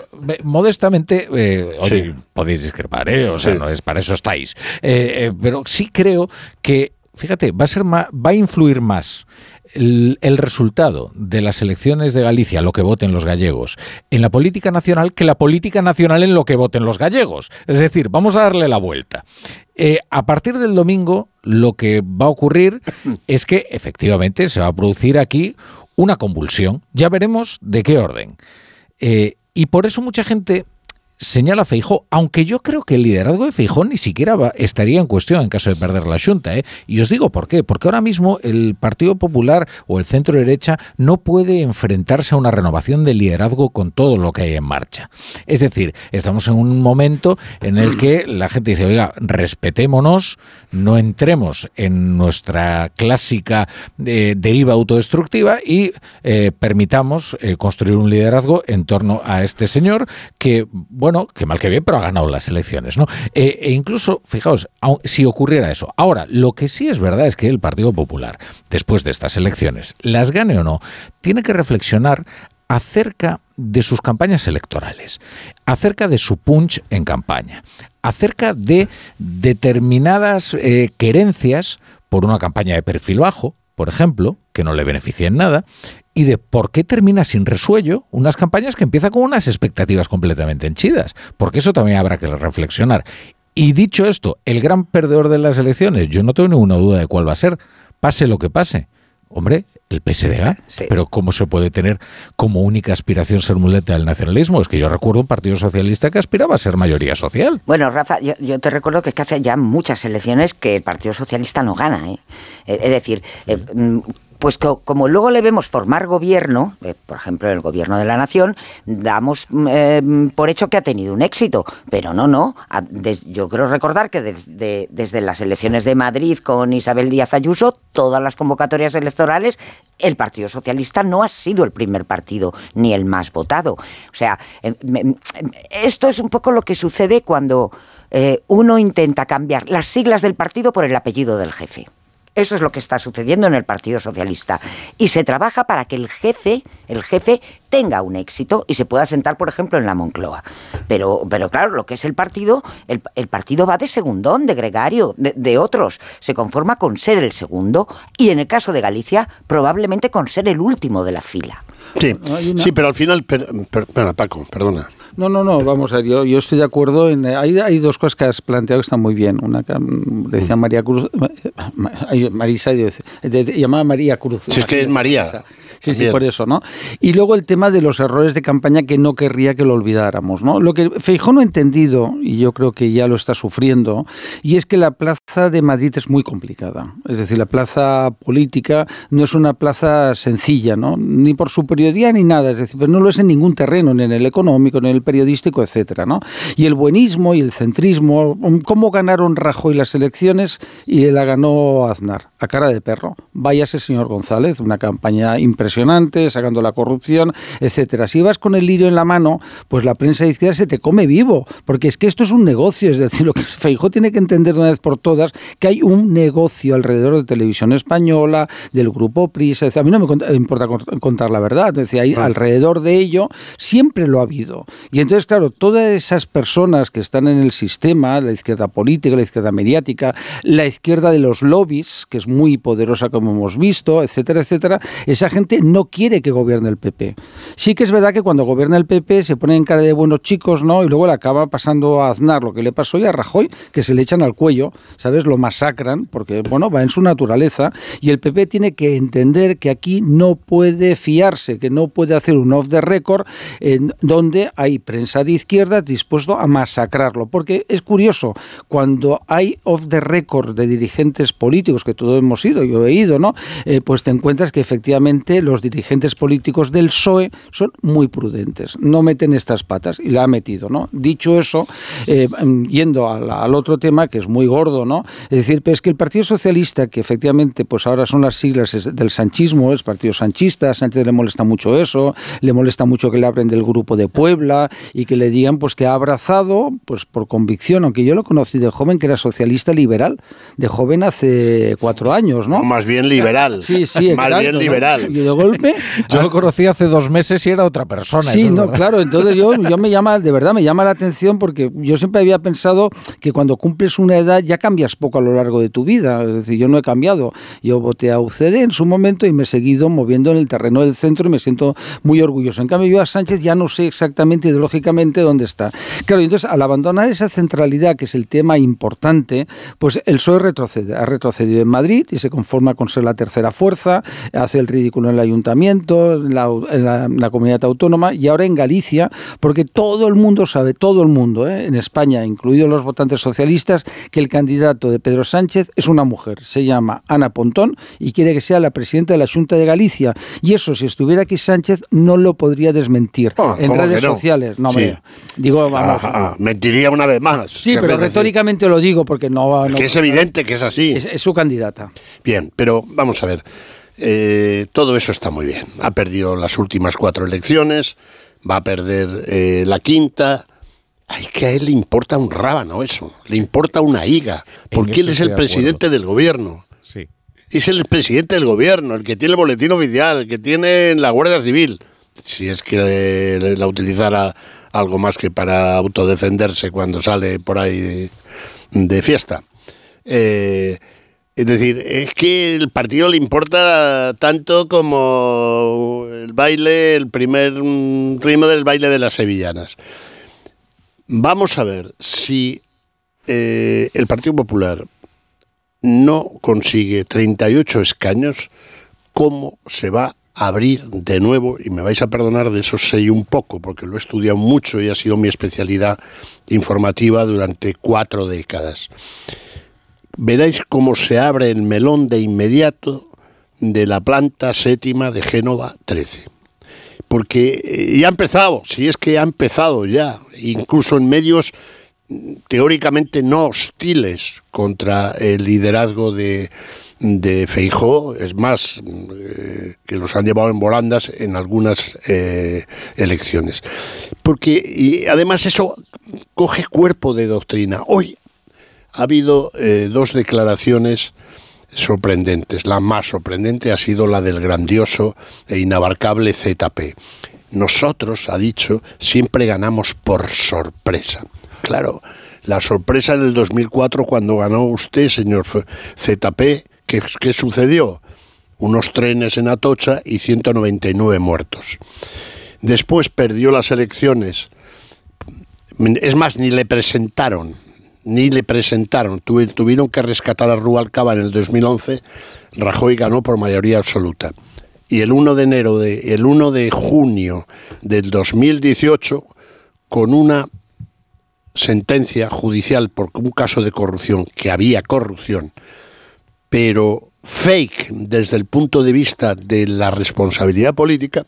Modestamente, eh, oye, Sí. podéis discrepar, ¿eh? O sea, Sí. no es para eso estáis. Eh, eh, pero sí creo que, fíjate, va a ser ma- va a influir más el, el resultado de las elecciones de Galicia, lo que voten los gallegos, en la política nacional que la política nacional en lo que voten los gallegos. Es decir, vamos a darle la vuelta. Eh, a partir del domingo, lo que va a ocurrir es que efectivamente se va a producir aquí una convulsión. Ya veremos de qué orden. Eh, y por eso mucha gente señala Feijó, aunque yo creo que el liderazgo de Feijó ni siquiera estaría en cuestión en caso de perder la Junta. ¿eh? Y os digo por qué. Porque ahora mismo el Partido Popular o el centro derecha no puede enfrentarse a una renovación del liderazgo con todo lo que hay en marcha. Es decir, estamos en un momento en el que la gente dice, oiga, respetémonos, no entremos en nuestra clásica eh, deriva autodestructiva y eh, permitamos eh, construir un liderazgo en torno a este señor que, bueno, que mal que bien, pero ha ganado las elecciones, ¿no? Eh, e incluso, fijaos, si ocurriera eso. Ahora, lo que sí es verdad es que el Partido Popular, después de estas elecciones, las gane o no, tiene que reflexionar acerca de sus campañas electorales, acerca de su punch en campaña, acerca de determinadas eh, querencias por una campaña de perfil bajo, por ejemplo, que no le beneficia en nada, y de por qué termina sin resuello unas campañas que empiezan con unas expectativas completamente henchidas, porque eso también habrá que reflexionar. Y dicho esto, el gran perdedor de las elecciones, yo no tengo ninguna duda de cuál va a ser, pase lo que pase. Hombre, el PSDG. Pero ¿cómo se puede tener como única aspiración ser muleta del nacionalismo? Es que yo recuerdo un partido socialista que aspiraba a ser mayoría social. Bueno, Rafa, yo, yo te recuerdo que es que hace ya muchas elecciones que el Partido Socialista no gana. ¿eh? Eh, Es decir, eh, mm, pues como luego le vemos formar gobierno, eh, por ejemplo, el gobierno de la nación, damos eh, por hecho que ha tenido un éxito, pero no, no. yo creo recordar que desde, desde las elecciones de Madrid con Isabel Díaz Ayuso, todas las convocatorias electorales, el Partido Socialista no ha sido el primer partido ni el más votado. O sea, em, em, esto es un poco lo que sucede cuando eh, uno intenta cambiar las siglas del partido por el apellido del jefe. Eso es lo que está sucediendo en el Partido Socialista. Y se trabaja para que el jefe, el jefe tenga un éxito y se pueda sentar, por ejemplo, en la Moncloa. Pero, pero claro, lo que es el partido, el, partido va de segundón, de gregario, de, otros. Se conforma con ser el segundo y en el caso de Galicia, probablemente con ser el último de la fila. Sí, sí pero al final, Paco, perdona. No, no, no, vamos a ver, yo, yo estoy de acuerdo en... Hay, hay dos cosas que has planteado que están muy bien. Una que mm, decía María Cruz... Eh, Marisa, llamaba María Cruz. Si es que es María. Sí, sí, por eso, ¿no? Y luego el tema de los errores de campaña que no querría que lo olvidáramos, ¿no? Lo que Feijó no ha entendido, y yo creo que ya lo está sufriendo, y es que la plaza de Madrid es muy complicada. Es decir, la plaza política no es una plaza sencilla, ¿no? Ni por su periodía ni nada, es decir, pero no lo es en ningún terreno, ni en el económico, ni en el periodístico, etcétera, ¿no? Y el buenismo y el centrismo, ¿cómo ganaron Rajoy las elecciones y la ganó Aznar? A cara de perro. Váyase, señor González, una campaña impresionante impresionante, sacando la corrupción, etcétera. Si vas con el lirio en la mano, pues la prensa de izquierda se te come vivo, porque es que esto es un negocio, es decir, lo que Feijó tiene que entender de una vez por todas que hay un negocio alrededor de televisión española, del grupo Prisa, a mí no me importa contar la verdad, es decir, hay, alrededor de ello siempre lo ha habido. Y entonces, claro, todas esas personas que están en el sistema, la izquierda política, la izquierda mediática, la izquierda de los lobbies, que es muy poderosa como hemos visto, etcétera, etcétera, esa gente no quiere que gobierne el PP. Sí que es verdad que cuando gobierna el PP se pone en cara de buenos chicos, ¿no? Y luego le acaba pasando a Aznar lo que le pasó y a Rajoy, que se le echan al cuello, ¿sabes? Lo masacran, porque, bueno, va en su naturaleza. Y el PP tiene que entender que aquí no puede fiarse, que no puede hacer un off the record en donde hay prensa de izquierda dispuesto a masacrarlo. Porque es curioso, cuando hay off the record de dirigentes políticos, que todos hemos ido, yo he ido, ¿no? Eh, pues te encuentras que efectivamente los dirigentes políticos del PSOE son muy prudentes, no meten estas patas y la ha metido, ¿no? Dicho eso, eh, yendo al, otro tema que es muy gordo, ¿no? Es decir, pues que el Partido Socialista, que efectivamente pues ahora son las siglas del sanchismo, es Partido Sanchista, a Sánchez le molesta mucho eso, le molesta mucho que le abren del grupo de Puebla y que le digan pues que ha abrazado, pues por convicción, aunque yo lo conocí de joven que era socialista liberal, de joven hace cuatro años, ¿no? más bien liberal. Sí, sí, Más bien liberal golpe. Yo lo conocí hace dos meses y era otra persona. Sí, no, claro. Entonces yo, yo me llama, de verdad, me llama la atención porque yo siempre había pensado que cuando cumples una edad ya cambias poco a lo largo de tu vida. Es decir, yo no he cambiado. Yo voté a UCD en su momento y me he seguido moviendo en el terreno del centro y me siento muy orgulloso. En cambio, yo a Sánchez ya no sé exactamente ideológicamente dónde está. Claro, entonces al abandonar esa centralidad, que es el tema importante, pues el PSOE retrocede. Ha retrocedido en Madrid y se conforma con ser la tercera fuerza, hace el ridículo en la ayuntamiento, en la, comunidad autónoma y ahora en Galicia, porque todo el mundo sabe, todo el mundo, ¿eh? en España, incluidos los votantes socialistas, que el candidato de Pedro Sánchez es una mujer, se llama Ana Pontón y quiere que sea la presidenta de la Junta de Galicia. Y eso, si estuviera aquí Sánchez, no lo podría desmentir ah, en redes sociales. No, digo, vamos. Ah, ah, mentiría una vez más. Sí, pero retóricamente lo digo porque no. que es evidente que es así. es su candidata. Bien, pero vamos a ver. Eh, todo eso está muy bien. Ha perdido las últimas cuatro elecciones, va a perder eh, la quinta. Ay, que a él le importa un rábano eso, le importa una higa, porque él es el presidente del gobierno. Sí. Es el presidente del gobierno, el que tiene el boletín oficial, el que tiene la Guardia Civil. Si es que la utilizara algo más que para autodefenderse cuando sale por ahí de, fiesta. Eh, es decir, es que el partido le importa tanto como el baile, el primer ritmo del baile de las sevillanas. Vamos a ver si eh, el Partido Popular no consigue 38 escaños, ¿cómo se va a abrir de nuevo? Y me vais a perdonar, de eso sé un poco, porque lo he estudiado mucho y ha sido mi especialidad informativa durante cuatro décadas veréis cómo se abre el melón de inmediato de la planta séptima de Génova 13. Porque eh, ya ha empezado, si es que ha empezado ya, incluso en medios teóricamente no hostiles contra el liderazgo de, de Feijó, es más, eh, que los han llevado en volandas en algunas eh, elecciones. Porque, y además eso coge cuerpo de doctrina. Hoy ha habido eh, dos declaraciones sorprendentes. La más sorprendente ha sido la del grandioso e inabarcable ZP. Nosotros, ha dicho, siempre ganamos por sorpresa. Claro, la sorpresa en el 2004 cuando ganó usted, señor ZP, ¿qué, sucedió? Unos trenes en Atocha y 199 muertos. Después perdió las elecciones. Es más, ni le presentaron ni le presentaron. Tuvieron que rescatar a Rubalcaba en el 2011. Rajoy ganó por mayoría absoluta. Y el 1 de enero de, el 1 de junio del 2018, con una sentencia judicial por un caso de corrupción, que había corrupción, pero fake desde el punto de vista de la responsabilidad política,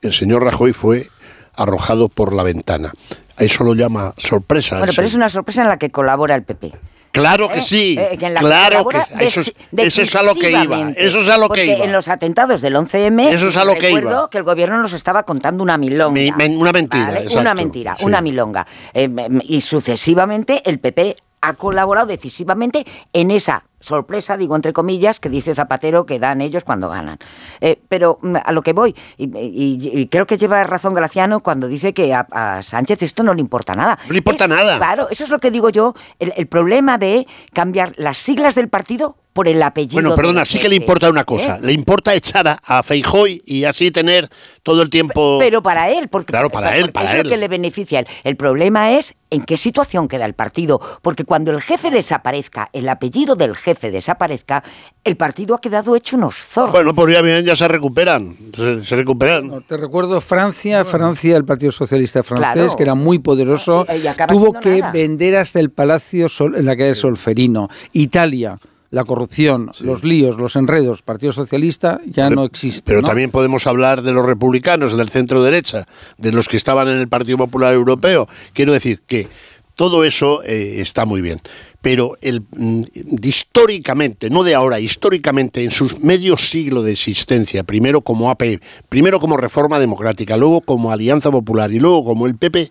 el señor Rajoy fue arrojado por la ventana. Eso lo llama sorpresa. Bueno, pero es una sorpresa en la que colabora el PP. Claro que ¿Eh? sí, eh, claro que eso es, eso es, a lo que iba, eso es a lo que iba. en los atentados del 11M, eso es a lo que iba. que el gobierno nos estaba contando una milonga. una mentira, Una mentira, una milonga. Eh, y sucesivamente el PP ha colaborado decisivamente en esa sorpresa, digo entre comillas, que dice Zapatero que dan ellos cuando ganan. Eh, pero mm, a lo que voy, y, creo que lleva razón Graciano cuando dice que a, Sánchez esto no le importa nada. No le importa nada. Claro, eso es lo que digo yo, el problema de cambiar las siglas del partido por el apellido. Bueno, perdona, sí que le importa una cosa. ¿Eh? Le importa echar a, a, Feijói y así tener todo el tiempo. Pero para él, porque, claro, para él, para es lo que le beneficia. El problema es en qué situación queda el partido, porque cuando el jefe desaparezca, el apellido del jefe desaparezca, el partido ha quedado hecho unos zorros. Bueno, pues ya bien, ya se recuperan, se, recuperan. te recuerdo Francia, Francia, el Partido Socialista francés, que era muy poderoso, tuvo que vender hasta el palacio en la calle Solferino. Italia la corrupción, los líos, los enredos, Partido Socialista ya no existe. Pero también podemos hablar de los republicanos, del centro derecha, de los que estaban en el Partido Popular Europeo. Quiero decir que todo eso eh, está muy bien. Pero el, mm, históricamente, no de ahora, históricamente, en sus medio siglo de existencia, primero como AP, primero como Reforma Democrática, luego como Alianza Popular y luego como el PP,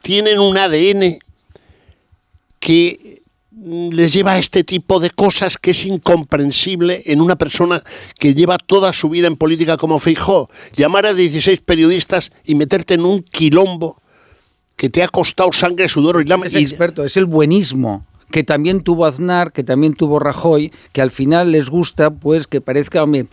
tienen un ADN que les lleva a este tipo de cosas que es incomprensible en una persona que lleva toda su vida en política como Feijó. Llamar a 16 periodistas y meterte en un quilombo que te ha costado sangre, sudor y lágrimas. Es experto, es el buenismo que también tuvo Aznar, que también tuvo Rajoy, que al final les gusta pues que parezca, hombre,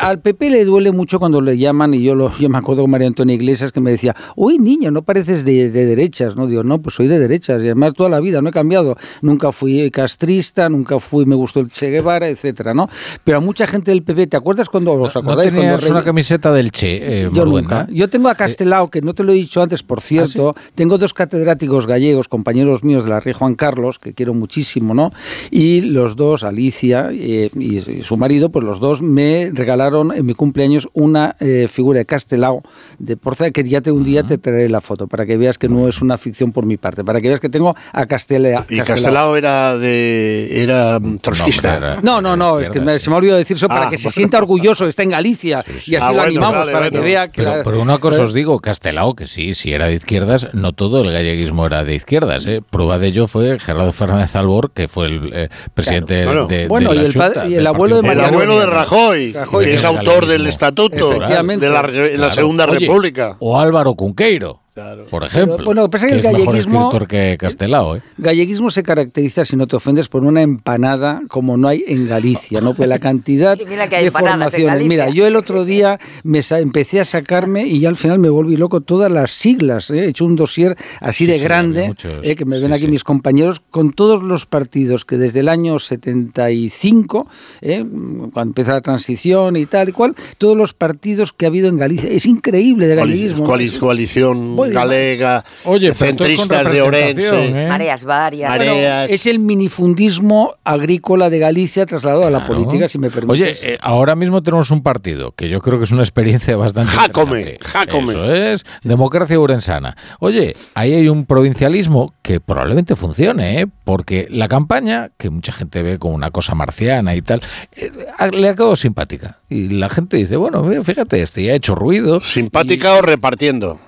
al PP le duele mucho cuando le llaman, y yo, lo, yo me acuerdo con María Antonia Iglesias que me decía, uy niño, no pareces de, derechas, ¿no? Digo, no, pues soy de derechas, y además toda la vida, no he cambiado, nunca fui castrista, nunca fui, me gustó el Che Guevara, etcétera, ¿no? Pero a mucha gente del PP, ¿te acuerdas cuando os acordáis? No cuando una camiseta del Che, eh, Yo nunca. Yo tengo a Castelao, que no te lo he dicho antes, por cierto, ¿Ah, tengo dos catedráticos gallegos, compañeros míos de la Rey Juan Carlos, que quiero muchísimo, ¿no? Y los dos, Alicia eh, y, su marido, pues los dos me regalaron en mi cumpleaños una eh, figura de Castelao de Porza, que ya te, un día te traeré la foto, para que veas que no es una ficción por mi parte, para que veas que tengo a Castelao. ¿Y Castelao era de era trotskista? No, no, no, es que se me ha olvidado decir eso, para ah, que se sienta orgulloso, está en Galicia, y así ah, lo animamos, para que vea que... Pero, una cosa os digo, Castelao, que sí, si era de izquierdas, no todo el galleguismo era de izquierdas, ¿eh? Prueba de ello fue Gerardo Fernández Albor, que fue el eh, presidente de, Bueno, y, el abuelo de El abuelo de Rajoy, que es autor del estatuto de la, Segunda República. O Álvaro Cunqueiro. Por ejemplo. bueno, pasa que, el galleguismo. que Castelao, ¿eh? Galleguismo se caracteriza, si no te ofendes, por una empanada como no hay en Galicia, ¿no? Pues la cantidad de formaciones. Mira, yo el otro día me empecé a sacarme y ya al final me volví loco todas las siglas. ¿eh? He hecho un dossier así de grande, ¿eh? que me ven aquí mis compañeros, con todos los partidos que desde el año 75, ¿eh? cuando empieza la transición y tal y cual, todos los partidos que ha habido en Galicia. Es increíble de galleguismo. Coalición galega, Oye, centristas de Orense. ¿eh? Mareas varias. Mareas. es el minifundismo agrícola de Galicia trasladado a la política, si me permites. Oye, eh, ahora mismo tenemos un partido que yo creo que es una experiencia bastante Jácome, interesante. Jácome. Eso es, democracia urensana. Oye, ahí hay un provincialismo que probablemente funcione, ¿eh? porque la campaña, que mucha gente ve como una cosa marciana y tal, eh, le ha quedado simpática. Y la gente dice, bueno, mira, fíjate, este ya ha hecho ruido. ¿Simpática o repartiendo?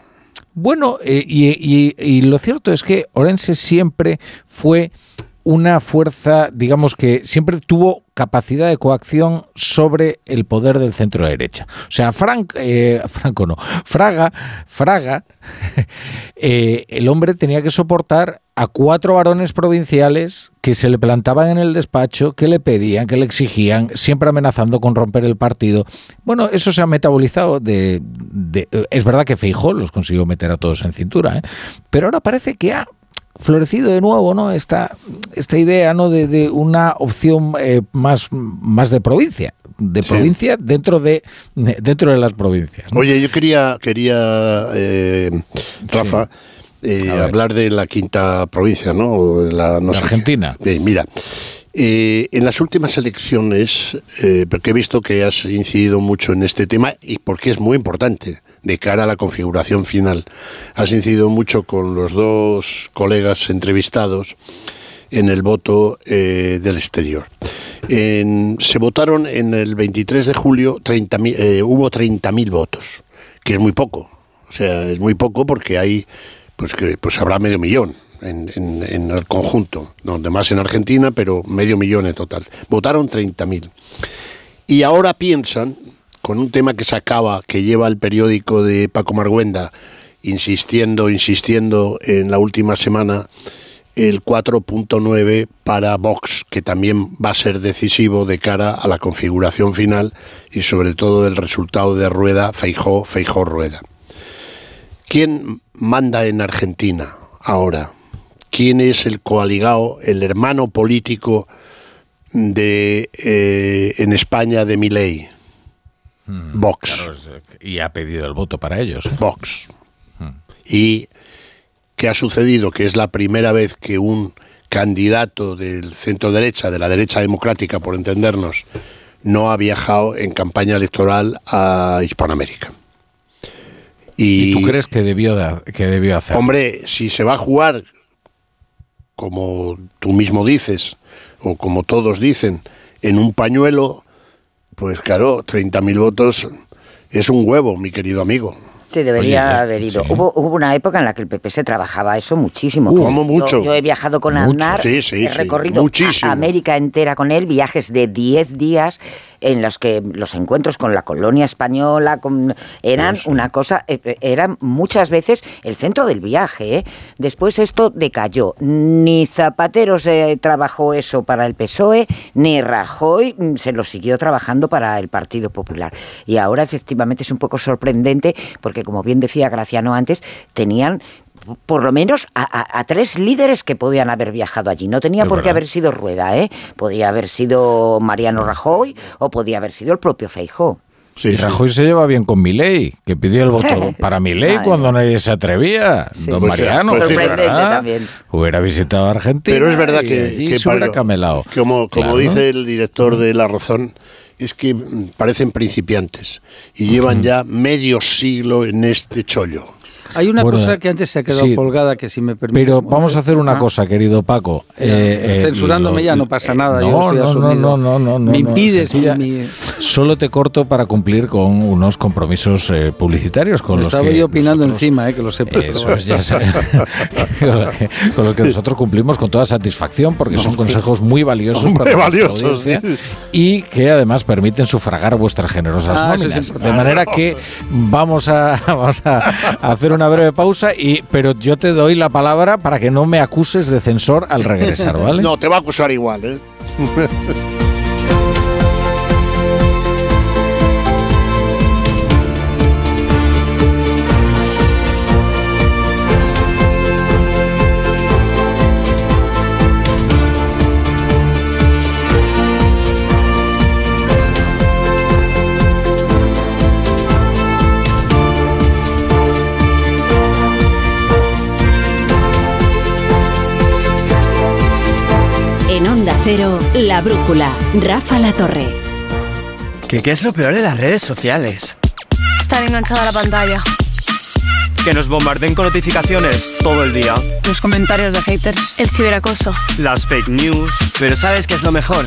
Bueno, eh, y, lo cierto es que Orense siempre fue una fuerza, digamos que siempre tuvo capacidad de coacción sobre el poder del centro derecha. O sea, Frank, eh, Franco no, Fraga, Fraga, eh, el hombre tenía que soportar a cuatro varones provinciales que se le plantaban en el despacho, que le pedían, que le exigían, siempre amenazando con romper el partido. Bueno, eso se ha metabolizado de... de- es verdad que Feijó los consiguió meter a todos en cintura, ¿eh? pero ahora parece que ha florecido de nuevo no esta, esta idea no de, de una opción eh, más, más de provincia de provincia dentro de dentro de las provincias ¿no? Oye, yo quería, quería eh, Rafa, eh, hablar de la quinta provincia, ¿no? O de La, no De sé qué. Argentina. Bien, mira, eh, en las últimas elecciones, eh, porque he visto que has incidido mucho en este tema y porque es muy importante de cara a la configuración final, has incidido mucho con los dos colegas entrevistados en el voto eh, del exterior. En- se votaron en el 23 de julio, 30.000, eh, hubo 30.000 votos, que es muy poco. O sea, es muy poco porque hay, pues que pues habrá medio millón en, en- el conjunto, donde más en Argentina, pero medio millón en total. Votaron 30.000. Y ahora piensan, con un tema que se acaba, que lleva el periódico de Paco Marguenda, insistiendo, insistiendo en la última semana, el 4.9 para Vox, que también va a ser decisivo de cara a la configuración final y sobre todo el resultado de Rueda, Feijó, Feijó Rueda. ¿Quién manda en Argentina ahora? ¿Quién es el coaligado, el hermano político de eh, en España de Milei? Vox. Claro, es- y ha pedido el voto para ellos ¿eh? Vox. ¿Y qué ha sucedido? Que es la primera vez que un candidato del centro derecha, de la derecha democrática, por entendernos, no ha viajado en campaña electoral a Hispanoamérica. ¿Y tú crees que debió, de- que debió hacer? Hombre, si se va a jugar, como tú mismo dices, o como todos dicen, en un pañuelo, pues claro, 30.000 votos es un huevo, mi querido amigo. Sí, debería Oye, haber ido. sí. Hubo, hubo una época en la que el PP se trabajaba eso muchísimo. Uh, ¿cómo Yo- mucho? Yo, he viajado con Mucho. Aznar, Sí, sí, he sí, recorrido muchísimo. a- América entera con él, viajes de 10 días en los que los encuentros con la colonia española con- eran una cosa, eh, eh, eran muchas veces el centro del viaje. ¿eh? Después esto decayó. Ni Zapatero se trabajó eso para el PSOE, ni Rajoy mm, se lo siguió trabajando para el Partido Popular. Y ahora efectivamente es un poco sorprendente porque, como bien decía Graciano antes, tenían por lo menos a, a- a tres líderes que podían haber viajado allí. No tenía Es por qué verdad. haber sido Rueda, ¿eh? Podía haber sido Mariano Rajoy o podía haber sido el propio Feijó. Y Rajoy se lleva bien con Milei, que pidió el voto para Milei cuando nadie se atrevía. Don Pues, Mariano, pues, también. hubiera visitado Argentina. Pero es verdad y que, que Pablo, camelado. Como, como Claro. dice el director de La Razón, es que mm, parecen principiantes y llevan ya medio siglo en este chollo. Hay una Bueno, cosa que antes se ha quedado sí. colgada que si me permite. Pero vamos a hacer una cosa, querido Paco. Eh, eh, Censurándome lo- ya no pasa nada, No, yo estoy no, no, no, no, Me impides sencilla- mi- mi- Solo te corto para cumplir con unos compromisos eh, publicitarios con los Estaba que yo opinando nosotros- encima, eh, que lo sé. con, los que, nosotros cumplimos con toda satisfacción porque son consejos muy valiosos Hombre, para valiosos, sí. y que además permiten sufragar vuestras generosas Ah, es nóminas. De manera que vamos a, vamos a hacer una breve pausa y pero yo te doy la palabra para que no me acuses de censor al regresar, ¿vale? No, te va a acusar igual, ¿eh? La Brújula, Rafa La Torre. ¿Qué, ¿Qué es lo peor de las redes sociales? Estar enganchada a la pantalla. Que nos bombarden con notificaciones todo el día. Los comentarios de haters. El ciberacoso. Las fake news. Pero ¿sabes qué es lo mejor?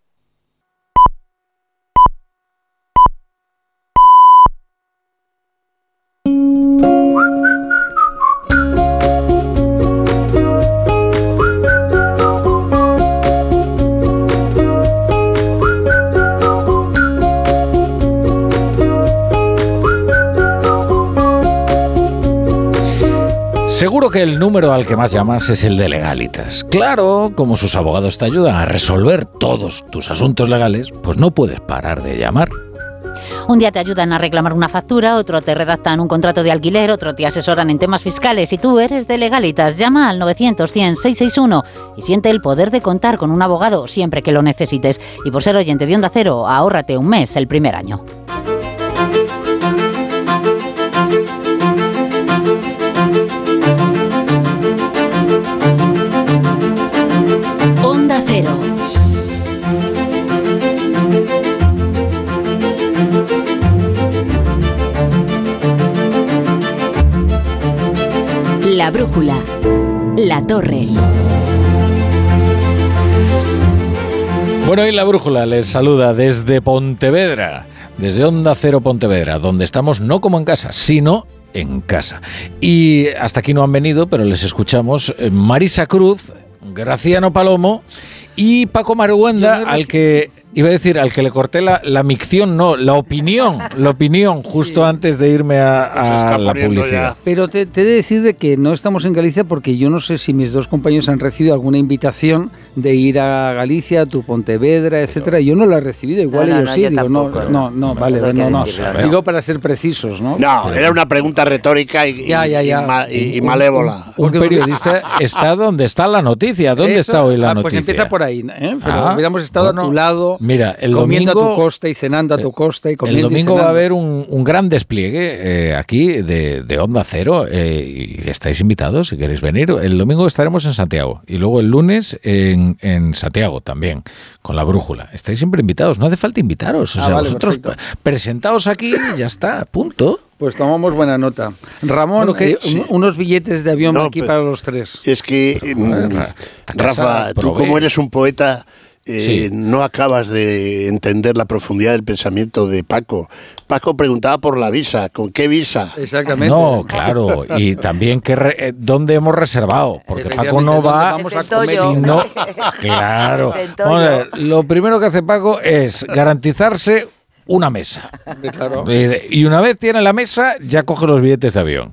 Seguro que el número al que más llamas es el de legalitas. Claro, como sus abogados te ayudan a resolver todos tus asuntos legales, pues no puedes parar de llamar. Un día te ayudan a reclamar una factura, otro te redactan un contrato de alquiler, otro te asesoran en temas fiscales y tú eres de legalitas. Llama al 900-100-661 y siente el poder de contar con un abogado siempre que lo necesites. Y por ser oyente de Onda Cero, ahórrate un mes el primer año. La Brújula. La Torre. Bueno, y la brújula les saluda desde Pontevedra, desde Onda Cero Pontevedra, donde estamos no como en casa, sino en casa. Y hasta aquí no han venido, pero les escuchamos eh, Marisa Cruz, Graciano Palomo y Paco Maruenda, al que iba a decir, al que le corté la, la micción, no, la opinión, la opinión, justo antes de irme a, a la publicidad. Pero te, te he de decir de que no estamos en Galicia porque yo no sé si mis dos compañeros han recibido alguna invitación de ir a Galicia, a tu Pontevedra, etcétera. Yo no la he recibido, igual No, no, ellos sí. yo Digo, no, tampoco, no, no, vale, no, no. decirlo. Digo para ser precisos, ¿no? No, era una pregunta retórica y, Ya, ya, y- ya. y ma- y- y malévola. Un periodista está donde está la noticia. ¿Dónde Eso, está hoy la ah, noticia? Pues empieza por ahí, ¿eh? Pero Ah, hubiéramos estado bueno, a tu lado, Mira, el comiendo domingo, a tu costa y cenando a tu costa y el comiendo y domingo va a haber un, un gran despliegue eh, aquí de, de Onda Cero eh, y estáis invitados si queréis venir. El domingo estaremos en Santiago y luego el lunes en, en Santiago también con la brújula. Estáis siempre invitados, no hace falta invitaros. O Ah, sea, vale, vosotros perfecto. presentaos aquí y ya está, punto. Pues tomamos buena nota. Ramón, Bueno, que- eh, un- unos billetes de avión No, aquí pero- para los tres. Es que, mm, Rafa, tú como eres un poeta, eh, Sí. no acabas de entender la profundidad del pensamiento de Paco. Paco preguntaba por la visa, ¿con qué visa? Exactamente. No, claro. Y también que re- eh, dónde hemos reservado, porque Paco no va. ¿dónde vamos a si no- claro. Ver, lo primero que hace Paco es garantizarse una mesa. Claro. Eh, Y una vez tiene la mesa, ya coge los billetes de avión.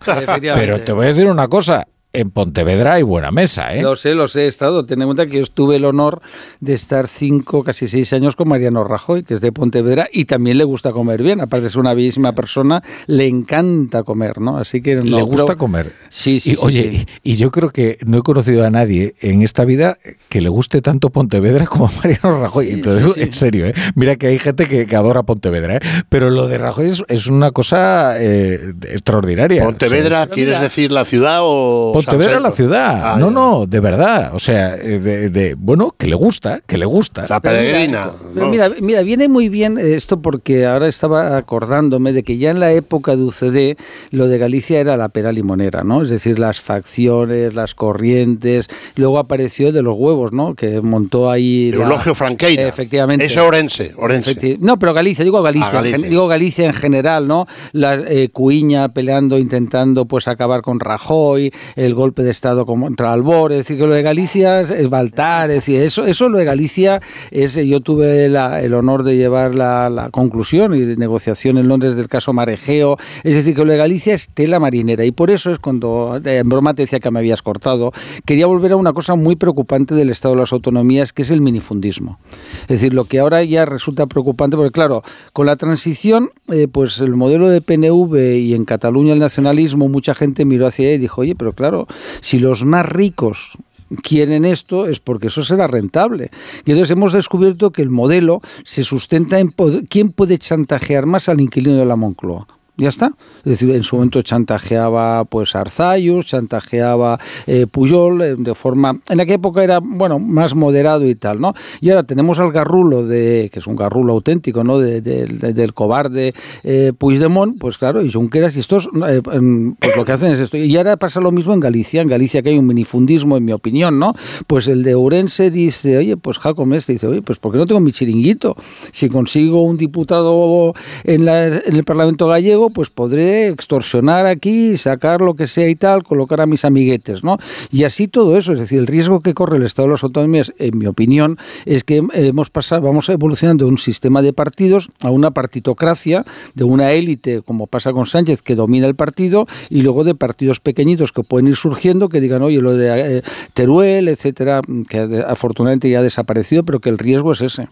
Pero te voy a decir una cosa. En Pontevedra hay buena mesa, ¿eh? Lo sé, lo sé, he estado. Ten en cuenta que yo tuve el honor de estar cinco, casi seis años con Mariano Rajoy, que es de Pontevedra, y también le gusta comer bien. Aparte de ser una bellísima persona, le encanta comer, ¿no? Así que no, Le gusta pero- comer. Sí, sí, Y, sí, oye, sí. Y, y yo creo que no he conocido a nadie en esta vida que le guste tanto Pontevedra como a Mariano Rajoy. Entonces, sí, sí. en serio, ¿eh? mira que hay gente que, que adora Pontevedra, ¿eh? pero lo de Rajoy es, es una cosa eh, extraordinaria. ¿Pontevedra O sea, es- quieres decir la ciudad o Pontevedra San la ciudad. Ah, no, ya. no, de verdad. O sea, eh, de, de- bueno, que le gusta, que le gusta. La Pero mira, peregrina. Pero ¿no? mira, mira, viene muy bien esto porque ahora estaba acordándome de que ya en la época de UCD lo de Galicia era la pera limonera, ¿no? Es decir, las facciones, las corrientes. Luego apareció de los huevos, ¿no? Que montó ahí. la- Eulogio Franqueira. Efectivamente. Es Orense, Orense. Efecti- No, pero Galicia, digo Galicia, Ah, Galicia. en digo Galicia en general, ¿no? La eh, Cuiña peleando, intentando pues acabar con Rajoy, el el golpe de Estado contra Albor, es decir, que lo de Galicia es Baltar, es decir, eso, eso lo de Galicia es, yo tuve el honor de llevar la, conclusión y de negociación en Londres del caso Marejeo, es decir, que lo de Galicia es tela marinera y por eso es cuando, en broma te decía que me habías cortado, quería volver a una cosa muy preocupante del Estado de las Autonomías, que es el minifundismo. Es decir, lo que ahora ya resulta preocupante, porque claro, con la transición, eh, pues el modelo de PNV y en Cataluña el nacionalismo, mucha gente miró hacia ahí y dijo, oye, pero claro, si los más ricos quieren esto es porque eso será rentable. Y entonces hemos descubierto que el modelo se sustenta en quién puede chantajear más al inquilino de la Moncloa. Ya está. Es decir, en su momento chantajeaba pues Arzayus, chantajeaba eh, Puyol eh, de forma. En aquella época era, bueno, más moderado y tal, ¿no? Y ahora tenemos al garrulo de. que es un garrulo auténtico, ¿no? del cobarde eh, Puigdemont, pues claro, y Junqueras, y estos, eh, pues lo que hacen es esto. Y ahora pasa lo mismo en Galicia. En Galicia que hay un minifundismo, en mi opinión, ¿no? Pues el de Ourense dice, oye, pues Jacob Mestre dice, oye, pues ¿por qué no tengo mi chiringuito? Si consigo un diputado en, en el Parlamento gallego, pues podré extorsionar aquí, sacar lo que sea y tal, colocar a mis amiguetes, ¿no? Y así todo eso, es decir, el riesgo que corre el Estado de las Autonomías, en mi opinión, es que hemos pasado, vamos evolucionando de un sistema de partidos a una partitocracia, de una élite, como pasa con Sánchez, que domina el partido, y luego de partidos pequeñitos que pueden ir surgiendo, que digan, oye, lo de eh, Teruel, etcétera, que afortunadamente ya ha desaparecido, pero que el riesgo es ese.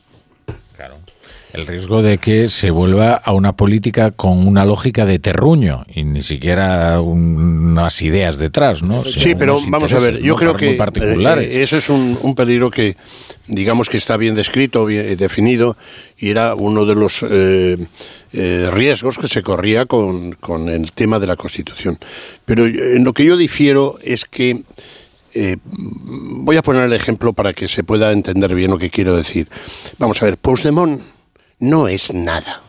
El riesgo de que se vuelva a una política con una lógica de terruño y ni siquiera unas ideas detrás, ¿no? Sí, pero vamos a ver, yo creo que eh, eh, eso es un, peligro que, digamos que está bien descrito, bien eh, definido, y era uno de los riesgos que se corría con, con, el tema de la Constitución. Pero en lo que yo difiero es que voy a poner el ejemplo para que se pueda entender bien lo que quiero decir. Vamos a ver, Postdemont no es nada.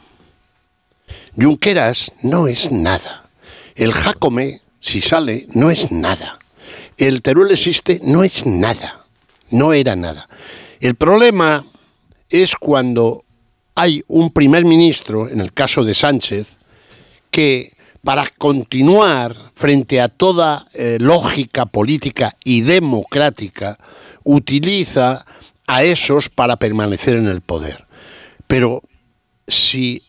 Junqueras no es nada. El Jacome, si sale, no es nada. El Teruel existe, no es nada. No era nada. El problema es cuando hay un primer ministro, en el caso de Sánchez, que para continuar frente a toda eh, lógica política y democrática, utiliza a esos para permanecer en el poder. Pero si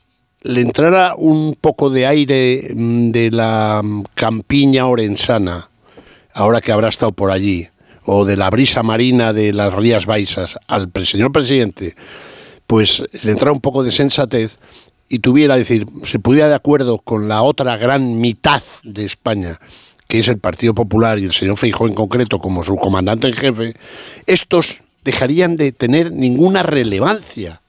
le entrara un poco de aire mm, de la mm, campiña orensana, ahora que habrá estado por allí, o de la brisa marina de las Rías Baixas al señor presidente, pues le entrara un poco de sensatez y tuviera, decir, se pudiera de acuerdo con la otra gran mitad de España, que es el Partido Popular y el señor Feijó en concreto como su comandante en jefe, estos dejarían de tener ninguna relevancia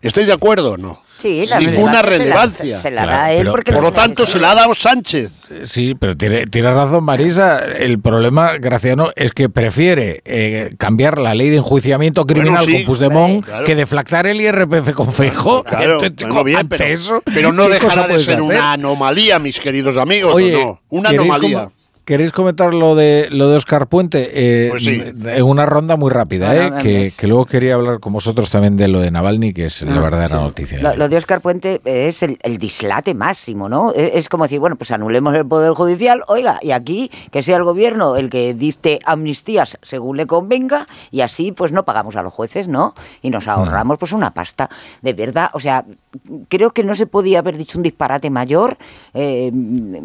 ¿Estáis de acuerdo o no? Sí, Ninguna relevancia. Se la, da él porque Por lo tanto, se la ha dado Sánchez. Sí, pero tiene, razón Marisa. El problema, Graciano, es que prefiere eh, cambiar la ley de enjuiciamiento criminal con Puigdemont que deflactar el IRPF con Feijóo. Claro, bien, pero, no dejará de ser una anomalía, mis queridos amigos. Oye, Una anomalía. ¿Queréis comentar lo de lo de Oscar Puente? Eh, pues en una ronda muy rápida, eh, que, luego quería hablar con vosotros también de lo de Navalny, que es la ah, verdadera noticia. Lo, de Oscar Puente es el, dislate máximo, ¿no? E, es, como decir, bueno, pues anulemos el Poder Judicial, oiga, y aquí que sea el gobierno el que dicte amnistías según le convenga, y así pues no pagamos a los jueces, ¿no? Y nos ahorramos pues una pasta. De verdad, o sea, creo que no se podía haber dicho un disparate mayor eh,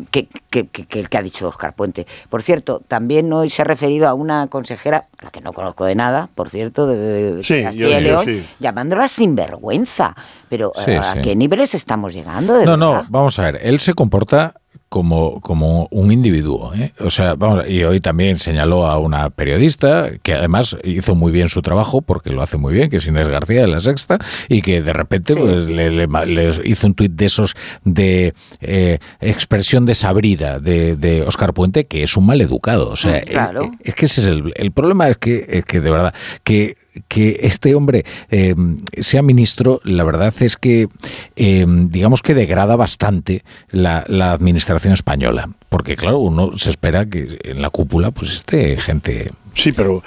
que, que, que el que ha dicho Oscar Puente. Por cierto, también hoy se ha referido a una consejera, la que no conozco de nada, por cierto, de, Castilla y León, llamándola sinvergüenza. Pero ¿a qué niveles estamos llegando? no, no, vamos a ver. Él se comporta como, como un individuo. ¿eh? O sea, vamos, y hoy también señaló a una periodista que además hizo muy bien su trabajo, porque lo hace muy bien, que es Inés García de la Sexta, y que de repente pues, le, hizo un tuit de esos de eh, expresión desabrida de, de Oscar Puente, que es un mal educado. O sea, mm, es que ese es el, el problema, es que, es que de verdad, que que este hombre eh, sea ministro, la verdad es que eh, digamos que degrada bastante la, administración española. Porque claro, uno se espera que en la cúpula pues esté gente Sí, pero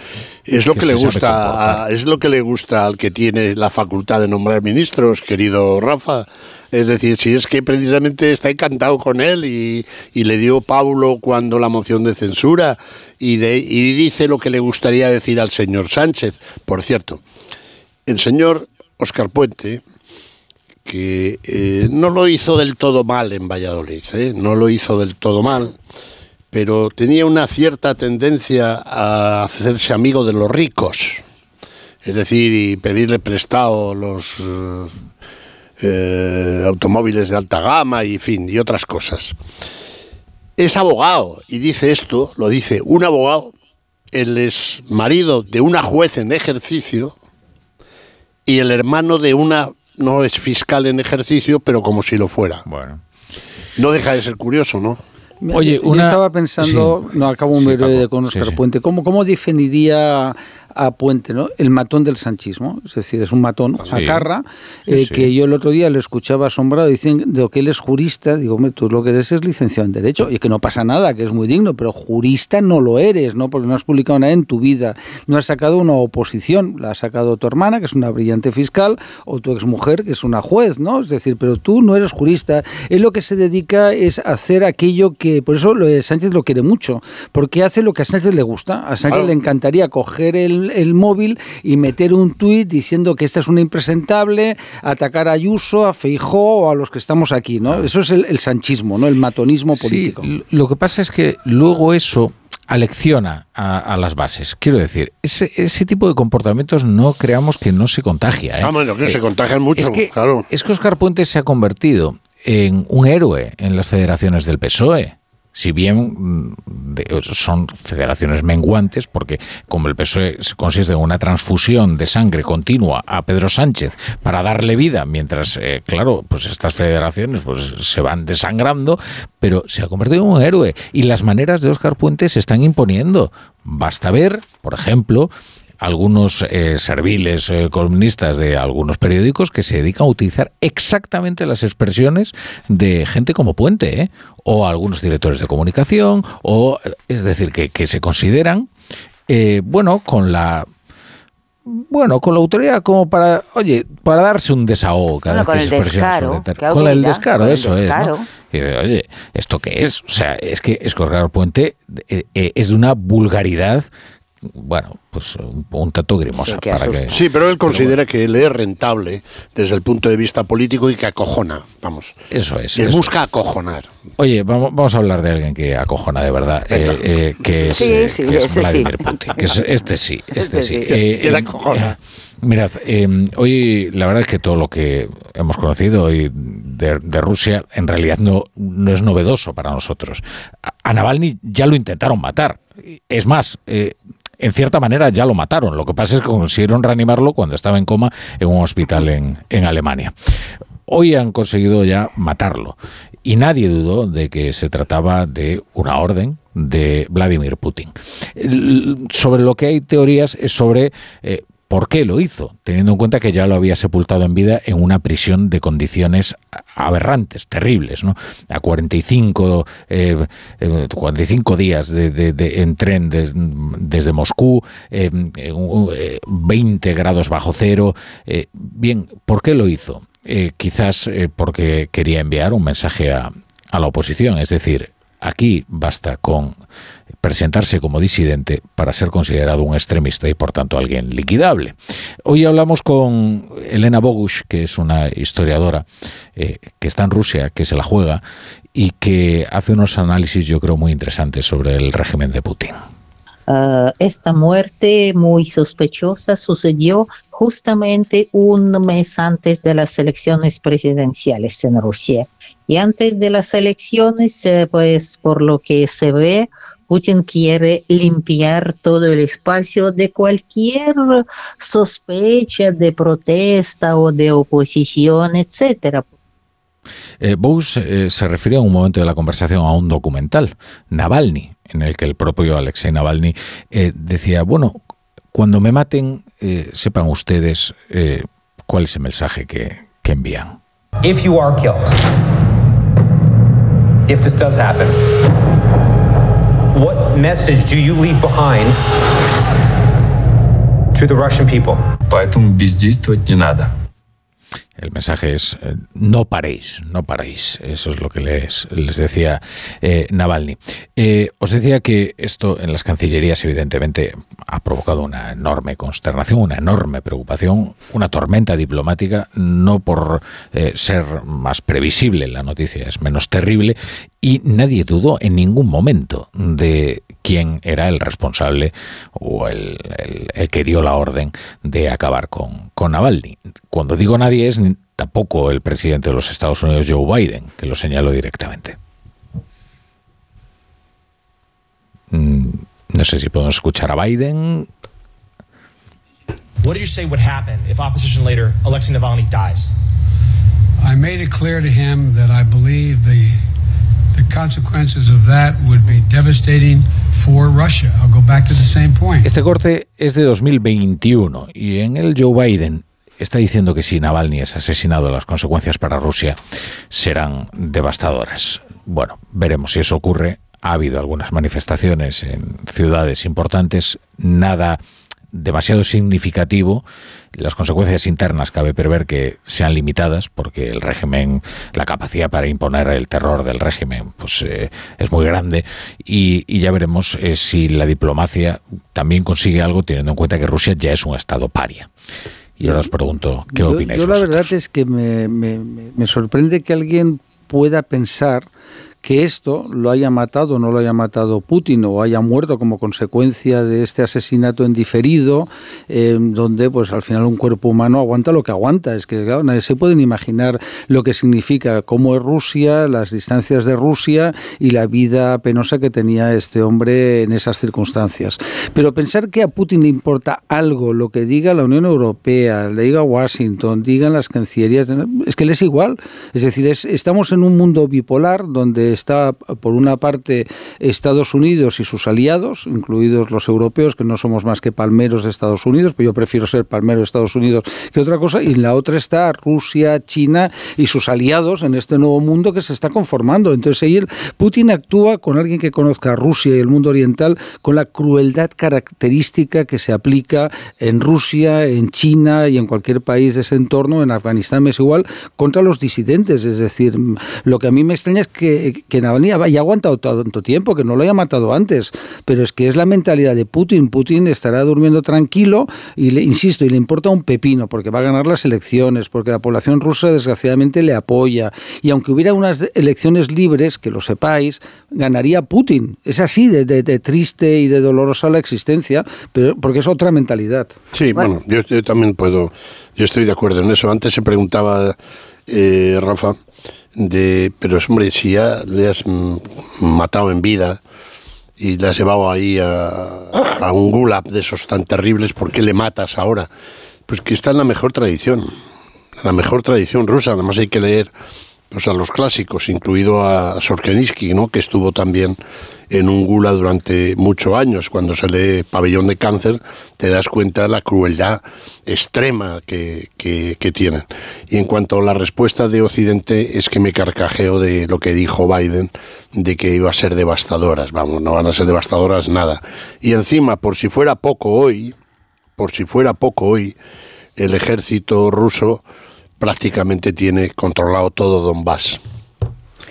es lo que, le gusta, es lo que le gusta al que tiene la facultad de nombrar ministros, querido Rafa. Es decir, si es que precisamente está encantado con él y, le dio Paulo cuando la moción de censura y, y dice lo que le gustaría decir al señor Sánchez. Por cierto, el señor Oscar Puente, que eh, no lo hizo del todo mal en Valladolid, ¿eh? no lo hizo del todo mal pero tenía una cierta tendencia a hacerse amigo de los ricos, es decir, y pedirle prestado los eh, eh, automóviles de alta gama y fin, y otras cosas. Es abogado y dice esto, lo dice un abogado, él es marido de una juez en ejercicio y el hermano de una, no es fiscal en ejercicio, pero como si lo fuera. Bueno. No deja de ser curioso, ¿no? Oye, una... Yo estaba pensando, no acabo un sí, de con Oscar Puente, ¿cómo, ¿cómo definiría a Puente, ¿no? El matón del sanchismo, es decir, es un matón a carra, eh, que yo el otro día le escuchaba asombrado diciendo que él es jurista, digo, tú lo que eres es licenciado en Derecho, y que no pasa nada, que es muy digno, pero jurista no lo eres, ¿no? Porque no has publicado nada en tu vida, no has sacado una oposición, la ha sacado tu hermana, que es una brillante fiscal, o tu exmujer, que es una juez, ¿no? Es decir, pero tú no eres jurista, él lo que se dedica es hacer aquello que, por eso Sánchez lo quiere mucho, porque hace lo que a Sánchez le gusta, a Sánchez le encantaría coger el el, móvil y meter un tuit diciendo que esta es una impresentable, atacar a Ayuso, a Feijó o a los que estamos aquí, ¿no? Eso es el, sanchismo, ¿no? El matonismo político. lo que pasa es que luego eso alecciona a, las bases. Quiero decir, ese, ese, tipo de comportamientos no creamos que no se contagia. ¿eh? Ah, bueno, que se eh, contagian mucho, es que, claro. Es que Oscar Puente se ha convertido en un héroe en las federaciones del PSOE si bien mm, son federaciones menguantes, porque como el PSOE consiste en una transfusión de sangre continua a Pedro Sánchez para darle vida, mientras, eh, claro, pues estas federaciones pues, se van desangrando, pero se ha convertido en un héroe y las maneras de Óscar Puente se están imponiendo. Basta ver, por ejemplo, algunos eh, serviles eh, columnistas de algunos periódicos que se dedican a utilizar exactamente las expresiones de gente como Puente, ¿eh? o algunos directores de comunicación, o es decir, que, se consideran, bueno, con la bueno, con la autoridad como para, oye, para darse un desahogo. Cada con, el descaro, con el descaro. eso es. oye, ¿esto qué es? O sea, es que Escorgar Puente es de una vulgaridad bueno, pues un, tanto grimosa. para que, sí, pero él considera que él es rentable desde el punto de vista político y que acojona, vamos. Eso es. Que busca acojonar. Oye, vamos, vamos, a hablar de alguien que acojona de verdad, eh, eh, que es, eh, Vladimir Putin. Que es, este sí, este, este sí. sí. acojona. Mirad, hoy la verdad es que todo lo que hemos conocido hoy de, de, Rusia en realidad no, no es novedoso para nosotros. A Navalny ya lo intentaron matar. Es más, en cierta manera ya lo mataron. Lo que pasa es que consiguieron reanimarlo cuando estaba en coma en un hospital en, Alemania. Hoy han conseguido ya matarlo y nadie dudó de que se trataba de una orden de Vladimir Putin. Sobre lo que hay teorías es sobre eh, ¿Por qué lo hizo? Teniendo en cuenta que ya lo había sepultado en vida en una prisión de condiciones aberrantes, terribles, ¿no? A 45, 45 eh, días de, en tren desde Moscú, 20 eh, grados bajo cero. Eh, bien, ¿por qué lo hizo? quizás porque quería enviar un mensaje a, a la oposición, es decir, aquí basta con presentarse como disidente para ser considerado un extremista y por tanto alguien liquidable. Hoy hablamos con Elena Bogush, que es una historiadora eh, que está en Rusia, que se la juega y que hace unos análisis yo creo muy interesantes sobre el régimen de Putin. Ah, esta muerte muy sospechosa sucedió justamente un mes antes de las elecciones presidenciales en Rusia. Y antes de las elecciones, eh, pues por lo que se ve, Putin quiere limpiar todo el espacio de cualquier sospecha de protesta o de oposición, etcétera. Eh, eh, se refería en un momento de la conversación a un documental, Navalny, en el que el propio Alexei Navalny eh, decía, bueno, cuando me maten, eh, sepan ustedes cuál es el mensaje que, que envían. If you are killed, if this does happen, what message do you leave behind to the Russian people. Поэтому бездействовать не надо. El mensaje es eh, no paréis, no paréis. Eso es lo que les, les decía eh, Navalny. Eh, os decía que esto en las cancillerías evidentemente ha provocado una enorme consternación, una enorme preocupación, una tormenta diplomática, no por ser más previsible la noticia, es menos terrible, y nadie dudó en ningún momento de quién era el responsable o el, que dio la orden de acabar con, con Navalny. Cuando digo nadie es tampoco el presidente de los Estados Unidos, Joe Biden, que lo señaló directamente. Mm, no sé si podemos escuchar a Biden. What do you say would happen if opposition leader Alexei Navalny dies? I made it clear to him that I believe the Este corte es de 2021 y en el Joe Biden está diciendo que si Navalny es asesinado, las consecuencias para Rusia serán devastadoras. Bueno, veremos si eso ocurre. Ha habido algunas manifestaciones en ciudades importantes, nada demasiado significativo. Las consecuencias internas cabe prever que sean limitadas porque el régimen, la capacidad para imponer el terror del régimen, pues eh, es muy grande y, ya veremos eh, si la diplomacia también consigue algo teniendo en cuenta que Rusia ya es un estado paria. Y ahora os pregunto, ¿qué opináis? Yo, la verdad es que me, me sorprende que alguien pueda pensar que esto lo haya matado o no lo haya matado Putin o haya muerto como consecuencia de este asesinato en diferido, eh, donde pues al final un cuerpo humano aguanta lo que aguanta. Es que claro, nadie se pueden imaginar lo que significa cómo es Rusia, las distancias de Rusia y la vida penosa que tenía este hombre en esas circunstancias. Pero pensar que a Putin le importa algo lo que diga la Unión Europea, le diga Washington, digan las cancillerías, es que le es igual. Es decir, estamos en un mundo bipolar donde está, por una parte, Estados Unidos y sus aliados, incluidos los europeos, que no somos más que palmeros de Estados Unidos, pero yo prefiero ser palmero de Estados Unidos que otra cosa, y en la otra está Rusia, China y sus aliados en este nuevo mundo que se está conformando. Entonces, ahí Putin actúa con alguien que conozca a Rusia y el mundo oriental con la crueldad característica que se aplica en Rusia, en China y en cualquier país de ese entorno, en Afganistán es igual, contra los disidentes. Es decir, lo que a mí me extraña es que, que Navalny ha aguantado tanto tiempo, que no lo haya matado antes, pero es que es la mentalidad de Putin. Putin estará durmiendo tranquilo y le insisto, y le importa un pepino porque va a ganar las elecciones, porque la población rusa desgraciadamente le apoya y aunque hubiera unas elecciones libres, que lo sepáis, ganaría Putin. Es así de, triste y de dolorosa la existencia, pero porque es otra mentalidad. Sí, bueno, yo, también puedo, yo estoy de acuerdo en eso. Antes se preguntaba eh, Rafa de, pero hombre, si ya le has matado en vida y le has llevado ahí a, un gulag de esos tan terribles, ¿por qué le matas ahora? Pues que está en la mejor tradición, la mejor tradición rusa, además hay que leer pues, a los clásicos, incluido a Sorkeninsky, ¿no? que estuvo también en un gula durante muchos años. Cuando se lee Pabellón de Cáncer, te das cuenta de la crueldad extrema que, que, tienen. Y en cuanto a la respuesta de Occidente, es que me carcajeo de lo que dijo Biden, de que iba a ser devastadoras. Vamos, no van a ser devastadoras nada. Y encima, por si fuera poco hoy, por si fuera poco hoy, el ejército ruso prácticamente tiene controlado todo Donbass,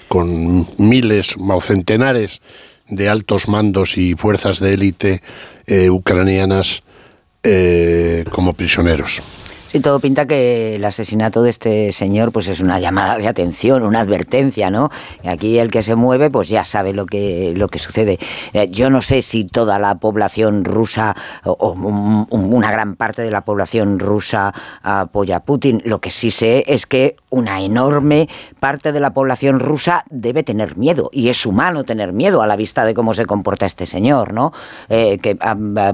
con miles o centenares de altos mandos y fuerzas de élite eh, ucranianas eh, como prisioneros. Sí, todo pinta que el asesinato de este señor pues es una llamada de atención, una advertencia, ¿no? Y aquí el que se mueve pues ya sabe lo que, lo que sucede. Eh, yo no sé si toda la población rusa o, una gran parte de la población rusa apoya a Putin. Lo que sí sé es que una enorme parte de la población rusa debe tener miedo y es humano tener miedo a la vista de cómo se comporta este señor, ¿no? Eh, que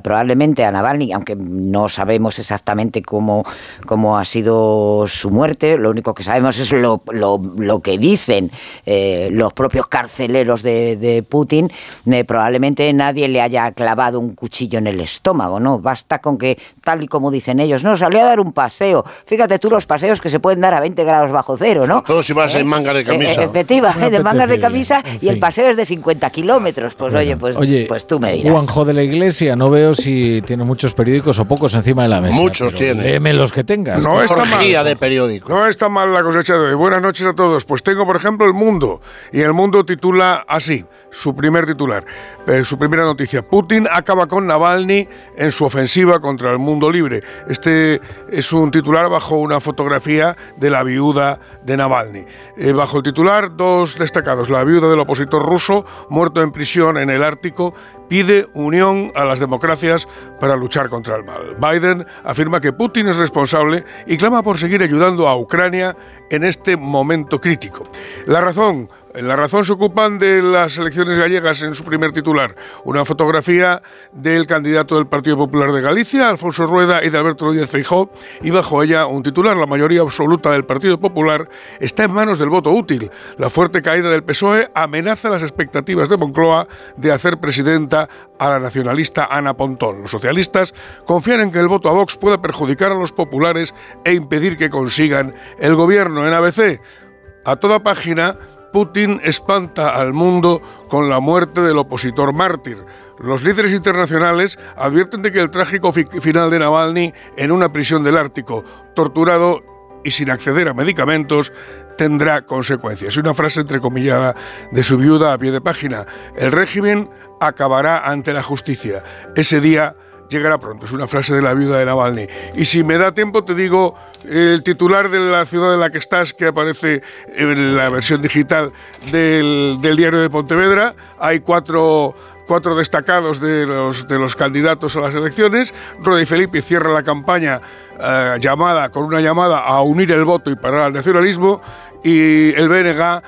probablemente a Navalny, aunque no sabemos exactamente cómo cómo ha sido su muerte. Lo único que sabemos es lo, lo, que dicen eh, los propios carceleros de, Putin. Eh, probablemente nadie le haya clavado un cuchillo en el estómago, ¿no? Basta con que, tal y como dicen ellos, no, salió a dar un paseo. Fíjate tú los paseos que se pueden dar a 20 grados bajo cero, ¿no? Todos si vas en mangas de camisa. efectivamente, en mangas de camisa y el paseo es de 50 kilómetros. Pues oye, pues, pues tú me dirás. Juanjo de la Iglesia, no veo si tiene muchos periódicos o pocos encima de la mesa. Muchos tiene. Léeme los que tengas. No está mal. de periódicos. No está mal la cosecha de hoy. Buenas noches a todos. Pues tengo, por ejemplo, El Mundo. Y El Mundo titula así, su primer titular, eh, su primera noticia. Putin acaba con Navalny en su ofensiva contra el mundo libre. Este es un titular bajo una fotografía de la viuda de Navalny. Eh, bajo el titular, dos destacados. La viuda del opositor ruso, muerto en prisión en el Ártico, pide unión a las democracias para luchar contra el mal. Biden afirma que Putin es responsable y clama por seguir ayudando a Ucrania en este momento crítico. La razón, en La Razón se ocupan de las elecciones gallegas en su primer titular. Una fotografía del candidato del Partido Popular de Galicia, Alfonso Rueda, y de Alberto Núñez Feijó, y bajo ella un titular. La mayoría absoluta del Partido Popular está en manos del voto útil. La fuerte caída del PSOE amenaza las expectativas de Moncloa de hacer presidenta a la nacionalista Ana Pontón. Los socialistas confían en que el voto a Vox pueda perjudicar a los populares e impedir que consigan el gobierno. En ABC, a toda página, Putin espanta al mundo con la muerte del opositor mártir. Los líderes internacionales advierten de que el trágico final de Navalny en una prisión del Ártico, torturado y sin acceder a medicamentos, tendrá consecuencias. Una frase entrecomillada de su viuda a pie de página. El régimen acabará ante la justicia. Ese día llegará pronto. Es una frase de la viuda de Navalny. Y si me da tiempo, te digo el titular de la ciudad en la que estás, que aparece en la versión digital del, diario de Pontevedra. Hay cuatro cuatro destacados de los, de los candidatos a las elecciones. Rodi Felipe cierra la campaña eh, llamada, con una llamada a unir el voto y parar al nacionalismo. Y el BNG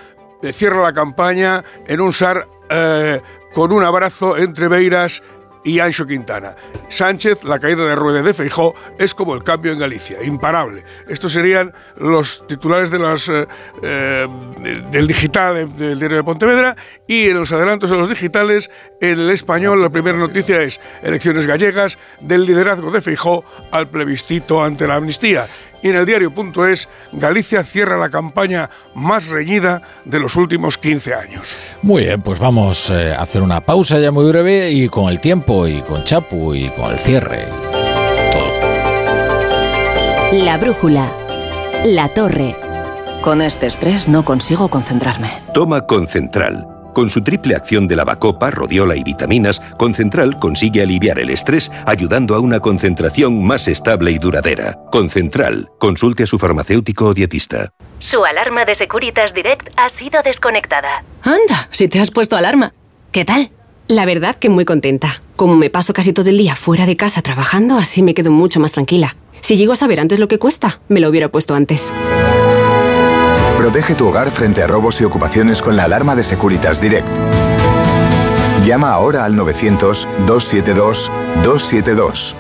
cierra la campaña en un SAR eh, con un abrazo entre Beiras y Ancho Quintana. Sánchez, la caída de Rueda de Feijó, es como el cambio en Galicia, imparable. Estos serían los titulares de las, eh, eh, del digital del diario de Pontevedra y en los adelantos de los digitales, en el español, la primera noticia es elecciones gallegas del liderazgo de Feijó al plebiscito ante la amnistía y en el diario.es, Galicia cierra la campaña más reñida de los últimos 15 años. Muy bien, pues vamos eh, a hacer una pausa ya muy breve y con el tiempo y con Chapu y con el cierre. Todo. La brújula. La torre. Con este estrés no consigo concentrarme. Toma Concentral. Con su triple acción de lavacopa, rodiola y vitaminas, Concentral consigue aliviar el estrés ayudando a una concentración más estable y duradera. Concentral, consulte a su farmacéutico o dietista. Su alarma de Securitas Direct ha sido desconectada. Anda, si te has puesto alarma. ¿Qué tal? La verdad que muy contenta. Como me paso casi todo el día fuera de casa trabajando, así me quedo mucho más tranquila. Si llego a saber antes lo que cuesta, me lo hubiera puesto antes. Protege tu hogar frente a robos y ocupaciones con la alarma de Securitas Direct. Llama ahora al 900-272-272.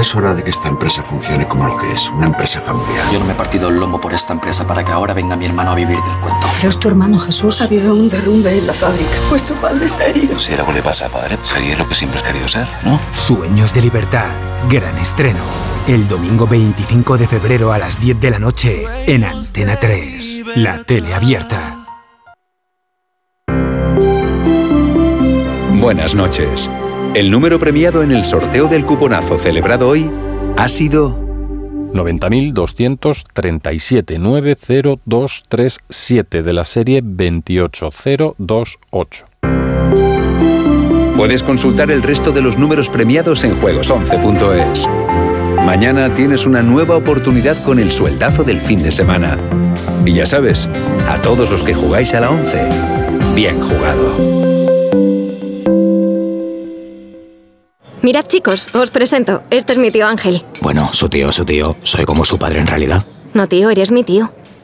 Es hora de que esta empresa funcione como lo que es, una empresa familiar. Yo no me he partido el lomo por esta empresa para que ahora venga mi hermano a vivir del cuento. Pero es tu hermano Jesús. Ha habido un derrumbe en la fábrica. Pues tu padre está herido. Si algo le pasa a padre, sería lo que siempre has querido ser, ¿no? Sueños de libertad. Gran estreno. El domingo 25 de febrero a las 10 de la noche en Antena 3, la tele abierta. Buenas noches. El número premiado en el sorteo del cuponazo celebrado hoy ha sido 90.237-90237 de la serie 28028. Puedes consultar el resto de los números premiados en juegos11.es. Mañana tienes una nueva oportunidad con el sueldazo del fin de semana. Y ya sabes, a todos los que jugáis a la 11, bien jugado. Mirad chicos, os presento. Este es mi tío Ángel. Bueno, su tío, su tío. Soy como su padre en realidad. No, tío, eres mi tío.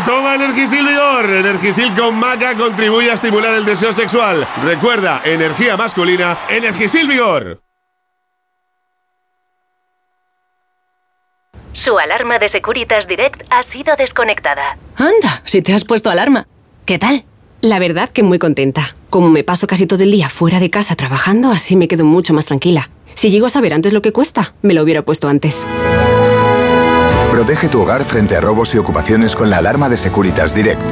Toma Energisil Vigor. Energisil con maca contribuye a estimular el deseo sexual. Recuerda, energía masculina, Energisil Vigor. Su alarma de Securitas Direct ha sido desconectada. Anda, si te has puesto alarma. ¿Qué tal? La verdad que muy contenta. Como me paso casi todo el día fuera de casa trabajando, así me quedo mucho más tranquila. Si llego a saber antes lo que cuesta, me lo hubiera puesto antes. Protege tu hogar frente a robos y ocupaciones con la alarma de Securitas Direct.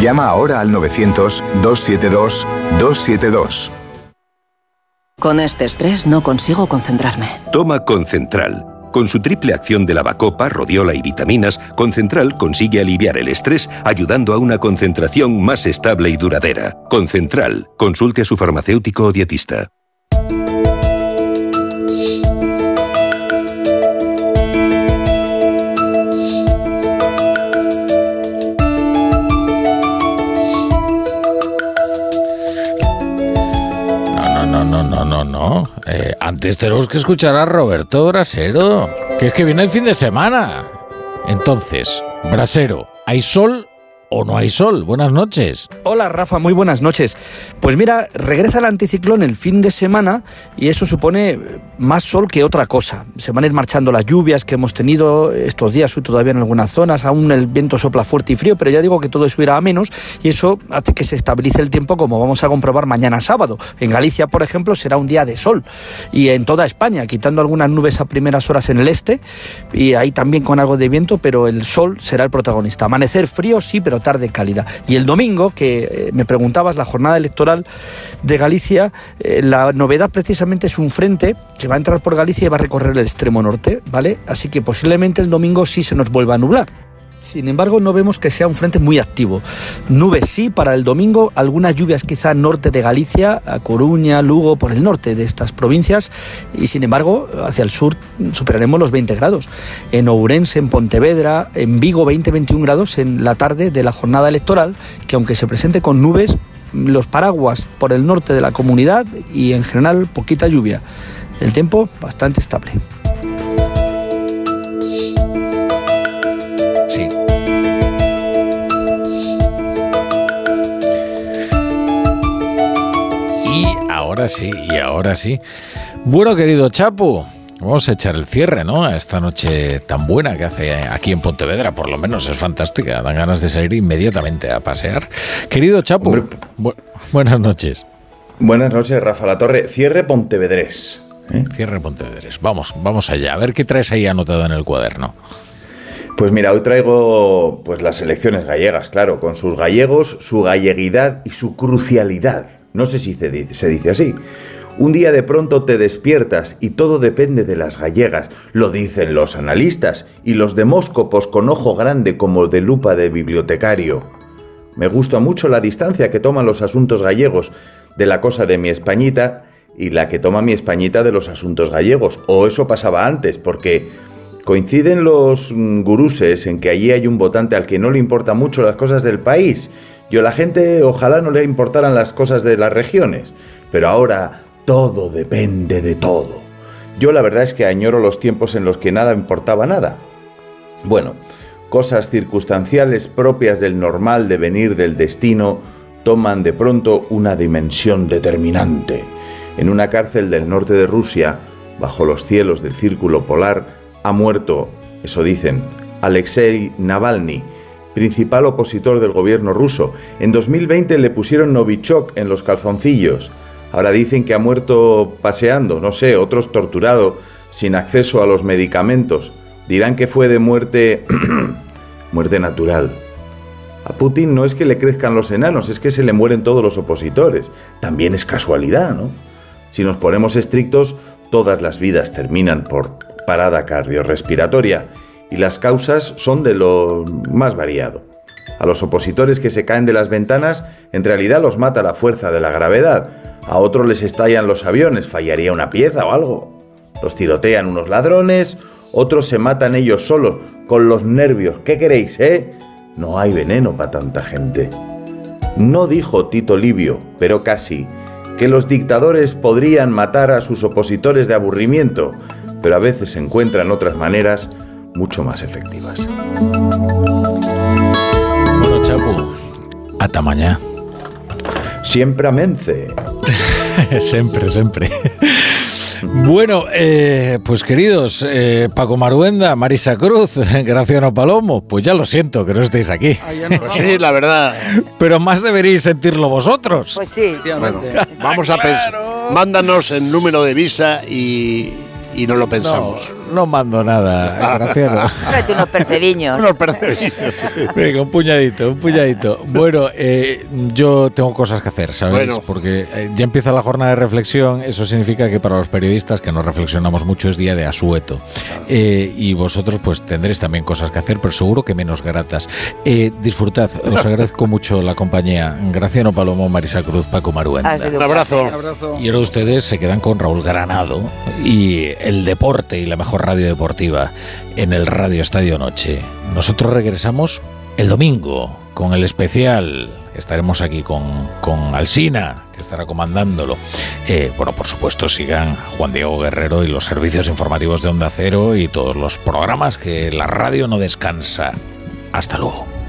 Llama ahora al 900-272-272. Con este estrés no consigo concentrarme. Toma Concentral. Con su triple acción de lavacopa, rodiola y vitaminas, Concentral consigue aliviar el estrés ayudando a una concentración más estable y duradera. Concentral. Consulte a su farmacéutico o dietista. No. Eh, antes tenemos que escuchar a Roberto Brasero, que es que viene el fin de semana. Entonces, Brasero, ¿hay sol o no hay sol? Buenas noches. Hola Rafa, muy buenas noches. Pues mira, regresa el anticiclón el fin de semana y eso supone más sol que otra cosa. Se van a ir marchando las lluvias que hemos tenido estos días, hoy todavía en algunas zonas, aún el viento sopla fuerte y frío, pero ya digo que todo eso irá a menos y eso hace que se estabilice el tiempo como vamos a comprobar mañana sábado. En Galicia, por ejemplo, será un día de sol y en toda España, quitando algunas nubes a primeras horas en el este y ahí también con algo de viento, pero el sol será el protagonista. Amanecer frío, sí, pero tarde cálida. Y el domingo, que eh, me preguntabas, la jornada electoral de Galicia, eh, la novedad precisamente es un frente que va a entrar por Galicia y va a recorrer el extremo norte, ¿vale? Así que posiblemente el domingo sí se nos vuelva a nublar. Sin embargo, no vemos que sea un frente muy activo. Nubes sí para el domingo, algunas lluvias quizá norte de Galicia, a Coruña, Lugo, por el norte de estas provincias, y sin embargo, hacia el sur superaremos los 20 grados. En Ourense, en Pontevedra, en Vigo, 20-21 grados en la tarde de la jornada electoral, que aunque se presente con nubes, los paraguas por el norte de la comunidad y en general poquita lluvia. El tiempo bastante estable. Ahora sí, y ahora sí. Bueno, querido Chapu, vamos a echar el cierre, ¿no? A esta noche tan buena que hace aquí en Pontevedra, por lo menos es fantástica. Dan ganas de salir inmediatamente a pasear. Querido Chapu, bu- buenas noches. Buenas noches, Rafa La Torre. Cierre Pontevedrés. ¿eh? Cierre Pontevedres. Vamos, vamos allá. A ver qué traes ahí anotado en el cuaderno. Pues mira, hoy traigo pues las elecciones gallegas, claro, con sus gallegos, su galleguidad y su crucialidad. No sé si se dice, así. Un día de pronto te despiertas y todo depende de las gallegas, lo dicen los analistas y los demóscopos con ojo grande como de lupa de bibliotecario. Me gusta mucho la distancia que toman los asuntos gallegos de la cosa de mi Españita y la que toma mi Españita de los asuntos gallegos. O eso pasaba antes, porque coinciden los mm, guruses en que allí hay un votante al que no le importan mucho las cosas del país. Yo la gente ojalá no le importaran las cosas de las regiones. Pero ahora todo depende de todo. Yo la verdad es que añoro los tiempos en los que nada importaba nada. Bueno, cosas circunstanciales propias del normal devenir del destino toman de pronto una dimensión determinante. En una cárcel del norte de Rusia, bajo los cielos del círculo polar, ha muerto, eso dicen, Alexei Navalny, principal opositor del gobierno ruso. En 2020 le pusieron Novichok en los calzoncillos. Ahora dicen que ha muerto paseando, no sé, otros torturado, sin acceso a los medicamentos. Dirán que fue de muerte... muerte natural. A Putin no es que le crezcan los enanos, es que se le mueren todos los opositores. También es casualidad, ¿no? Si nos ponemos estrictos, todas las vidas terminan por parada cardiorrespiratoria y las causas son de lo más variado. A los opositores que se caen de las ventanas, en realidad los mata la fuerza de la gravedad. A otros les estallan los aviones, fallaría una pieza o algo. Los tirotean unos ladrones, otros se matan ellos solos, con los nervios. ¿Qué queréis, eh? No hay veneno para tanta gente. No dijo Tito Livio, pero casi, que los dictadores podrían matar a sus opositores de aburrimiento, pero a veces encuentran otras maneras mucho más efectivas. Bueno, Chapu, hasta mañana. Siempre amence. siempre, siempre. Bueno, eh, pues queridos, eh, Paco Maruenda, Marisa Cruz, Graciano Palomo, pues ya lo siento que no estéis aquí. Pues sí, la verdad. Pero más deberíais sentirlo vosotros. Pues sí. Bueno, vamos a pensar. Mándanos el número de visa y, y no lo pensamos. No, no mando nada, Graciano. Tráete unos percebiños. unos percebiños. Venga, un puñadito, un puñadito. Bueno, eh, yo tengo cosas que hacer, ¿sabes? Bueno. Porque eh, ya empieza la jornada de reflexión. Eso significa que para los periodistas que no reflexionamos mucho es día de asueto. Eh, y vosotros, pues tendréis también cosas que hacer, pero seguro que menos gratas. Eh, disfrutad, os agradezco mucho la compañía. Graciano Palomo, Marisa Cruz, Paco Maruenda. Ha sido Un abrazo. Y ahora ustedes se quedan con Raúl Granado y el deporte y la mejor radio deportiva en el Radio Estadio Noche. Nosotros regresamos el domingo con el especial. Estaremos aquí con, con Alsina, que estará comandándolo. Eh, bueno, por supuesto, sigan Juan Diego Guerrero y los servicios informativos de Onda Cero y todos los programas que la radio no descansa. Hasta luego.